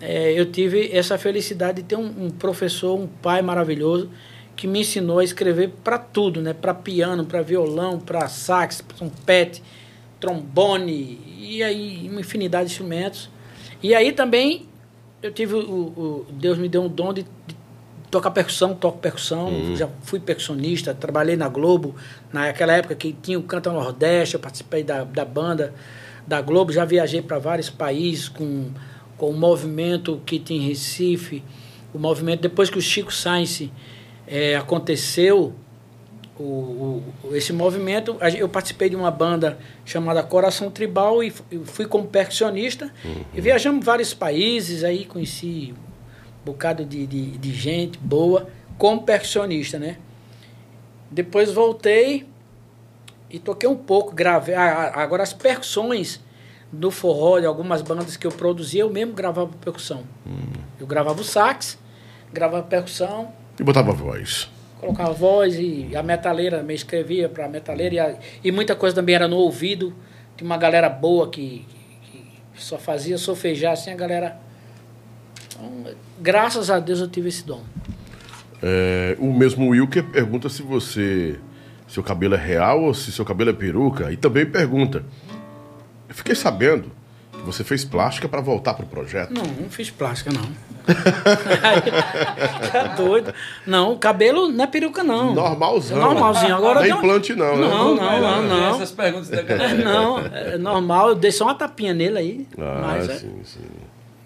eh, eu tive essa felicidade de ter um, um professor, um pai maravilhoso, que me ensinou a escrever para tudo, né? Para piano, para violão, para sax, trompete trombone e aí uma infinidade de instrumentos. E aí também eu tive o, o- Deus me deu um dom de, de tocar percussão, toco percussão, já fui percussionista, trabalhei na Globo, naquela época que tinha o Canta Nordeste, eu participei da, da banda da Globo, já viajei para vários países com, com o movimento que tinha em Recife, o movimento, depois que o Chico Sainz eh, aconteceu, o, o- esse movimento, eu participei de uma banda chamada Coração Tribal e fu- fui como percussionista. E viajamos vários países, aí conheci bocado de, de, de gente boa como percussionista, né? Depois voltei e toquei um pouco, gravei. ah, ah, Agora as percussões do forró de algumas bandas que eu produzia, eu mesmo gravava percussão. Eu gravava o sax, gravava percussão, E botava voz. colocava voz e a metaleira me escrevia para a metaleira e, a- e muita coisa também era no ouvido. Tinha uma galera boa que, que- que só fazia sofejar assim a galera. Então, graças a Deus eu tive esse dom. É, o mesmo Wilker pergunta se você. Seu cabelo é real ou se seu cabelo é peruca. E também pergunta. Eu fiquei sabendo que você fez plástica para voltar pro projeto. Não, não fiz plástica, não. tá doido. Não, cabelo não é peruca, não. Normalzão. É normalzinho. Agora não é implante, não, né? Não, não, não, não. Essas perguntas da É, não, é normal. Eu dei só uma tapinha nele aí. Ah, mas, é, sim, sim.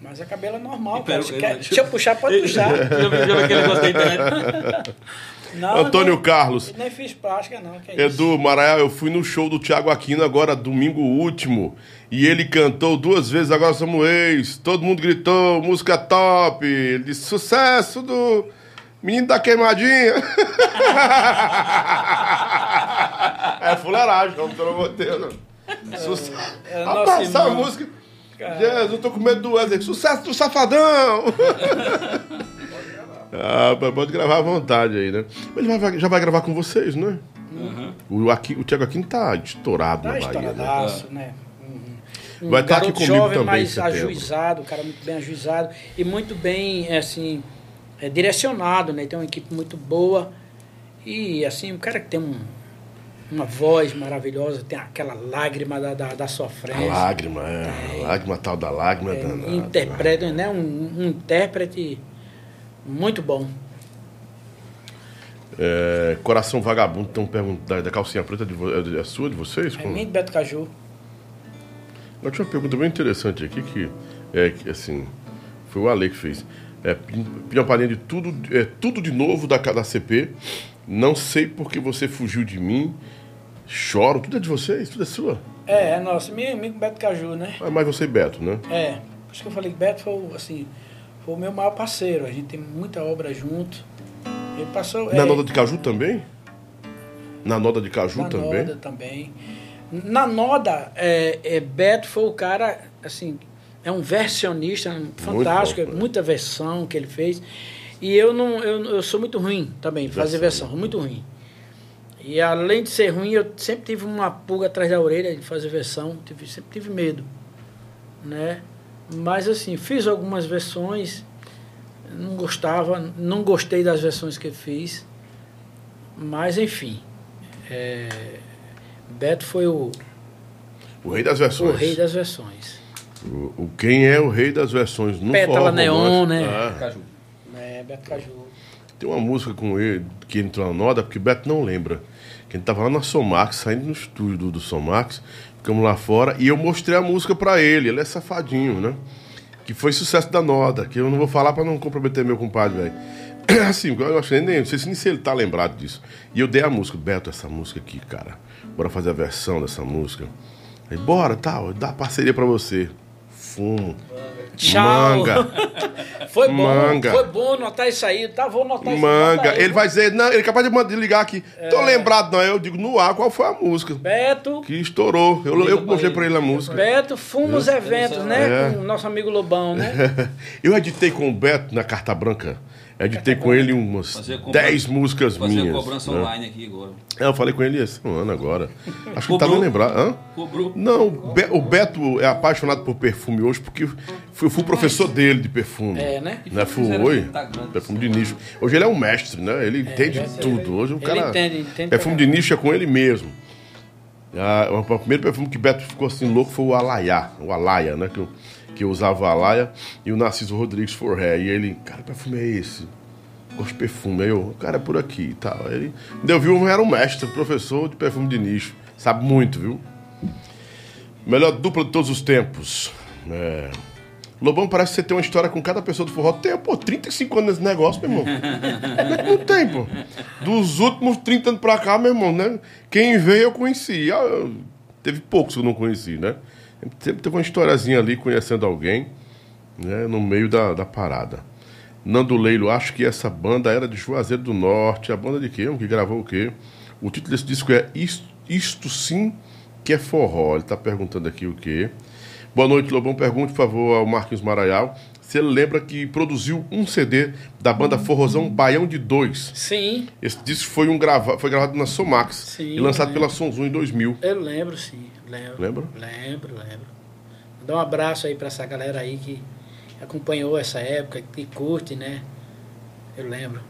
Mas é cabelo é normal, E cara. peru- Se quer- deixa deixa eu puxar, pode puxar. Aquele negócio da internet? Não, Antônio nem, Carlos. nem fiz plástica, não. Que é isso. Edu, Maraial, eu fui no show do Thiago Aquino agora, domingo último. E ele cantou duas vezes Agora Somos Ex. Todo mundo gritou, música top. Ele disse, sucesso do menino da queimadinha. é fuleiragem, não, não. Sucesso. é Rapaz, nosso essa irmão. Música... Jesus, eu tô com medo do Wesley. Sucesso do Safadão! ah, pode gravar à vontade aí, né? Mas ele vai- já vai gravar com vocês, né? O, aqui, o Thiago Aquino tá estourado Tá na Bahia, né? estouradaço, né? Um Vai estar aqui comigo jovem, também mas ajuizado, um cara muito bem ajuizado e muito bem, assim, é, direcionado, né? Tem uma equipe muito boa e, assim, um cara que tem um- uma voz maravilhosa, tem aquela lágrima da, da, da A sofrência. lágrima, é. A lágrima tal da lágrima. É, danada, interpreta, né? Um, um intérprete muito bom. É, Coração Vagabundo, estão perguntando da, da calcinha preta de é, é sua, de vocês? É Como? muito Beto Caju. Eu tinha uma pergunta bem interessante aqui, que é que, assim, foi o Ale que fez. É, uma de tudo, é, tudo de novo da, da CP. Não sei porque você fugiu de mim. Choro, tudo é de vocês, tudo é sua. É, é nosso, meu amigo Beto Caju, né? Ah, Mas você e Beto, né? É, por isso que eu falei que Beto foi, o, assim, foi o meu maior parceiro. A gente tem muita obra junto. Ele passou. Na é, Noda de Caju também? Na Noda de Caju na também? Noda também. Na Noda, é, é, Beto foi o cara, assim, é um versionista fantástico, bom, né? muita versão que ele fez. E eu não, eu, eu sou muito ruim também, de fazer Versão, versão, muito ruim. E além de ser ruim, eu sempre tive uma pulga atrás da orelha de fazer versão, tive, sempre tive medo, né? Mas assim, fiz algumas versões, não gostava, não gostei das versões que eu fiz, mas enfim, é, Beto foi o, O rei das o versões. rei das versões. O, o- quem é o rei das versões? No Pétala forró Neon, né? Ah, Caju. É, Beto Caju. tem uma música com ele que entrou na Noda, porque Beto não lembra. Que a gente tava lá na Somax, saindo no estúdio do, do Somax, ficamos lá fora, e eu mostrei a música pra ele. Ele é safadinho, né? Que foi sucesso da Noda, que eu não vou falar pra não comprometer meu compadre, velho. Assim, eu que nem, não sei se nem se ele tá lembrado disso. E eu dei a música, Beto, essa música aqui, cara. Bora fazer a versão dessa música. Aí, bora, tal, dá parceria pra você. Fumo. Tchau. Manga. Foi bom, Manga. foi bom notar isso aí, tá? Vou notar isso Manga. aí. Ele vai dizer, não, ele é capaz de ligar aqui. Tô lembrado, não. Eu digo no ar qual foi a música. Beto, Que estourou. Eu, Liga eu mostrei ele. pra ele a música. Beto, fuma os eventos, né? É. Com o nosso amigo Lobão, né? Eu editei com o Beto na Carta Branca. Editei com ele umas Fazer a cobrança- 10 músicas Fazer minhas. a cobrança né? online aqui agora. É, eu falei com ele esse ano agora. Acho que ele tá nem lembrado. Hã? Cobrou. Não, o Be- o Beto é apaixonado por perfume hoje porque fui- fui professor dele de perfume. É, né? Né? Foi. Instagram. Perfume de nicho. Hoje ele é um mestre, né? Ele entende ele é- tudo. Hoje o ele cara. entende, entende perfume de nicho é com ele mesmo. Ah, o o primeiro perfume que Beto ficou assim louco foi o Alaiá, o Alaia, né? Que eu, que usava o Alaia e o Narciso Rodrigues Forré. E ele, cara, que perfume é esse? Gosto de perfume. Aí eu, cara, é por aqui e tal. Ele, quando eu vi, um era um mestre, professor de perfume de nicho. Sabe muito, viu? Melhor dupla de todos os tempos. É. Lobão, parece que você tem uma história com cada pessoa do forró. Tem, pô, 35 anos nesse negócio, meu irmão. Não tem, pô. Dos últimos 30 anos pra cá, meu irmão, né? Quem veio eu conheci. Ah, eu- Teve poucos que eu não conheci, né? Sempre teve uma historiazinha ali conhecendo alguém, né? No meio da, da parada. Nando Leilo, acho que essa banda era de Juazeiro do Norte. A banda de quê? Que gravou o quê? O título desse disco é Isto, Isto Sim Que é Forró. Ele tá perguntando aqui o quê? Boa noite, Lobão. Pergunte, por favor, ao Marquinhos Maraial se ele lembra que produziu um CD da banda Forrozão Baião de Dois. Sim, Esse disco foi, um grava... foi gravado na Somax Sim, e lançado lembro. pela Sonzum em 2000. eu lembro, sim. Lembro. Lembra? Lembro, lembro. Dá um abraço aí pra essa galera aí que acompanhou essa época, que curte, né? Eu lembro.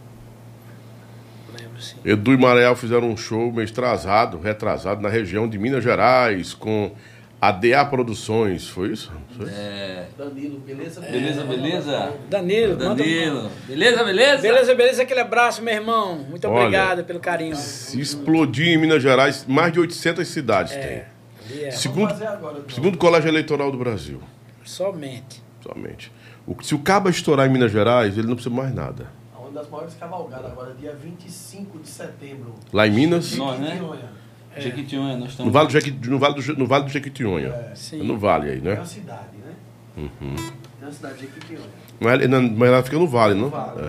Lembro, sim. Edu e Maranhão fizeram um show mês atrasado, retrasado, na região de Minas Gerais, com a DA Produções, foi isso? Foi? É. Danilo, beleza? Beleza, beleza? Danilo, manda- Danilo. Beleza, beleza? Beleza, beleza, aquele abraço, meu irmão. Muito Olha. obrigado pelo carinho. Se explodir em Minas Gerais, mais de 800 cidades É, tem. Ali é, Segundo, agora, segundo Colégio Eleitoral do Brasil, somente. somente. O- se o cabo estourar em Minas Gerais, ele não precisa mais nada. Uma das maiores cavalgadas agora, dia 25 de setembro. Lá em Minas, Nós, né? Jequitinhonha. Jequitinhonha, nós estamos. no Vale do, Jequi, no vale do, Je- no vale do Jequitinhonha. É. Sim. É no vale aí, É né? uma cidade, né? Uhum. É uma cidade de Jequitinhonha. Mas, ela- mas ela fica no vale, não? vale.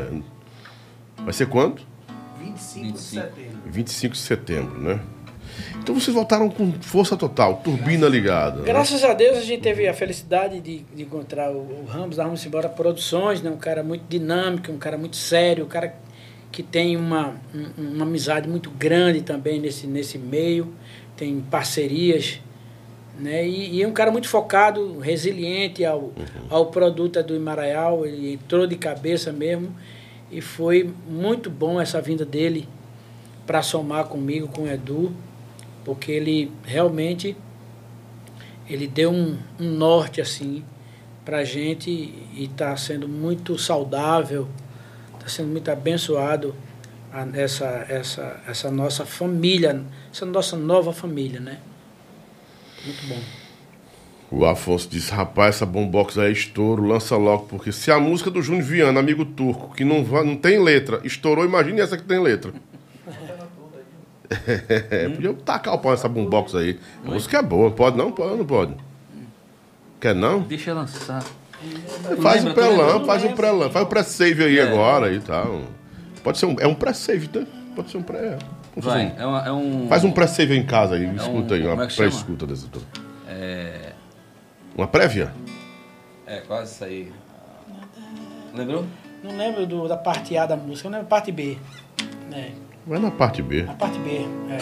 É. Vai ser quando? 25, 25. de setembro. 25 de setembro, né? Então vocês voltaram com força total, turbina ligada. né? Graças a Deus a gente teve a felicidade de, de encontrar o, o Ramos da Ramos Embora Produções, né? um cara muito dinâmico, um cara muito sério, um cara que tem uma, um- uma amizade muito grande também nesse, nesse meio, tem parcerias, né? E, e é um cara muito focado, resiliente ao, ao produto do Imaraial, ele entrou de cabeça mesmo e foi muito bom essa vinda dele para somar comigo, com o Edu, porque ele realmente ele deu um, um norte assim para gente e está sendo muito saudável, está sendo muito abençoado a- essa, essa, essa nossa família, essa nossa nova família, né? Muito bom. O Afonso disse, rapaz, essa bombox aí é estouro, lança logo, porque se a música do Júnior Viana, amigo turco, que não, não tem letra, estourou, imagine essa que tem letra. É, podia tacar o pau nessa boombox aí. A música é boa, pode não? Pode ou não pode? Quer não? Deixa eu lançar. Faz Lembra, tu lembra? pré-lam, faz o pré-lam, faz o pré-save aí É. agora e tal. Pode ser um, é um pré-save, né? Pode ser um pré... Vai, é, uma- é um. um- Faz um pré-save aí em casa aí, escuta aí, uma é pré-escuta dessa toda. É. Uma prévia? É, quase isso aí. Lembrou? Não lembro do, da parte A da música, eu lembro da parte B. Né? Vai na parte B. A parte B, é.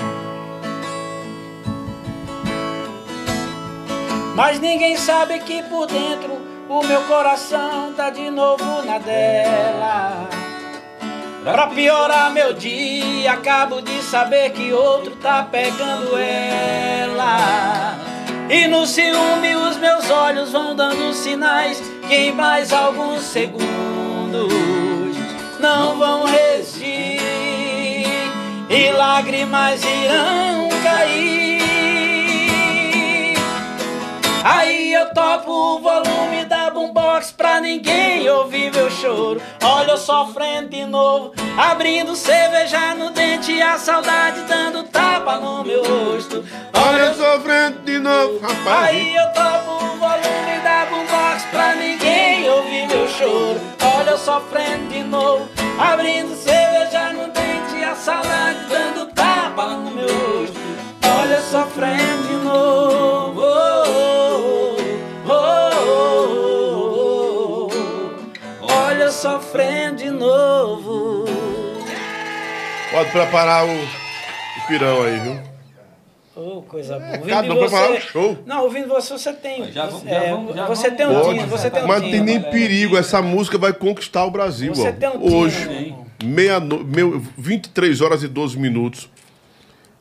Mas ninguém sabe que por dentro o meu coração tá de novo na dela. Pra piorar meu dia, acabo de saber que outro tá pegando ela. E no ciúme os meus olhos vão dando sinais que em mais alguns segundos não vão resistir e lágrimas irão cair. Aí eu topo o volume da boombox pra ninguém ouvir meu choro. Olha eu sofrendo de novo, abrindo cerveja no dente, a saudade dando tapa no meu rosto. Olha eu sofrendo de novo, rapaz. Aí eu topo o volume da boombox pra ninguém ouvir meu choro. Olha eu sofrendo de novo, abrindo cerveja saudade dando tapa no meu rosto. Olha sofrendo de novo. oh, oh, oh. Olha sofrendo de novo. Pode preparar o, o pirão aí, viu? Oh, coisa boa. Ouvindo cara, de não preparar o show. Não, ouvindo você, você tem. Já vamos- é, já vamos- já você vamos- tem um Pode, tino, você tem um mas tino. tem nem perigo, essa música vai conquistar o Brasil, Você ó. tem um tino, Hoje, irmão. Meia meu, 23 horas e 12 minutos.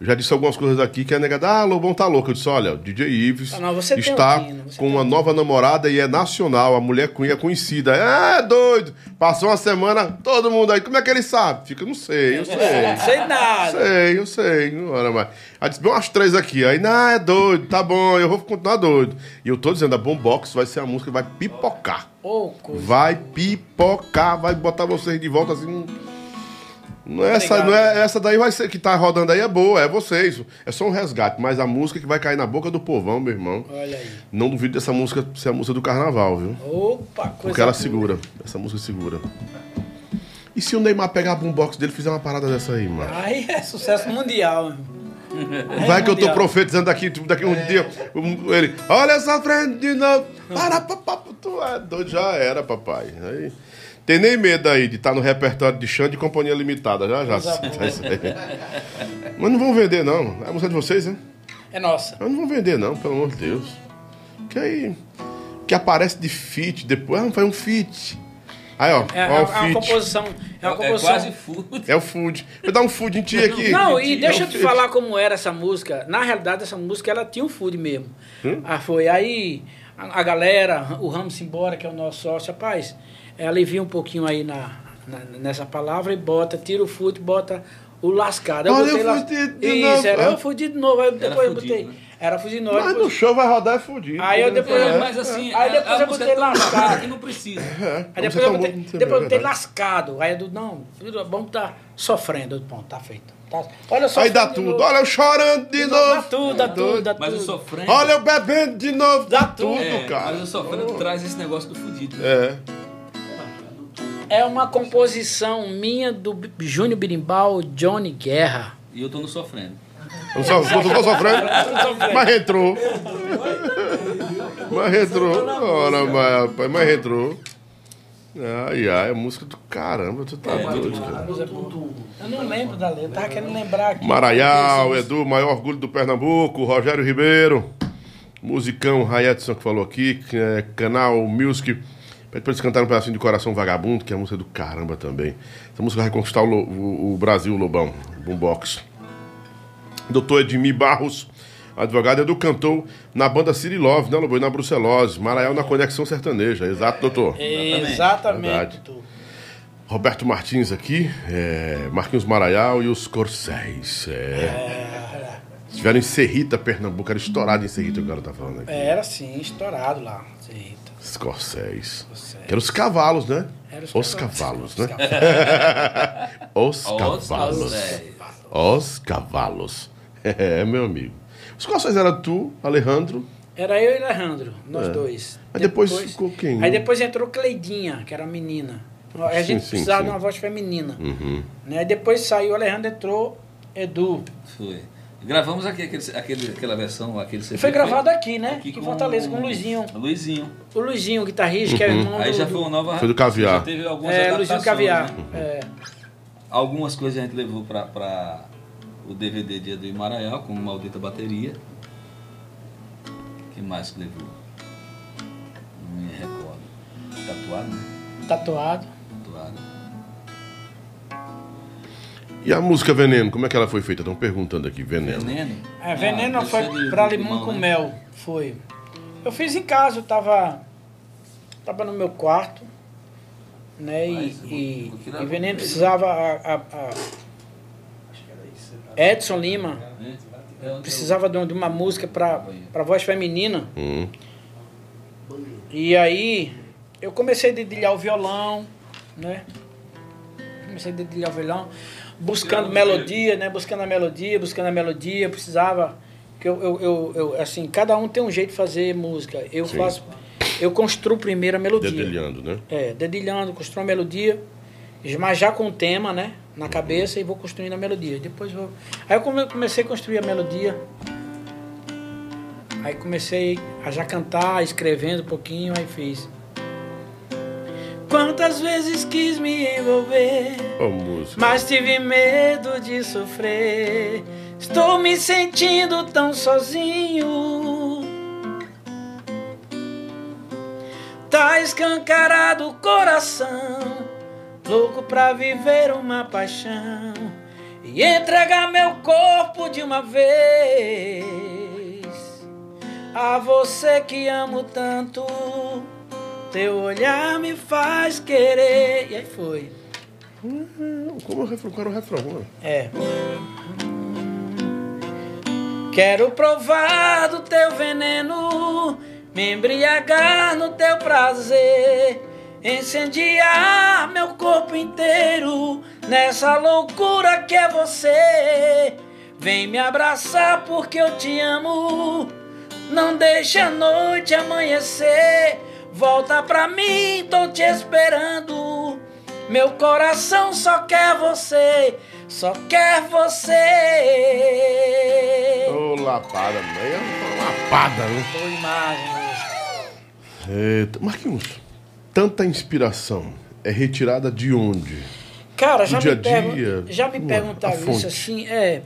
Já disse algumas coisas aqui que a negada, ah, Lobão tá louco. Eu disse, olha, o DJ Ives não, está com uma um nova namorada e é nacional, a mulher cunha é conhecida. É doido. Passou uma semana, todo mundo aí, como é que ele sabe? Fica, não sei, eu sei. Não sei nada. Sei, eu sei, não era mais. Aí disse, umas três aqui. Aí, não, é doido, tá bom, eu vou continuar doido. E eu tô dizendo, a Bombox vai ser a música que vai pipocar. Coisa. Vai pipocar, vai botar vocês de volta assim. Não é, essa, não é essa daí vai ser que tá rodando aí é boa, é vocês. É só um resgate, mas a música que vai cair na boca do povão, meu irmão. Olha aí. Não duvido dessa música ser a música do carnaval, viu? Opa, coisa Porque ela boa. segura. Essa música segura. E se o Neymar pegar a boombox dele e fizer uma parada dessa aí, mano? Aí é sucesso mundial. Vai que eu tô mundial. profetizando daqui, tipo, daqui um dia. um- ele, olha essa frente de novo. Para, papai, tu é doido, já era, papai. Aí, tem nem medo aí de estar no repertório de Xande e Companhia Limitada, já, já. Tá. Mas não vão vender, não. É a música de vocês, né? É nossa. Mas não vão vender, não, pelo amor de Deus. Que aí. Que aparece de feat depois. Ah, faz um feat. Aí, ó, É, ó, é o uma feat. composição. É uma É, composição. quase food. É o food. Vou dar um food em ti aqui. Não, É e deixa eu te falar como era essa música. Na realidade, essa música ela tinha um food mesmo. Hum? Ah, foi. Aí a, a galera, o Ramos Embora, que é o nosso sócio, rapaz, é, alivia um pouquinho aí na, na- nessa palavra e bota, tira o food, bota o lascado. Eu Olha, botei eu fudido de Isso, novo. era É. eu fudi de novo. Aí depois eu fudido, botei. né? Era fudi de novo. Mas no depois- show vai rodar é fudido. Aí eu depois- É, É. mas assim, Aí a- depois a eu botei é tão lascado. que não precisa. É, Aí você depois tá eu botei, depois eu botei lascado. Aí eu do não, vamos tá sofrendo. Eu, Bom, tá feito. Tá- Olha só. Aí dá tudo. Olha eu chorando de novo. Dá tudo, dá tudo, dá Mas o tudo. sofrendo. Olha eu bebendo de novo. Dá, tudo, é, cara. Mas o sofrendo traz esse negócio do fudido. né? É. É uma composição minha do Júnior Birimbau, Johnny Guerra. E eu tô no sofrendo. Eu só, eu tô sofrendo. Mas entrou. Mas entrou. Ora, mas, rapaz, mas entrou. Ai, ai, é música do caramba, tu tá doido, cara. Eu não lembro da letra, tava querendo lembrar aqui. Maraial, Edu, maior orgulho do Pernambuco, Rogério Ribeiro, musicão Rayetson que falou aqui, é canal Music. Pede pra eles cantarem um pedacinho de Coração Vagabundo, que é música do caramba também. Essa música vai conquistar o, o- o Brasil, Lobão, Boombox. Doutor Edmir Barros, advogado Edu cantou na banda City Love, né, Lobo? E na Brucelose. Maraial na Conexão Sertaneja. Exato, doutor. Exatamente. Verdade. doutor. Roberto Martins aqui, é, Marquinhos Maraial e os Corcéis. É. Estiveram em Serrita, Pernambuco. Era estourado em Serrita o cara tá falando aqui. Era assim, estourado lá. Eita. Os Corcéis. Corcéis. Que eram os cavalos, né? Era Os, os cavalos, né? Os Os cavalos. Os cavalos. É, meu amigo. Os Corcéis eram tu, Alejandro. Era eu e Alejandro, nós É. dois. Mas depois ficou quem? Aí depois entrou Cleidinha, que era a menina. A Sim, gente sim, precisava sim. de uma voz feminina. Uhum. Né? Aí depois saiu o Alejandro, entrou Edu. Foi. Gravamos aqui aquele, aquele, aquela versão, aquele CD. Foi gravado aqui, né? Aqui em Fortaleza, com o Luizinho. Luizinho. O Luizinho, guitarrista, que é irmão Aí do... já foi uma nova. Foi do Caviar. Já teve algumas É, Luizinho adaptações, Caviar. né? É. Algumas coisas a gente levou pra, pra o DVD Dia do Imaraial, como Maldita Bateria. que mais que levou? Não me recordo. Tatuado, né? Tatuado. Tatuado. E a música Veneno, como é que ela foi feita? Estão perguntando aqui, Veneno. Veneno. É, veneno Ah, foi de limão limão, com né? mel. Foi. Eu fiz em casa, eu tava. Tava no meu quarto. Né? E, Mas, e, e a veneno precisava. A, a- a Edson Lima né? É precisava de uma- de uma música pra, pra voz feminina. Hum. E aí eu comecei a dedilhar o violão, né? Comecei a dedilhar o violão, buscando melodia, né? Buscando a melodia, buscando a melodia, eu precisava. Que eu, eu, eu, eu, assim, cada um tem um jeito de fazer música. Eu Sim. faço. Eu construo primeiro a melodia. Dedilhando, né? É, dedilhando, construo a melodia, mas já com o tema, né? Na cabeça e vou construindo a melodia. Depois vou. Aí eu come- comecei a construir a melodia. Aí comecei a já cantar, escrevendo um pouquinho, aí fiz. Quantas vezes quis me envolver, música. mas tive medo de sofrer. Estou me sentindo tão sozinho. Tá escancarado o coração, louco pra viver uma paixão e entregar meu corpo de uma vez a você que amo tanto. Teu olhar me faz querer. E aí foi. Como o refrão? Qual era o refrão? mano? É. Quero provar do teu veneno, me embriagar no teu prazer, incendiar meu corpo inteiro nessa loucura que é você. Vem me abraçar porque eu te amo. Não deixe a noite amanhecer. Volta pra mim, tô te esperando. Meu coração só quer você, só quer você. Ô, lapada, meia lapada, né? Boa imagem. Marquinhos, tanta inspiração é retirada de onde? Cara, já dia me, pergun- dia, já me perguntaram isso fonte. assim, é,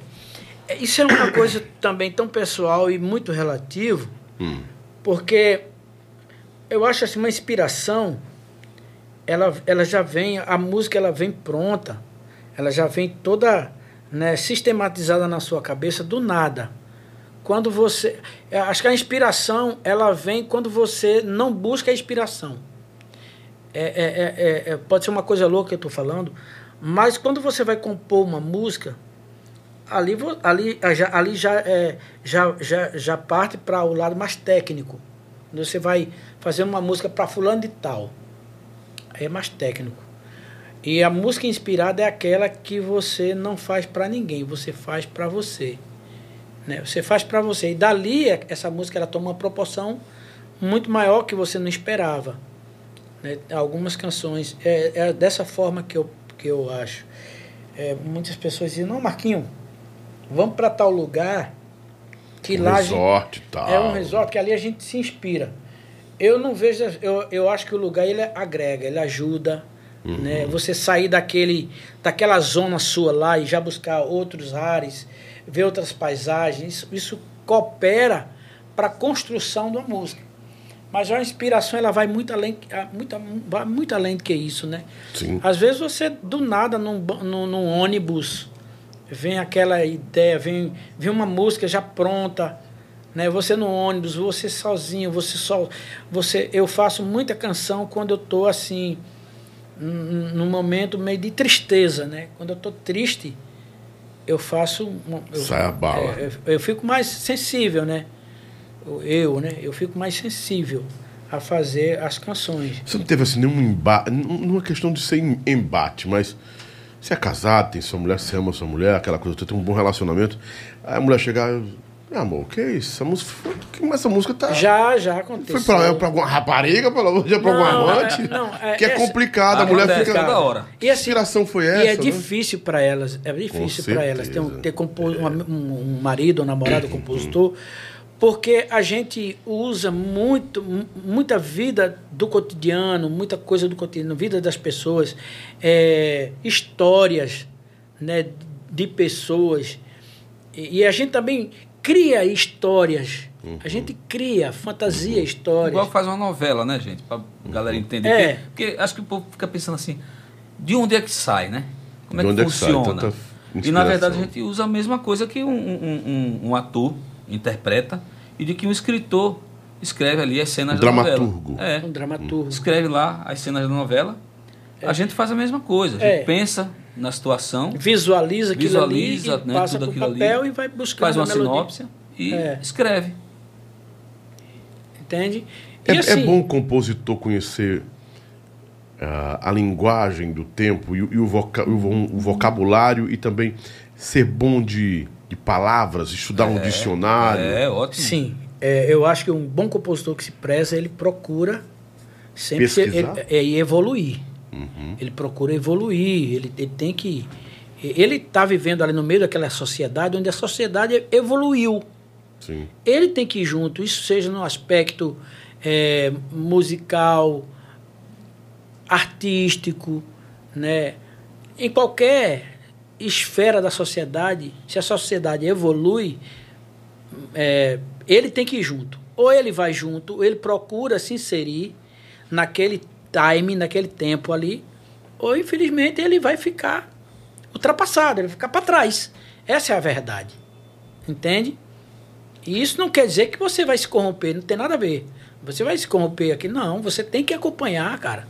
é, Isso é uma coisa também tão pessoal e muito relativo, Hum. porque eu acho assim, uma inspiração ela, ela já vem, a música ela vem pronta, ela já vem toda né, sistematizada na sua cabeça do nada. Quando você, acho que a inspiração ela vem quando você não busca a inspiração. É, é, é, é pode ser uma coisa louca que eu estou falando, mas quando você vai compor uma música, ali, ali, ali já, é, já, já, já parte para o lado mais técnico. Você vai fazer uma música para fulano de tal. Aí é mais técnico. E a música inspirada é aquela que você não faz para ninguém, você faz para você. Né? Você faz para você. E dali é, essa música ela toma uma proporção muito maior que você não esperava. Né? Algumas canções é, é dessa forma que eu, que eu acho. É, muitas pessoas dizem, não, Marquinho, vamos para tal lugar que um lá resort, gente, tal. é um resort que ali a gente se inspira. Eu não vejo, eu, eu acho que o lugar ele agrega, ele ajuda, uhum. né? Você sair daquele, daquela zona sua lá e já buscar outros ares, ver outras paisagens, isso, isso coopera para a construção de uma música. Mas a inspiração ela vai muito além, muito, vai muito além do que isso, né? Sim. Às vezes você do nada num, num, num ônibus vem aquela ideia, vem, vem uma música já pronta, né? Você no ônibus, você sozinho, você só, você, eu faço muita canção quando eu tô assim num momento meio de tristeza, né? Quando eu tô triste, eu faço eu, Sai a bala. É, eu, eu fico mais sensível, né? Eu, né? Eu fico mais sensível a fazer as canções. Você não teve assim nenhum embate, não é questão de ser embate, mas você é casado, tem sua mulher, você ama sua mulher, aquela coisa, você tem um bom relacionamento. Aí a mulher chegar, ah, amor, que isso? Essa música, mas essa música tá. Já, já aconteceu. Foi pra, pra alguma rapariga, pelo amor de Deus, pra algum amante? É, não, é, que é complicado, a mulher fica. Cada hora. E assim, inspiração foi essa? E é né? difícil pra elas, é difícil pra elas ter, um, ter compor, um, um marido, um namorado, um compositor. Porque a gente usa muito, muita vida do cotidiano, muita coisa do cotidiano, vida das pessoas, é, histórias né, de pessoas. E, a gente também cria histórias. Uhum. A gente cria, fantasia, uhum. histórias. Igual faz uma novela, né, gente? Pra galera entender. É. Porque, porque, acho que o povo fica pensando assim, de onde é que sai, né? Como é que funciona? É que e na verdade a gente usa a mesma coisa que um, um, um, um ator interpreta e de que um escritor escreve ali as cenas um da dramaturgo. novela. É. Um dramaturgo. Escreve lá as cenas da novela. É. A gente faz a mesma coisa. A gente é. pensa na situação. Visualiza aquilo visualiza, ali, né, passa tudo aquilo papel ali, e vai buscar Faz uma sinopse e é. escreve. Entende? É, é, assim, é, bom o compositor conhecer uh, a linguagem do tempo e, e o, voca o, o vocabulário e também ser bom de de palavras, estudar é, um dicionário. É, ótimo. Sim. É, eu acho que um bom compositor que se preza, ele procura sempre ser, ele, é, evoluir. Uhum. Ele procura evoluir, ele, ele tem que. Ele está vivendo ali no meio daquela sociedade onde a sociedade evoluiu. Sim. Ele tem que ir junto, isso seja no aspecto é, musical, artístico, né? em qualquer esfera da sociedade, se a sociedade evolui, é, ele tem que ir junto. Ou ele vai junto, ou ele procura se inserir naquele time, naquele tempo ali, ou infelizmente ele vai ficar ultrapassado, ele vai ficar para trás. Essa é a verdade. Entende? E isso não quer dizer que você vai se corromper, não tem nada a ver. Você vai se corromper aqui, não. Você tem que acompanhar, cara.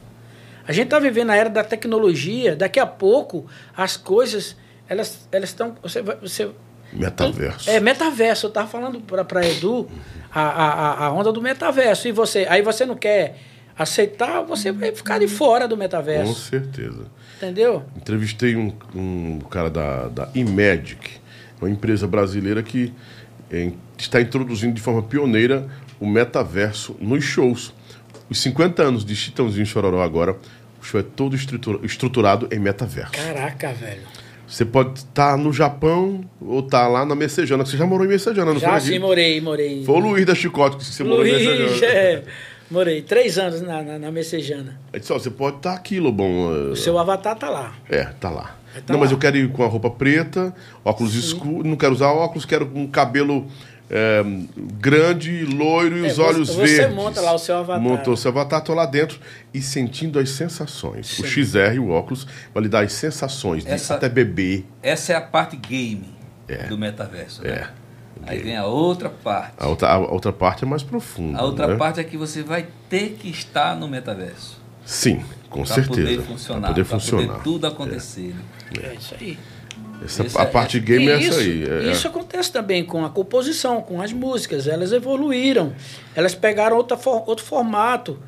A gente está vivendo a era da tecnologia, daqui a pouco as coisas elas elas estão você você metaverso. É metaverso, eu estava falando para Edu a, a, a onda do metaverso e você aí você não quer aceitar, você vai ficar de fora do metaverso. Com certeza. Entendeu? Entrevistei um, um cara da, da Imedic, uma empresa brasileira que é, está introduzindo de forma pioneira o metaverso nos shows. Os 50 anos de Chitãozinho Chororó agora, o show é todo estruturado em metaverso. Caraca, velho. Você pode estar tá no Japão ou estar tá lá na Messejana. Você já morou em Messejana, não já, foi? Já, sim, morei, morei. Foi o Luiz da Chicote que você Luiz, morou em Messejana. É. Morei três anos na, na, na Messejana. Ó, você pode estar tá aqui, Lobão. O seu avatar tá lá. É, tá lá. Tá não, lá. mas eu quero ir com a roupa preta, óculos escuros, não quero usar óculos, quero um cabelo é, grande, loiro e É, os você- olhos você verdes. monta lá o seu avatar. Montou o seu avatar, tô lá dentro e sentindo as sensações. O XR, o óculos, vai lhe dar as sensações de Essa- até beber. Essa é a parte game É. do metaverso. né? É. Aí vem a outra parte. A outra, a outra parte é mais profunda. A outra né? parte é que você vai ter que estar no metaverso. Sim, com Para certeza. poder funcionar. Pra poder pra funcionar. poder tudo acontecer. né? É isso aí. Essa, Esse a é- parte é- game é E essa isso, aí. é- isso acontece também com a composição, com as músicas. Elas evoluíram. Elas pegaram outra, for- outro formato.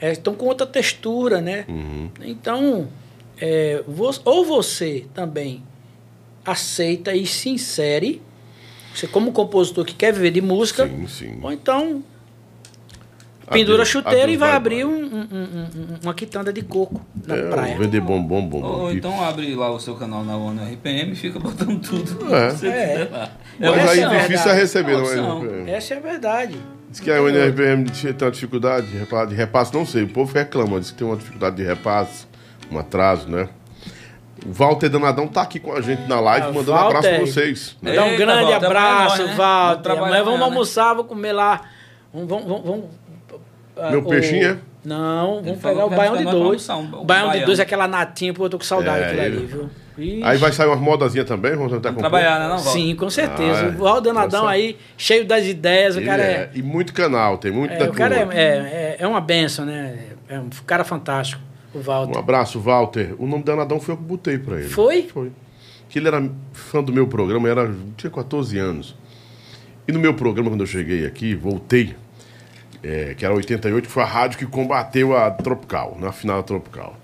é, estão com outra textura, né? Uhum. Então, é, vo- ou você também aceita e se insere, você como compositor que quer viver de música, Sim, sim. ou então pendura Adeus- chuteira adeus, e vai bye, abrir um- um- um- um- uma quitanda de coco na É, praia. Vender bombom, bombom. Ou aqui. então abre lá o seu canal na ONU RPM e fica botando tudo. É. você É. lá. Mas Essa aí é a difícil é verdade. receber, não é? Essa é a verdade. Diz que a UNRPM tinha tanta dificuldade de repasse, de repasse, não sei, o povo reclama, diz que tem uma dificuldade de repasse, um atraso, né? O Walter Danadão tá aqui com a gente na live, Ah, mandando abraço pra Walter. vocês. né? Dá um Eita, grande Walter, abraço, amanhã é nóis, né? Walter. Amanhã vamos né? almoçar, vamos comer lá. Vamos, vamos, vamos, vamos, ah, Meu o- peixinho, é? Não, vamos falou pegar o que baião de dois. almoçar, um- o baião de dois é aquela natinha, pô, eu tô com saudade É, daquilo ele- ali, viu? Ixi. Aí vai sair umas modazinhas também, vamos tentar Vamos trabalhar, né? Não, Walter? Sim, com certeza. Ah, é. O Valdo Danadão aí, cheio das ideias, o Ele cara é- é. E muito canal, tem muita é, o cara é, é, é uma benção, né? É um cara fantástico, o Walter. Um abraço, Walter. O nome Danadão foi eu que botei pra ele. Foi? Foi. Que ele era fã do meu programa, era, tinha 14 anos. E no meu programa, quando eu cheguei aqui, voltei, é, que era 88, que foi a rádio que combateu a Tropical, na final da Tropical.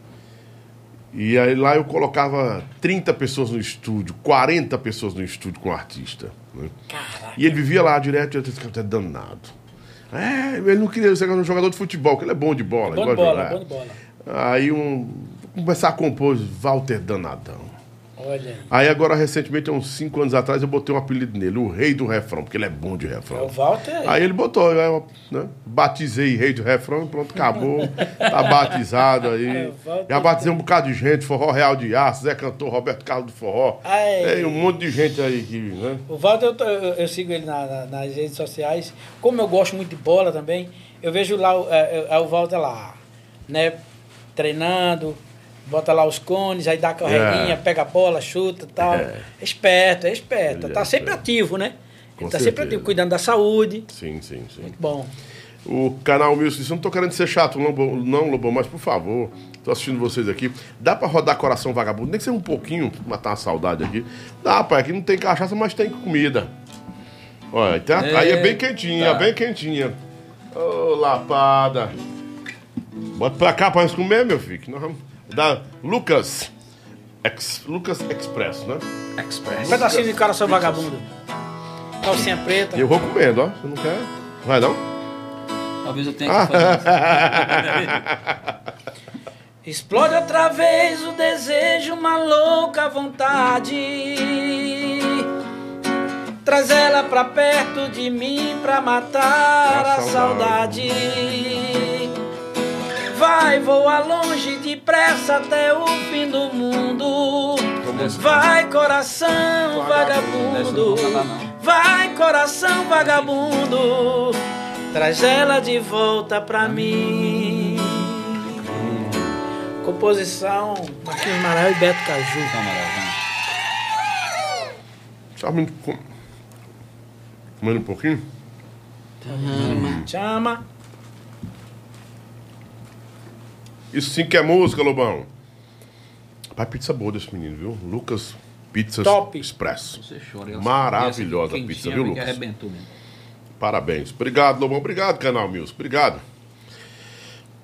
E aí lá eu colocava 30 pessoas no estúdio, 40 pessoas no estúdio com o artista. né? E ele vivia lá direto, e eu disse, cara, é danado. É, ele não queria ser um jogador de futebol, porque ele é bom de bola. Bom ele de bola, jogar. bom de bola. Aí um. vou Começar a compor Walter Danadão. Olha aí. Agora, recentemente, uns 5 anos atrás, eu botei um apelido nele, o rei do refrão, porque ele é bom de É o refrão. Walter aí. Aí ele botou, eu, né? Batizei rei do refrão, pronto, acabou. Tá batizado É, aí. Walter Já batizei um bocado de gente, Forró Real de Aço, Zé Cantor, Roberto Carlos do Forró. Tem um monte de gente aí que, né? O Walter, eu, eu- eu sigo ele na- na- nas redes sociais. Como eu gosto muito de bola também, eu vejo lá o, é, é, o Walter lá, né? Treinando, bota lá os cones, aí dá a carreguinha, É. pega a bola, chuta e tal. É. esperto, é esperto. Ele tá é sempre ativo, né? Com Ele tá sempre certeza. ativo, cuidando da saúde. Sim, sim, sim. Muito bom. O canal Music, eu não tô querendo ser chato, não, não Lobão, mas por favor, tô assistindo vocês aqui. Dá pra rodar Coração Vagabundo, nem que seja um pouquinho, matar uma saudade aqui. Dá, pai, aqui não tem cachaça, mas tem comida. Olha, tem a- aí é bem quentinha, Tá. bem quentinha. Ô, lapada. Bota pra cá pra nós comer, meu filho. que nós vamos- Da Lucas. Ex- Lucas Express, né? Express. Pedacinho de cara só vagabundo. Calcinha preta. Eu vou comendo, ó. Você não quer? Vai não? Talvez eu tenha que fazer Explode outra vez o desejo, uma louca vontade. Traz ela pra perto de mim pra matar A a saudade. Vai, voa longe depressa até o fim do mundo. Vai, coração vagabundo. Vai, coração vagabundo. Traz ela de volta pra mim. Composição Marquinhos Maral e Beto Caju. Tá muito. com- Comendo um pouquinho? Chama. Isso sim que é música, Lobão. Pai, pizza boa desse menino, viu? Lucas Pizzas Top. Express. Você chora. eu- Maravilhosa aqui pizza, viu, Lucas? arrebentou mesmo. Parabéns. Obrigado, Lobão. Obrigado, Canal Music. Obrigado.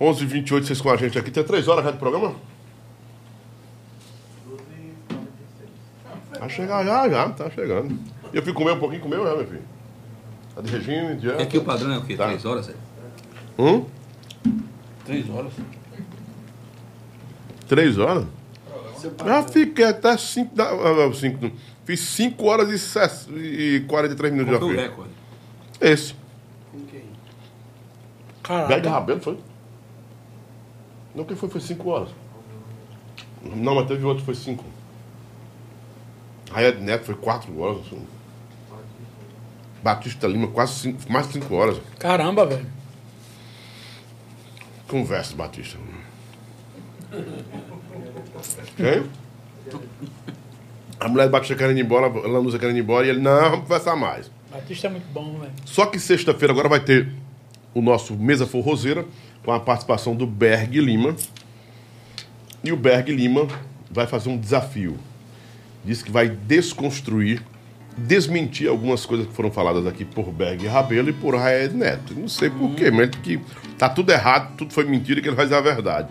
11h28, vocês com a gente aqui. Tem três horas já de programa? Vai chegar já, já. Tá chegando. E eu fui comer um pouquinho, comeu já, meu filho? Tá de regime, de... Aqui o padrão é o quê? Tá. Três horas? é? Hum? Três horas. Três horas? Já fiquei até cinco, da, ah, ah, cinco. Fiz 5 horas e, ses- e 43 minutos Qual foi o já fiz. recorde? Esse. Com quem? Velho Caraca. Rabelo foi? Não, quem foi? Foi 5 horas. Não, mas teve outro que foi 5. Raia de Neto foi 4 horas. assim. Batista Lima, quase cinco, mais de cinco horas. Caramba, velho. Conversa, Batista. A mulher Batista querendo ir embora, a Lanusa querendo ir embora, e ele, não, vamos conversar mais. Batista é muito bom, velho. Só que sexta-feira agora vai ter o nosso Mesa Forrozeira, com a participação do Berg Lima. E o Berg Lima vai fazer um desafio. Diz que vai desconstruir, desmentir algumas coisas que foram faladas aqui por Berg Rabelo e por Raed Neto. Não sei porquê, mas que tá tudo errado, tudo foi mentira e que ele vai dizer a verdade.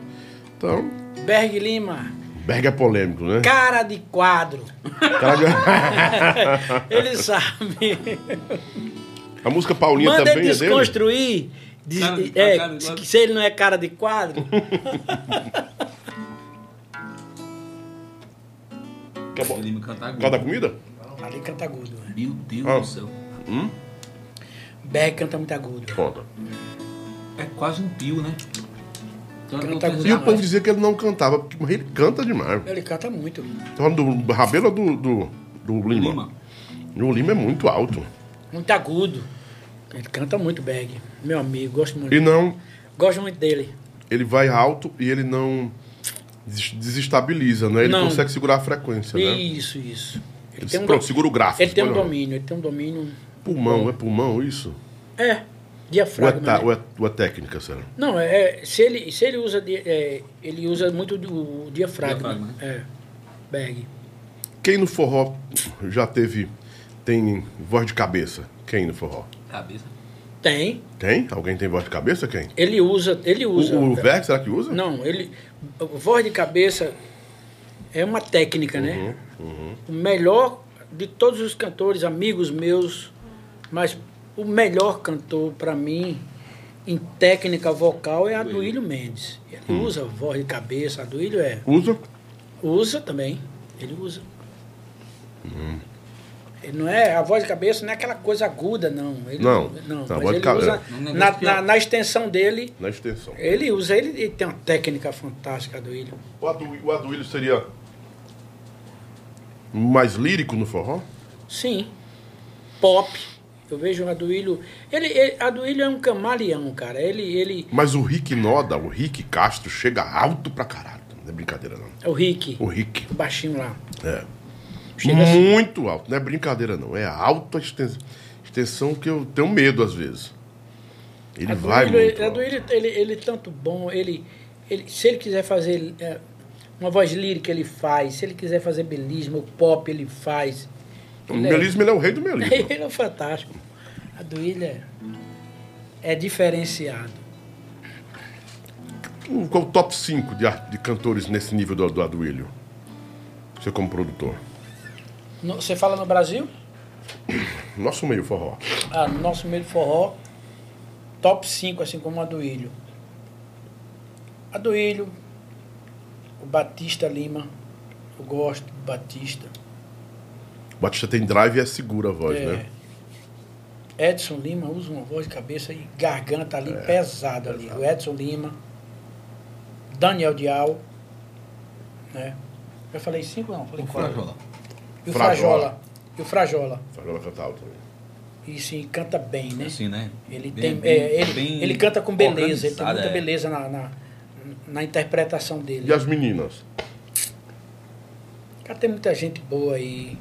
Então, Berg Lima, Berg é polêmico, né? cara de quadro. Cara- Ele sabe. A música Paulinha Manda também ele é dele? desconstruir. Cara de- é, cara de quadro. se ele não é cara de quadro, Quer bo- Ele me canta agudo. Cada comida? ali canta agudo. velho. Meu Deus Ah. do céu. Berg canta muito agudo. Conta. É quase um pio, né? Então. E o povo dizia que ele não cantava, porque mas ele canta demais. Ele canta muito. Tá falando do Rabelo ou do, do, do Lima? Lima. O Lima é muito alto. Muito agudo. Ele canta muito, Berg. Meu amigo, gosto muito. E não, Gosto muito dele. ele vai alto e ele não des- desestabiliza, né? Ele Não. consegue segurar a frequência, né? Isso, isso. Ele Ele tem um, pronto, do- segura o gráfico. ele tem um domínio, ele tem um domínio. Pulmão, é pulmão isso? É, Ou é, diafragma. né? ou é, ou é técnica, será? Não, é, é, se, ele, se ele usa. di- é, ele usa muito o diafragma. Diafragma, É. Berg. Quem no forró já teve, tem voz de cabeça? Quem no forró? Cabeça. Tem. Tem? Alguém tem voz de cabeça? Quem? Ele usa. Ele usa. O, o Vex, será que usa? Não, ele. Voz de cabeça é uma técnica, né? Uhum, O melhor de todos os cantores, amigos meus, mas o melhor cantor para mim em técnica vocal é a Duílio Mendes. Ele Hum. usa voz de cabeça, a Duílio é. Usa? Usa também. Ele usa. Ele não é, a voz de cabeça não é aquela coisa aguda, não. Ele, Não, não voz de ele cabe- usa negócio na, na, eu- na extensão dele. Na extensão. Ele usa, ele, ele tem uma técnica fantástica do William. O, Adu, o Aduílio seria mais lírico no forró? Sim. Pop. Eu vejo o Aduílio. Ele, ele, Aduílio é um camaleão, cara. Ele, ele. Mas o Rick Noda, o Rick Castro, chega alto pra caralho. Não é brincadeira, não. É o Rick. O Rick. O baixinho lá. É. Chega assim. Muito alto. Não é brincadeira, não. É alta extensão, extensão que eu tenho medo às vezes. Ele vai Aduílio, muito. ele. Aduílio, ele, ele é tanto bom. Ele, ele, se ele quiser fazer é, uma voz lírica, ele faz. Se ele quiser fazer belismo, o pop, ele faz. O melismo, ele é o rei do melismo. Ele é fantástico. Aduílio é, é diferenciado. Qual o top 5 de, de cantores nesse nível do, do Aduílio? Você como produtor. No- Você fala no Brasil? Nosso meio forró. Ah, no nosso meio forró, top 5, assim como a do Ilho. A do Ilho, o Batista Lima, eu gosto do Batista. Batista tem drive e é segura a voz, É, né? Edson Lima usa uma voz de cabeça e garganta ali pesada ali. O Edson Lima, Daniel Dial, né? Eu falei cinco não, falei O quatro. Frajola. E o Frajola. Frajola. E o Frajola. Fagiola canta alto também. E sim, canta bem, né? Assim, né? Ele, Bem- tem, bem- é, ele, bem ele canta com beleza, ele tem muita é. beleza na, na, na interpretação dele. E as meninas? Cara, tem muita gente boa aí.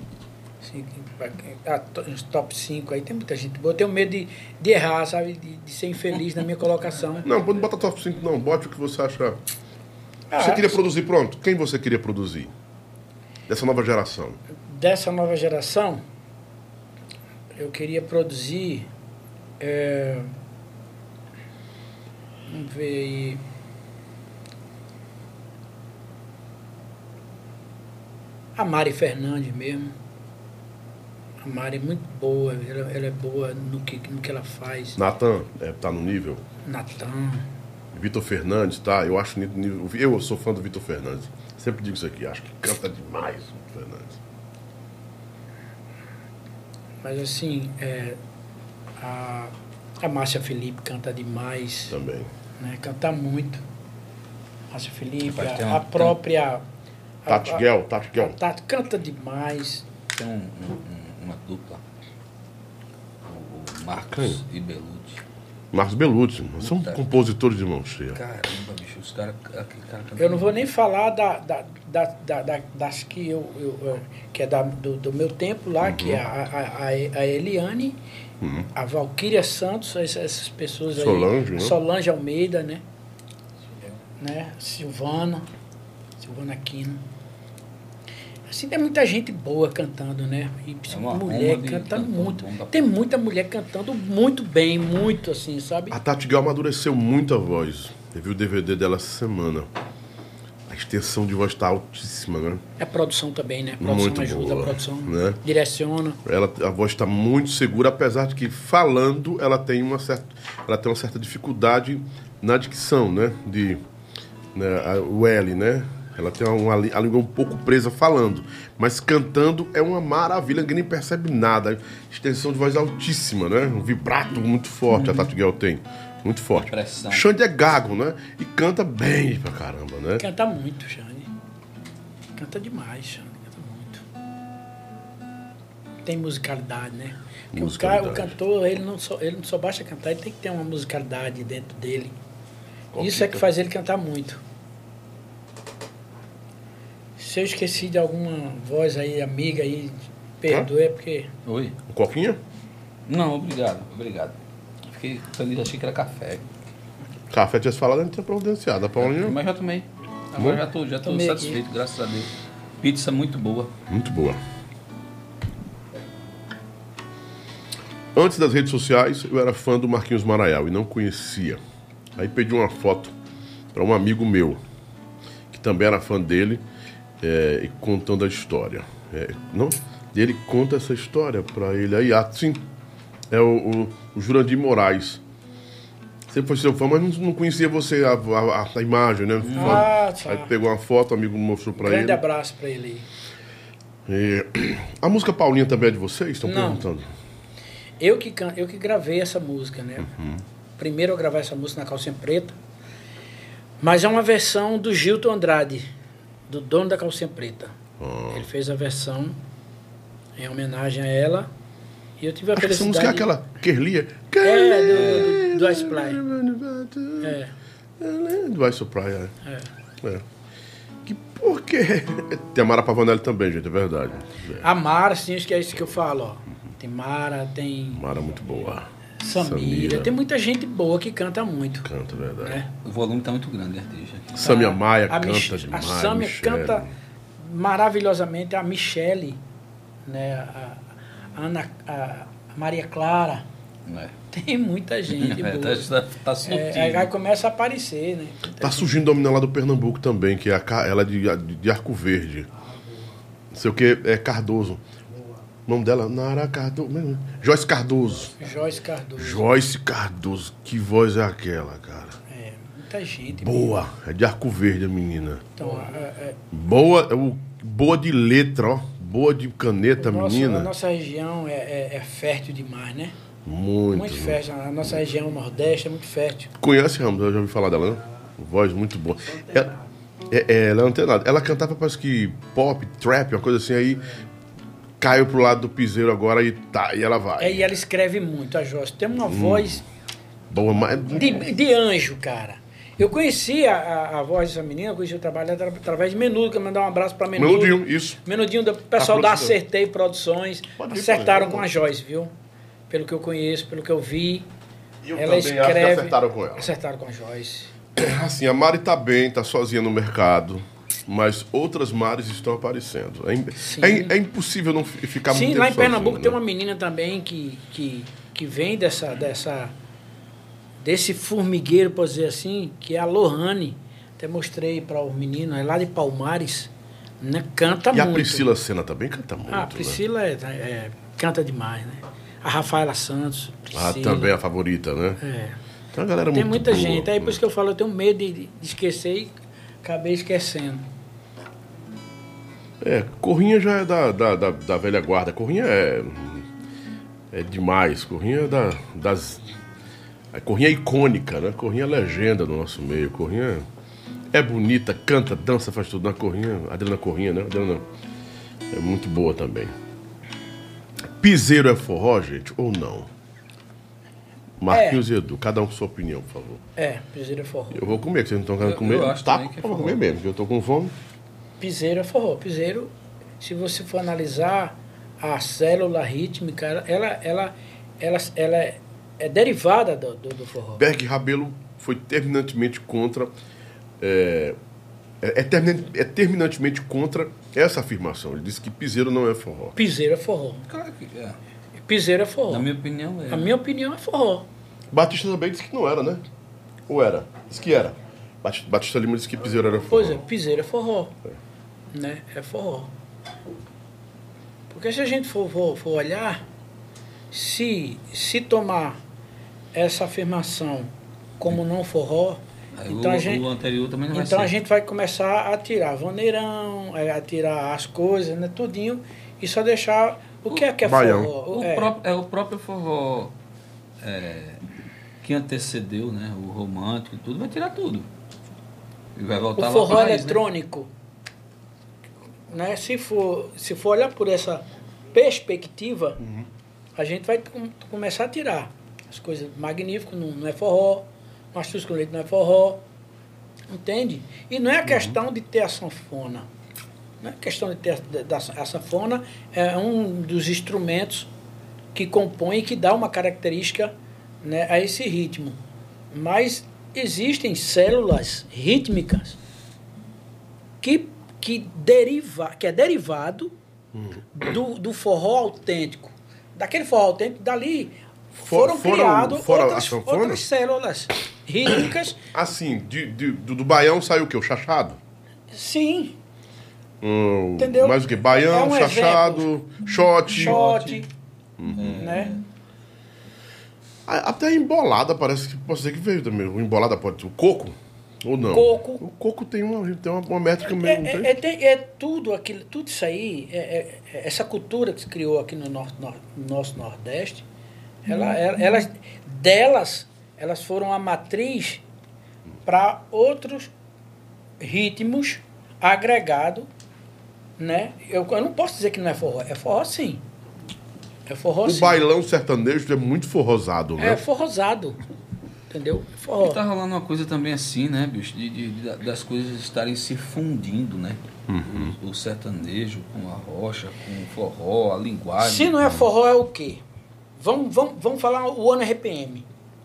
Os top 5 aí, tem muita gente boa. Eu tenho medo de, de errar, sabe? De, de ser infeliz na minha colocação. Não, não bota top 5 não. Bote o que você acha. Ah, Você queria produzir pronto? Quem você queria produzir? Dessa nova geração. Dessa nova geração, eu queria produzir. é, vamos ver aí. A Mari Fernandes mesmo. A Mari é muito boa, ela, ela é boa no que, no que ela faz. Natan, é, tá no nível. Natan. Vitor Fernandes, tá? Eu acho nível. Eu sou fã do Vitor Fernandes. Sempre digo isso aqui. Acho que canta demais o Vitor Fernandes. Mas assim, é, a, a Márcia Felipe canta demais. Também. né? Canta muito. Márcia Felipe, a, uma- a própria. Tati Guel, Tati Guel. Tati canta demais. Tem um- um- um- uma dupla. Marcos e Belucci. Marcos Belucci, são Puta. compositores de mão cheia. Caramba, bicho, os caras. Cara Eu não vou nem falar da, da, da, da- da- das que eu, eu- eu- que é da, do, do meu tempo lá, que é a, a, a, a Eliane, a Valquíria Santos, essas, pessoas aí. Solange, né? Solange Almeida, né? né? Silvana, Silvana Aquino. Assim, tem muita gente boa cantando, né? E É uma mulher cantando cantor, muito. bomba. Tem muita mulher cantando muito bem, muito assim, sabe? A Tati Gal amadureceu muito a voz. Vi o DVD dela essa semana. A extensão de voz tá altíssima, né? É produção também, né? Produção Muito ajuda, boa, a produção né? direciona. Ela, a voz está muito segura, apesar de que falando ela tem uma certa, ela tem uma certa dificuldade na dicção, né? De, né, a- o L, né? Ela tem uma, a língua um pouco presa falando, mas cantando é uma maravilha, ninguém nem percebe nada. Extensão de voz altíssima, né? Um vibrato muito forte a Tati Guel tem, muito forte. Pressão. Xande é gago, né? E canta bem pra caramba, né? Canta muito, Xande. Canta demais, Xande. Canta muito. Tem musicalidade, né? Porque O, cara, o Musicalidade. cantor, ele não, só, ele não só basta cantar, ele tem que ter uma musicalidade dentro dele. Qual Isso que é que tá? faz ele cantar muito. Se eu esqueci de alguma voz aí, amiga aí, perdoe, é porque. Oi? Um coquinha? Não, obrigado, obrigado. Fiquei feliz, achei que era café. Café tinha falado, gente tinha providenciado. A Paulinha, Mas já tomei. Agora já tô, já tô Tomei aqui. satisfeito, graças a Deus. Pizza muito boa. Muito boa. Antes das redes sociais, eu era fã do Marquinhos Maraial e não conhecia. Aí pedi uma foto para um amigo meu, que também era fã dele, é, e contando a história. É, não? E ele conta essa história para ele. Aí, ah, sim, é o, o, o Jurandir Moraes. Sempre foi seu fã, mas não, não conhecia você, a, a- a imagem, né? Ah, tá. Aí pegou uma foto, o amigo mostrou para Grande ele. abraço pra ele. É, a música Paulinha também é de vocês? Estão Não. perguntando. Eu que, can- eu que gravei essa música, né? Primeiro eu gravei essa música na Calcinha Preta. Mas é uma versão do Gilton Andrade, do dono da Calcinha Preta. Ah. Ele fez a versão em homenagem a ela. E eu tive a que essa música é aquela Kerlia. É, do, do, do Ice Fly. É, Do Ice Praia. é. É. Que por quê? Tem a Mara Pavanelli também, gente, é verdade. É. A Mara, sim, acho que é isso que eu falo, ó. Tem Mara, tem Mara é muito boa. Samira, tem muita gente boa que canta muito. Canta, verdade. Né? O volume tá muito grande, artista. aqui. Samia Maia a canta Mich- demais. A Samia Michele. canta maravilhosamente. A Michele, né? A, a Ana, a Maria Clara. É. Tem muita gente É, boa. tá, tá, tá. É, aí começa a aparecer, né? Muita Tá gente. surgindo uma menina lá do Pernambuco também, que é a, ela é de, de, de Arco Verde. Não sei o que, é Cardoso. O nome dela? Nara Cardoso. Joyce Cardoso. Joyce Cardoso. Joyce Cardoso. Que voz é aquela, cara? É, muita gente. Boa. É de Arco Verde a menina. Então, Boa, é o- boa de letra, ó. Boa de caneta, a, nossa, menina. a nossa região é, é- é fértil demais, né? Muito. Muito fértil. A nossa região Nordeste é muito fértil. Conhece, Ramos? Eu já ouvi falar dela, né? Voz muito boa. Ela, é, é, ela é antenada. Ela cantava, parece que pop, trap, uma coisa assim, aí caiu pro lado do piseiro agora e tá, e ela vai. É, e ela escreve muito, a Joyce. Tem Hum. uma voz Boa, mas. de, de anjo, cara. Eu conheci a, a, a voz dessa menina, eu conheci o trabalho dela atra- através de Menudo, que eu mandar um abraço pra Menudo. Melodinho, isso. Menudinho do pessoal da. Acertei Produções. Pode acertaram com a Joyce, viu? Pelo que eu conheço, pelo que eu vi. Eu ela escreve. acertaram com ela. Acertaram com a Joyce. Assim, a Mari tá bem, tá sozinha no mercado. Mas outras Mares estão aparecendo. É, Sim. é, é impossível não fi- ficar muito Sim, tempo lá em Pernambuco sozinho, tem né? uma menina também que, que, que vem dessa, dessa desse formigueiro, por dizer assim, que é a Lohane. Até mostrei para os meninos, é lá de Palmares, né? Canta E a muito. Priscila Senna também canta muito. Ah, a né? Priscila é, é- canta demais, né? A Rafaela Santos, Priscila. Ah, também a favorita, né? É. Tem uma galera Tem muito muita boa, gente. Aí né? por isso que eu falo, eu tenho medo de, de esquecer e acabei esquecendo. É, Corrinha já é da, da, da, da velha guarda. Corrinha é. É demais. Corrinha é da, das. A Corrinha é icônica, né? Corrinha é legenda do nosso meio. Corrinha é bonita, canta, dança, faz tudo. Na Corrinha, Adriana Corrinha, né? Adriana é muito boa também. Piseiro é forró, gente? Ou não? Marquinhos é. e Edu, cada um com sua opinião, por favor. É, piseiro é forró. Eu vou comer, vocês não estão querendo comer. Eu acho tá, que é eu vou comer mesmo, porque eu tô com fome. Piseiro é forró. Piseiro, se você for analisar a célula rítmica, ela, ela, ela, ela, ela é, é derivada do, do, do forró. Berg Rabelo foi terminantemente contra. É, é, é é terminantemente contra essa afirmação. Ele disse que piseiro não é forró. Piseiro é forró. Claro que é. Piseiro é forró. Na minha opinião, é. A minha opinião é forró. Batista também disse que não era, né? Ou era? Disse que era. Batista, Lima disse que piseiro era forró. Pois é, piseiro é forró. Né? É forró. Porque se a gente for, for, for olhar, se, se tomar essa afirmação como não forró, Aí então o, a gente, o anterior também não vai então ser. a gente vai começar a tirar vaneirão, é, a tirar as coisas, né? Tudinho, e só deixar o que é que é Baião. forró. O é, próprio, é o próprio forró é, que antecedeu, né? O romântico e tudo, vai tirar tudo. E vai voltar o lá forró né? eletrônico, né? Se for, se for olhar por essa perspectiva, Uhum. a gente vai com- começar a tirar as coisas magníficas, não, não é forró, Mastros com leite não é forró, entende? E não é Uhum. a questão de ter a sanfona. Não é questão de ter a, da, a sanfona, é um dos instrumentos que compõe e que dá uma característica né, a esse ritmo. Mas existem células rítmicas que, que, deriva, que é derivado do, do forró autêntico. Daquele forró autêntico, dali For- foram foram- criadas a outras, outras células rítmicas. Assim, de, de- do, do baião saiu o quê? O chachado? Sim, Hum, Entendeu? Mais o quê? Baião, É um chachado, shot. shot, Uhum. né? Até a embolada parece que pode ser que veio também. O embolada pode ser o coco? Ou não? Coco. O coco tem uma, tem uma, uma métrica meio. não É, tem? é, é, tem- é tudo aquilo, tudo isso aí, é- é- é essa cultura que se criou aqui no, nor- nor- no nosso Nordeste, ela, ela- elas, delas, elas foram a matriz para outros ritmos agregados, né? Eu, eu não posso dizer que não é forró, é forró sim. É forró o sim. bailão sertanejo é muito forrosado, né? É forrosado, entendeu? É forró. E tá rolando uma coisa também assim, né, bicho? De, de- de- das coisas estarem se fundindo, né? Uhum. O, o sertanejo com a rocha, com o forró, a linguagem. Se não é forró, é o quê? Vamos, vamos, vamos falar o ano RPM.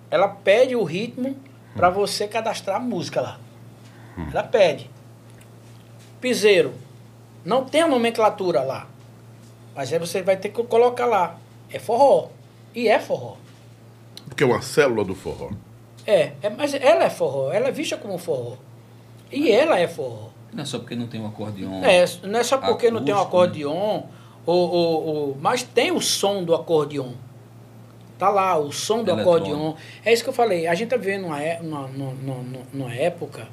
Ela pede o ritmo para você cadastrar a música lá. Ela pede. Piseiro. Não tem a nomenclatura lá. Mas aí você vai ter que colocar lá. É forró. E é forró. Porque é uma célula do forró. É, é, mas ela é forró. Ela é vista como forró. E ela é forró. Não é só porque não tem um acordeon. É, não é só porque não tem um acústico, né? acordeon, ou, ou, ou- mas tem o som do acordeon. Tá lá, o som do Eletrônico. acordeon. É isso que eu falei. A gente tá vivendo uma, é- uma, uma, uma, uma época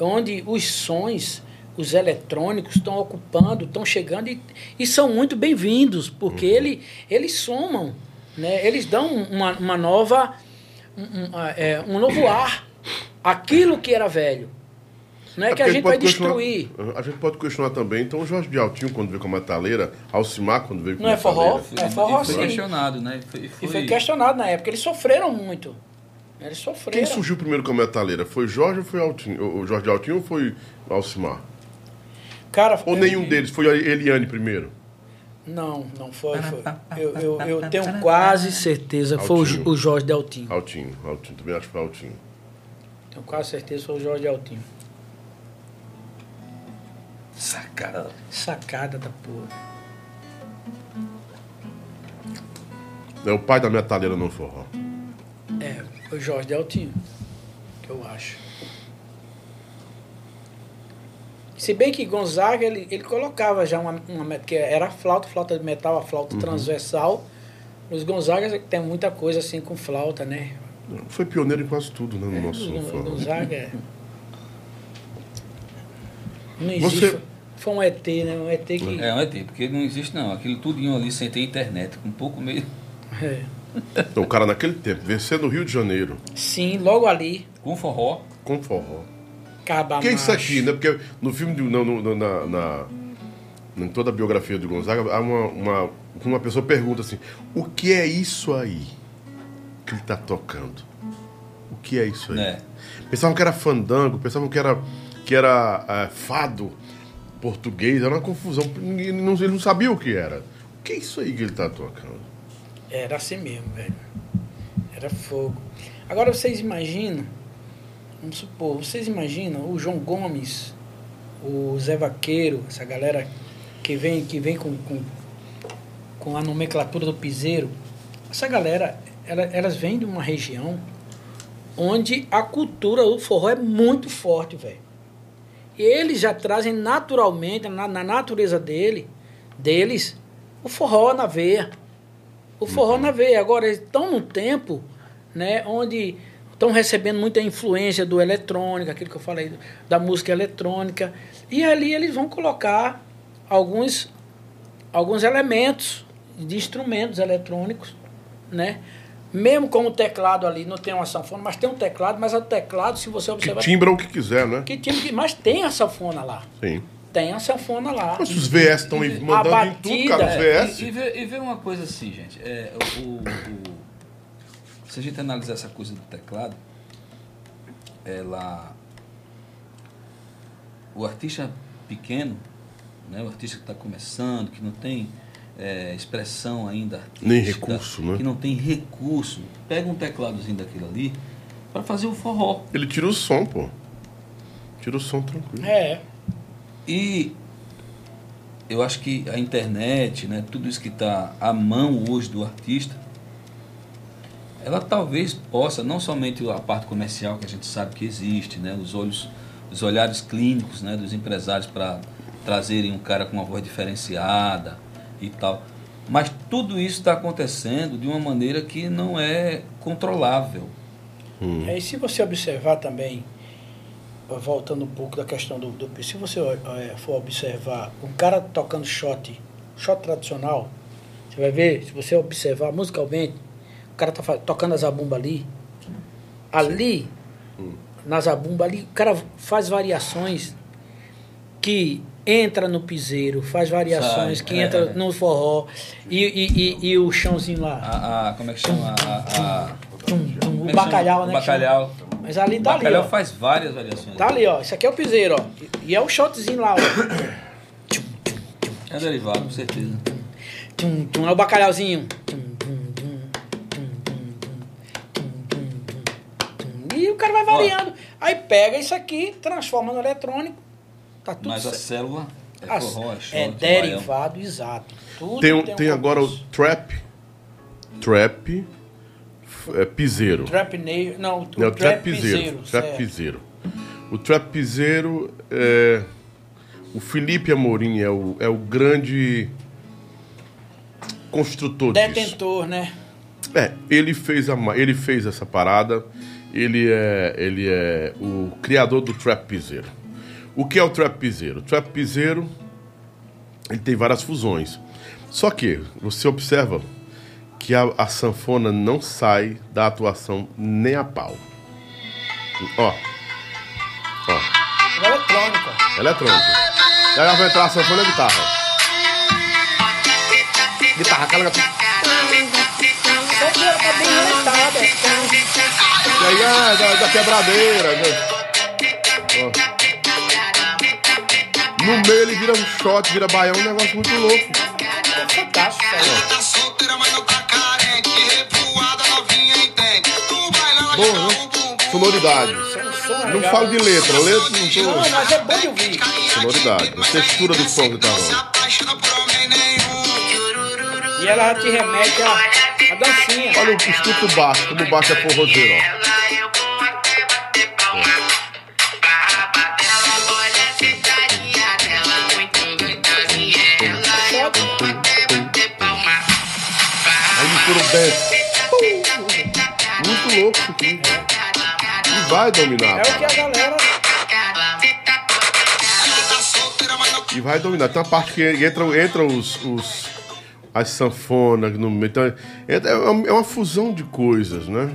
onde os sons, os eletrônicos estão ocupando, estão chegando e, e são muito bem-vindos, porque ele, eles somam, né? eles dão uma, uma nova, um, um, é, um novo ar aquilo que era velho. Não é, que a gente vai pode questionar- destruir. A gente pode questionar também. Então, o Jorge de Altinho, quando veio com a metaleira, Alcimar, quando veio com Não a é forró? metaleira. Foi, É forró, e foi sim. questionado, né? E foi, E foi- foi questionado na época. Eles sofreram muito. Eles sofreram. Quem surgiu primeiro com a metaleira? Foi Jorge ou foi Altinho? O Jorge de Altinho ou foi Alcimar? Cara, Ou eu- nenhum deles? Foi a Eliane primeiro? Não, não foi. foi. Eu, eu, eu tenho quase certeza que foi o, Altinho. Jo- o Jorge Deltinho. Altinho. Altinho. Também acho que foi Altinho. Tenho quase certeza que foi o Jorge Deltinho. Sacada. Sacada da porra. É o pai da metaleira no forró. É, foi o Jorge Deltinho. Que eu acho. Se bem que Gonzaga, ele, ele colocava já uma, uma que era a flauta, flauta de metal, a flauta transversal. Os Gonzaga tem muita coisa assim com flauta, né? Foi pioneiro em quase tudo, né, no nosso Gon- forró. Gonzaga é. Não existe. Você- Foi um ET, né? Um ET que. É, um ET, porque não existe não. Aquilo tudinho ali sem ter internet, com um pouco meio. É. Então, o cara naquele tempo, vencendo o Rio de Janeiro, Sim, logo ali. Com forró. com forró. Caba O que é isso macho. aqui, né? Porque no filme, de, no, no- na, na- em toda a biografia do Gonzaga, há uma, uma, uma pessoa pergunta assim, o que é isso aí? que ele tá tocando? O que é isso aí? É. Pensavam que era fandango, pensavam que era, que era é, fado português, era uma confusão. Ele não, ele não sabia o que era. O que é isso aí que ele tá tocando? Era assim mesmo, velho. Era fogo. Agora vocês imaginam, vamos supor, vocês imaginam o João Gomes, o Zé Vaqueiro, essa galera que vem, que vem com, com, com a nomenclatura do piseiro, essa galera, ela, elas vêm de uma região onde a cultura do forró é muito forte, velho. E eles já trazem naturalmente, na, na, natureza dele, deles, o forró na veia. O forró uhum. na veia. Agora, eles estão num tempo né, onde estão recebendo muita influência do eletrônico, aquilo que eu falei, da música eletrônica. E ali eles vão colocar alguns, alguns elementos de instrumentos eletrônicos, né? Mesmo com o teclado ali, não tem uma sanfona, mas tem um teclado, mas o teclado, se você observar. Que timbra o que quiser, né? Que timbra, mas tem a sanfona lá. Sim. Tem a sanfona lá. Mas os VS estão mandando batida, em tudo, cara, os VS. E, e, vê, e vê uma coisa assim, gente. É, o, o, se a gente analisar essa coisa do teclado, ela. O artista pequeno, né, o artista que está começando, que não tem é, expressão ainda artística, nem recurso, né? que não tem recurso, pega um tecladozinho daquilo ali para fazer o forró. Ele tira o som, pô. Tira o som tranquilo. É. E eu acho que a internet, né, tudo isso que está à mão hoje do artista, ela talvez possa, não somente a parte comercial que a gente sabe que existe, né, os olhos, os olhares clínicos, né, dos empresários para trazerem um cara com uma voz diferenciada, e tal. Mas tudo isso está acontecendo de uma maneira que não é controlável. Hum. É, e se você observar também, voltando um pouco da questão do, do se você é, for observar um cara tocando shot, shot tradicional, você vai ver, se você observar musicalmente, o cara tá tocando a zabumba ali, ali, hum. na zabumba ali, o cara faz variações que entra no piseiro, faz variações, Sabe, que é, entra é. no forró e, e, e, e, o chãozinho lá. A, a, como é que chama? A, tum, tum, o bacalhau, né? O bacalhau. Mas ali tá ali. O bacalhau ó. faz várias variações. Tá ali, ó. Isso aqui é o piseiro, ó. E é o shotzinho lá, ó. É derivado, com certeza. Tum, tum, é o bacalhauzinho. E o cara vai variando. Aí pega isso aqui, transforma no eletrônico Tá tudo Mas certo. a célula é a, forró, é, é derivado, baião. exato. Tudo tem, tem, tem agora o trap, trap, é, piseiro. Trap nail, não, o não, trap, piseiro. Trap piseiro. O trap piseiro é o Felipe Amorim é o, é o grande construtor Detentor, disso. né? É, ele fez, a, ele fez essa parada. Ele é, ele é o criador do trap piseiro. O que é o trap piseiro? O trap piseiro ele tem várias fusões. Só que você observa que a, a sanfona não sai da atuação nem a pau. Ó. Ó. É eletrônica. Eletrônica. E aí vai entrar a sanfona e a guitarra. Guitarra, aquela guitarra. E aí, ah, da, da quebradeira. Né? Ó. No meio ele vira um shot, vira baião, um negócio muito louco. É fantástico, Bom, né? Sonoridade. Não falo de letra, letra não tô. Não, mas é bom de ouvir. Sonoridade, a textura do som que tá rolando. E ela te remete a, a dancinha. Olha, escuta o baixo, como o baixo é forrozeiro, ó. um dance. Muito louco isso aqui. E vai dominar. É o que a galera. E vai dominar. Tem uma parte que entra, entra os, os as sanfonas no meio. Então, é, é uma fusão de coisas, né?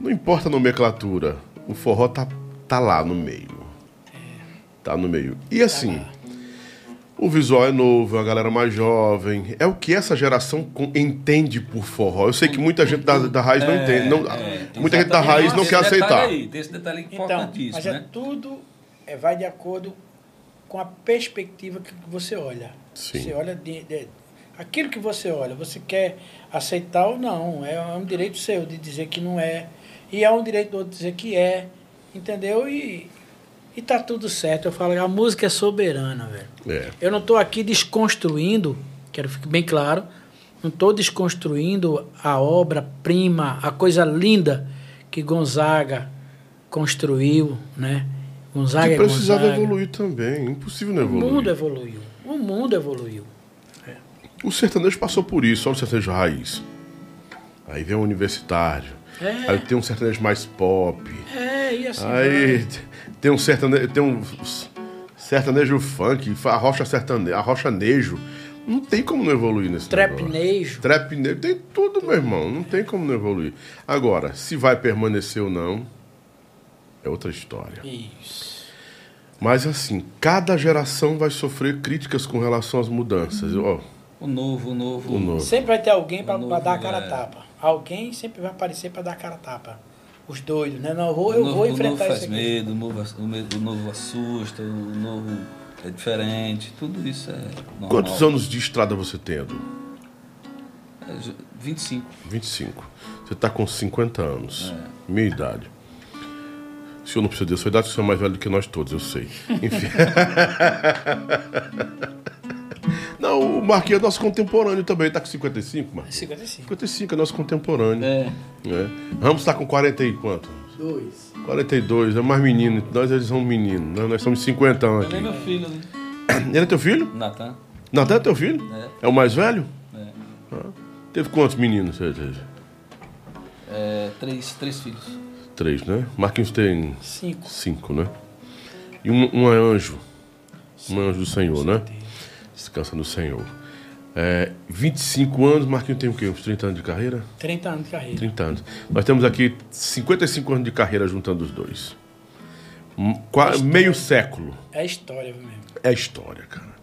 Não importa a nomenclatura. O forró tá, tá lá no meio. Tá no meio. E assim, O visual é novo, a galera mais jovem. É o que essa geração entende por forró. Eu sei que muita gente da, da raiz não É, entende. Não, é, muita gente da raiz não tem quer esse detalhe aceitar. Aí, tem esse detalhe Então, importantíssimo, mas é né? tudo é, vai de acordo com a perspectiva que você olha. Sim. Você olha de, de- aquilo que você olha, você quer aceitar ou não. É um direito seu de dizer que não é. E é um direito do outro dizer que é. Entendeu? E, e tá tudo certo. Eu falo, a música é soberana, velho. É. Eu não estou aqui desconstruindo, quero ficar bem claro, não estou desconstruindo a obra-prima, a coisa linda que Gonzaga construiu, né? Gonzaga Que é precisava Gonzaga. evoluir também. Impossível não O mundo evoluir. evoluiu. O mundo evoluiu. O sertanejo passou por isso, olha o sertanejo raiz. Aí vem o universitário. É. Aí tem um sertanejo mais pop. É, e assim. Aí vai. tem um sertanejo, tem um sertanejo funk, a rocha sertanejo, a rocha nejo. Não tem como não evoluir nesse. Trapnejo. Trapnejo, tem tudo, meu irmão. Não tem como não evoluir. Agora, se vai permanecer ou não, é outra história. Isso. Mas assim, cada geração vai sofrer críticas com relação às mudanças. Ó, O novo, o novo. o novo. Sempre vai ter alguém para dar a cara a é. tapa. Alguém sempre vai aparecer para dar a cara a tapa. Os doidos, né? Não, eu vou, O eu novo, vou o novo enfrentar faz isso aqui. medo, o novo, o novo assusta, o novo é diferente, tudo isso é normal. Quantos anos de estrada você tem, Edu? É, ju- 25. 25. Você está com 50 anos. É. Minha idade. O senhor não precisa dizer a sua idade, o senhor é mais velho do que nós todos, eu sei. Enfim. não, o Marquinhos é nosso contemporâneo também. Está com 55, Marquinhos? 55. 55 é nosso contemporâneo. É. né? Ramos está com 40 e quanto? Dois. 42, é mais menino. Nós eles são meninos, né? Nós somos 50 anos nem aqui. meu filho, né? Ele é teu filho? Natan. Natan é teu filho? É. É o mais velho? É. Ah. Teve quantos meninos? você teve? É, três, três filhos. Três, né? Marquinhos tem Cinco. cinco, né? E um, um é anjo. Um anjo do Senhor, né? Descansa no Senhor. É, 25 anos, Marquinhos tem o quê? Uns 30 anos de carreira? 30 anos de carreira. 30 anos. Nós temos aqui 55 anos de carreira juntando os dois. Qua- meio século. É história mesmo. É história, cara.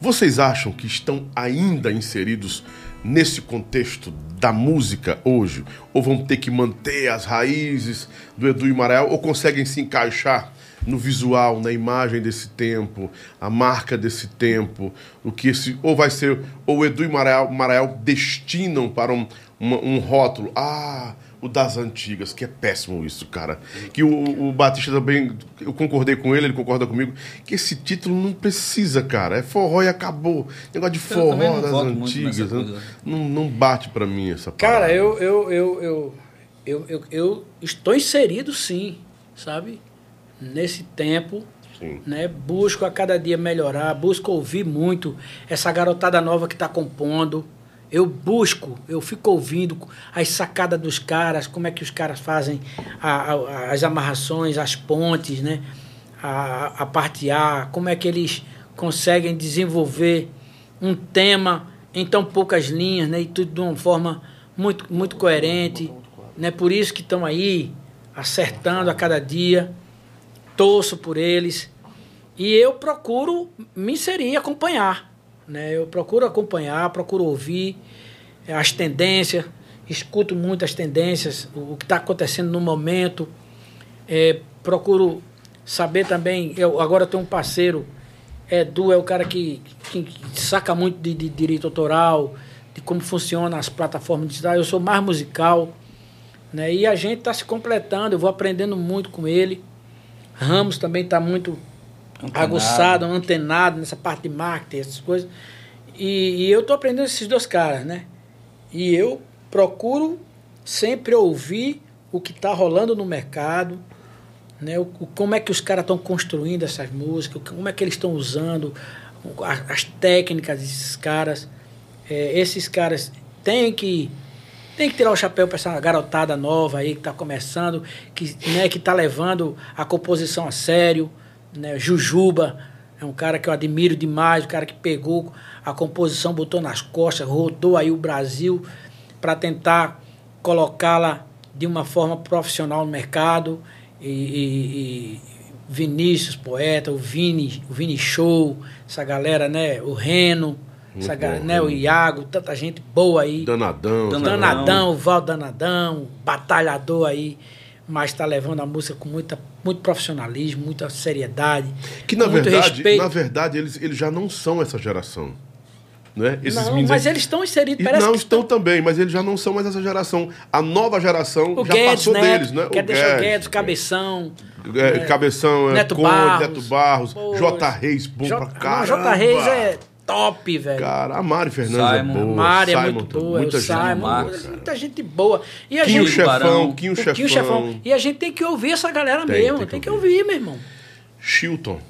Vocês acham que estão ainda inseridos nesse contexto da música hoje? Ou vão ter que manter as raízes do Edu e Marael? Ou conseguem se encaixar no visual, na imagem desse tempo, a marca desse tempo? O que esse, ou vai ser, ou o Edu e Marael, Marael destinam para um, uma- um rótulo? Ah, o das antigas, que é péssimo isso, cara. Que o, o Batista também, eu concordei com ele, ele concorda comigo, que esse título não precisa, cara. É forró e acabou. Negócio de forró das antigas. né? Não, não bate pra mim essa Cara, eu, eu, eu, eu, eu, eu estou inserido sim, sabe? Nesse tempo, Sim. né? Busco a cada dia melhorar, busco ouvir muito essa garotada nova que está compondo. Eu busco, eu fico ouvindo as sacadas dos caras, como é que os caras fazem a- a- as amarrações, as pontes, né? A, a parte A, como é que eles conseguem desenvolver um tema em tão poucas linhas, né? E tudo de uma forma muito, muito coerente, né? Por isso que estão aí acertando a cada dia. Torço por eles e eu procuro me inserir, acompanhar, né? Eu procuro acompanhar, procuro ouvir eh, as tendências, escuto muito as tendências, o, que está acontecendo no momento. Eh, procuro saber também. Eu agora tenho um parceiro, Edu é o cara que, que, que saca muito de, de direito autoral, de como funcionam as plataformas digitais. Eu sou mais musical, né? E a gente está se completando. Eu vou aprendendo muito com ele. Ramos também está muito Antenado. aguçado, antenado nessa parte de marketing, essas coisas. E, e eu estou aprendendo esses dois caras, né? E eu procuro sempre ouvir o que está rolando no mercado, né? O, como é que os caras estão construindo essas músicas, como é que eles estão usando o- a- as técnicas desses caras. É, esses caras têm que tem que tirar o chapéu para essa garotada nova aí que está começando, que né, está levando a composição a sério, né? Jujuba é um cara que eu admiro demais, o cara que pegou a composição, botou nas costas, rodou aí o Brasil para tentar colocá-la de uma forma profissional no mercado e, e- e Vinícius, poeta, o Vini, o Vini Show, essa galera, né? O Reno, essa bom, né? O Iago, tanta gente boa aí. Danadão. Danadão. Danadão, o Val Danadão, batalhador aí, mas está levando a música com muita, muito profissionalismo, muita seriedade. Que na verdade, respeito. na verdade eles, eles já não são essa geração. Né? Esses não, mas aí- eles estão inseridos, parece não estão também, mas eles já não são mais essa geração. A nova geração O já Guedes, passou Neto, deles, né? quer o deixar o Guedes, Cabeção, é, Cabeção, é, Neto Conde, Barros. Neto Barros, J. Reis, bom J- pra caramba. Não, J. Reis é top, velho. Cara, a Mari Fernandes Simon. é boa. Mari é Simon muito boa, muita gente Simon, Marcos, muita gente boa. E a Quinho gente, Chefão, Barão. Quinho o Quinho Chefão. Chefão. E a gente tem que ouvir essa galera Tem, mesmo, tem tem, que ouvir. ouvir, meu irmão. Chilton.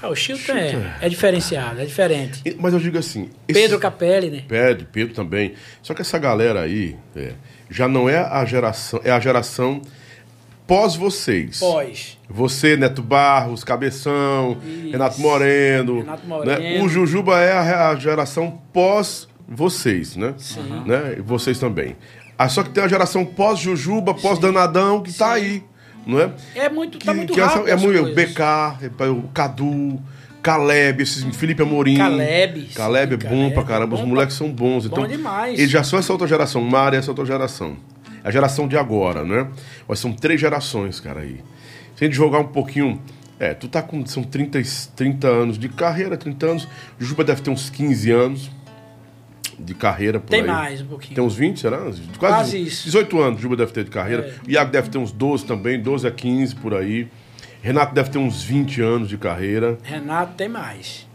Ah, o Chilton é, é diferenciado, é diferente. E- Mas eu digo assim... esse- Pedro Capelli, né? Pedro, Pedro também. Só que essa galera aí é, já não é a geração, é a geração pós vocês. Pós. Você, Neto Barros, Cabeção, Isso. Renato Moreno. Renato né? Moreno. O Jujuba é a, a geração pós vocês, né? Sim. né? E vocês também. Ah, só que tem a geração pós Jujuba, pós Danadão, que tá aí, não é? É muito, Que, tá muito que essa- rápido é muito coisas. BK, é, o Cadu, Caleb, esses Felipe Amorim. Caleb, sim, Caleb é bom Caleb pra é caramba, os bom moleques pra- são bons. bom Então, demais. Eles já são essa outra geração, Mari é essa outra geração. A geração de agora, né? Mas são três gerações, cara, aí. Se a gente jogar um pouquinho. É, tu tá com. São 30, e- 30 anos de carreira, 30 anos. Juba deve ter uns 15 anos de carreira por Tem aí. mais um pouquinho. Tem uns 20, será? Quase, Quase isso. 18 anos Juba deve ter de carreira. É. O Iago deve ter uns 12 também, 12 a 15 por aí. Renato deve ter uns 20 anos de carreira. Renato tem mais.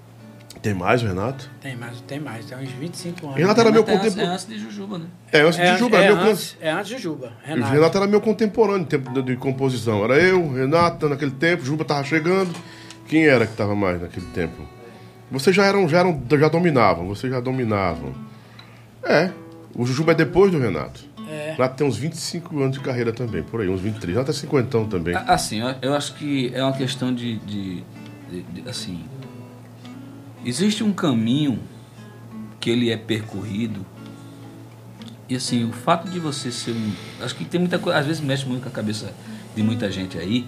Tem mais o Renato? Tem mais, tem mais. Tem uns 25 anos. Renato era meu Renato é antes- contemporâneo. É antes de Jujuba, né? É, antes é, de Juba, é, é, meu antes, é antes de Juba. O Renato. Renato era meu contemporâneo em tempo de, de composição. Era eu, Renato, naquele tempo, Juba tava chegando. Quem era que tava mais naquele tempo? Vocês já eram, já eram, já dominavam, vocês já dominavam. É, o Juba é depois do Renato. É. Renato tem uns 25 anos de carreira também, por aí, uns 23. Renato é 50 também. Assim, eu- eu acho que é uma questão de, de- de- de- assim, existe um caminho que ele é percorrido e assim, o fato de você ser um, acho que tem muita coisa, às vezes mexe muito com a cabeça de muita gente aí,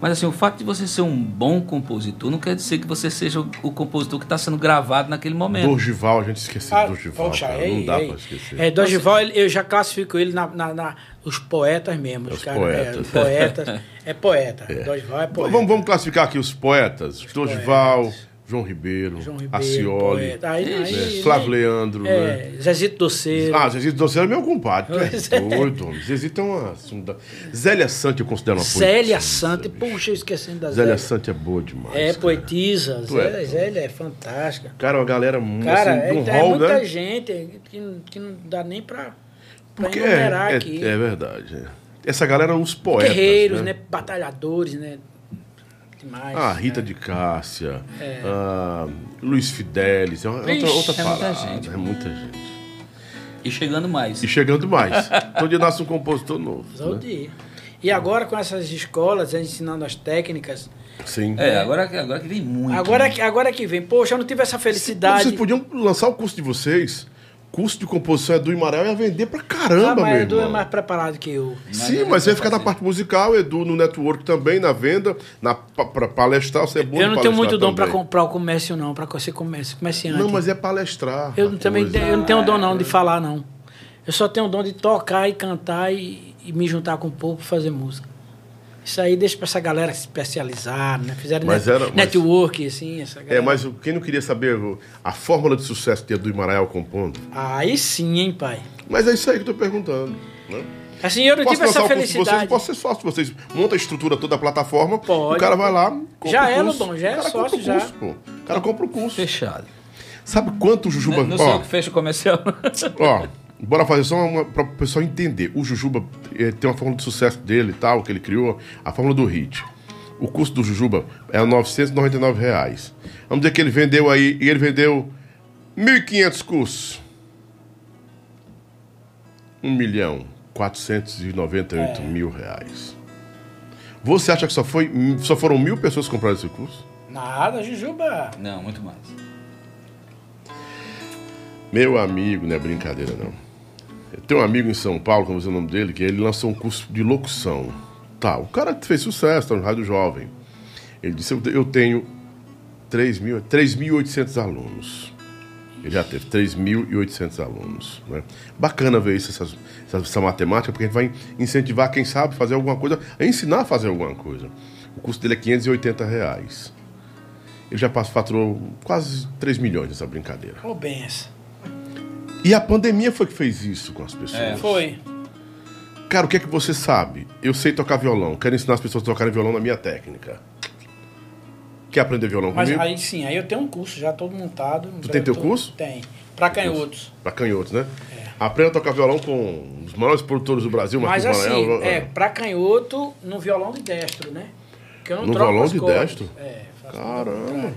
mas assim, o fato de você ser um bom compositor não quer dizer que você seja o, o compositor que está sendo gravado naquele momento. Dorival, a gente esqueceu Ah, do Dorival, poxa, cara. ei, Não dá pra esquecer. É, Dorival, ele- eu já classifico ele na, na- na- os poetas mesmo. Os cara, poetas. É, os poetas. É poeta. Dorival é poeta. Vamos, vamos classificar aqui os poetas. Dorival, poetas. João Ribeiro, João Ribeiro, Acioli. Aí, né? aí, Flávio Leandro, né? É, Zezito Doceiro. Ah, Zezito Doceiro é meu compadre. Tu é é. doido, homem. Zezito é uma. sunda- Zélia Sante eu considero uma Zélia poetisa, Santa. bicho. Puxa, eu esquecendo da Zélia Zélia. Sante é boa demais. É, cara. poetisa. Tu é. Zélia, Zélia é fantástica. Cara, uma galera muito Cara, assim, é, é hall, muita né? gente que, não- que não dá nem pra, pra Porque é, enumerar é, aqui. é verdade. é. Essa galera são os poetas. Guerreiros, né? né? Batalhadores, né? Demais. Ah, Rita né? de Cássia, É. ah, Luiz Fidelis, é outra, Vixe, outra é muita parada, gente. é muita gente. E chegando mais. E chegando mais. Todo dia nasce um compositor novo. Só o né? dia. E agora com essas escolas, ensinando as técnicas. Sim. É, agora, que- agora que vem muito. Agora, né? que- agora que vem, poxa, eu não tive essa felicidade. Vocês podiam lançar o curso de vocês. Curso de composição Edu Imarel ia vender pra Ah, caramba, mas meu o Edu é irmão. mais preparado que eu. Sim, Mas mas é você fica na fácil. parte musical, Edu no network também, na venda, na, pra palestrar, você é bom eu não tenho muito dom para comprar o comércio, não, para ser comércio, comerciante. Não, mas é palestrar. Eu não, também coisa. eu não tenho dom não de falar, não. Eu só tenho dom de tocar e cantar e, e me juntar com o povo para fazer música. Isso aí deixa para essa galera se especializar, né? Fizeram Mas net- era- mas- network, assim, essa galera. É, mas o- quem não queria saber o- a fórmula de sucesso de Edu Imarel compondo? Aí sim, hein, pai. Mas é isso aí que eu tô perguntando. Né? Assim, eu não Posso tive essa lançar o curso de vocês? felicidade. Posso ser sócio de vocês. Monta a estrutura toda a plataforma. Pode. O cara vai lá. compra Já o é. Lobão, já é o cara sócio, compra o já. curso. O cara compra o curso. Fechado. Sabe quanto o Jujuba. Não, não eu ó, que fecha o comercial. ó, bora fazer só uma, para o pessoal entender. O Jujuba eh, tem uma fórmula de sucesso dele e tal, que ele criou, a fórmula do hit. O custo do Jujuba é 999 reais. Vamos dizer que ele vendeu aí, e ele vendeu 1.500 cursos. 1 milhão 498 mil reais. Você acha que só, foi, só foram mil pessoas que compraram esse curso? Nada, Jujuba. Não, muito mais. Meu amigo, não é brincadeira não. Tenho um amigo em São Paulo, como é o nome dele, que ele lançou um curso de locução. Tá, o cara fez sucesso, tá no Rádio Jovem. Ele disse: Eu, tenho 3.800 alunos. Ele já teve 3.800 alunos. Né? Bacana ver isso, essa, essa, matemática, porque a gente vai incentivar quem sabe fazer alguma coisa, a ensinar a fazer alguma coisa. O custo dele é 580 reais. Ele já faturou quase 3 milhões nessa brincadeira. Ô, oh, benção. E a pandemia foi que fez isso com as pessoas. É, foi. Cara, o que é que você sabe? Eu sei tocar violão, quero ensinar as pessoas a tocarem violão na minha técnica. Quer aprender violão Mas comigo? aí sim, aí eu tenho um curso já todo montado. Tu tem teu curso? Tem. Pra canhotos. Pra canhotos, né? É. Aprenda a tocar violão com os maiores produtores do Brasil, Mas assim, Maranhão. é, pra canhoto no violão de destro, né? Que eu não no violão de cordas. destro? É. Caramba.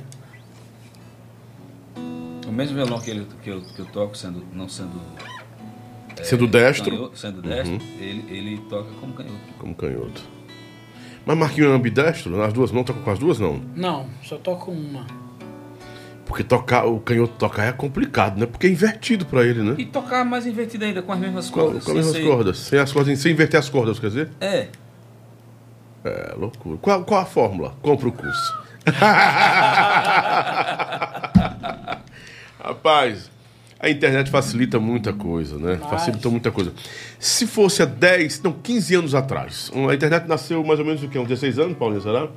O mesmo violão que, ele, que, eu, que eu toco, sendo, não sendo Sendo é, destro. Canhoto, sendo destro, uhum. ele, ele toca como canhoto. Como canhoto. Mas Marquinhos é ambidestro? Nas duas mãos? Toca com as duas, não? Não, só toco uma. Porque tocar, o canhoto tocar é complicado, né? Porque é invertido pra ele, né? E tocar mais invertido ainda, com as mesmas cordas. Com, com as mesmas ser... cordas. Sem, as cordas. sem inverter as cordas, quer dizer? É. É, loucura. Qual, qual a fórmula? Compra o curso. Rapaz, a internet facilita muita coisa, né? Mas... Facilitou muita coisa. Se fosse há 10, não, 15 anos atrás, a internet nasceu mais ou menos o quê? Uns 16 anos, Paulinho, será?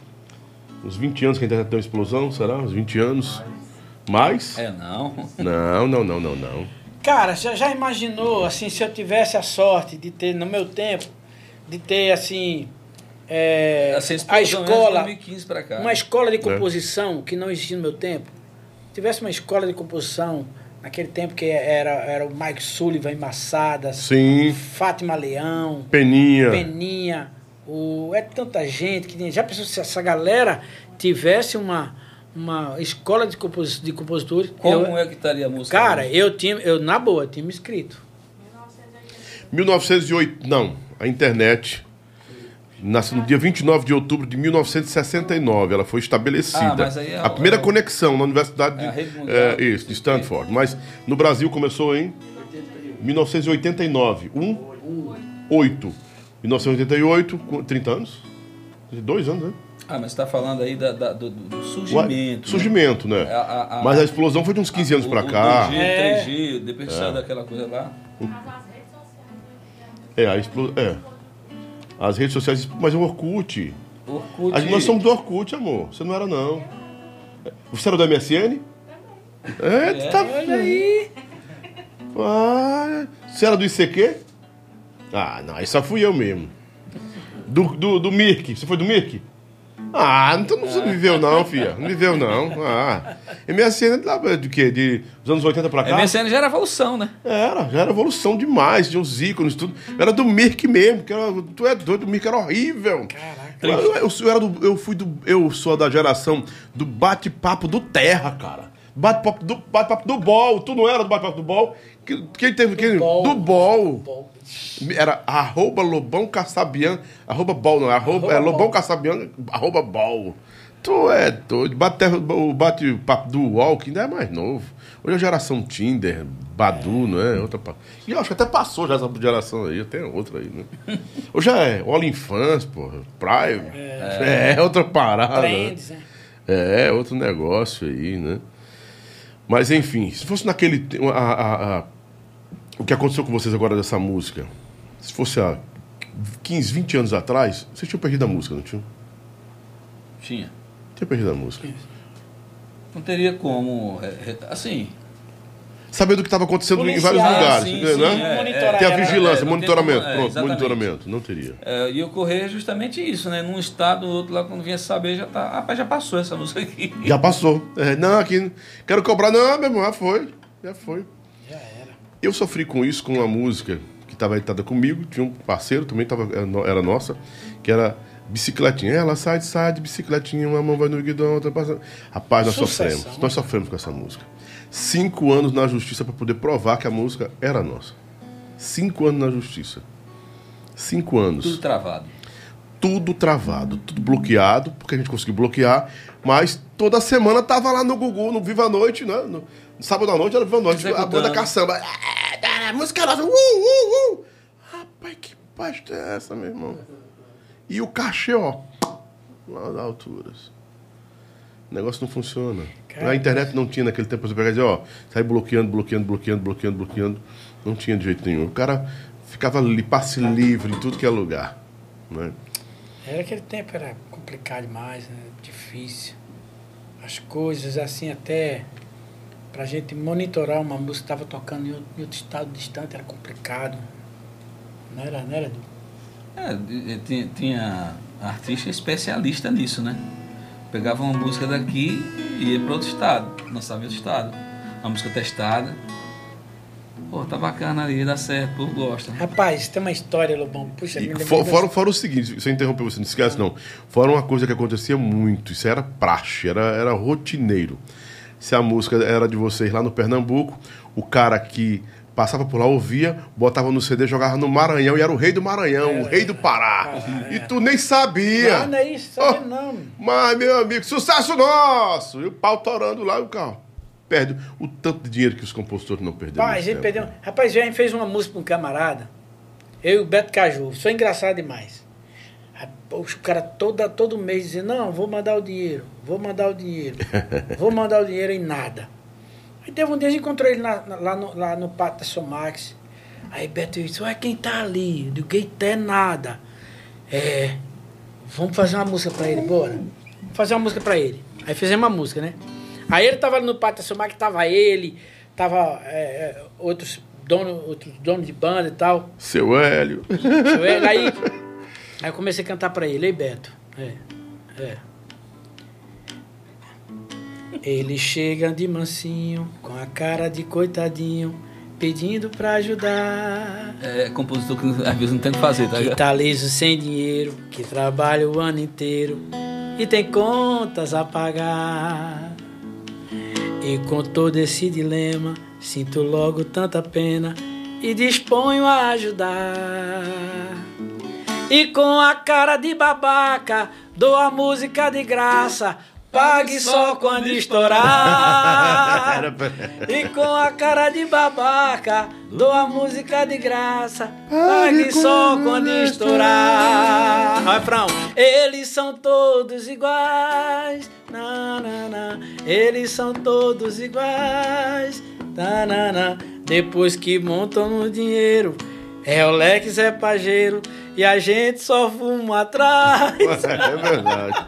Uns 20 anos que a internet deu uma explosão, será? Uns 20 anos. Mais? É, não. Não, não, não, não, não. Cara, você já imaginou, assim, se eu tivesse a sorte de ter, no meu tempo, de ter, assim, é, a escola, 2015 cá. uma escola de é. composição é. que não existia no meu tempo, tivesse uma escola de composição Naquele tempo que era, era o Mike Sullivan em Massadas, Sim. Fátima Leão, Peninha. Peninha. O, é tanta gente que já pensou se essa galera tivesse uma, uma escola de, compos, de compositores. Como eu, é que estaria a música? Cara, eu tinha, eu na boa, tinha me inscrito. 1908, não, a internet Nasceu no dia 29 de outubro de 1969. Ela foi estabelecida. Ah, é, a primeira é, conexão na Universidade de, é, é, isso, de Stanford. Mas no Brasil começou em 1989. 1, 8. 1988, 30 anos? Dois anos, né? Ah, mas você está falando aí da, da, do, do, surgimento. Né? Surgimento, né? A, a, mas a explosão foi de uns 15 anos para cá. 2G, é. 3G, depois é. daquela coisa lá. É, a explosão. É. As redes sociais, mas o Orkut. Orkut. A, nós somos do Orkut, amor. Você não era, não. Você era do MSN? É, tu tá. Olha aí. Ah, você era do ICQ? Ah, não, aí só fui eu mesmo. Do, do, do Mirk. Você foi do Mirk? Ah, então não viveu não, filha. Não viveu não. Ah. MSN é de quê? De dos anos 80 pra cá? MSN já era evolução, né? Era, já era evolução demais. Tinha uns ícones, tudo. Era do Mirk mesmo. Que era, tu é doido, o Mirk era horrível. Caraca. Eu, eu, eu, era do, eu fui do. Eu sou da geração do bate-papo do Terra, cara. Bate-papo do, bate do Bol. Tu não era do bate-papo do Bol? Quem teve. Quem, do Bol. Do Bol. Era arroba Lobão Caçabian. Arroba Bol, não. Arroba, arroba é Lobão Caçabian, arroba Bol. Tu é doido. Bate, o bate-papo do UOL, que ainda é mais novo. Hoje é a geração Tinder, Badu, não é? Outra... E eu acho que até passou já essa geração aí, tem outra aí, né? Hoje é OnlyFans, porra, Prime. É, é outra parada. Trends, né? É, outro negócio aí, né? Mas enfim, se fosse naquele. A, a, a, o que aconteceu com vocês agora dessa música, se fosse há 15, 20 anos atrás, vocês tinham perdido a música, não tinham? Tinha. Tinha perdido a música. Não teria como. É, é, assim. Saber do que estava acontecendo em vários lugares. Sim, né? Sim, é, Tem a vigilância, é, monitoramento. Como, pronto, monitoramento. Não teria. É, e ocorrer justamente isso, né? Num estado, no outro lá, quando vinha saber, já tá. Rapaz, já passou essa música aqui. Já passou. É, não, aqui. Quero cobrar. Não, meu irmão, já foi. Já foi. Já era. Eu sofri com isso, com uma música que estava editada comigo. Tinha um parceiro, também tava, era nossa, que era bicicletinha. Ela sai, sai de bicicletinha, uma mão vai no guidão, outra passa. Rapaz, nós Sucessão. sofremos. Nós sofremos com essa música cinco anos na justiça para poder provar que a música era nossa. Cinco anos na justiça. Cinco anos. Tudo travado. Tudo travado, tudo bloqueado, porque a gente conseguiu bloquear, mas toda semana tava lá no Google, no Viva a Noite, né? No, sábado à noite era Viva a Noite, a banda caçamba. A música nossa, uh, uh, uh. Rapaz, que pasta é essa, meu irmão? E o cachê, ó, lá das alturas. O negócio não funciona. Cara, a internet não tinha naquele tempo, você pegar e dizer, ó, sai bloqueando, bloqueando, bloqueando, bloqueando, bloqueando. Não tinha de jeito nenhum. O cara ficava ali, passe livre em tudo que é lugar. Né? Era aquele tempo, era complicado demais, né? difícil. As coisas assim até pra gente monitorar uma música que estava tocando em outro, em outro, estado distante era complicado. Não era, não era? É, tinha, tinha artista especialista nisso, né? Pegava uma música daqui e ia para outro estado, lançava em outro estado. Uma música testada. Pô, tá bacana ali, dá certo, pô, gosta. Rapaz, tem uma história, Lobão. Puxa, e for, fora, fora o seguinte, você interrompeu você, não esquece não. Fora uma coisa que acontecia muito, isso era praxe, era, era rotineiro. Se a música era de vocês lá no Pernambuco, o cara que passava por lá, ouvia, botava no CD, jogava no Maranhão e era o rei do Maranhão, é, o rei do Pará. É, e tu nem sabia. Não, não é isso, sabe oh, não. Mas, meu amigo, sucesso nosso! E o pau torando lá e o carro. Perde o tanto de dinheiro que os compositores não perderam. Pai, a gente perdeu. Rapaz, a gente fez uma música com um camarada, eu e o Beto Caju. Foi engraçado demais. O cara toda, todo mês dizendo, não, vou mandar o dinheiro, vou mandar o dinheiro, vou mandar o dinheiro em nada. Aí teve um dia, eu encontrei ele na, na, lá, no, lá no Pátio da Somax. Aí Beto disse, ué, quem tá ali? Eu digo, quem é nada. É, vamos fazer uma música pra ele, bora. Vamos fazer uma música pra ele. Aí fizemos uma música, né? Aí ele tava no Pátio da Somax, tava ele, tava é, é, outros donos outros dono de banda e tal. Seu Hélio. Seu Hélio, aí... Aí eu comecei a cantar pra ele, ei Beto. É, é. Ele chega de mansinho, com a cara de coitadinho, pedindo pra ajudar. É compositor que às vezes não tem o que fazer, tá Que tá liso sem dinheiro, que trabalha o ano inteiro e tem contas a pagar. E com todo esse dilema, sinto logo tanta pena e disponho a ajudar. E com a cara de babaca, dou a música de graça Pague só quando estourar. E com a cara de babaca, dou a música de graça. Pague só quando estourar. Refrão. Eles são todos iguais. Na, na, na. Eles são todos iguais. Na, na, na. Depois que montam no dinheiro, é o Lex é pajeiro e a gente só fuma atrás. É verdade.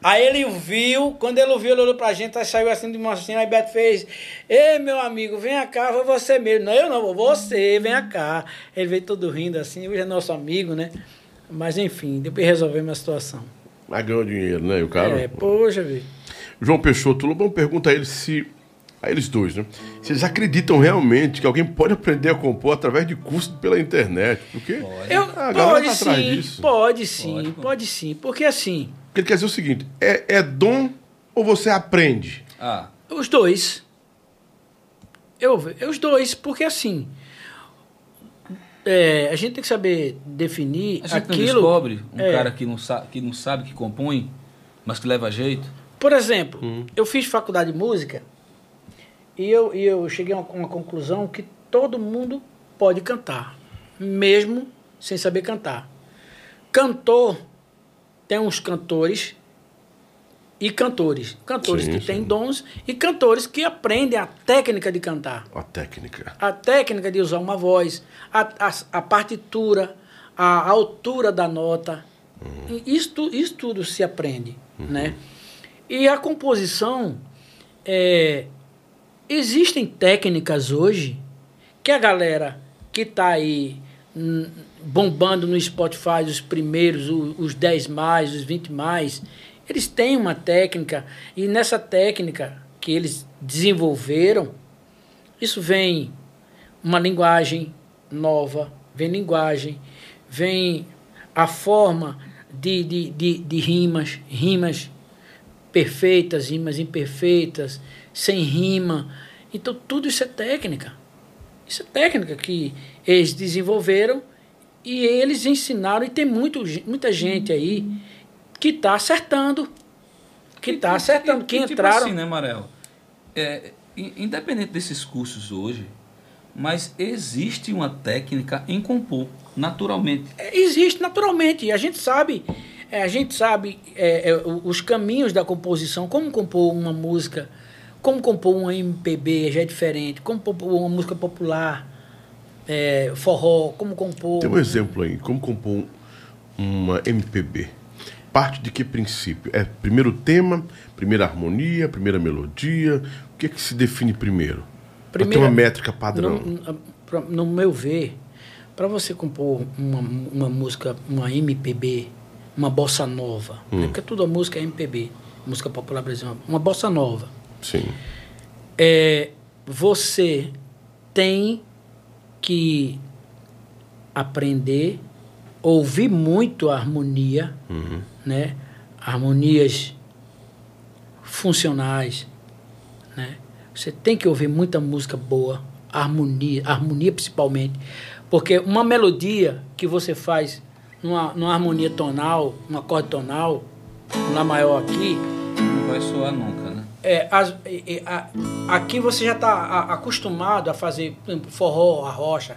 Aí ele viu, quando ele viu, ele olhou pra gente, aí saiu assim de uma assim, aí Beto fez, ei meu amigo, vem cá, foi você mesmo. Não, eu não, você, vem cá. Ele veio todo rindo assim, hoje é nosso amigo, né? Mas enfim, depois resolvemos a situação. Mas ganhou dinheiro, né? E o cara. É, poxa, velho. João Peixoto, Lobão pergunta a ele se a eles dois, né? Se eles acreditam realmente que alguém pode aprender a compor através de curso pela internet. Porque pode. Eu, a pode, tá sim, disso. pode sim, pode, pode sim. Porque assim. Porque ele quer dizer o seguinte: é, é dom ou você aprende? Ah. Os dois. Eu, os dois, porque assim. É, a gente tem que saber definir a gente aquilo. Não descobre um é, cara que não, sabe, que não sabe que compõe, mas que leva jeito. Por exemplo, hum. eu fiz faculdade de música e eu, e eu cheguei a uma, conclusão que todo mundo pode cantar, mesmo sem saber cantar. Cantor, tem uns cantores e cantores. Cantores sim, que têm dons e cantores que aprendem a técnica de cantar. A técnica. A técnica de usar uma voz, a, a, a partitura, a altura da nota. Uhum. Isso, isso tudo se aprende. Uhum. Né? E a composição é, Existem técnicas hoje que a galera que está aí hum, bombando no Spotify, os primeiros, os 10 mais, os 20 mais, eles têm uma técnica. E nessa técnica que eles desenvolveram, isso vem uma linguagem nova, vem linguagem, vem a forma de, de, de, de rimas, rimas perfeitas, rimas imperfeitas, sem rima. Então, tudo isso é técnica. Isso é técnica que eles desenvolveram e eles ensinaram. E tem muito, muita gente aí que está acertando. Que está acertando. Que, que tipo entraram. assim, né, Marelo? É, independente desses cursos hoje, mas existe uma técnica em compor, naturalmente. É, existe naturalmente. E a gente sabe É, a gente sabe é, é, os caminhos da composição, como compor uma música, como compor um MPB já é diferente, como compor uma música popular, é, forró, como compor. Tem um exemplo aí, como compor uma MPB. Parte de que princípio? É primeiro tema, primeira harmonia, primeira melodia? O que é que se define primeiro? Primeira, ter uma métrica padrão. No, no meu ver, para você compor uma, uma música, uma MPB, uma bossa nova, hum. né? porque toda música é MPB, música popular brasileira, uma bossa nova. Sim. É, você tem que aprender, ouvir muito a harmonia, uhum. né? Harmonias funcionais, né? Você tem que ouvir muita música boa, harmonia, harmonia principalmente, porque uma melodia que você faz numa, numa harmonia tonal, um acorde tonal, um lá maior aqui, não vai soar nunca? É, é, a, aqui você já está acostumado a fazer forró, a rocha,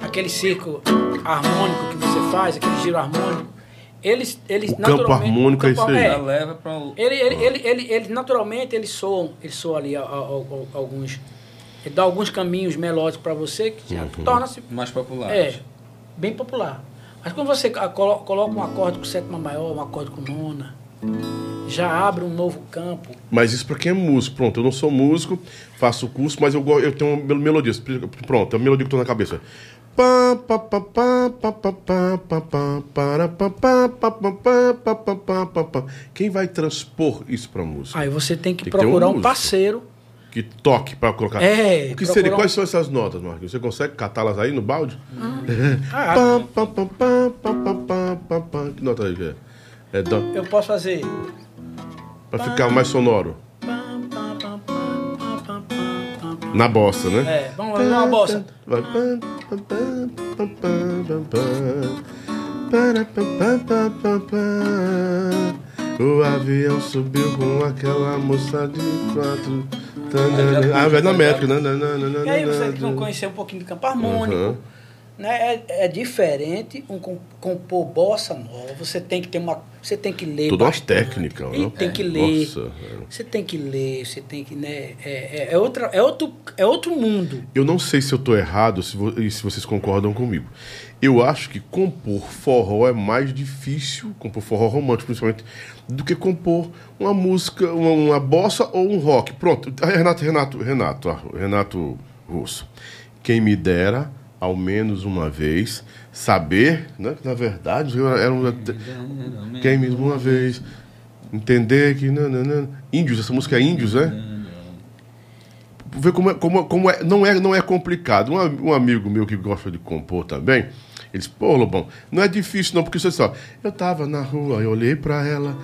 aquele círculo harmônico que você faz, aquele giro harmônico. Eles, eles o campo harmônico é isso aí. É, leva para o... ele, ele, ele, ele, ele, naturalmente, ele soa, ele soa ali a, a, a, alguns... Ele dá alguns caminhos melódicos para você que uhum. torna-se... Mais popular. É, bem popular. Mas quando você coloca um acorde com sétima maior, um acorde com nona, já abre um novo campo. Mas isso para quem é músico. Pronto, eu não sou músico, faço curso, mas eu, eu tenho uma melodia. Pronto, é uma melodia que estou na cabeça. Quem vai transpor isso para música? Aí você tem que tem procurar que um, um, parceiro que toque para colocar. É, o que seria? Um... Quais são essas notas, Marcos? Você consegue catá-las aí no balde? Ah. que nota aí é? É dó. Eu posso fazer. Pra ficar mais sonoro. Na bossa, né? É, vamos lá, uma bossa. O avião subiu com aquela moça de quatro. Ah, vai na métrica, né? E aí você que não conhecer um pouquinho de campo harmônico. Uhum né, é, é diferente um compor bossa nova. Você tem que ter uma, você tem que ler. Tudo uma técnica, né? Tem que ler. Nossa, você tem que ler. Você tem que, né? É, é, é, outra, é outro, é outro mundo. Eu não sei se eu estou errado, se, se vocês concordam comigo. Eu acho que compor forró é mais difícil, compor forró romântico principalmente, do que compor uma música, uma, uma bossa ou um rock. Pronto, Renato, Renato, Renato, Renato Russo. Quem me dera ao menos uma vez, saber, né, que na verdade era um quem mesmo uma vez entender que não, não, não. índios, essa música é índios, né? Ver como é, como, como é, não é, não é complicado. Um, um amigo meu que gosta de compor também, ele disse: "Pô, Lobão, não é difícil não, porque você só, eu tava na rua, eu olhei para ela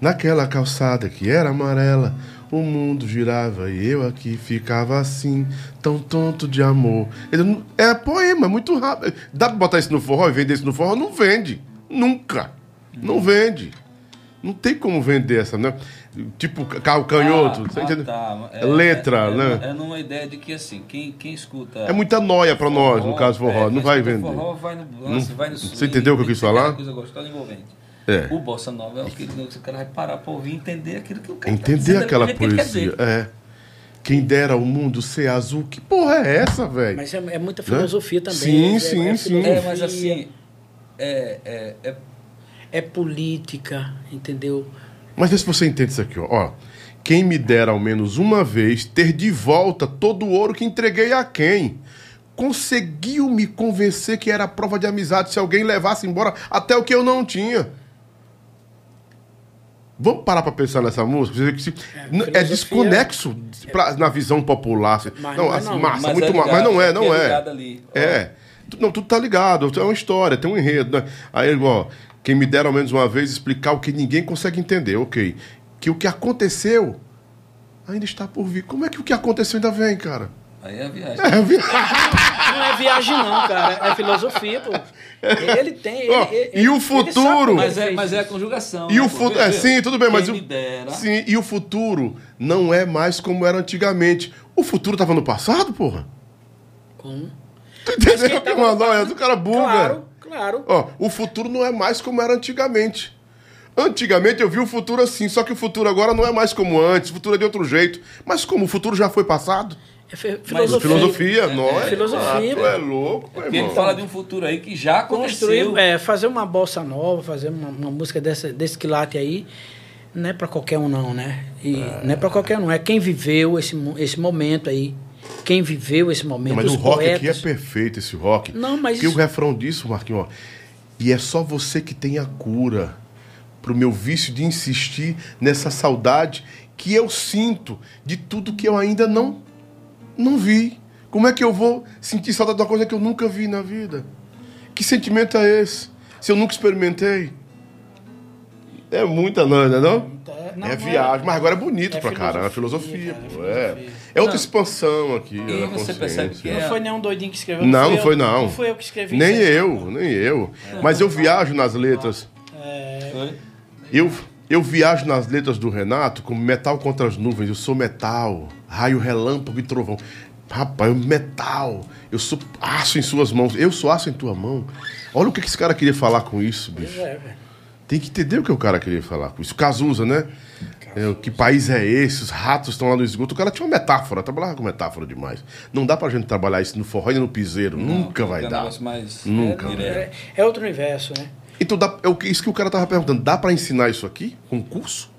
naquela calçada que era amarela, o mundo girava e eu aqui ficava assim, tão tonto de amor. Ele, é poema, muito rápido. Dá pra botar isso no forró e vender isso no forró? Não vende. Nunca. Não vende. Não tem como vender essa, né? Tipo carro canhoto. Ah, ah, tá. é, Letra, é, né? É, é numa ideia de que, assim, quem, quem escuta. É muita noia pra forró, nós, no caso forró. É, não vai vender. Forró vai no lance, não, vai no swing, Você entendeu o que eu quis falar? Coisa gostosa envolvente. É. O bossa nova é o que o cara vai parar para ouvir e entender aquilo que o cara tá Entender tá aquela poesia. Que é. Quem dera o mundo ser azul. Que porra é essa, velho? Mas é, é muita filosofia né? também. Sim, é, sim, é sim. É, mas assim. É, é, é, é política, entendeu? Mas vê se você entende isso aqui, ó. ó. Quem me dera ao menos uma vez ter de volta todo o ouro que entreguei a quem? Conseguiu me convencer que era prova de amizade se alguém levasse embora até o que eu não tinha. Vamos parar para pensar nessa música? É, é desconexo é... Pra, na visão popular. Mas não, não, é não, massa, mas muito é ligado, mas não é, não é. Ali, é. Não, tudo tá ligado, é uma história, tem um enredo. Né? Aí, igual, quem me dera ao menos uma vez explicar o que ninguém consegue entender, ok. Que o que aconteceu ainda está por vir. Como é que o que aconteceu ainda vem, cara? Aí é viagem. É viagem. Não é viagem, não, cara. É filosofia, pô. Ele tem. Ele, oh, ele, e o futuro. Mas é, mas é a conjugação. E né, o futuro. É, sim, tudo bem, mas. O, sim, e o futuro não é mais como era antigamente. O futuro estava no passado, porra? Como? Tu entendeu? Tava... Uma nóia, o cara buga. Claro, claro. Ó, o futuro não é mais como era antigamente. Antigamente eu vi o futuro assim, só que o futuro agora não é mais como antes, o futuro é de outro jeito. Mas como o futuro já foi passado? É fi- Mas filosofia. filosofia, não é? filosofia, Ah, tu é louco, meu Porque ele irmão. fala de um futuro aí que já Construir, aconteceu. é, fazer uma bossa nova, fazer uma, uma música dessa, desse quilate aí, não é pra qualquer um não, né? E não é pra qualquer um, não. É quem viveu esse, esse momento aí. Quem viveu esse momento. Mas os o rock aqui é poetas. perfeito, esse rock. Não, mas Porque o isso- refrão disso, Marquinhos, ó, e é só você que tem a cura pro meu vício de insistir nessa saudade que eu sinto de tudo que eu ainda não não vi. Como é que eu vou sentir saudade de uma coisa que eu nunca vi na vida? Que sentimento é esse? Se eu nunca experimentei? É muita noida, não? É, não, é não viagem, mas agora é bonito É pra caramba, é filosofia, cara, pô, é É, filosofia. é outra expansão aqui. E você percebe que é- Não foi nenhum doidinho que escreveu. Não, não eu- foi não. Não fui eu que escrevi Nem eu, nem eu. Mas eu viajo nas letras. Foi? Eu, eu viajo nas letras do Renato como metal contra as nuvens. Eu sou metal, raio, relâmpago e trovão. Rapaz, eu metal. Eu sou aço em suas mãos. Eu sou aço em tua mão. Olha o que esse cara queria falar com isso, bicho. é. Tem que entender o que o cara queria falar com isso. Cazuza, né? É, que país é esse? Os ratos estão lá no esgoto. O cara tinha uma metáfora, trabalhava com metáfora demais. Não dá pra gente trabalhar isso no forró e no piseiro. Nunca vai É dar. mais Nunca. direto. É, é outro universo, né? Então dá, é o que- isso que o cara tava perguntando. Dá pra ensinar isso aqui? Com curso?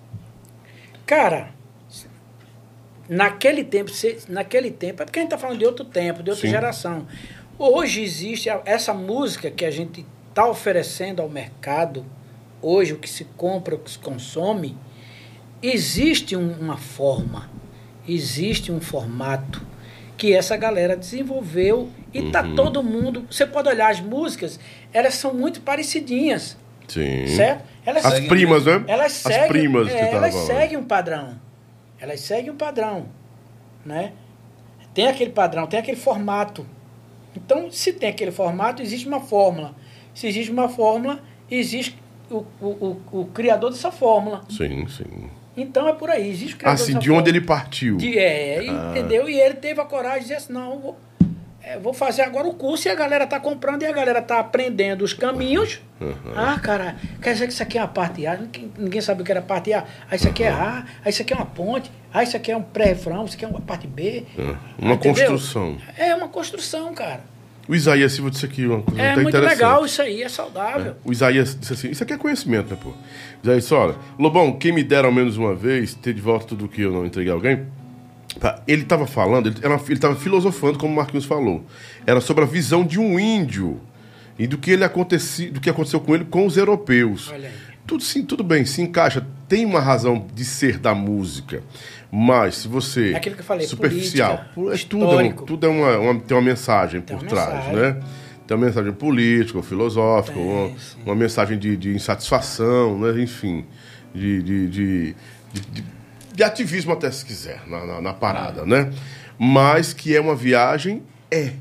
Cara, naquele tempo, naquele tempo, é porque a gente está falando de outro tempo, de outra Sim. geração. Hoje existe essa música que a gente está oferecendo ao mercado, hoje o que se compra, o que se consome, existe um- uma forma, existe um formato que essa galera desenvolveu e tá Uhum. todo mundo. Você pode olhar as músicas, elas são muito parecidinhas, Sim. certo? Elas As Seguem primas, né? elas As seguem, primas é, que tava elas seguem um padrão. Elas seguem um padrão, né? Tem aquele padrão, tem aquele formato. Então, se tem aquele formato, existe uma fórmula. Se existe uma fórmula, existe o, o, o, o criador dessa fórmula. Sim, sim. Então é por aí, existe o criador Assim, de onde fórmula. ele partiu. De, é, Ah. entendeu? E ele teve a coragem de dizer assim, não, eu vou, é, vou fazer agora o curso e a galera tá comprando e a galera tá aprendendo os caminhos. Ah, cara, quer dizer que isso aqui é uma parte A, ninguém, ninguém sabe o que era parte A. Ah, isso aqui é A, ah, isso aqui é uma ponte, ah, isso aqui é um pré-refrão, isso aqui é uma parte B. Ah, Uma Entendeu? construção. É uma construção, cara. O Isaías Silva disse aqui uma coisa É muito legal isso aí, é saudável. O Isaías disse assim: Isso aqui é conhecimento, né, pô? Isaías disse: Olha, Lobão, quem me dera ao menos uma vez ter de volta tudo que eu não entreguei a alguém. Tá, Ele estava falando, ele estava filosofando, como o Marquinhos falou. Era sobre a visão de um índio e do que, ele aconteci, do que aconteceu com ele com os europeus. Tudo sim, tudo bem, se encaixa. Tem uma razão de ser da música. Mas se você. É aquilo que eu falei, superficial. política, é tudo, histórico. tudo é uma, uma- tem uma mensagem Tem por uma trás, mensagem. né? Tem uma mensagem política, filosófica, Tem, uma, uma mensagem de, de insatisfação, né? enfim, de, de, de, de- ativismo até se quiser, na, na, na parada, né? Mas que é uma viagem, é.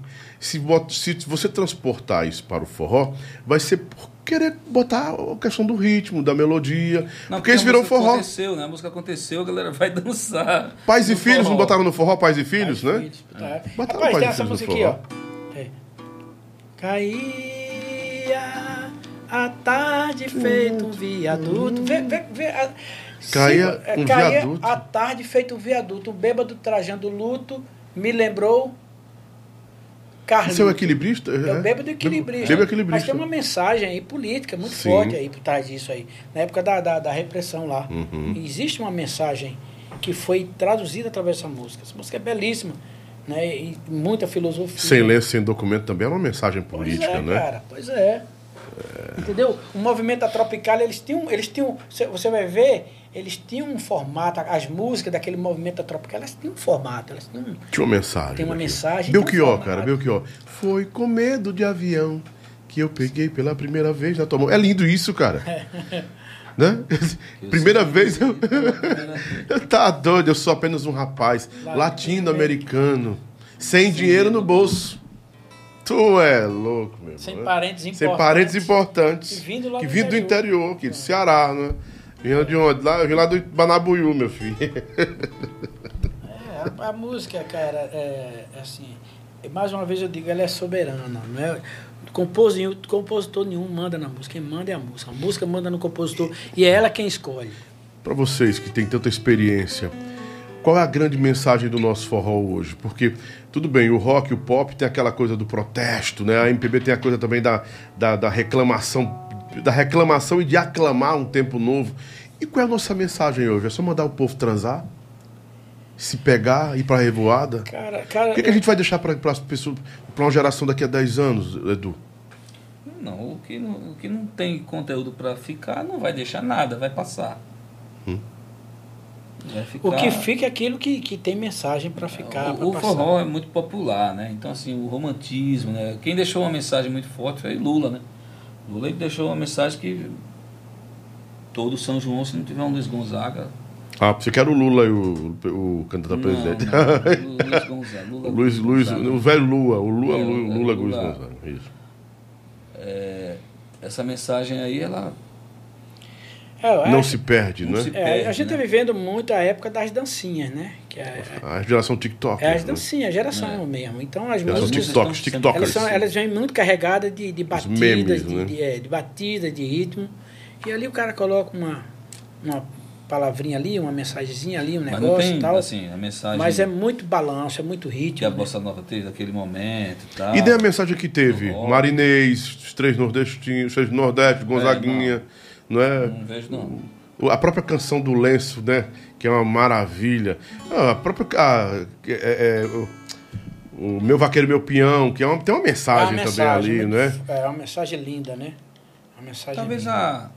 Se, se você transportar isso para o forró, vai ser por querer botar a questão do ritmo, da melodia, Não, porque virou música forró. Aconteceu, né? A música aconteceu, a galera vai dançar. Pais e filhos, forró. não botaram no forró Pais e Filhos, né? Filhos, tá. Botaram Rapaz, Pais tem e essa Filhos no música aqui, forró. ó. É. Caía a tarde feito um viaduto. Vê, vê, vê, a- Caía é, um caía viaduto. a tarde feito um viaduto. Um bêbado trajando luto me lembrou. Esse é o equilibrista? É o bêbado equilibrista. Bêbado Mas equilibrista. tem uma mensagem aí política muito Sim. forte aí por trás disso aí. Na época da, da, da repressão lá. Uhum. Existe uma mensagem que foi traduzida através dessa música. Essa música é belíssima. Né? E muita filosofia. Sem ler, sem documento também era uma mensagem Pois política, é, né? cara. Pois é. Entendeu? O movimento da Tropical, eles tinham, eles tinham, você vai ver, eles tinham um formato, as músicas daquele movimento da Tropical, elas tinham um formato, elas tinham Tinha uma mensagem. Tem uma aqui. mensagem, Belchior, um cara, Belchior. Foi com medo de avião que eu peguei pela primeira vez na tua mão. É lindo isso, cara. né? Primeira vez eu. eu tá doido, eu sou apenas um rapaz latino-americano, sem dinheiro no bolso. Tu é louco, meu Sem parentes Sem importantes. parentes importantes. Que vindo que do vindo do interior, aqui, do Ceará, né? Vinha de onde? Lá, eu vim lá do Banabuiú, meu filho. É, a, a música, cara, é, é assim. Mais uma vez eu digo, ela é soberana. Não é? Compositor, compositor nenhum manda na música. Quem manda é a música. A música manda no compositor e é ela quem escolhe. Para vocês que têm tanta experiência, qual é a grande mensagem do nosso forró hoje? Porque, tudo bem, o rock, o pop tem aquela coisa do protesto, né? A MPB tem a coisa também da, da, da reclamação da reclamação e de aclamar um tempo novo. E qual é a nossa mensagem hoje? É só mandar o povo transar? Se pegar, ir pra revoada? Cara, cara, o que, que a gente vai deixar para as pessoas, para uma geração daqui a 10 anos, Edu? Não, o que não, o que não tem conteúdo para ficar não vai deixar nada, vai passar. Hum. Vai ficar... O que fica é aquilo que, que tem mensagem para ficar. O, o forró é muito popular, né? Então, assim, o romantismo, né? Quem deixou uma mensagem muito forte foi Lula, né? Lula deixou uma mensagem que todo São João, se não tiver um Luiz Gonzaga. Ah, você quer o Lula e o, o candidato a presidente. Não, Luiz Gonzaga. Lula, Luiz, Luiz, o velho Lula, o Lula, é, Lula, Lula, Luiz Gonzaga. Isso. É, essa mensagem aí, ela. É, não se perde, não né? Se perde, a gente está né? vivendo muito a época das dancinhas, né? Que é, a geração TikTok. É as né? dancinhas, a geração é. mesmo. Então as geração músicas. TikTok, TikTokers. Elas, são, elas vêm muito carregadas de, de batidas, memes, de, né? de, é, de batida, de ritmo. E ali o cara coloca uma, uma palavrinha ali, uma mensagenzinha ali, um mas negócio tem, e tal. Assim, a mensagem mas é muito balanço, é muito ritmo. Que a né? Bossa Nova teve naquele momento e tal. E nem a mensagem que teve? Marinês, os três nordestinos, os três nordestes, Gonzaguinha, é, não. é? Não vejo não. A própria canção do Lenço, né? Que é uma maravilha. Ah, a própria. A, é, é, o, Meu Vaqueiro Meu Peão, que é uma, tem uma mensagem, é uma mensagem também ali, muito, né? É uma mensagem linda, né? Uma mensagem Talvez linda. a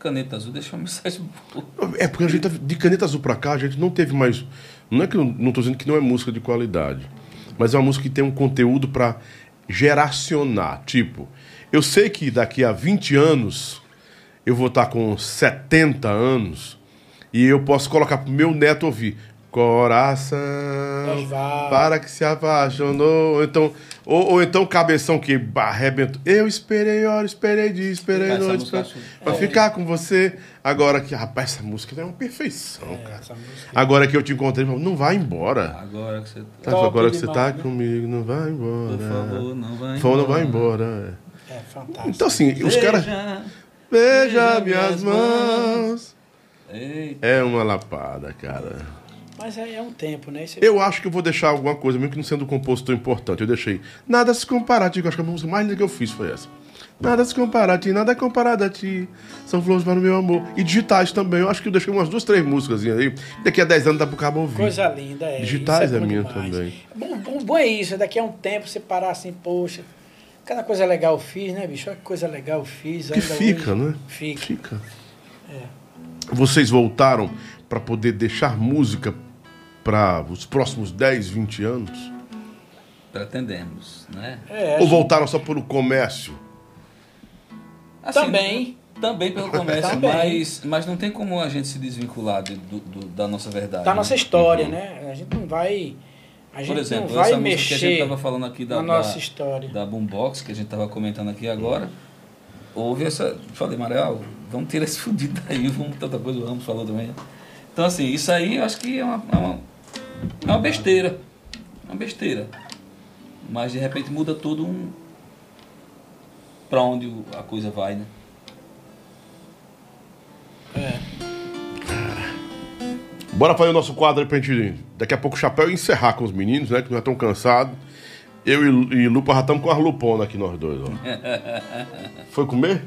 caneta azul deixou uma mensagem boa. É porque a gente, tá, de caneta azul pra cá, a gente não teve mais. Não é que eu não tô dizendo que não é música de qualidade, mas é uma música que tem um conteúdo para geracionar. Tipo, eu sei que daqui a 20 anos eu vou estar com 70 anos e eu posso colocar pro meu neto ouvir. Coração, para que se apaixonou. Ou então, ou, ou então cabeção que arrebentou. Eu esperei hora, esperei dia, esperei noite pra, pra é. ficar com você. Agora que, rapaz, essa música é uma perfeição, é, cara. Agora que eu te encontrei, não vai embora. Agora que você tá, tá agora que você tá né? comigo, não vai embora. Por favor, não vai embora. não vai embora. É, fantástico. Então, assim, Veja. os caras. Veja minhas mãos. Eita. É uma lapada, cara. Mas é, é um tempo, né? Esse... Eu acho que eu vou deixar alguma coisa, mesmo que não sendo um compositor importante. Eu deixei. Nada se comparar a ti. Eu acho que a música mais linda que eu fiz foi essa. Nada se comparar a ti, nada é comparado a ti. São flores para o meu amor. E digitais também. Eu acho que eu deixei umas duas, três músicas aí. Daqui a 10 anos dá pro cabo ouvir. Coisa linda, é. Digitais é, é minha demais. também. Bom, bom, bom é isso. Daqui a um tempo você parar assim, poxa. Cada coisa legal eu fiz, né, bicho? Olha que coisa legal eu fiz. Que fica, hoje. né? Fica. Fica. É. Vocês voltaram para poder deixar música para os próximos 10, 20 anos? Pretendemos, né? É, Ou voltaram só por o comércio? Assim, também. Também pelo comércio, também. Mas, mas não tem como a gente se desvincular de, do, do, da nossa verdade. Da né? nossa história, uhum. né? A gente não vai. Por exemplo, essa mexer que a gente estava falando aqui da, nossa história. da Boombox, que a gente estava comentando aqui agora. Houve essa. Falei, Mariel, vamos tirar esse fudido daí, vamos tanta coisa, vamos falar também. Então, assim, isso aí eu acho que é uma, é uma é uma besteira. É uma besteira. Mas de repente muda tudo um. pra onde a coisa vai, né? É. Bora fazer o nosso quadro aí pra gente. Daqui a pouco o chapéu encerrar com os meninos, né? Que já estão cansados. Eu e, e Lupa já estamos com as luponas aqui, nós dois, ó. foi comer?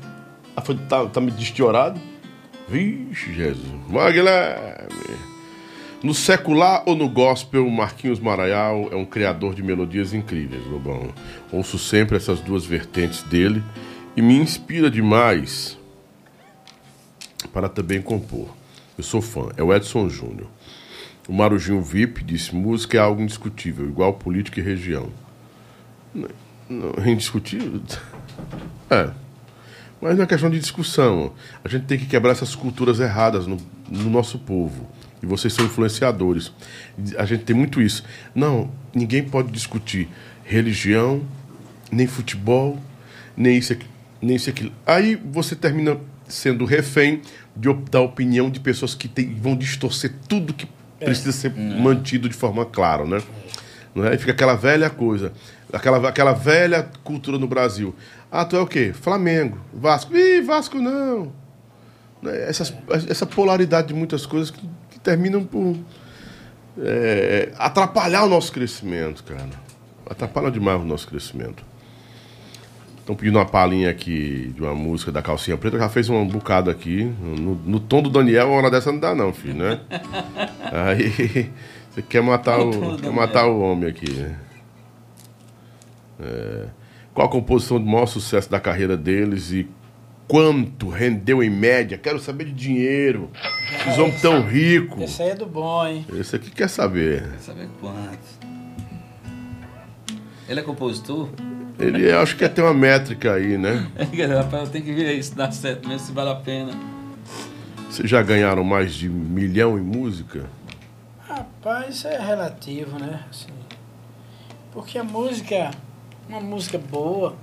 Ah, foi, tá, tá me destiorado? Vixe, Jesus. Vai, Guilherme. No secular ou no gospel, Marquinhos Maraial é um criador de melodias incríveis, Lobão. Ouço sempre essas duas vertentes dele e me inspira demais para também compor. Eu sou fã, é o Edson Júnior. O Marujinho VIP disse: música é algo indiscutível, igual política e região. Não, não, indiscutível? É. Mas não é questão de discussão. A gente tem que quebrar essas culturas erradas no, no nosso povo. E vocês são influenciadores. A gente tem muito isso. Não, ninguém pode discutir religião, nem futebol, nem isso aqui, nem isso aqui. Aí você termina sendo refém de, da opinião de pessoas que tem, vão distorcer tudo que é. precisa ser é. mantido de forma clara, né? Não é? E fica aquela velha coisa. aquela, aquela velha cultura no Brasil. Ah, tu é o quê? Flamengo, Vasco. Ih, Vasco não. Né, essas, essa polaridade de muitas coisas que, que terminam por é, atrapalhar o nosso crescimento, cara. Atrapalha demais o nosso crescimento. Estão pedindo uma palhinha aqui de uma música da Calcinha Preta, já fez um bocado aqui. No, no, tom do Daniel, uma hora dessa não dá não, filho, né? Aí você quer matar o, quer matar o homem aqui, né? É, qual a composição de maior sucesso da carreira deles e quanto rendeu em média? Quero saber de dinheiro. Esses homens tão ricos. Esse aí é do bom, hein? Esse aqui quer saber. Quer saber quanto. Ele é compositor? Ele acho que ter uma métrica aí, né? Rapaz, eu tenho que ver isso, dá certo mesmo, se vale a pena. Vocês já ganharam mais de milhão em música? Rapaz, isso é relativo, né? Assim, porque a música, uma música boa,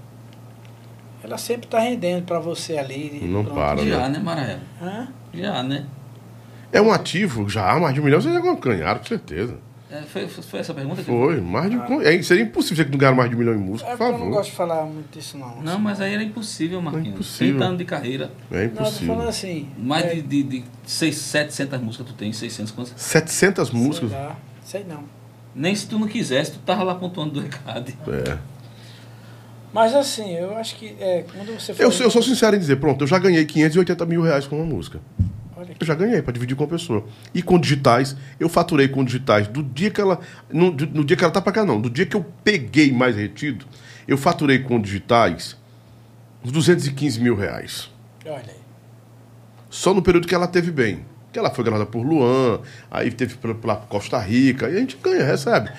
ela sempre tá rendendo para você ali. Não pronto. para, né? Já, né, Marael? Hã? Já, né? É um ativo, já, mais de um milhão vocês já ganharam, com certeza. É, foi, foi, essa pergunta que Foi, mais de. Ah. É, seria impossível você não ganhar mais de um milhão em música, é por favor. Eu não gosto de falar muito disso, não. Não, mas aí era impossível, Marquinhos. É impossível. 30 anos de carreira. É impossível. Não, falando assim. Mais é... de, de, de 6, 700 músicas tu tem, 600 quantas? 700 músicas? Sei lá, sei não. Nem se tu não quisesse, tu tava lá pontuando do recado. É. Mas assim, eu acho que é, quando você eu, eu sou sincero em dizer, pronto, eu já ganhei 580 mil reais com uma música. Eu já ganhei para dividir com a pessoa. E com digitais, eu faturei com digitais do dia que ela. No, no dia que ela tá para cá, não. Do dia que eu peguei mais retido, eu faturei com digitais uns 215 mil reais. Olha aí. Só no período que ela teve bem. Que ela foi gravada por Luan, aí teve pela Costa Rica, e a gente ganha, recebe.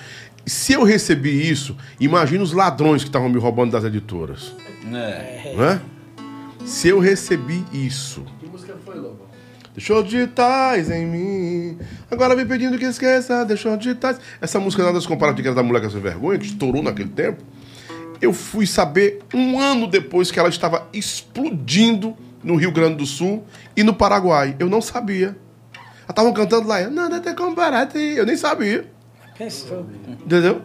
Se eu recebi isso, imagina os ladrões que estavam me roubando das editoras. É. Né? Se eu recebi isso. Que música foi, Lobo? Deixou digitais em mim. Agora me pedindo que esqueça, deixou digitais. Essa música nada se compara com da Mulher Sem Vergonha, que estourou naquele tempo. Eu fui saber um ano depois que ela estava explodindo no Rio Grande do Sul e no Paraguai. Eu não sabia. Ela estavam cantando lá, nada te comparate. Eu nem sabia. Entendeu?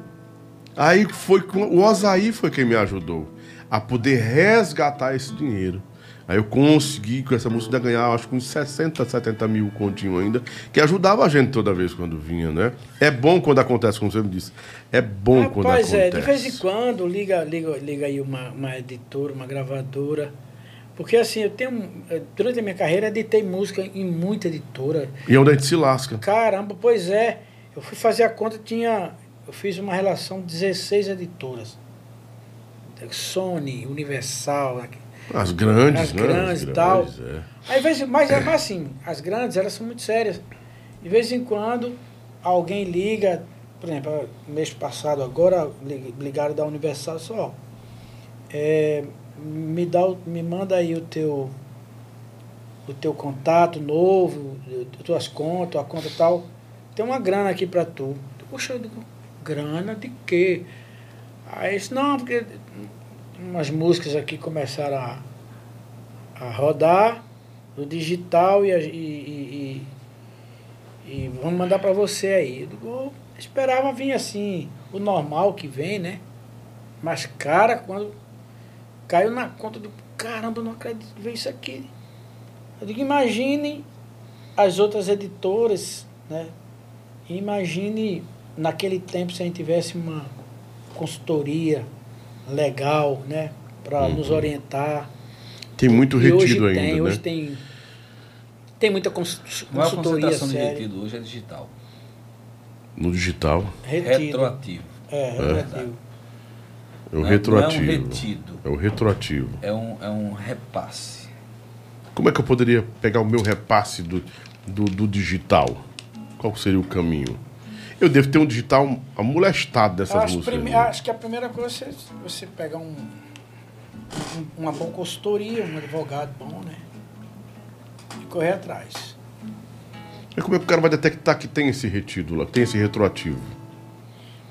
Aí foi o Osaí foi quem me ajudou a poder resgatar esse dinheiro. Aí eu consegui com essa música ganhar, acho que uns 60, 70 mil continho ainda, que ajudava a gente toda vez quando vinha, né? É bom quando acontece, como você me disse. É bom quando acontece. é, de vez em quando liga, liga, liga aí uma, uma editora, uma gravadora. Porque assim, eu tenho. Eh, durante a minha carreira, editei música em muita editora. E é onde a gente se lasca. Caramba, pois é. Eu fui fazer a conta, tinha. Eu fiz uma relação de 16 editoras. Sony, Universal, as grandes, as né? grandes e tal. É. Aí, vez, mas é assim, as grandes, elas são muito sérias. De vez em quando, alguém liga, por exemplo, mês passado agora, ligaram da Universal só. É, me, dá, me manda aí o teu o teu contato novo, tuas contas, a conta tal. Tem uma grana aqui para tu. Poxa, eu digo, grana de quê? Aí disse, não, porque umas músicas aqui começaram a, a rodar no digital e, e, e, e vamos mandar para você aí. Eu esperava vir assim, o normal que vem, né? Mas, cara, quando caiu na conta do caramba, não acredito ver isso aqui. Eu digo, imagine as outras editoras, né? Imagine naquele tempo se a gente tivesse uma consultoria legal, né? Para uhum. nos orientar. Tem muito e retido hoje ainda, tem, né? Hoje tem, tem muita consultoria A concentração séria. de retido hoje é digital. No digital? Retido. Retroativo. É, retroativo. É, o retroativo. Não é um retido. É o retroativo. É um, é um repasse. Como é que eu poderia pegar o meu repasse do, do, do digital? Qual seria o caminho? Eu devo ter um digital amolestado dessas acho músicas. Prime... Acho que a primeira coisa é você pegar um, um, uma boa consultoria, um advogado bom, né? E correr atrás. E como é que o cara vai detectar que tem esse retido lá, tem esse retroativo?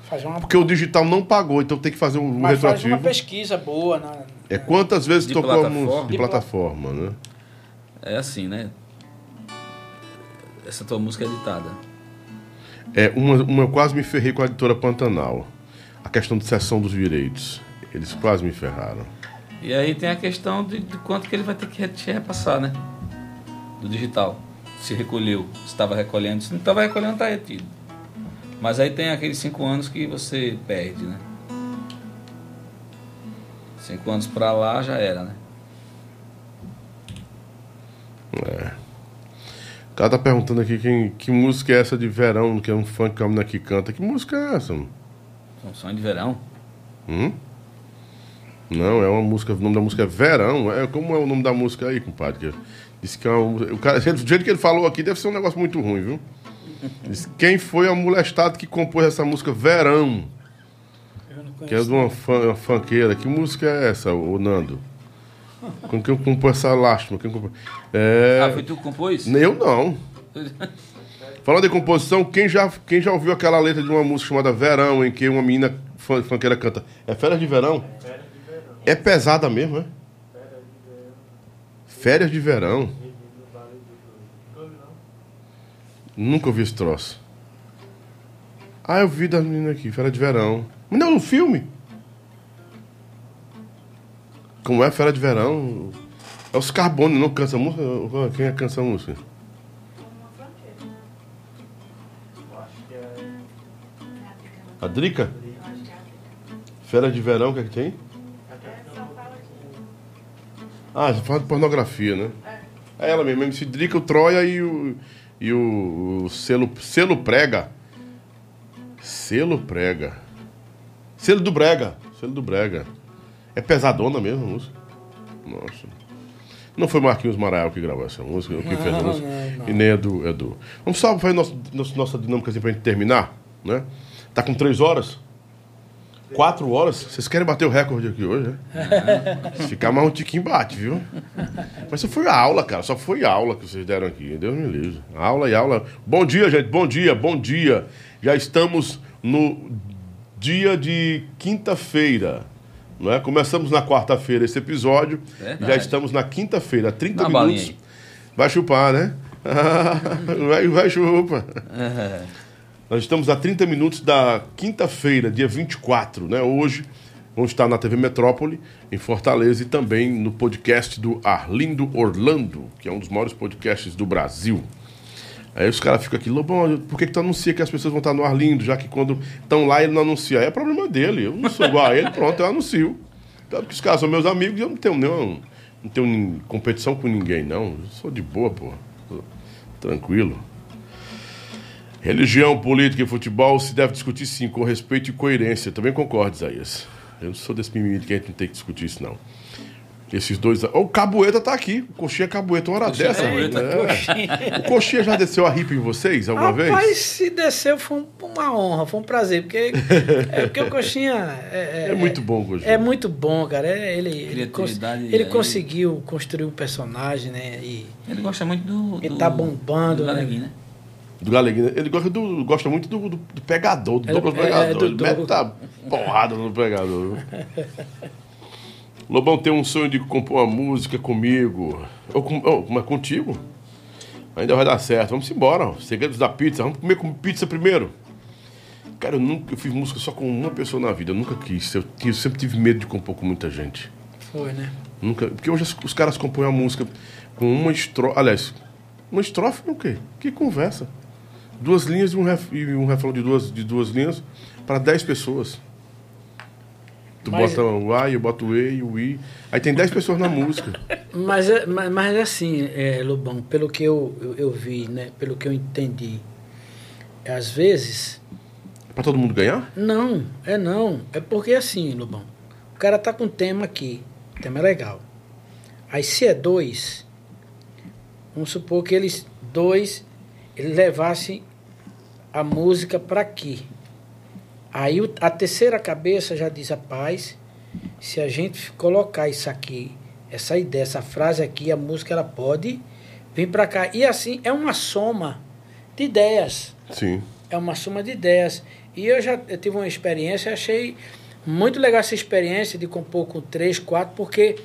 Fazer uma... Porque o digital não pagou, então tem que fazer um Mas retroativo. Faz uma pesquisa boa. Na, É quantas vezes de tocou plataforma. a música de, de plataforma, né? É assim, né? Essa tua música é editada é, uma, uma, eu quase me ferrei com a editora Pantanal. questão de cessão dos direitos. Eles quase me ferraram. E aí tem a questão de, de quanto que ele vai ter que te repassar, né? Do digital. Se recolheu, se estava recolhendo, se não estava recolhendo, está retido. Mas aí tem aqueles cinco anos que você perde, né? Cinco anos para lá já era, né? É. O cara tá perguntando aqui quem, que música é essa de verão, que é um funk que a menina que canta. Que música é essa? Mano? Um sonho de verão? Hum? Não, é uma música, o nome da música é Verão. É, como é o nome da música aí, compadre? Disse que é uma, o cara, do jeito que ele falou aqui, deve ser um negócio muito ruim, viu? Disse, quem foi a molestado que compôs essa música Verão? Que é de uma, fun, uma funkeira. Que música é essa, o Nando? Com quem compôs essa lástima? Quem compôs? É... Ah, foi tu que compôs? Eu não. Falando em composição, quem já, quem já ouviu aquela letra de uma música chamada Verão, em que uma menina funkeira canta? É Férias de Verão? É pesada mesmo, é? Férias de Verão. Nunca ouvi esse troço. Ah, eu vi das meninas aqui, Férias de Verão. Mas não, no filme. Como é Férias de Verão? É os Carbone, não cansa música? Quem é cansa música? A Drica? Férias de Verão, o que é que tem? Ah, você fala de pornografia, né? É ela mesmo, MC Drica, o Troia e o, e o, o selo, selo Prega. Selo Prega. Selo do Brega. Selo do Brega. É pesadona mesmo a música. Nossa. Não foi Marquinhos Marael que gravou essa música, que fez a música. Não, não. E nem Edu. Edu. Vamos só fazer nosso, nosso, nossa dinâmica assim pra gente terminar, né? Tá com três horas? Quatro horas? Vocês querem bater o recorde aqui hoje, né? Se ficar mais um tiquinho bate, viu? Mas só foi aula, cara. Só foi aula que vocês deram aqui. Deus me livre. Aula e aula. Bom dia, gente. Bom dia, bom dia. Já estamos no dia de quinta-feira. Não é? Começamos na quarta-feira esse episódio. Verdade. Já estamos na quinta-feira, 30 Dá minutos. Vai chupar, né? vai, vai chupar. Uhum. Nós estamos a 30 minutos da quinta-feira, dia 24, né? Hoje vamos estar na TV Metrópole, em Fortaleza, e também no podcast do Arlindo Orlando, que é um dos maiores podcasts do Brasil. Aí os caras ficam aqui, Lobão, por que, que tu anuncia que as pessoas vão estar no Arlindo, já que quando estão lá ele não anuncia? Aí é problema dele, eu não sou igual a ele, pronto, eu anuncio. Porque os caras são meus amigos e eu não tenho nenhum, não tenho competição com ninguém, não. Eu sou de boa, pô. Tranquilo. Religião, política e futebol se deve discutir sim, com respeito e coerência. Também concordo, Isaías. Eu não sou desse mimimi que a gente não tem que discutir isso, não. Esses dois. O Cabueta tá aqui. O Coxinha Cabueta, uma hora Coxinha dessa. Cabueta, é. Coxinha. O Coxinha já desceu a ripa em vocês alguma Rapaz, vez? Rapaz, se desceu foi uma honra, foi um prazer. Porque, é, porque o Coxinha. É, é, é muito bom, Coxinha. É muito bom, cara. É, ele, ele, cons ele conseguiu construir um personagem, né? E, ele gosta muito do. Ele tá bombando. Do né? né? Do Galeguinho. Ele gosta, do, gosta muito do, do, do pegador, do é, Douglas é, Pegador. É, do, ele mete a porrada no pegador. Lobão tem um sonho de compor uma música comigo. Ou, com, ou mas contigo? Ainda vai dar certo. Vamos embora. Segredos da pizza. Vamos comer com pizza primeiro. Cara, eu nunca eu fiz música só com uma pessoa na vida. Eu nunca quis. Eu, eu sempre tive medo de compor com muita gente. Foi, né? Nunca. Porque hoje os caras compõem a música com uma estrofe. Aliás, uma estrofe o quê? Que conversa duas linhas e um, ref, e um refrão de duas, de duas linhas para dez pessoas. Tu mas, bota o A, eu boto o E o I. Aí tem dez pessoas na música. Mas, é, mas, mas é assim, é, Lobão, pelo que eu, eu, eu, vi, né? Pelo que eu entendi, às vezes. É pra todo mundo ganhar? Não, é não. É porque assim, Lobão, o cara tá com um tema aqui, o tema é legal. Aí se é dois, vamos supor que eles dois ele levassem a música para aqui. Aí a terceira cabeça já diz a paz, se a gente colocar isso aqui, essa ideia, essa frase aqui, a música ela pode vir para cá. E assim é uma soma de ideias. Sim. É uma soma de ideias. E eu já eu tive uma experiência, achei muito legal essa experiência de compor com três, quatro, porque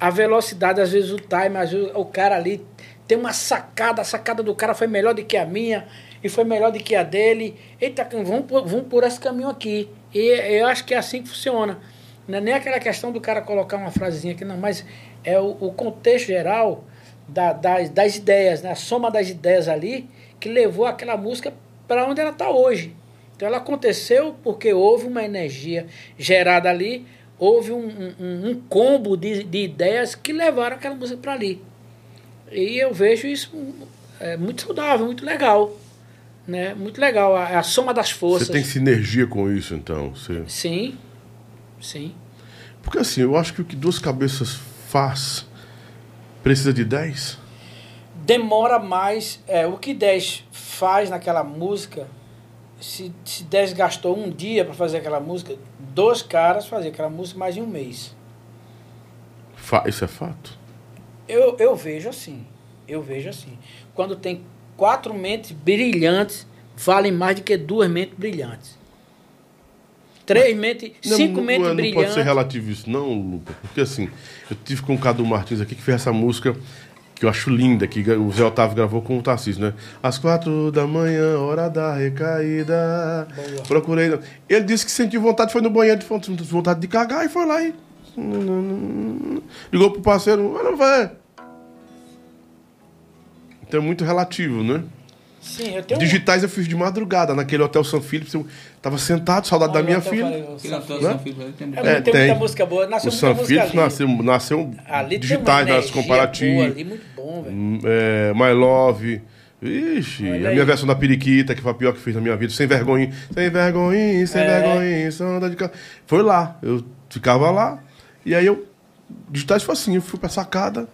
a velocidade, às vezes o time, às vezes o cara ali tem uma sacada, a sacada do cara foi melhor do que a minha e foi melhor do que a dele. Eita, vamos por, vamos por esse caminho aqui. E eu acho que é assim que funciona. Não é nem aquela questão do cara colocar uma frasezinha aqui, não, mas é o, o contexto geral da, das, das ideias, né? a soma das ideias ali, que levou aquela música para onde ela está hoje. Então ela aconteceu porque houve uma energia gerada ali, houve um, um, um combo de, de ideias que levaram aquela música para ali. E eu vejo isso é, muito saudável, muito legal. Né? Muito legal, a, a soma das forças. Você tem sinergia com isso, então? Você... Sim, sim. Porque assim, eu acho que o que duas cabeças faz precisa de dez? Demora mais. É, o que dez faz naquela música, se, se dez gastou um dia para fazer aquela música, dois caras faziam aquela música mais de um mês. Fa isso é fato? Eu, eu vejo assim. Eu vejo assim. Quando tem quatro mentes brilhantes, valem mais do que duas mentes brilhantes. Três mentes, Não, cinco não, mentes não brilhantes. pode ser relativo isso, não, Luca. Porque assim, eu tive com o Cadu Martins aqui que fez essa música que eu acho linda, que o Zé Otávio gravou com o Tarcísio, né? Às quatro da manhã, hora da recaída. Boa. Procurei. Ele disse que sentiu vontade, foi no banheiro, de vontade de cagar e foi lá e. Ligou pro parceiro, mas não vai. Então é muito relativo, né? Sim, eu tenho um- Digitais eu fiz de madrugada, naquele Hotel São Phillips. Eu tava sentado, saudade da Olha, minha filha. falei, ali tem É, tem tem. muita música boa. Nasceu O muita São ali. nasceu, nasceu Ali digitais nas comparativas. boa ali, muito bom, velho. Hum, é, My Love. Ixi, Olha a aí. minha versão da Periquita, que foi a pior que fiz na minha vida. Sem vergonha. Sem vergonha, sem É. vergonha. Sonda de. Foi lá. Eu ficava lá. E aí eu. Digitais foi assim. Eu fui pra sacada.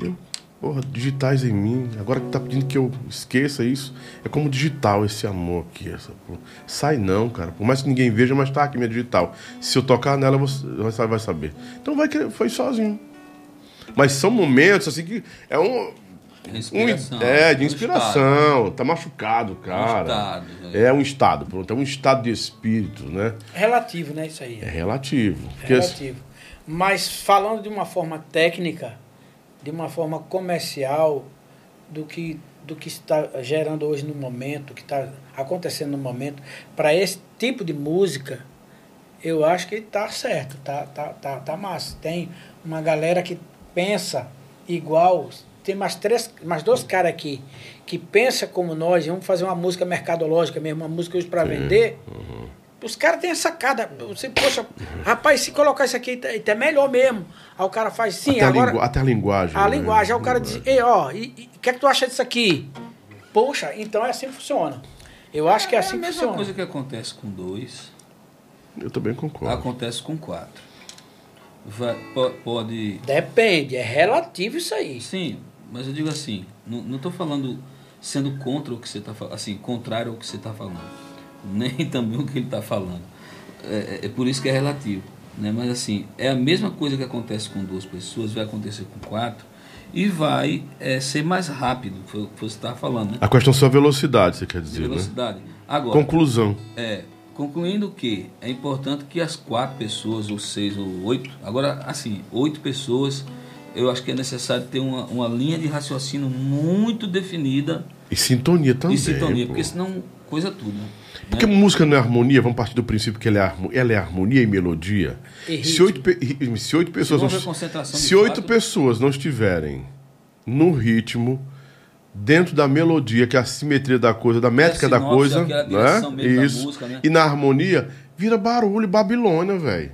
Eu. Porra, digitais em mim. Agora que tá pedindo que eu esqueça isso. É como digital esse amor aqui. Essa, porra. Sai não, cara. Por mais que ninguém veja, mas tá aqui minha digital. Se eu tocar nela, você vai saber. Então vai que foi sozinho. Mas são momentos assim que. É um. Um, Inspiração. é, de Um inspiração. Tá machucado, cara. Um estado, É um estado, pronto. É um estado de espírito, né? Relativo, né, isso aí. É relativo. É Porque, relativo. Mas falando de uma forma técnica, de uma forma comercial, do que, do que está gerando hoje no momento, que está acontecendo no momento, para esse tipo de música, eu acho que está certo, tá, tá, tá, tá massa. Tem uma galera que pensa igual, tem mais, três, mais dois caras aqui que pensa como nós, vamos fazer uma música mercadológica mesmo, uma música hoje para vender. Os caras têm essa sacada. Você, poxa, rapaz, se colocar isso aqui, tá, tá melhor mesmo. Aí o cara faz sim, até, a agora. lingu- até a linguagem. A né? linguagem, aí o cara diz, ei, ó, o que é que tu acha disso aqui? Poxa, então é assim que funciona. Eu acho que é É assim a que mesma funciona. coisa que acontece com dois, Eu também concordo. acontece com quatro. Vai- po- pode. Depende, é relativo isso aí. Sim, mas eu digo assim, não, tô falando sendo contra o que você está falando, assim, contrário ao que você está falando. Nem também o que ele está falando. É, é- é por isso que é relativo. Né? Mas assim, é a mesma coisa que acontece com duas pessoas, vai acontecer com quatro, e vai é, ser mais rápido, foi o que você estava falando, né? A questão só é velocidade, você quer dizer, né? velocidade. Agora, Conclusão. é, concluindo que é importante que as quatro pessoas, ou seis, ou oito, agora assim, oito pessoas, eu acho que é necessário ter uma, uma linha de raciocínio muito definida E sintonia também. e sintonia, pô. porque senão coisa tudo. Né? Porque música não é harmonia, vamos partir do princípio que ela é, harmo- ela é harmonia e melodia. E Se oito, se oito pessoas. houver não- se oito fato- pessoas não estiverem no ritmo, dentro da melodia, que é a simetria da coisa, da métrica da sinopse, coisa, né? mesmo da Isso. música, né? E na harmonia, vira barulho Babilônia, velho.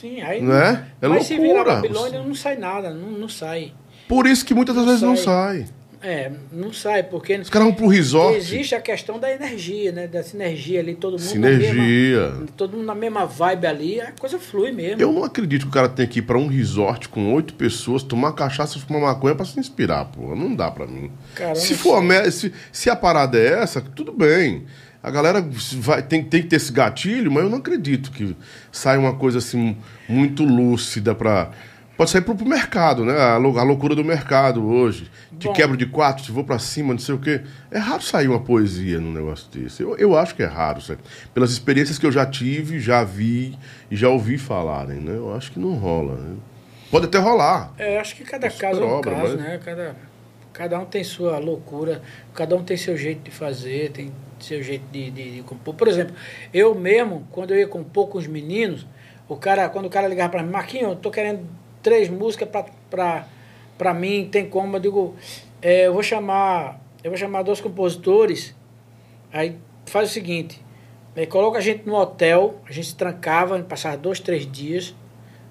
Sim, aí Não é? É mas se virar loucura. Babilônia não sai nada, não, não sai. Por isso que muitas das Não vezes não sai. É, não sai, porque Os caras vão pro resort. existe a questão da energia, né? Da sinergia ali, todo mundo Sinergia. mesma, todo mundo na mesma vibe ali, a coisa flui mesmo. Eu não acredito que o cara tenha que ir pra um resort com oito pessoas, tomar cachaça, fumar maconha pra se inspirar, pô. Não dá pra mim. Cara, se for a sei. me- se, se a parada é essa, tudo bem. A galera vai, tem, tem que ter esse gatilho, mas eu não acredito que saia uma coisa assim muito lúcida pra. Pode sair pro, pro mercado, né? A, lou- a loucura do mercado hoje. Te Bom. quebro de quatro, te vou pra cima, não sei o quê. É raro sair uma poesia num negócio desse. Eu, eu acho que é raro, sabe? Pelas experiências que eu já tive, já vi e já ouvi falarem, né? Eu acho que não rola. né? Pode até rolar. É, acho que cada É caso é um super-obra, caso, mas- né? Cada, Cada um tem sua loucura, cada um tem seu jeito de fazer, tem seu jeito de, de, de compor. Por exemplo, eu mesmo, quando eu ia compor com os meninos, o cara, quando o cara ligava para mim, Marquinhos, eu tô querendo três músicas para mim, tem como? Eu digo, é, eu vou chamar, eu vou chamar dois compositores, aí faz o seguinte, é, coloca a gente no hotel, a gente se trancava, passava dois, três dias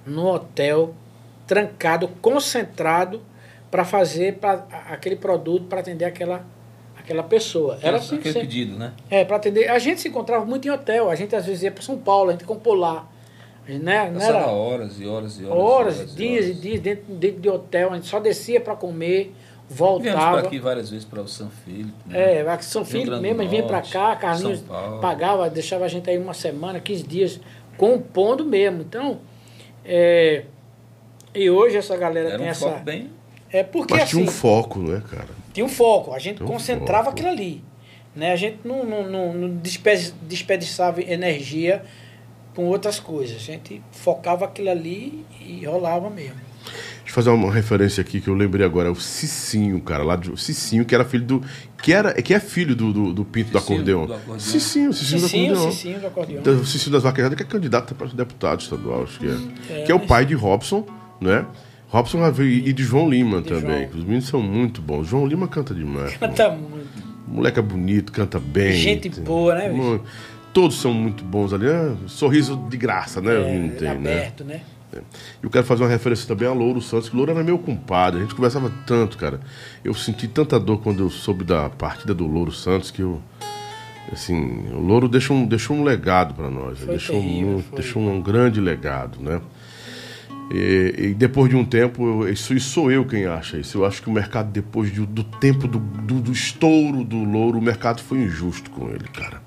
no hotel, trancado, concentrado, para fazer pra, aquele produto para atender aquela aquela pessoa. Era assim, aquele sempre, pedido, né? É, para atender. A gente se encontrava muito em hotel, a gente às vezes ia para São Paulo, a gente compôs lá. Né? Não era horas e horas e horas. Horas, horas dias e, dias dentro, dentro de hotel, a gente só descia para comer, voltava. Viemos aqui várias vezes para o São Felipe. Né? É, aqui São Felipe mesmo, a gente vinha para cá, Carlinhos pagava, deixava a gente aí uma semana, 15 dias, compondo mesmo. Então, é, e hoje essa galera era tem um essa. Bem... É porque Mas assim, tinha um foco, né, cara? Tinha um foco, a gente um concentrava foco. aquilo ali. Né? A gente não, não, não, não desperdiçava energia com outras coisas. A gente focava aquilo ali e rolava mesmo. Deixa eu fazer uma referência aqui que eu lembrei agora. O Cicinho, cara, lá do Cicinho, que era filho do. Que, era, que é filho do, do, do Pinto Cicinho, do acordeão. do acordeão. Cicinho, Cicinho, Cicinho do acordeão. Cicinho do acordeão. Do Cicinho das Vaquejadas, que é candidato para deputado estadual, acho que é. é que é o pai de Robson, né? Robson e de João Lima de também. João. Os meninos são muito bons. João Lima canta demais. Canta muito. O moleque é bonito, canta bem. Gente boa, né, bicho? Todos são muito bons ali. Ah, sorriso de graça, né? É, tem, aberto, né? né? É. Eu quero fazer uma referência também a Louro Santos, que Louro era meu compadre. A gente conversava tanto, cara. Eu senti tanta dor quando eu soube da partida do Louro Santos que eu. Assim, o Louro deixou um, deixou um legado para nós. Foi deixou, terrível, um, deixou um grande legado, né? E, e, depois de um tempo, eu, isso, isso, sou eu quem acha isso. Eu acho que o mercado, depois de, do tempo do, do, do, estouro do louro, o mercado foi injusto com ele, cara.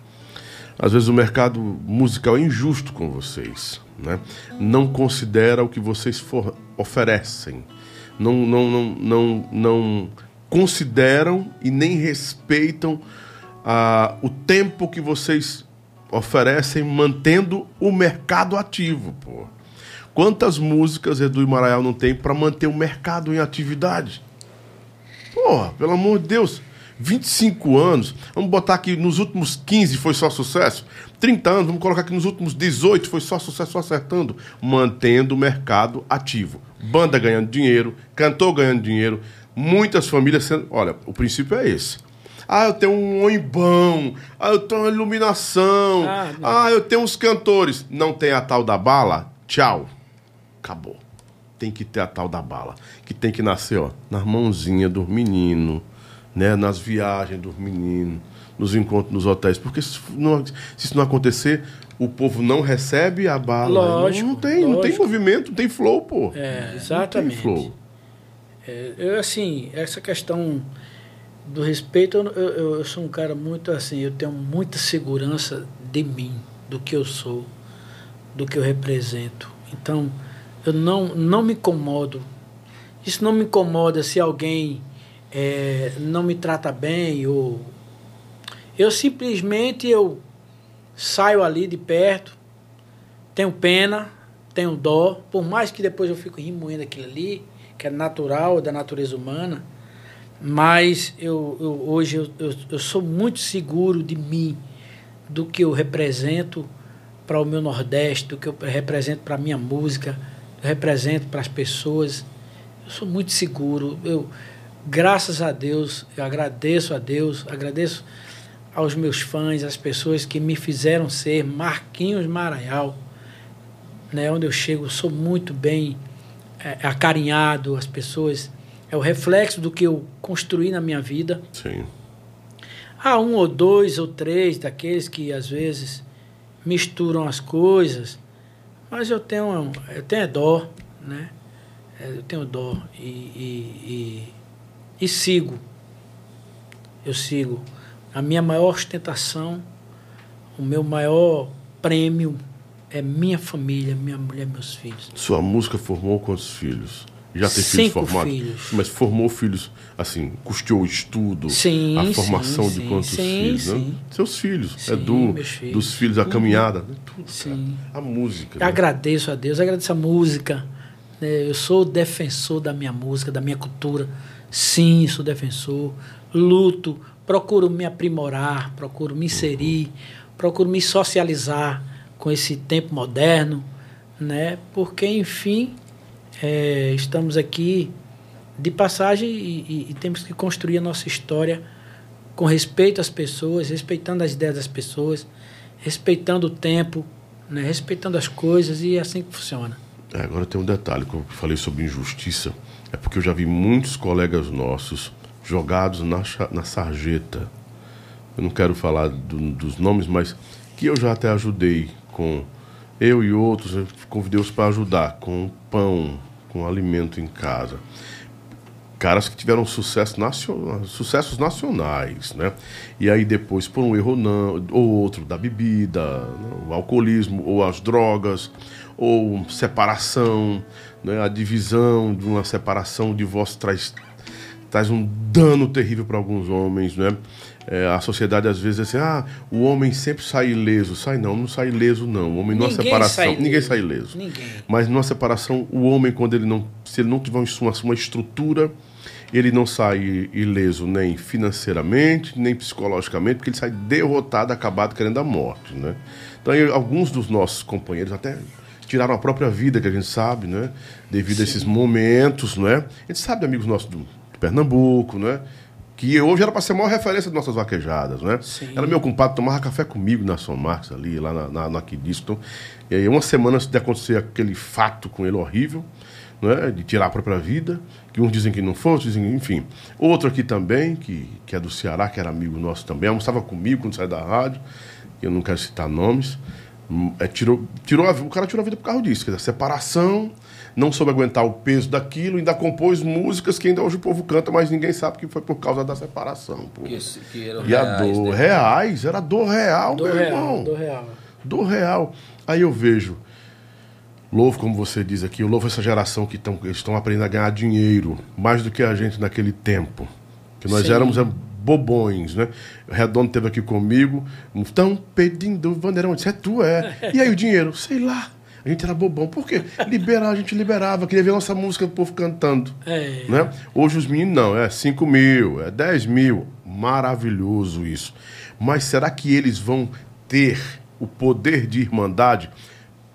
Às vezes o mercado musical é injusto com vocês, né? Não considera o que vocês for, oferecem. Não, não, não, não, não consideram e nem respeitam ah, o tempo que vocês oferecem mantendo o mercado ativo, pô. Quantas músicas Edu e Maraial não tem para manter o mercado em atividade? Porra, pelo amor de Deus. 25 anos, vamos botar aqui nos últimos 15 foi só sucesso. 30 anos, vamos colocar aqui nos últimos 18 foi só sucesso, só acertando. Mantendo o mercado ativo. Banda ganhando dinheiro, cantor ganhando dinheiro, muitas famílias sendo. Olha, o princípio é esse. Ah, eu tenho um oibão. Ah, eu tenho uma iluminação. Ah, ah, eu tenho uns cantores. Não tem a tal da bala? Tchau acabou. Tem que ter a tal da bala, que tem que nascer, ó, nas mãozinhas dos meninos, né, nas viagens dos meninos, nos encontros nos hotéis, porque se, não, se isso não acontecer, o povo não recebe a bala. Lógico, não, não tem, lógico. não tem movimento, não tem flow, pô. É, exatamente. Flow. É, eu assim, essa questão do respeito, eu, eu, eu, sou um cara muito assim, eu tenho muita segurança de mim, do que eu sou, do que eu represento. Então, eu não, não me incomodo. Isso não me incomoda se alguém é, não me trata bem ou eu simplesmente eu saio ali de perto, tenho pena, tenho dó, por mais que depois eu fico remoendo aquilo ali, que é natural da natureza humana, mas eu, eu hoje eu, eu, eu sou muito seguro de mim, do que eu represento para o meu Nordeste, do que eu represento para a minha música represento para as pessoas. Eu sou muito seguro. Eu, graças a Deus, eu agradeço a Deus, agradeço aos meus fãs, às pessoas que me fizeram ser Marquinhos Maranhal. Né, onde eu chego, sou muito bem é, acarinhado, as pessoas. É o reflexo do que eu construí na minha vida. Sim. Há um ou dois ou três daqueles que às vezes misturam as coisas mas eu tenho, eu tenho dó, né? É, eu tenho dó e, e, e, e sigo. Eu sigo. A minha maior ostentação, o meu maior prêmio é minha família, minha mulher, meus filhos. Sua música formou quantos filhos? Já tem filhos formados? Filhos. Mas formou filhos, assim, custeou o estudo, sim, a formação sim, de quantos sim, filhos, né? Seus filhos, é do filhos. dos filhos, a caminhada, né? tudo, sim. Cara. A música. Né? Agradeço a Deus, agradeço a música, né? Eu sou defensor da minha música, da minha cultura. Sim, sou defensor. Luto, procuro me aprimorar, procuro me inserir, procuro me socializar com esse tempo moderno, né? Porque, enfim, é, estamos aqui de passagem e, e, e, temos que construir a nossa história com respeito às pessoas, respeitando as ideias das pessoas, respeitando o tempo, né? respeitando as coisas e é assim que funciona. É, agora tem um detalhe que eu falei sobre injustiça, é porque eu já vi muitos colegas nossos jogados na, na sarjeta. Eu não quero falar do, dos nomes, mas que eu já até ajudei com eu e outros, convidei-os para ajudar com pão, com alimento em casa. Caras que tiveram sucesso nacional, sucessos nacionais, né? E aí depois, por um erro não, ou outro da bebida, o alcoolismo, ou as drogas, ou separação, né? a divisão de uma separação, o divórcio traz, traz um dano terrível para alguns homens, né? É, a sociedade às vezes é assim, ah, o homem sempre sai ileso. Sai não, não sai ileso não. O homem numa separação, sai ninguém sai ileso. Ninguém. Mas numa separação, o homem quando ele não, se ele não tiver uma, uma estrutura, ele não sai ileso nem financeiramente, nem psicologicamente, porque ele sai derrotado, acabado, querendo a morte, né? Então, alguns dos nossos companheiros até tiraram a própria vida, que a gente sabe, né? Devido Sim. a esses momentos, né? A gente sabe, amigos nossos do Pernambuco, né? que hoje era para ser a maior referência de nossas vaquejadas, né? Sim. Era meu compadre, tomava café comigo na São Marcos, ali, lá na, na, na. E aí, uma semana antes de acontecer aquele fato com ele horrível, né? de tirar a própria vida, que uns dizem que não foi, outros dizem, enfim. Outro aqui também, que, que é do Ceará, que era amigo nosso também, almoçava comigo quando saiu da rádio, eu não quero citar nomes. Hum, é, tirou, tirou a, o cara tirou a vida por causa disso, quer dizer, separação não soube aguentar o peso daquilo, ainda compôs músicas que ainda hoje o povo canta, mas ninguém sabe que foi por causa da separação. Pô. Que, que e reais, a dor, né? reais, era dor real, dor meu real, irmão. Dor real. Dor real. Aí eu vejo, louvo, como você diz aqui, eu louvo essa geração que tão, estão aprendendo a ganhar dinheiro, mais do que a gente naquele tempo. Que nós Sim. éramos é, bobões, né? O Redondo esteve aqui comigo, estão pedindo bandeirão, disse, é tu, é. E aí o dinheiro? Sei lá. A gente era bobão. Por quê? Liberar, a gente liberava. Queria ver nossa música do povo cantando. É. Né? Hoje os meninos não, é 5 mil, é 10 mil. Maravilhoso isso. Mas será que eles vão ter o poder de irmandade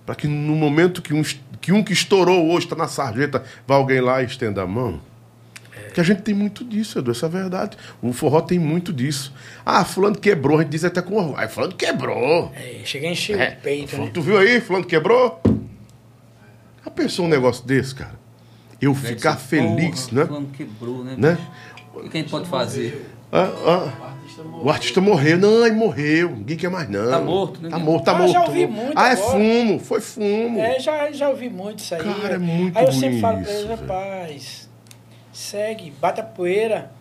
para que no momento que um, que um que estourou hoje está na sarjeta, vá alguém lá e estenda a mão? Que a gente tem muito disso, Edu, essa é a verdade. O forró tem muito disso. Ah, fulano quebrou, a gente diz até com orgulho. Ah, fulano quebrou. É, chega a encher é. o peito, né? Tu viu aí, fulano quebrou? Já pensou um negócio desse, cara? Eu Deve ficar feliz, porra, né? Fulano quebrou, né? né? O que a gente pode fazer? Ah, ah. O artista morreu. Não, ele morreu. Ninguém quer mais, não. Tá morto, né? Tá morto, tá ah, morto. Já ouvi muito ah, é fumo. Foi fumo. É, já, já ouvi muito isso aí. Cara, é muito Aí eu sempre falo pra eles, rapaz, segue, bate a poeira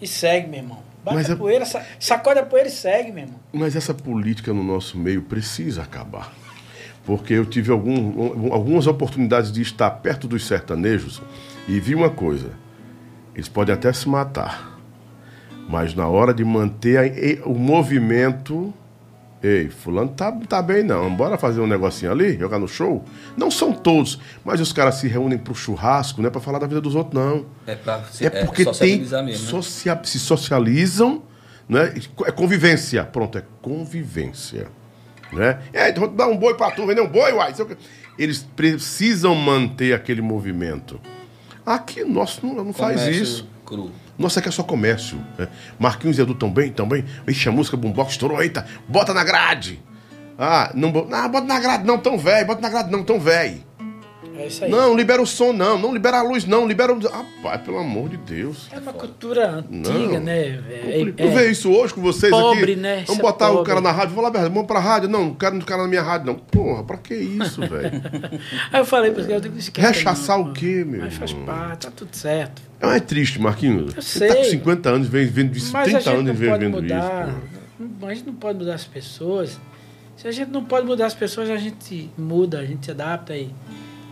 e segue, meu irmão. Bate Mas a poeira, sacode a poeira e segue, meu irmão. Mas essa política no nosso meio precisa acabar. Porque eu tive algum, algumas oportunidades de estar perto dos sertanejos e vi uma coisa: eles podem até se matar, mas na hora de manter a, o movimento Ei, fulano tá, tá bem não, bora fazer um negocinho ali, jogar no show? Não são todos, mas os caras se reúnem pro churrasco, não é pra falar da vida dos outros, não. É, pra se, é porque é tem, mesmo, né? socia, se socializam, né? É convivência, pronto, é convivência. Né? É, dá um boi pra tu, vender um boi, uai. Eles precisam manter aquele movimento. Aqui, nosso não, não faz isso. Cru. Nossa, que é só comércio. Né? Marquinhos e Edu tão bem. Ixi, a música Boombox estourou, eita, bota na grade. Ah, não, não bota na grade não, tão velho, bota na grade não, tão velho. É isso aí. Não, libera o som, não. Não libera a luz, não. Libera o. Rapaz, pelo amor de Deus. É uma cultura antiga, não. né? É, tu vê isso hoje com vocês pobre, aqui? né? Vamos botar o cara na rádio. Vou lá, vamos pra rádio. Não, não quero o cara na minha rádio, não. Porra, pra que isso, velho? Aí eu falei pra você, eu tenho que Rechaçar o quê, meu? Mas faz parte, tá tudo certo. É, é triste, Marquinhos. Eu Você sei. tá com 50 anos, vem vendo isso, 30 anos vem vendo mudar, isso. Pô. A gente não pode mudar as pessoas. Se a gente não pode mudar as pessoas, a gente muda, a gente se adapta e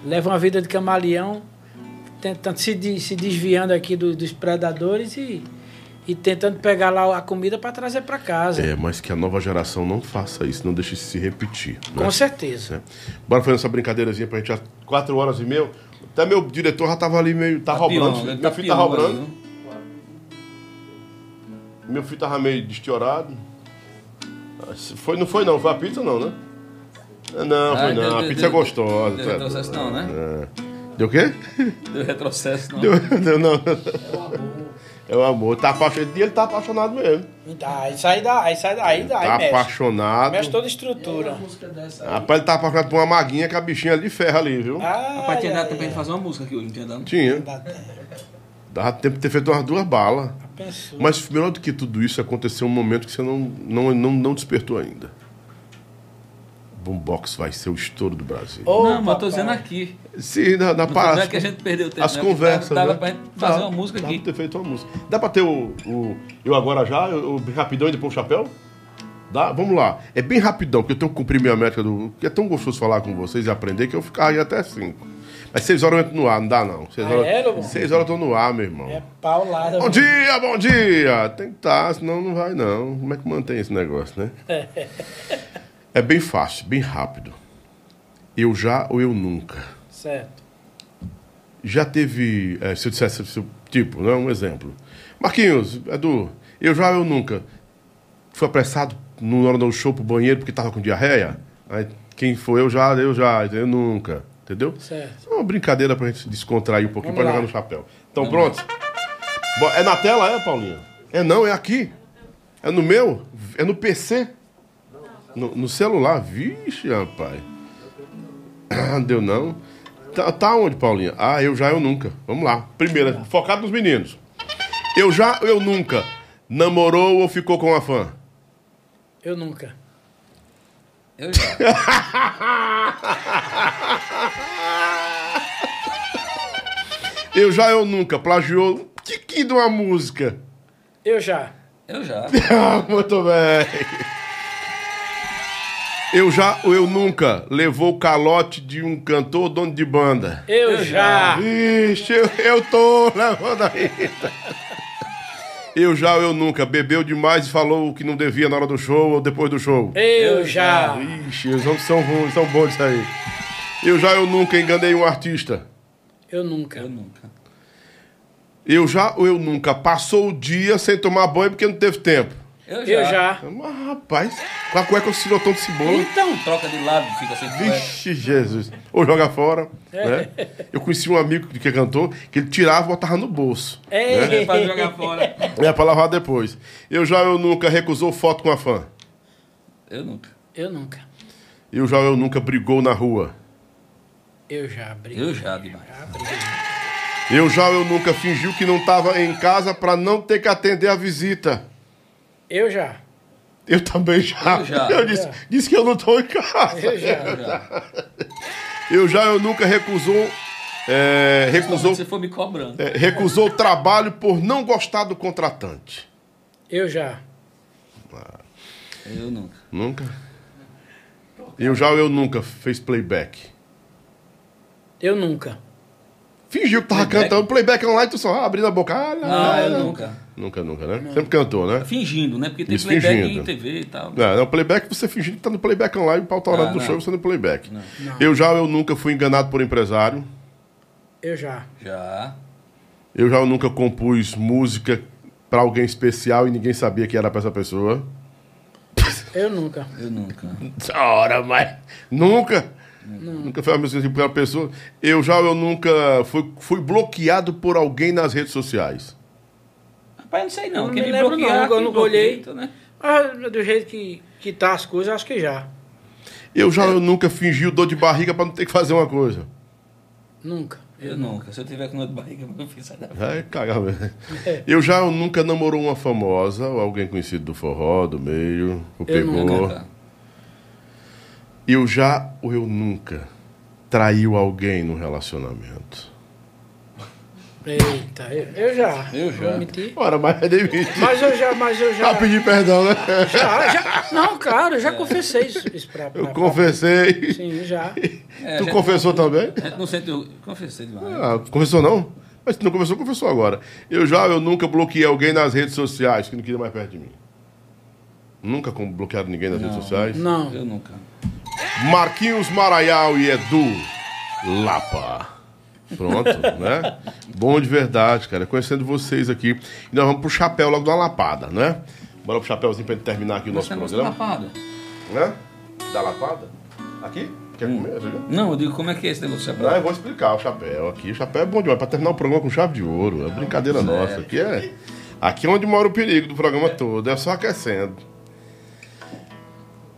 leva uma vida de camaleão, tentando se, se desviando aqui do, dos predadores e, e tentando pegar lá a comida para trazer para casa. É, mas que a nova geração não faça isso, não deixe isso se repetir. Com né? certeza. É. Bora fazer essa brincadeirazinha pra gente às quatro horas e meia. Até meu diretor já tava ali meio. Tá, Tá roubando. pior, ele Meu tá filho tá roubando. Meu filho tava meio destiorado. Foi, não foi não, foi a pizza não, né? Não, foi Ah, não. deu- a deu- pizza é gostosa. deu tá retrocesso não, né? É. Deu o quê? Deu retrocesso, não. Deu, deu não. É o amor. Tá apaixonado. E ele tá apaixonado mesmo. Tá, aí sai da, aí sai da, aí, Tá aí mexe. apaixonado. Mexe toda a estrutura. Rapaz, ele tá apaixonado por uma maguinha que a bichinha ali de ferro ali, viu? Ah, Rapaz, tinha dado tempo pra gente fazer uma música aqui hoje, não tinha dado? Tinha. Dá tempo. Dava tempo de ter feito umas duas balas. Mas melhor do que tudo isso, aconteceu um momento que você não, não, não, não despertou ainda. Boombox vai ser o estouro do Brasil. Ô, não, mas eu tô dizendo aqui. Sim, na, na parada. não é que a gente perdeu tempo. As né? conversas. Dava, né? pra gente fazer Dá, uma música dá aqui. pra ter feito uma música. Dá pra ter o, o Eu Agora Já, o, o Rapidão e depois o Chapéu? Dá? Vamos lá. É bem rapidão, porque eu tenho que cumprir minha métrica do. que é tão gostoso falar com vocês e aprender que eu ficaria até cinco. Mas seis horas eu entro no ar, não dá não. Seis Ah, horas, é, seis horas eu tô no ar, meu irmão. É paulada. Bom dia, bom dia! Tem que estar, senão não vai não. Como é que mantém esse negócio, né? é bem fácil, bem rápido. Eu já ou eu nunca. Certo. Já teve, é, se eu dissesse, se eu- tipo, né, um exemplo. Marquinhos, Edu, eu já ou eu nunca. Fui apressado no hora do show pro banheiro porque tava com diarreia? Aí, quem foi eu já, eu já, eu nunca. Entendeu? Certo. É uma brincadeira pra gente descontrair um pouquinho Vamos pra lá. jogar no chapéu. Então, pronto? É na tela, é, Paulinho? É não, é aqui. É no meu? É no PC? No, no celular? Vixe, rapaz. Ah, Deu não. Tá, tá onde, Paulinha? Ah, eu já, eu nunca. Vamos lá. Primeira, focado nos meninos. Eu já, eu nunca. Namorou ou ficou com uma fã? Eu nunca. Eu já. Eu já, eu nunca. Plagiou um tiquinho de uma música. Eu já. Eu já. Muito bem. Eu já ou eu nunca levou o calote de um cantor ou dono de banda? Eu, Eu já. Ixi, eu, eu tô levando aí. Eu já ou eu nunca bebeu demais e falou o que não devia na hora do show ou depois do show? Eu, já. Ixi, os homens são ruins, são bons isso aí. Eu já ou eu nunca enganei um artista? Eu nunca. Eu nunca. Eu já ou eu nunca passou o dia sem tomar banho porque não teve tempo? Eu já. Eu já. Mas, rapaz, com a cueca o cirotão de cebola. Então, troca de lado, fica sem cueca. Vixe, Jesus. Ou joga fora. Né? Eu conheci um amigo que é cantor que ele tirava e botava no bolso. Ei. Pra jogar fora. É pra lavar depois. Eu já eu nunca recusou foto com a fã. Eu nunca. Eu nunca. Eu já eu nunca brigou na rua. Eu já. Briga. Eu já, demais. Já, briga. Eu já eu nunca fingiu que não estava em casa pra não ter que atender a visita. Eu já. Eu também já. Eu já. Eu disse, disse que eu não tô em casa. Eu já. Eu já. Eu já eu nunca recusou. é, recusou, Se você for me cobrando. é, recusou o trabalho por não gostar do contratante. Eu já. Eu nunca. Nunca? Eu já ou eu nunca fez playback. Eu nunca. Fingiu que tava Playback? cantando playback online, tu só abrindo a boca. Ah, não, Não, eu não. nunca. Nunca, nunca, né? Sempre cantou, né? Fingindo, né? Porque tem Isso, playback fingindo. em TV e tal. Não, não, playback você fingindo que tá no playback online, pau tá hora Ah, do não. show, você no playback. Não. Eu já ou eu nunca fui enganado por empresário. Eu já. Já. Eu já ou nunca compus música pra alguém especial e ninguém sabia que era pra essa pessoa. Eu nunca. Eu nunca. Ora, mas. Nunca? Nunca foi a música pra uma pessoa. Eu já eu nunca fui, fui bloqueado por alguém nas redes sociais. Rapaz, eu não sei não. Eu não Quem me me lembro bloquear, não, eu não olhei. então, né? Ah, do jeito que, que tá as coisas, acho que já. Eu já ou eu nunca fingi dor de barriga pra não ter que fazer uma coisa. Nunca. Eu nunca. Se eu tiver com dor de barriga, eu fiz sai da É, cagar mesmo. Eu já ou nunca namorou uma famosa, ou alguém conhecido do forró, do meio, o Eu pegou. nunca. Eu já ou eu nunca traiu alguém no relacionamento. Eita, eu, eu já. Eu já. Vou mentir. Ora, mas é demitir. Mas eu já, mas eu já. Já pedi perdão, né? já, já não, claro, eu já confessei isso, isso pra, pra, Eu pra- confessei. Sim, já. É, tu já- confessou também? A gente não sente. Eu confessei demais. Ah, confessou não? Mas se não conversou, conversou agora. Eu já, eu nunca bloqueei alguém nas redes sociais que não queria mais perto de mim. Nunca bloquearam ninguém nas Não. redes sociais? Não. Eu nunca. Marquinhos Maraial e Edu Lapa. Pronto, né? Bom de verdade, cara. Conhecendo vocês aqui. E nós vamos pro chapéu logo da lapada, né? Bora pro chapéuzinho pra gente terminar aqui o nosso programa. lapada. Né? Da lapada? Aqui? Quer comer? Você quer? Não, eu digo, como é que é esse negócio de chapéu? Não, eu vou explicar o chapéu aqui. O chapéu é bom demais, pra terminar o programa com chave de ouro. É brincadeira nossa. Aqui é, aqui é onde mora o perigo do programa todo. É só aquecendo.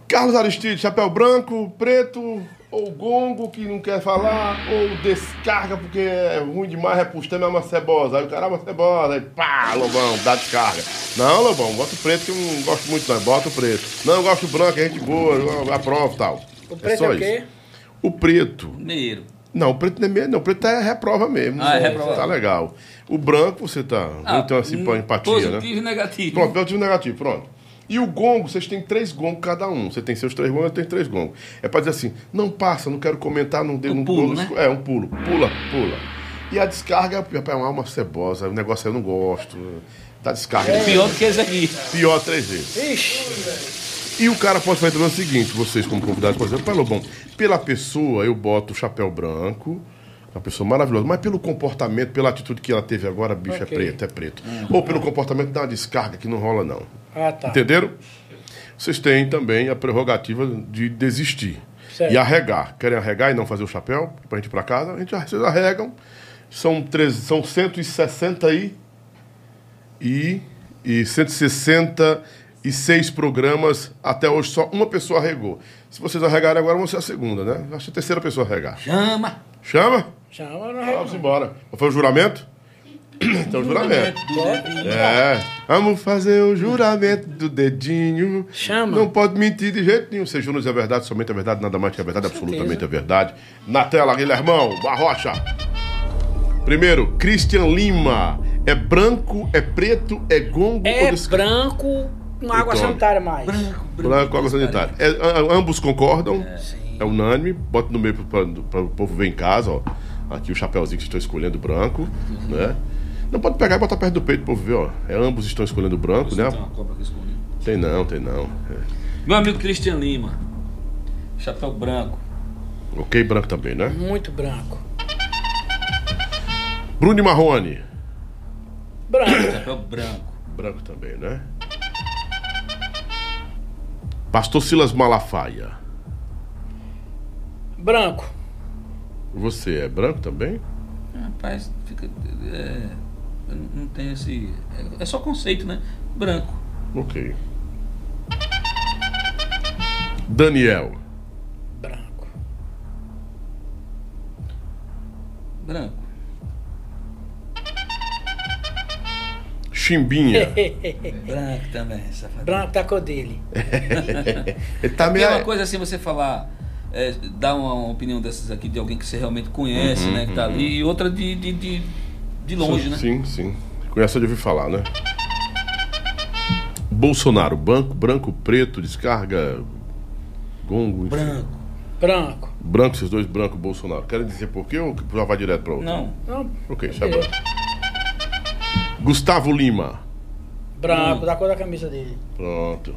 Carlos Aristide, chapéu branco, preto, ou gongo que não quer falar, ou descarga porque é ruim demais, repustando é uma cebosa. Aí o cara é uma cebosa, aí pá, Lobão, dá descarga. Não, Lobão, bota o preto que eu não gosto muito, não. Bota o preto. Não, eu gosto do branco, é gente boa, eu aprovo e tal. O preto só é o quê? isso. O preto Meiro. não, o preto não é meio, não. O preto é reprova mesmo. Ah, é reprova. Tá legal. O branco, você tá. Vamos ter uma simpa- empatia, Ah, positivo né? e negativo. Pronto, positivo e negativo, pronto. E o gongo, vocês têm três gongos cada um. Você tem seus três gongos, eu tenho três gongos. É pra dizer assim, não passa, não quero comentar, não dê Um não pulo, não- né? É, um pulo. Pula, pula. E a descarga é uma alma cebosa. O negócio aí eu não gosto. Tá descarga. Pior do que esse aqui. Pior três vezes. Ixi, E o cara pode fazer o seguinte, vocês como convidados, por exemplo, pelo bom, pela pessoa eu boto o chapéu branco, uma pessoa maravilhosa, mas pelo comportamento, pela atitude que ela teve agora, bicho, Ok. é preto, é preto. Ou pelo comportamento dá uma descarga que não rola não. Ah tá. Entenderam? Vocês têm também a prerrogativa de desistir. Certo. E arregar. Querem arregar e não fazer o chapéu pra gente ir pra casa? A gente, vocês arregam. São, treze, são 160 e, e, e 166 programas. Até hoje só uma pessoa arregou. Se vocês arregarem agora, vão ser a segunda, né? Acho que a terceira pessoa a arregar. Chama. Chama? Chama, não Vamos embora. Foi o juramento? Então, juramento. É. Vamos fazer o juramento do dedinho. Chama. Não pode mentir de jeito nenhum. Você jura a verdade, somente a verdade, nada mais que a verdade, absolutamente a verdade. Na tela, Guilhermão, Barrocha. Primeiro, Christian Lima. É branco, é preto, é gongo É ou branco com água Então. sanitária mais. Branco, Branco, água sanitária. É, ambos concordam. Sim. É unânime. Bota no meio para o povo ver em casa, ó. Aqui o chapéuzinho que vocês estão escolhendo branco, né? Não pode pegar e botar perto do peito pro povo ver, ó. É, ambos estão escolhendo branco, né? Tem uma cobra. Tem não, tem não. É. Meu amigo Cristian Lima. Chapéu branco. Ok, branco também, né? Muito branco. Bruno Marrone. Branco. Chapéu branco. Branco também, né? Pastor Silas Malafaia. branco. Você é branco também? Rapaz, fica. É, não- tem esse. É, só conceito, né? Branco. Ok. Daniel. Branco. Branco. Chimbinha. Branco também, safadinho. branco tá com dele. Ele tá meio. é uma coisa assim você falar, é, dar uma, uma opinião dessas aqui de alguém que você realmente conhece, né? Que tá ali, e outra de, de, de, de longe, né? Sim, sim. Conhece de ouvir falar, né? Bolsonaro, banco, branco, preto, descarga, gongo, enfim. Branco. Branco. Branco, esses dois branco, Bolsonaro. Querem dizer por quê ou já vai direto para outro? Não. Não, Ok, isso é branco. Gustavo Lima. branco, da cor da camisa dele. Pronto.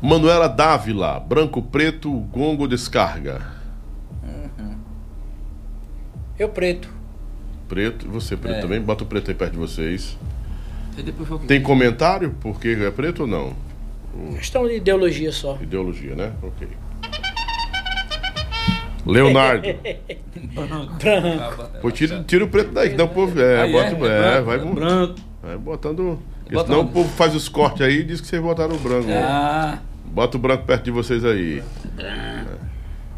Manuela Dávila, branco, preto, gongo, descarga. Eu preto. Preto, e você preto É. também? Bota o preto aí perto de vocês. O? Tem comentário? Porque é preto ou não? Questão de ideologia só. Ideologia, né? Ok. Leonardo. Branco. Branco. Pô, tira, tira o preto daí, que dá o povo. É, Aí bota, é, é, branco, vai, é branco. vai botando. Bota senão onde? o povo faz os cortes aí e diz que vocês botaram o branco. Ah, Bota o branco perto de vocês aí. É.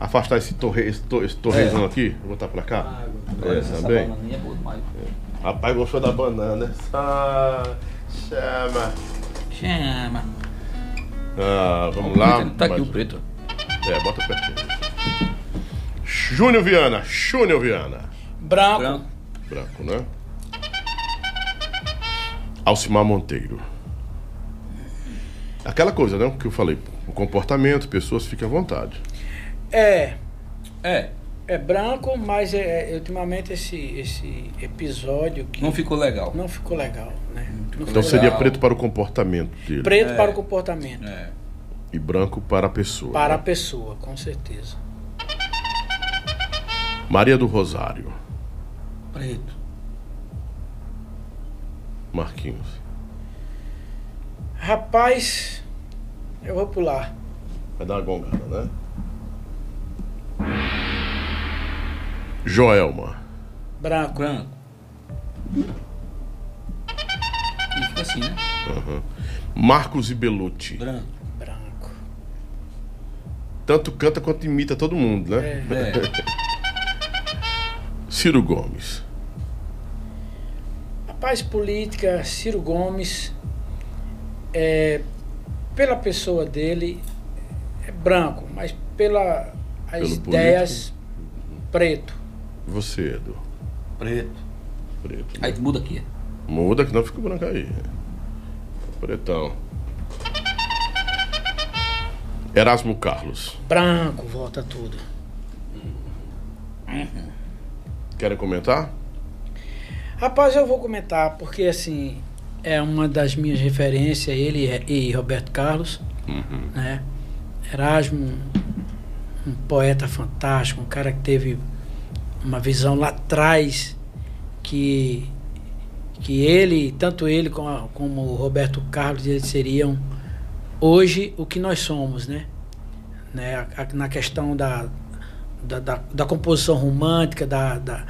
Afastar esse, torre, esse, to, esse torrezão aqui. Vou botar pra cá. É, essa também. bananinha é boa demais. Rapaz gostou da banana. Ah, chama. Chama. Ah, vamos lá. Tá aqui o preto. É, bota pertinho. Júnior Viana. Júnior Viana. Branco. Branco. Branco, né? Alcimar Monteiro. Aquela coisa, né? Que eu falei. O comportamento, pessoas fiquem à vontade. É. É. É branco, mas é, é, ultimamente esse, esse episódio que Não ficou legal. não ficou legal, né? Não Então ficou seria legal. preto para o comportamento dele preto É. para o comportamento, É. e branco para a pessoa. para a né? pessoa, com certeza. Maria do Rosário, Preto. Marquinhos. Rapaz, eu vou pular. Vai dar uma gongada, né? Joelma, Branco. Branco. E fica assim, né? Marcos e Belucci. Branco. Branco. Tanto canta quanto imita todo mundo, né? É. É. Ciro Gomes. Rapaz, política, Ciro Gomes, é, pela pessoa dele, é branco, mas pela as Pelo ideias, preto. Você, Edu. Preto. Preto. né? Aí muda aqui. Muda que não fica branco aí. Pretão. Erasmo Carlos. Branco, volta tudo. Querem comentar? Rapaz, eu vou comentar, porque assim, é uma das minhas referências, ele e Roberto Carlos, né? Erasmo, um poeta fantástico, um cara que teve uma visão lá atrás que que ele, tanto ele como, como o Roberto Carlos, eles seriam hoje o que nós somos, né? né? Na questão da, da, da, da composição romântica, da, da,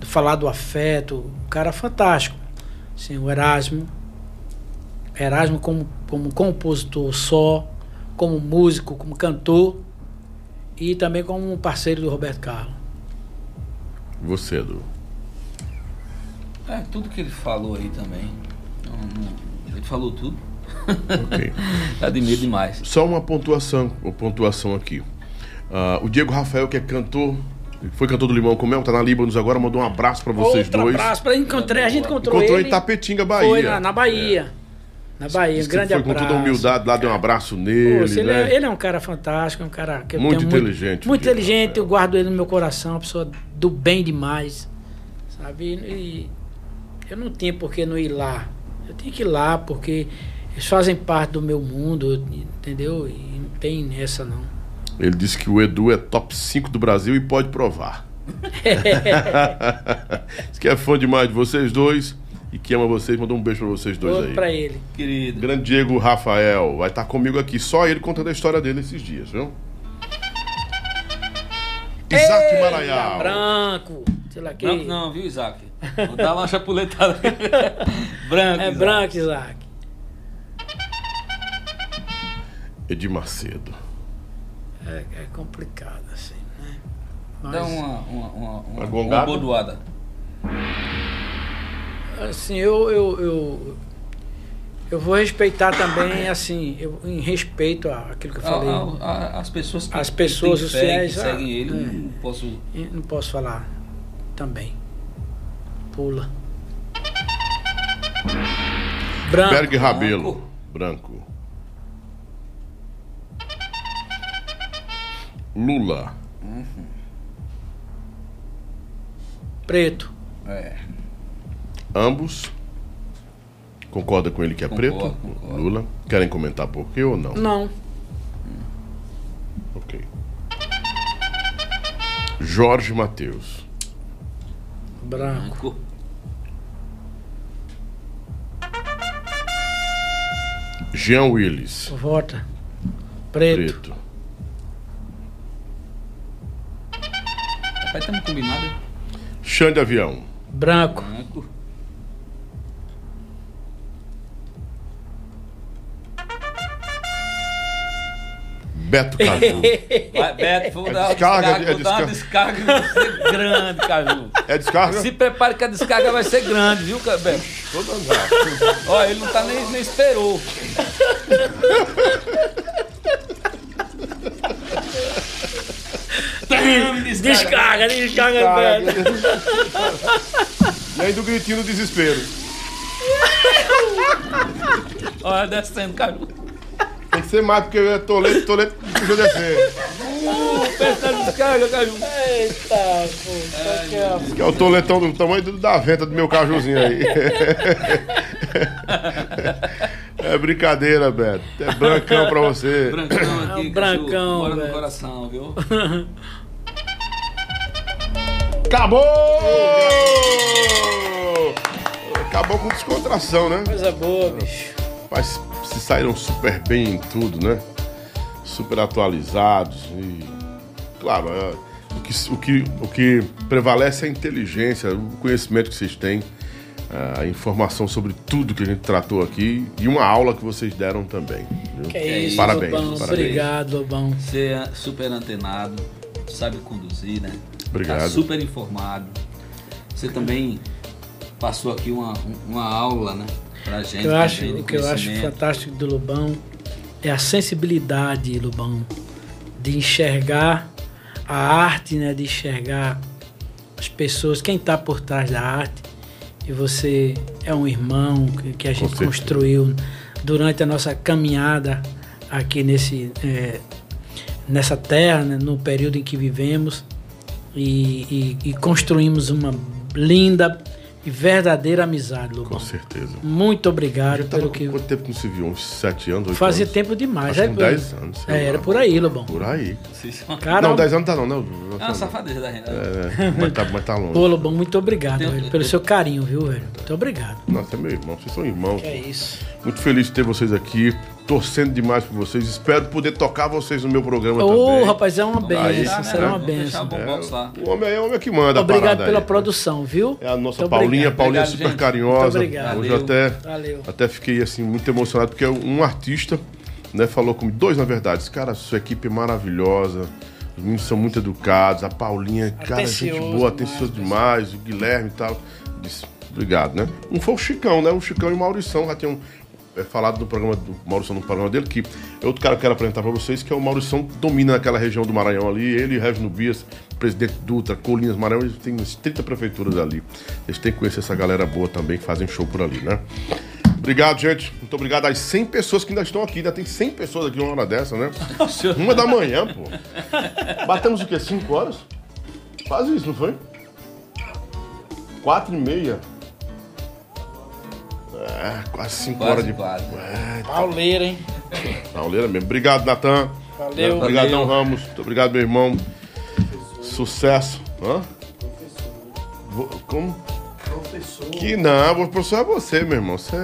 falar do afeto, um cara fantástico. Assim, o Erasmo, Erasmo como, como compositor só, como músico, como cantor e também como parceiro do Roberto Carlos. Você, Edu. É, tudo que ele falou aí também. Ele falou tudo. Ok. Admiro demais. Só uma pontuação, uma pontuação aqui. Ah, o Diego Rafael, que é cantor, foi cantor do Limão com Mel, tá na Líbanos agora, mandou um abraço pra vocês Outro dois. abraço para encontrei, a gente encontrou, Encontrou ele. em Tapetinga, Bahia. Foi na, na Bahia. Na Bahia, um grande foi com abraço. toda a humildade lá, deu um abraço nele, Poxa, ele, né? é, ele é um cara fantástico, um cara que Muito tenho inteligente, Muito, muito inteligente, eu guardo ele no meu coração, uma pessoa do bem demais. Sabe? E eu não tinha por que não ir lá. Eu tinha que ir lá porque eles fazem parte do meu mundo, entendeu? E não tem essa não. Ele disse que o Edu é top 5 do Brasil e pode provar. Diz que é fã demais de vocês dois e que ama vocês. Mandou um beijo pra vocês dois Outro aí. pra ele. Querido. Grande Diego Rafael vai estar comigo aqui, só ele contando a história dele esses dias, viu? Isaac Maranhão. Branco. Sei lá que. Branco não, viu, Isaac? Vou dar uma chapuletada. branco. É Isaac. branco, Isaac. Edir Macedo. É, é complicado, assim, né? Mas, Dá uma, uma, uma, uma, Uma uma bordoada. Assim, eu, eu, eu, eu vou respeitar também, assim, eu, em respeito àquilo que eu falei. A- a- a- as pessoas que As pessoas, os fé, que fiéis, ah, seguem ele, é. não posso. Não posso falar também. Pula. Branco. Berg Rabelo. Branco. Lula. Preto. É. Ambos. Concorda com ele que é Concordo, preto? concordo. Lula. Querem comentar por quê ou não? Não. Ok. Jorge Matheus. Branco. Jean Willis. Vota. Preto. Preto. Rapaz, estamos combinados. Xande Avião. Branco. Branco. Beto Caju. Vai, Beto, vou É dar uma descarga, descarga, é vou dar uma descarga vai ser grande, Caju. É descarga? Se prepare que a descarga vai ser grande, viu, Beto? Toda. Ó, ele não tá nem, nem esperou. Descarga, descarga, Beto. E ainda o gritinho do desespero. Olha, descendo, Caju. Tem que ser mais, porque é Toledo, Toledo deixa eu descer. Pensa descarga, Caju. Eita, pô. Que é o toletão do tamanho do- da venta do meu cajuzinho aí. é brincadeira, Beto. É brancão pra você. Brancão aqui, É um cachorro, brancão, Bora no velho. coração, viu? Acabou! Acabou com descontração, né? Coisa boa, bicho. Mas se saíram super bem em tudo, né? Super atualizados e claro, é, o, que, o, que, o que prevalece é a inteligência, o conhecimento que vocês têm, é, a informação sobre tudo que a gente tratou aqui e uma aula que vocês deram também. viu? Que é isso, Parabéns, Lobão. parabéns. Obrigado, Lobão. Você é super antenado, sabe conduzir, né? Obrigado. Tá super informado. Você também passou aqui uma, uma aula, né? Pra O gente. que eu acho, o que eu acho fantástico do Lobão é a sensibilidade, Lobão, de enxergar a arte, né? De enxergar as pessoas, quem está por trás da arte. E você é um irmão que, que a gente construiu durante a nossa caminhada aqui nesse, eh, nessa terra, né, no período em que vivemos. E, e- e construímos uma linda e verdadeira amizade, Lobão. Com certeza. Muito obrigado pelo com que. quanto tempo que não se viu? Uns sete anos, oito Fazia anos? tempo demais. Acho que é, uns 10 anos. É, era por aí, Lobão. Por aí. Cara, não, 10 anos tá não, não. É uma safadeza da gente. É, mas tá, mas tá longe. Pô, Lobão, muito obrigado, velho, pelo seu carinho, viu, velho? Muito obrigado. Nossa, é meu irmão, vocês são irmãos. Que é isso. Muito feliz de ter vocês aqui, torcendo demais por vocês. Espero poder tocar vocês no meu programa Ô, também. rapaz, é uma benção, Aí, será uma Vamos deixar benção. lá. O homem é o homem que manda a Obrigado pela aí. produção, viu? É a nossa Muito Paulinha, obrigado. Paulinha é Obrigado, super gente. carinhosa. Muito obrigado. Hoje Valeu. até, Valeu. até fiquei assim muito emocionado porque um artista, né, falou comigo, dois na verdade, cara, sua equipe é maravilhosa. Os meninos são muito educados, a Paulinha, cara, gente Atencioso boa, demais, atencioso demais, o Guilherme e tal. Disse, obrigado, né? Um foi o Chicão, né? O Chicão e o Maurição já tinham é, falado no programa do Maurição no programa dele, que é outro cara que eu quero apresentar pra vocês, que é o Maurição, domina aquela região do Maranhão ali, ele e Regino Bias, presidente Dutra, Colinas, Maranhão, eles têm umas 30 prefeituras ali. Eles têm que conhecer essa galera boa também, que fazem show por ali, né? Obrigado, gente. Muito obrigado às 100 pessoas que ainda estão aqui. Ainda tem 100 pessoas aqui uma hora dessa, né? Uma da manhã, pô. Batemos o quê? 5 horas? Quase isso, não foi? 4 e meia. É, quase 5 Quase, horas de. quase. É, Pauleira, hein? pauleira mesmo. Obrigado, Natan. Valeu. Obrigadão. Ramos. Muito obrigado, meu irmão. Sucesso. Hã? Vou- Como? Professor. Que não, o professor é você, meu irmão. Você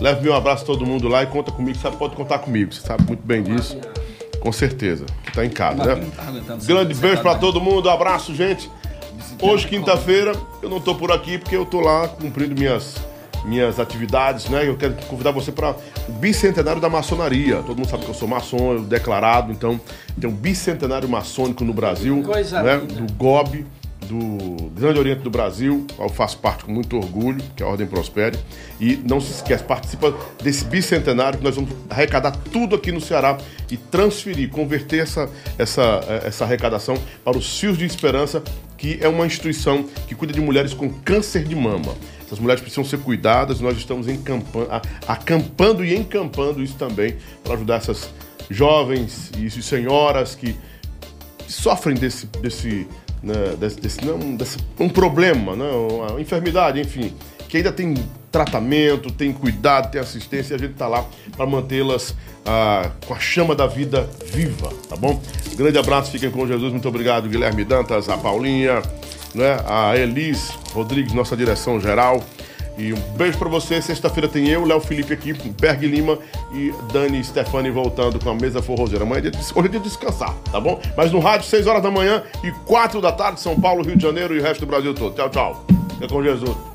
leva meu abraço a todo mundo lá e conta comigo. Você pode contar comigo. Você sabe muito bem disso. Com certeza. Que tá em casa, né? tá Grande beijo pra todo mundo. Abraço, gente. Hoje, quinta-feira, eu não tô por aqui porque eu tô lá cumprindo minhas, minhas atividades, né? Eu quero convidar você para o bicentenário da maçonaria. Todo mundo sabe que eu sou maçom, eu declarado, então tem um bicentenário maçônico no Brasil, Coisa né? linda. Do GOB, do Grande Oriente do Brasil, eu faço parte com muito orgulho, que é a Ordem Prospere. E não se esquece, participa desse bicentenário que nós vamos arrecadar tudo aqui no Ceará e transferir, converter essa, essa, eh, essa arrecadação para os Fios de Esperança, que é uma instituição que cuida de mulheres com câncer de mama. Essas mulheres precisam ser cuidadas, nós estamos acampando e encampando isso também para ajudar essas jovens e senhoras que sofrem desse, desse, né, desse, desse- não, desse um problema, né, uma enfermidade, enfim, que ainda tem tratamento, tem cuidado, tem assistência, e a gente está lá para mantê-las ah, com a chama da vida viva, tá bom? Grande abraço, fiquem com Jesus, muito obrigado, Guilherme Dantas, a Paulinha, né, a Elis Rodrigues, nossa direção geral. E um beijo pra você. Sexta-feira tem eu, Léo Felipe aqui, Berg Lima e Dani Stefani voltando com a mesa forrozeira. Amanhã é dia de, hoje é dia de descansar, tá bom? Mas no rádio, 6 horas da manhã e 4 da tarde, São Paulo, Rio de Janeiro e o resto do Brasil todo. Tchau, tchau. Fica com Jesus.